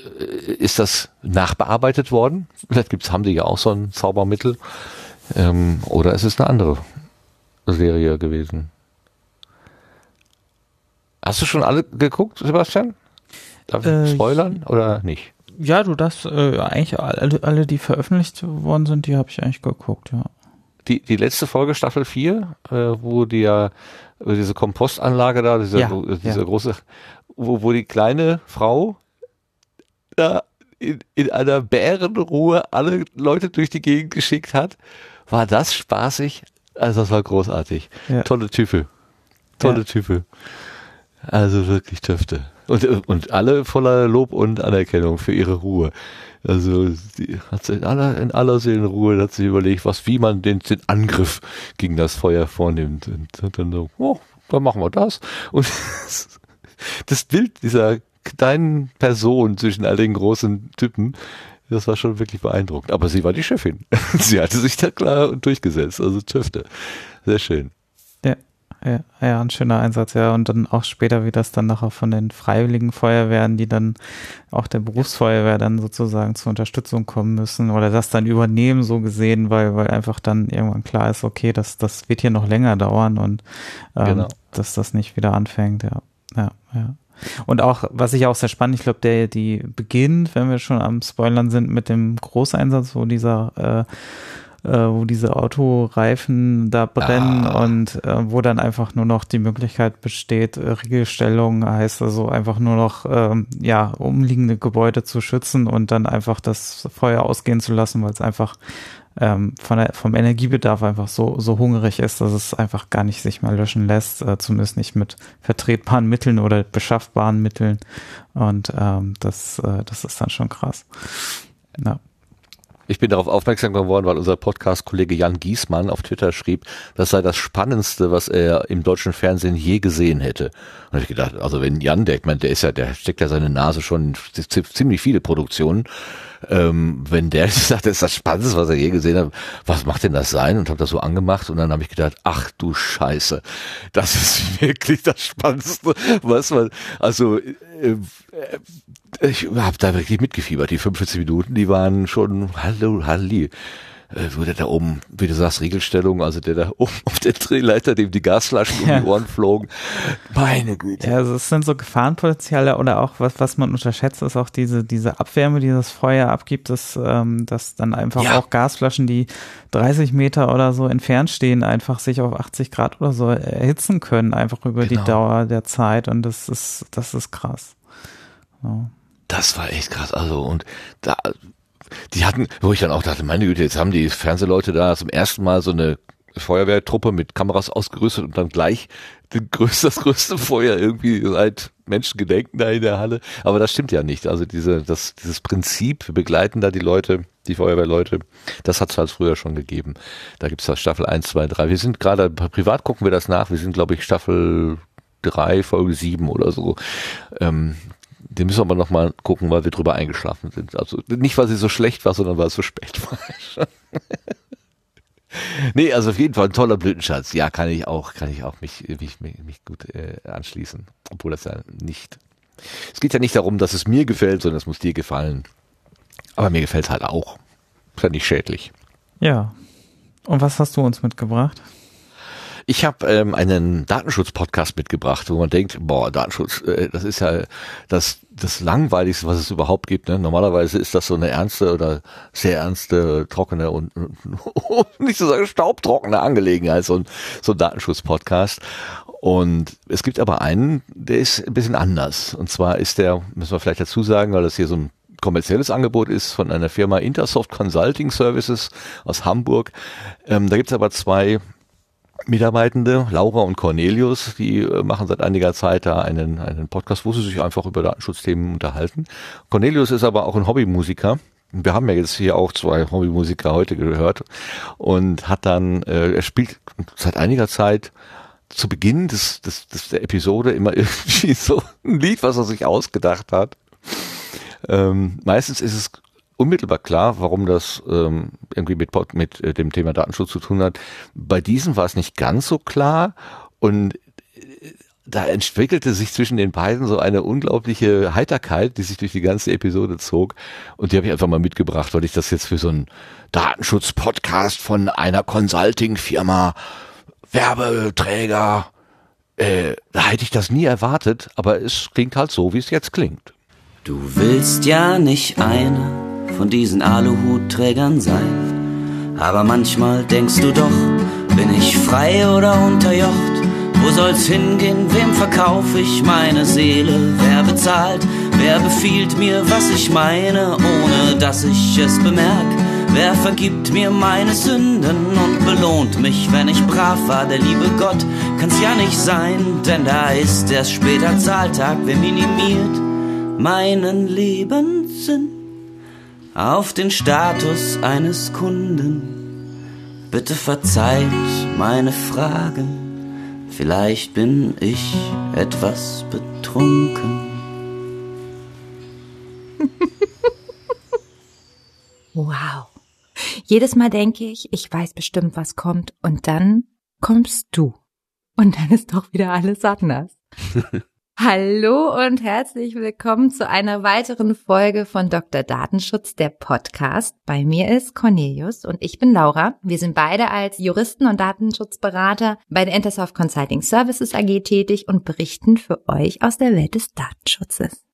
ist das nachbearbeitet worden. Vielleicht gibt's, haben die ja auch so ein Zaubermittel. Ähm, oder es ist eine andere Serie gewesen. Hast du schon alle geguckt, Sebastian? Darf ich Äh, spoilern oder nicht? Ja, du das äh, eigentlich alle, alle, die veröffentlicht worden sind, die habe ich eigentlich geguckt, ja. Die, die letzte Folge, Staffel 4, äh, wo die ja, diese Kompostanlage da, dieser, Ja, gro- dieser ja. große, wo, wo die kleine Frau da in, in einer Bärenruhe alle Leute durch die Gegend geschickt hat, war das spaßig? Also das war großartig. Ja. Tolle Typen. Tolle Ja. Typen. Also wirklich Töfte. Und, und alle voller Lob und Anerkennung für ihre Ruhe. Also die hat sie in aller, in aller Seelenruhe hat sich überlegt, was, wie man den, den Angriff gegen das Feuer vornimmt. Und, und dann so, oh, dann machen wir das. Und <laughs> das Bild dieser kleinen Person zwischen all den großen Typen, das war schon wirklich beeindruckend. Aber sie war die Chefin. <laughs> Sie hatte sich da klar durchgesetzt. Also Töfte. Sehr schön. Ja. ja, ein schöner Einsatz, ja. Und dann auch später, wie das dann nachher von den freiwilligen Feuerwehren, die dann auch der Berufsfeuerwehr dann sozusagen zur Unterstützung kommen müssen oder das dann übernehmen, so gesehen, weil, weil einfach dann irgendwann klar ist, okay, das, das wird hier noch länger dauern und ähm, Genau. dass das nicht wieder anfängt, ja. Ja, ja. Und auch, was ich auch sehr spannend, ich glaube, der, die beginnt, wenn wir schon am Spoilern sind, mit dem Großeinsatz, wo dieser äh, äh, wo diese Autoreifen da brennen Ah. und äh, wo dann einfach nur noch die Möglichkeit besteht, äh, Regelstellung heißt also einfach nur noch ähm, ja umliegende Gebäude zu schützen und dann einfach das Feuer ausgehen zu lassen, weil es einfach ähm, von der, vom Energiebedarf einfach so, so hungrig ist, dass es einfach gar nicht sich mal löschen lässt, äh, zumindest nicht mit vertretbaren Mitteln oder beschaffbaren Mitteln. Und ähm, das, äh, das ist dann schon krass. Ja. Ich bin darauf aufmerksam geworden, weil unser Podcast-Kollege Jan Giesmann auf Twitter schrieb, das sei das Spannendste, was er im deutschen Fernsehen je gesehen hätte. Und ich gedacht, also wenn Jan, der, ich meine, der ist ja, der steckt ja seine Nase schon in zi- ziemlich viele Produktionen. Ähm, wenn der <laughs> sagt, das ist das Spannendste, was er je gesehen hat, was macht denn das sein? Und habe das so angemacht und dann habe ich gedacht, ach du Scheiße, das ist <laughs> wirklich das Spannendste, was man, also äh, äh, ich habe da wirklich mitgefiebert. Die 45 Minuten, die waren schon hallo, halli. Äh, der da oben, wie du sagst, Regelstellung, also der da <laughs> oben auf der Drehleiter, dem die Gasflaschen um Ja. die Ohren flogen. Meine Güte. Ja, also es sind so Gefahrenpotenziale oder auch was, was man unterschätzt, ist auch diese, diese Abwärme, die das Feuer abgibt, dass, ähm, dass dann einfach Ja. auch Gasflaschen, die 30 Meter oder so entfernt stehen, einfach sich auf 80 Grad oder so erhitzen können, einfach über Genau. die Dauer der Zeit und das ist, das ist krass. Ja. Das war echt krass. Also und da, die hatten, wo ich dann auch dachte, meine Güte, jetzt haben die Fernsehleute da zum ersten Mal so eine Feuerwehrtruppe mit Kameras ausgerüstet und dann gleich größte, das größte Feuer irgendwie seit Menschengedenken da in der Halle. Aber das stimmt ja nicht. Also diese, das, dieses Prinzip, wir begleiten da die Leute, die Feuerwehrleute, das hat es halt früher schon gegeben. Da gibt's das Staffel 1, 2, 3. Wir sind gerade, privat gucken wir das nach, wir sind, glaube ich, Staffel 3, Folge 7 oder so. Ähm, den müssen wir aber noch mal gucken, weil wir drüber eingeschlafen sind. Also nicht, weil sie so schlecht war, sondern weil es so spät war. <laughs> nee, also auf jeden Fall ein toller Blütenschatz. Ja, kann ich auch, kann ich auch mich, mich, mich, gut äh, anschließen. Obwohl das ja nicht. Es geht ja nicht darum, dass es mir gefällt, sondern es muss dir gefallen. Aber mir gefällt halt auch. Ist ja nicht schädlich. ja. Und was hast du uns mitgebracht? Ich habe ähm, einen Datenschutz-Podcast mitgebracht, wo man denkt, boah, Datenschutz, äh, das ist ja das, das Langweiligste, was es überhaupt gibt. Ne? Normalerweise ist das so eine ernste oder sehr ernste, trockene und, und <laughs> nicht so sagen staubtrockene Angelegenheit, so ein, so ein Datenschutz-Podcast. Und es gibt aber einen, der ist ein bisschen anders. Und zwar ist der, müssen wir vielleicht dazu sagen, weil das hier so ein kommerzielles Angebot ist von einer Firma Intersoft Consulting Services aus Hamburg. Ähm, da gibt's aber zwei Mitarbeitende, Laura und Cornelius, die äh, machen seit einiger Zeit da einen, einen Podcast, wo sie sich einfach über Datenschutzthemen unterhalten. Cornelius ist aber auch ein Hobbymusiker. Wir haben ja jetzt hier auch zwei Hobbymusiker heute gehört und hat dann, äh, er spielt seit einiger Zeit zu Beginn des, des, des der Episode immer <laughs> irgendwie so ein Lied, was er sich ausgedacht hat. Ähm, meistens ist es unmittelbar klar, warum das ähm, irgendwie mit, mit äh, dem Thema Datenschutz zu tun hat. Bei diesem war es nicht ganz so klar und äh, da entwickelte sich zwischen den beiden so eine unglaubliche Heiterkeit, die sich durch die ganze Episode zog. Und die habe ich einfach mal mitgebracht, weil ich das jetzt für so einen Datenschutz-Podcast von einer Consulting-Firma, Werbeträger, äh, da hätte ich das nie erwartet, aber es klingt halt so, wie es jetzt klingt. Du willst ja nicht einer von diesen Aluhutträgern sein. Aber manchmal denkst du doch, bin ich frei oder unterjocht? Wo soll's hingehen? Wem verkauf ich meine Seele? Wer bezahlt? Wer befiehlt mir, was ich meine, ohne dass ich es bemerk? Wer vergibt mir meine Sünden und belohnt mich, wenn ich brav war? Der liebe Gott kann's ja nicht sein, denn da ist erst später Zahltag, wer minimiert meinen Lebenssinn auf den Status eines Kunden. Bitte verzeiht meine Fragen, vielleicht bin ich etwas betrunken. <laughs> Wow. Jedes Mal denke ich, ich weiß bestimmt, was kommt. Und dann kommst du. und dann ist doch wieder alles anders. <laughs> Hallo und herzlich willkommen zu einer weiteren Folge von Dr. Datenschutz, der Podcast. Bei mir ist Cornelius und ich bin Laura. Wir sind beide als Juristen und Datenschutzberater bei der Intersoft Consulting Services AG tätig und berichten für euch aus der Welt des Datenschutzes.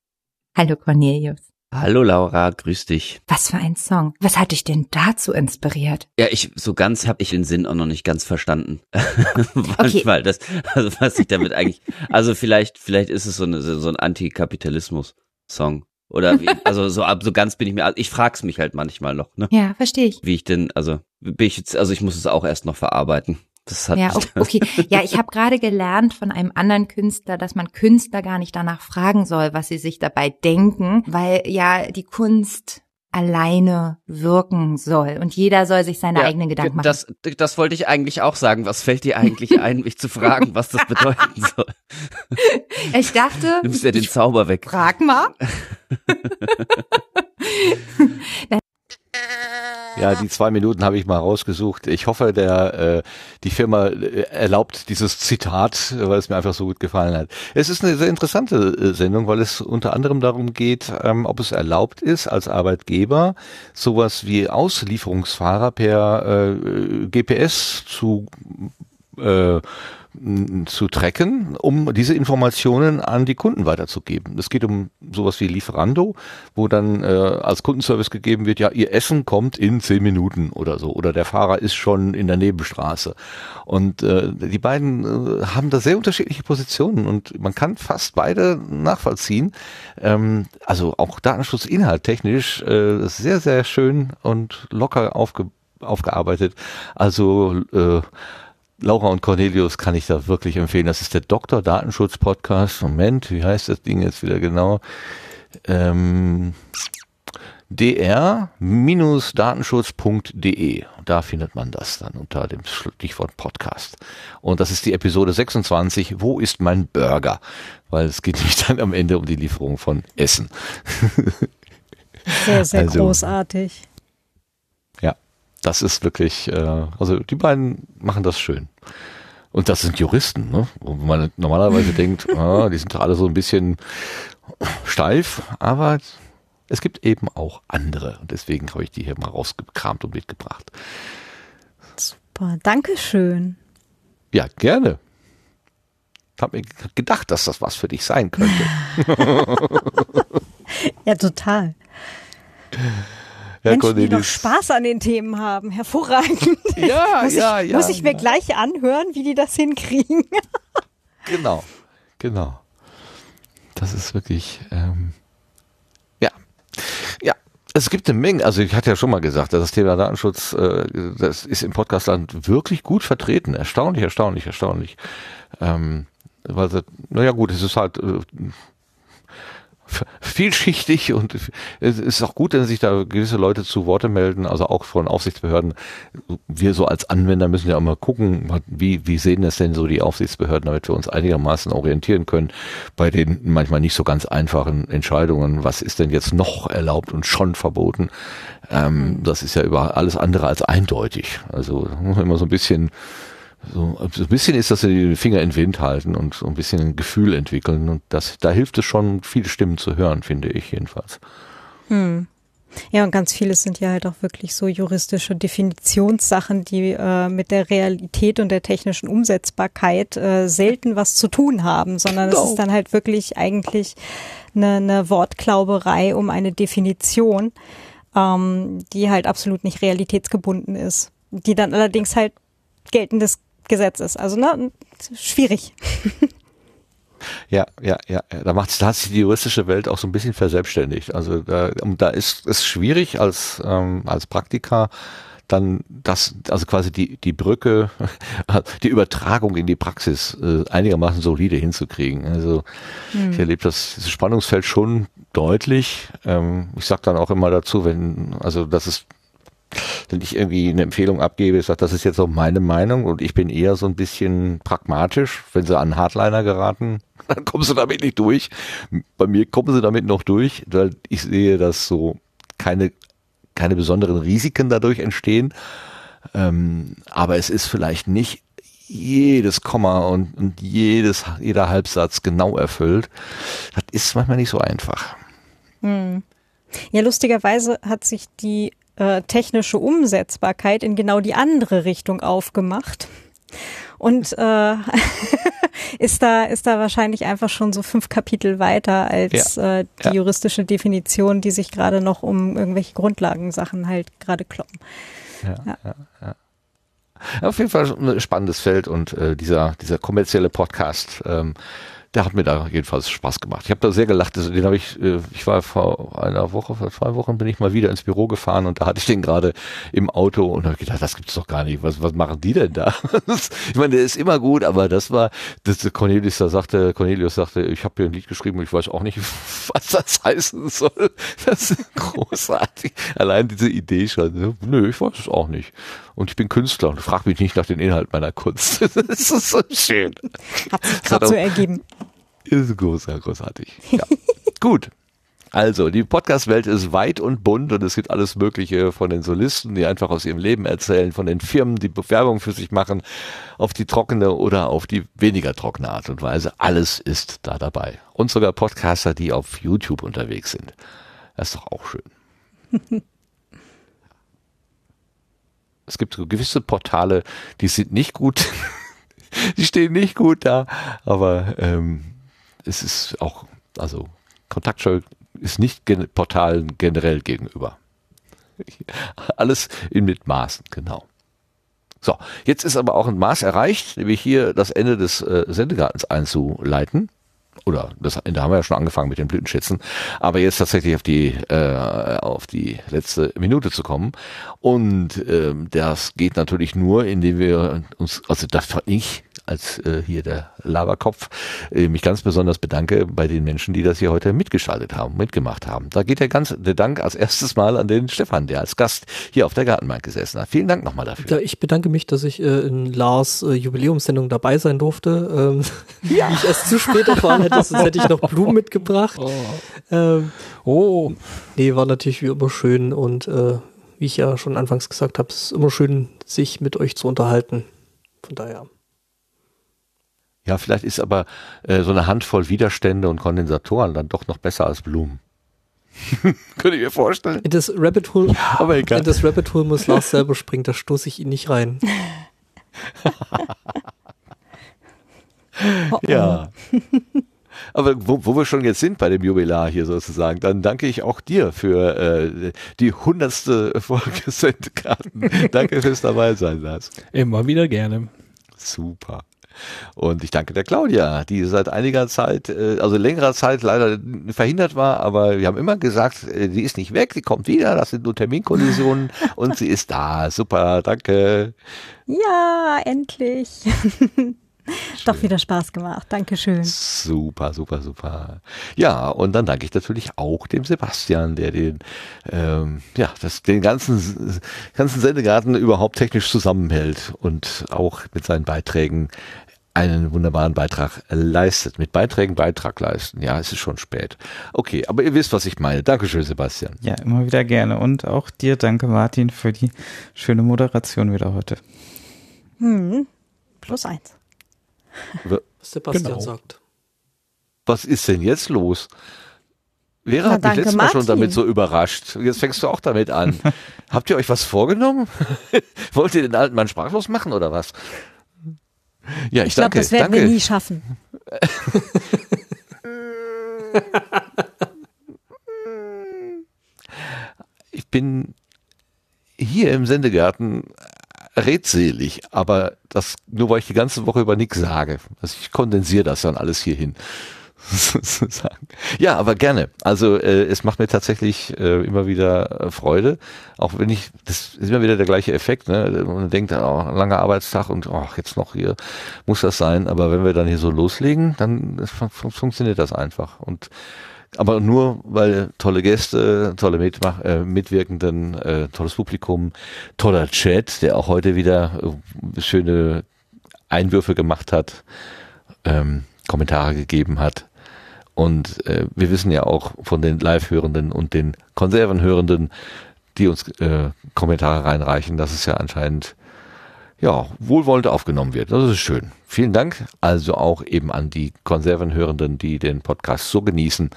Hallo Cornelius. Hallo Laura, grüß dich. Was für ein Song. Was hat dich denn dazu inspiriert? Ja, ich so ganz habe ich den Sinn auch noch nicht ganz verstanden. <laughs> Manchmal das also was ich damit eigentlich also vielleicht vielleicht ist es so eine so ein Antikapitalismus Song oder wie, <laughs> also so ab so ganz bin ich mir also ich frag's mich halt manchmal noch, ne? Ja, verstehe ich. Wie ich denn also bin ich jetzt also ich muss es auch erst noch verarbeiten. Das hat ja, okay. Ja, ich habe gerade gelernt von einem anderen Künstler, dass man Künstler gar nicht danach fragen soll, was sie sich dabei denken, weil ja die Kunst alleine wirken soll und jeder soll sich seine ja, eigenen Gedanken machen. Das, das wollte ich eigentlich auch sagen. Was fällt dir eigentlich <laughs> ein, mich zu fragen, was das bedeuten <laughs> soll? Ich dachte, nimmst ja den Zauber weg. Frag mal. <laughs> Ja, die zwei Minuten habe ich mal rausgesucht. Ich hoffe, der äh, die Firma äh, erlaubt dieses Zitat, weil es mir einfach so gut gefallen hat. Es ist eine sehr interessante äh, Sendung, weil es unter anderem darum geht, ähm, ob es erlaubt ist, als Arbeitgeber sowas wie Auslieferungsfahrer per äh, GPS zu äh, zu tracken, um diese Informationen an die Kunden weiterzugeben. Es geht um sowas wie Lieferando, wo dann äh, als Kundenservice gegeben wird, ja, ihr Essen kommt in zehn Minuten oder so, oder der Fahrer ist schon in der Nebenstraße. Und äh, die beiden äh, haben da sehr unterschiedliche Positionen und man kann fast beide nachvollziehen. Ähm, also auch Datenschutzinhalt technisch äh, sehr, sehr schön und locker aufge aufgearbeitet. Also äh, Laura und Cornelius kann ich da wirklich empfehlen. Das ist der Doktor Datenschutz Podcast. Moment, wie heißt das Ding jetzt wieder genau? Ähm, dr-datenschutz.de. Da findet man das dann unter dem Stichwort Podcast. Und das ist die Episode 26. Wo ist mein Burger? Weil es geht <laughs> nämlich dann am Ende um die Lieferung von Essen. Sehr, sehr also, großartig. Das ist wirklich, äh, also die beiden machen das schön. Und das sind Juristen, ne? wo man normalerweise <laughs> denkt, ah, die sind doch alle so ein bisschen steif, aber es gibt eben auch andere. Und deswegen habe ich die hier mal rausgekramt und mitgebracht. Super, Dankeschön. Ja, gerne. Ich habe mir gedacht, dass das was für dich sein könnte. <laughs> ja, total. Herr Menschen, Cornelis. die doch Spaß an den Themen haben. Hervorragend. <laughs> Ja, muss ja, ich, ja. Muss ich mir ja. gleich anhören, wie die das hinkriegen. <laughs> genau, genau. Das ist wirklich, ähm, ja, ja. Es gibt eine Menge, also ich hatte ja schon mal gesagt, dass das Thema Datenschutz, äh, das ist im Podcastland wirklich gut vertreten. Erstaunlich, erstaunlich, erstaunlich. Ähm, weil, naja gut, es ist halt äh, vielschichtig und es ist auch gut, wenn sich da gewisse Leute zu Worte melden, also auch von Aufsichtsbehörden. Wir so als Anwender müssen ja immer gucken, wie, wie sehen das denn so die Aufsichtsbehörden, damit wir uns einigermaßen orientieren können bei den manchmal nicht so ganz einfachen Entscheidungen. Was ist denn jetzt noch erlaubt und schon verboten? Ähm, das ist ja über alles andere als eindeutig. Also <laughs> immer so ein bisschen so, so ein bisschen ist, dass sie die Finger in den Wind halten und so ein bisschen ein Gefühl entwickeln. Und das, da hilft es schon, viele Stimmen zu hören, finde ich jedenfalls. Hm. Ja, und ganz vieles sind ja halt auch wirklich so juristische Definitionssachen, die äh, mit der Realität und der technischen Umsetzbarkeit äh, selten was zu tun haben, sondern es ist dann halt wirklich eigentlich eine, eine Wortklauberei um eine Definition, ähm, die halt absolut nicht realitätsgebunden ist, die dann allerdings halt geltendes Gesetz ist. Also ne, schwierig. Ja, ja, ja. Da macht da hat sich die juristische Welt auch so ein bisschen verselbstständigt. Also da, da ist es schwierig als ähm, als Praktiker dann das, also quasi die die Brücke, <laughs> die Übertragung in die Praxis äh, einigermaßen solide hinzukriegen. Also hm. ich erlebe das, das Spannungsfeld schon deutlich. Ähm, ich sage dann auch immer dazu, wenn also das ist wenn ich irgendwie eine Empfehlung abgebe, ich sage, das ist jetzt auch meine Meinung und ich bin eher so ein bisschen pragmatisch. Wenn sie an Hardliner geraten, <laughs> dann kommen sie damit nicht durch. Bei mir kommen sie damit noch durch, weil ich sehe, dass so keine, keine besonderen Risiken dadurch entstehen. Ähm, aber es ist vielleicht nicht jedes Komma und, und jedes, jeder Halbsatz genau erfüllt. Das ist manchmal nicht so einfach. Hm. Ja, lustigerweise hat sich die äh, technische Umsetzbarkeit in genau die andere Richtung aufgemacht. Und äh, <laughs> ist da ist da wahrscheinlich einfach schon so fünf Kapitel weiter als Ja. äh, die Ja. juristische Definition, die sich gerade noch um irgendwelche Grundlagensachen halt gerade kloppen. Auf jeden Fall ein spannendes Feld und äh, dieser, dieser kommerzielle Podcast, ähm, der hat mir da jedenfalls Spaß gemacht. Ich habe da sehr gelacht. Den habe ich, äh, ich war vor einer Woche, vor zwei Wochen bin ich mal wieder ins Büro gefahren und da hatte ich den gerade im Auto und habe gedacht, das gibt's doch gar nicht. Was, was machen die denn da? <laughs> Ich meine, der ist immer gut, aber das war, das Cornelius da sagte, Cornelius sagte, ich habe hier ein Lied geschrieben und ich weiß auch nicht, <laughs> was das heißen soll. Das ist großartig. Allein diese Idee schon. ne? Nö, ich weiß es auch nicht. Und ich bin Künstler und frag mich nicht nach den Inhalt meiner Kunst. <laughs> Das ist so schön. Hat sich gerade so ergeben. Ist groß, großartig. Ja. <laughs> Gut. Also, die Podcast-Welt ist weit und bunt und es gibt alles Mögliche von den Solisten, die einfach aus ihrem Leben erzählen, von den Firmen, die Bewerbung für sich machen, auf die trockene oder auf die weniger trockene Art und Weise. Alles ist da dabei. Und sogar Podcaster, die auf YouTube unterwegs sind. Das ist doch auch schön. <laughs> Es gibt gewisse Portale, die sind nicht gut, <laughs> die stehen nicht gut da, aber ähm, es ist auch, also Kontaktscheu ist nicht gen Portalen generell gegenüber. <laughs> Alles in mit Maßen, genau. So, jetzt ist aber auch ein Maß erreicht, nämlich hier das Ende des äh, Sendegartens einzuleiten. Oder das Ende haben wir ja schon angefangen mit den Blütenschätzen, aber jetzt tatsächlich auf die äh, auf die letzte Minute zu kommen. Und ähm, das geht natürlich nur, indem wir uns, also das ich als äh, hier der Laberkopf äh, mich ganz besonders bedanke bei den Menschen, die das hier heute mitgestaltet haben, mitgemacht haben. Da geht der ganz der Dank als erstes Mal an den Stefan, der als Gast hier auf der Gartenbank gesessen hat. Vielen Dank nochmal dafür. Ja, ich bedanke mich, dass ich äh, in Lars äh, Jubiläumssendung dabei sein durfte. Ähm, ja. <laughs> ich erst zu spät erfahren hätte, sonst hätte ich noch Blumen mitgebracht. Ähm, Oh, nee, war natürlich wie immer schön und äh, wie ich ja schon anfangs gesagt habe, es ist immer schön, sich mit euch zu unterhalten. Von daher. Ja, vielleicht ist aber äh, so eine Handvoll Widerstände und Kondensatoren dann doch noch besser als Blumen. <laughs> Könnte ich mir vorstellen. In das Rabbit Hole, aber egal. in das Rabbit Hole muss Lars selber springen, da stoße ich ihn nicht rein. <laughs> Oh, oh. Ja. Aber wo, wo wir schon jetzt sind bei dem Jubilar hier sozusagen, dann danke ich auch dir für äh, die hundertste Folge <laughs> Sendkarten. danke fürs dabei sein, Lars. immer wieder gerne. Super. Und ich danke der Claudia, die seit einiger Zeit, äh, also längerer Zeit leider verhindert war, aber wir haben immer gesagt, äh, die ist nicht weg, die kommt wieder, das sind nur Terminkollisionen <laughs> und sie ist da. Super, danke. Ja, endlich. <laughs> Doch wieder Spaß gemacht. Dankeschön. Super, super, super. Ja, und dann danke ich natürlich auch dem Sebastian, der den, ähm, ja, das, den ganzen, ganzen Sendegarten überhaupt technisch zusammenhält und auch mit seinen Beiträgen einen wunderbaren Beitrag leistet. Mit Beiträgen Beitrag leisten. Ja, es ist schon spät. Okay, aber ihr wisst, was ich meine. Dankeschön, Sebastian. Ja, immer wieder gerne. Und auch dir danke, Martin, für die schöne Moderation wieder heute. Hm. Plus eins. Was Sebastian Genau. sagt. Was ist denn jetzt los? Vera Na, hat mich danke, letztes Mal schon damit so überrascht. Jetzt fängst du auch damit an. <laughs> Habt ihr euch was vorgenommen? <laughs> Wollt ihr den alten Mann sprachlos machen oder was? Ja, ich, Ich glaube, das werden danke. wir nie schaffen. <laughs> Ich bin hier im Sendegarten redselig, aber das nur weil ich die ganze Woche über nichts sage. Also ich kondensiere das dann alles hier hin. Sozusagen. Ja, aber gerne. Also äh, es macht mir tatsächlich äh, immer wieder äh, Freude, auch wenn ich, das ist immer wieder der gleiche Effekt, ne? Man denkt, oh, langer Arbeitstag und oh, jetzt noch hier muss das sein, aber wenn wir dann hier so loslegen, dann fun funktioniert das einfach. Und aber nur, weil tolle Gäste, tolle Mitmach äh, Mitwirkenden, äh, tolles Publikum, toller Chat, der auch heute wieder äh, schöne Einwürfe gemacht hat, ähm, Kommentare gegeben hat. Und äh, wir wissen ja auch von den Live-Hörenden und den Konservenhörenden, die uns äh, Kommentare reinreichen, dass es ja anscheinend ja, wohlwollend aufgenommen wird. Das ist schön. Vielen Dank also auch eben an die Konservenhörenden, die den Podcast so genießen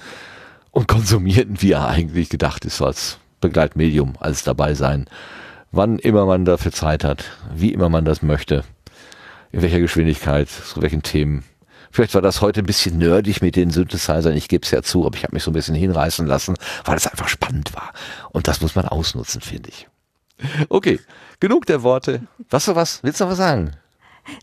und konsumieren, wie er eigentlich gedacht ist, als Begleitmedium, als dabei sein. Wann immer man dafür Zeit hat, wie immer man das möchte, in welcher Geschwindigkeit, zu welchen Themen. Vielleicht war das heute ein bisschen nerdig mit den Synthesizern, ich gebe es ja zu, aber ich habe mich so ein bisschen hinreißen lassen, weil es einfach spannend war. Und das muss man ausnutzen, finde ich. Okay, genug der Worte. Was du was? Willst du noch was sagen?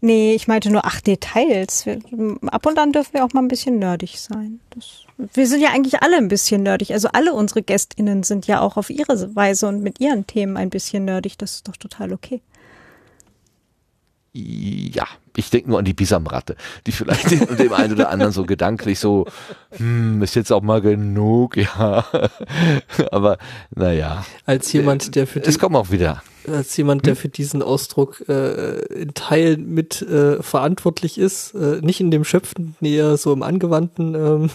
Nee, ich meinte nur, ach, Details. Wir, ab und an dürfen wir auch mal ein bisschen nerdig sein. Das, wir sind ja eigentlich alle ein bisschen nerdig. Also alle unsere GästInnen sind ja auch auf ihre Weise und mit ihren Themen ein bisschen nerdig. Das ist doch total okay. Ja, ich denke nur an die Bisamratte, die vielleicht dem, dem einen oder anderen so gedanklich so, hm, ist jetzt auch mal genug, ja. Aber naja. Als jemand, der für Es kommen auch wieder. Als jemand, der hm? für diesen Ausdruck äh, in Teilen mit äh, verantwortlich ist, äh, nicht in dem Schöpfenden, eher so im Angewandten. Ähm.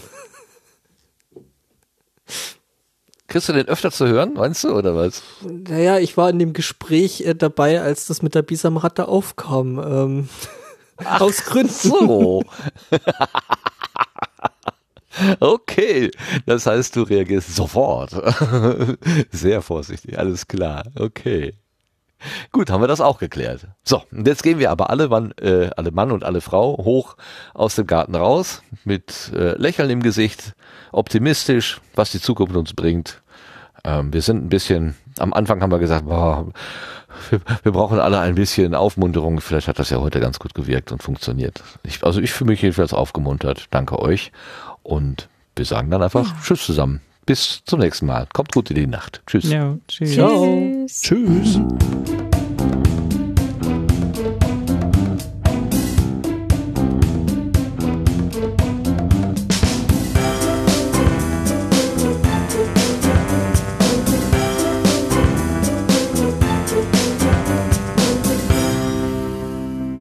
Kriegst du den öfter zu hören, meinst du, oder was? Naja, ich war in dem Gespräch äh, dabei, als das mit der Bisamratte aufkam. Ähm, Ach, aus Gründen. So. <laughs> okay, das heißt, du reagierst sofort. <laughs> Sehr vorsichtig, alles klar. Okay. Gut, haben wir das auch geklärt. So, jetzt gehen wir aber alle Mann, äh, alle Mann und alle Frau hoch aus dem Garten raus, mit äh, Lächeln im Gesicht, optimistisch, was die Zukunft uns bringt. Ähm, wir sind ein bisschen, am Anfang haben wir gesagt, boah, wir, wir, brauchen alle ein bisschen Aufmunterung. Vielleicht hat das ja heute ganz gut gewirkt und funktioniert. Ich, also ich fühle mich jedenfalls aufgemuntert. Danke euch. Und wir sagen dann einfach ja. Tschüss zusammen. Bis zum nächsten Mal. Kommt gut in die Nacht. Tschüss. Ja, tschüss. Ciao. Tschüss.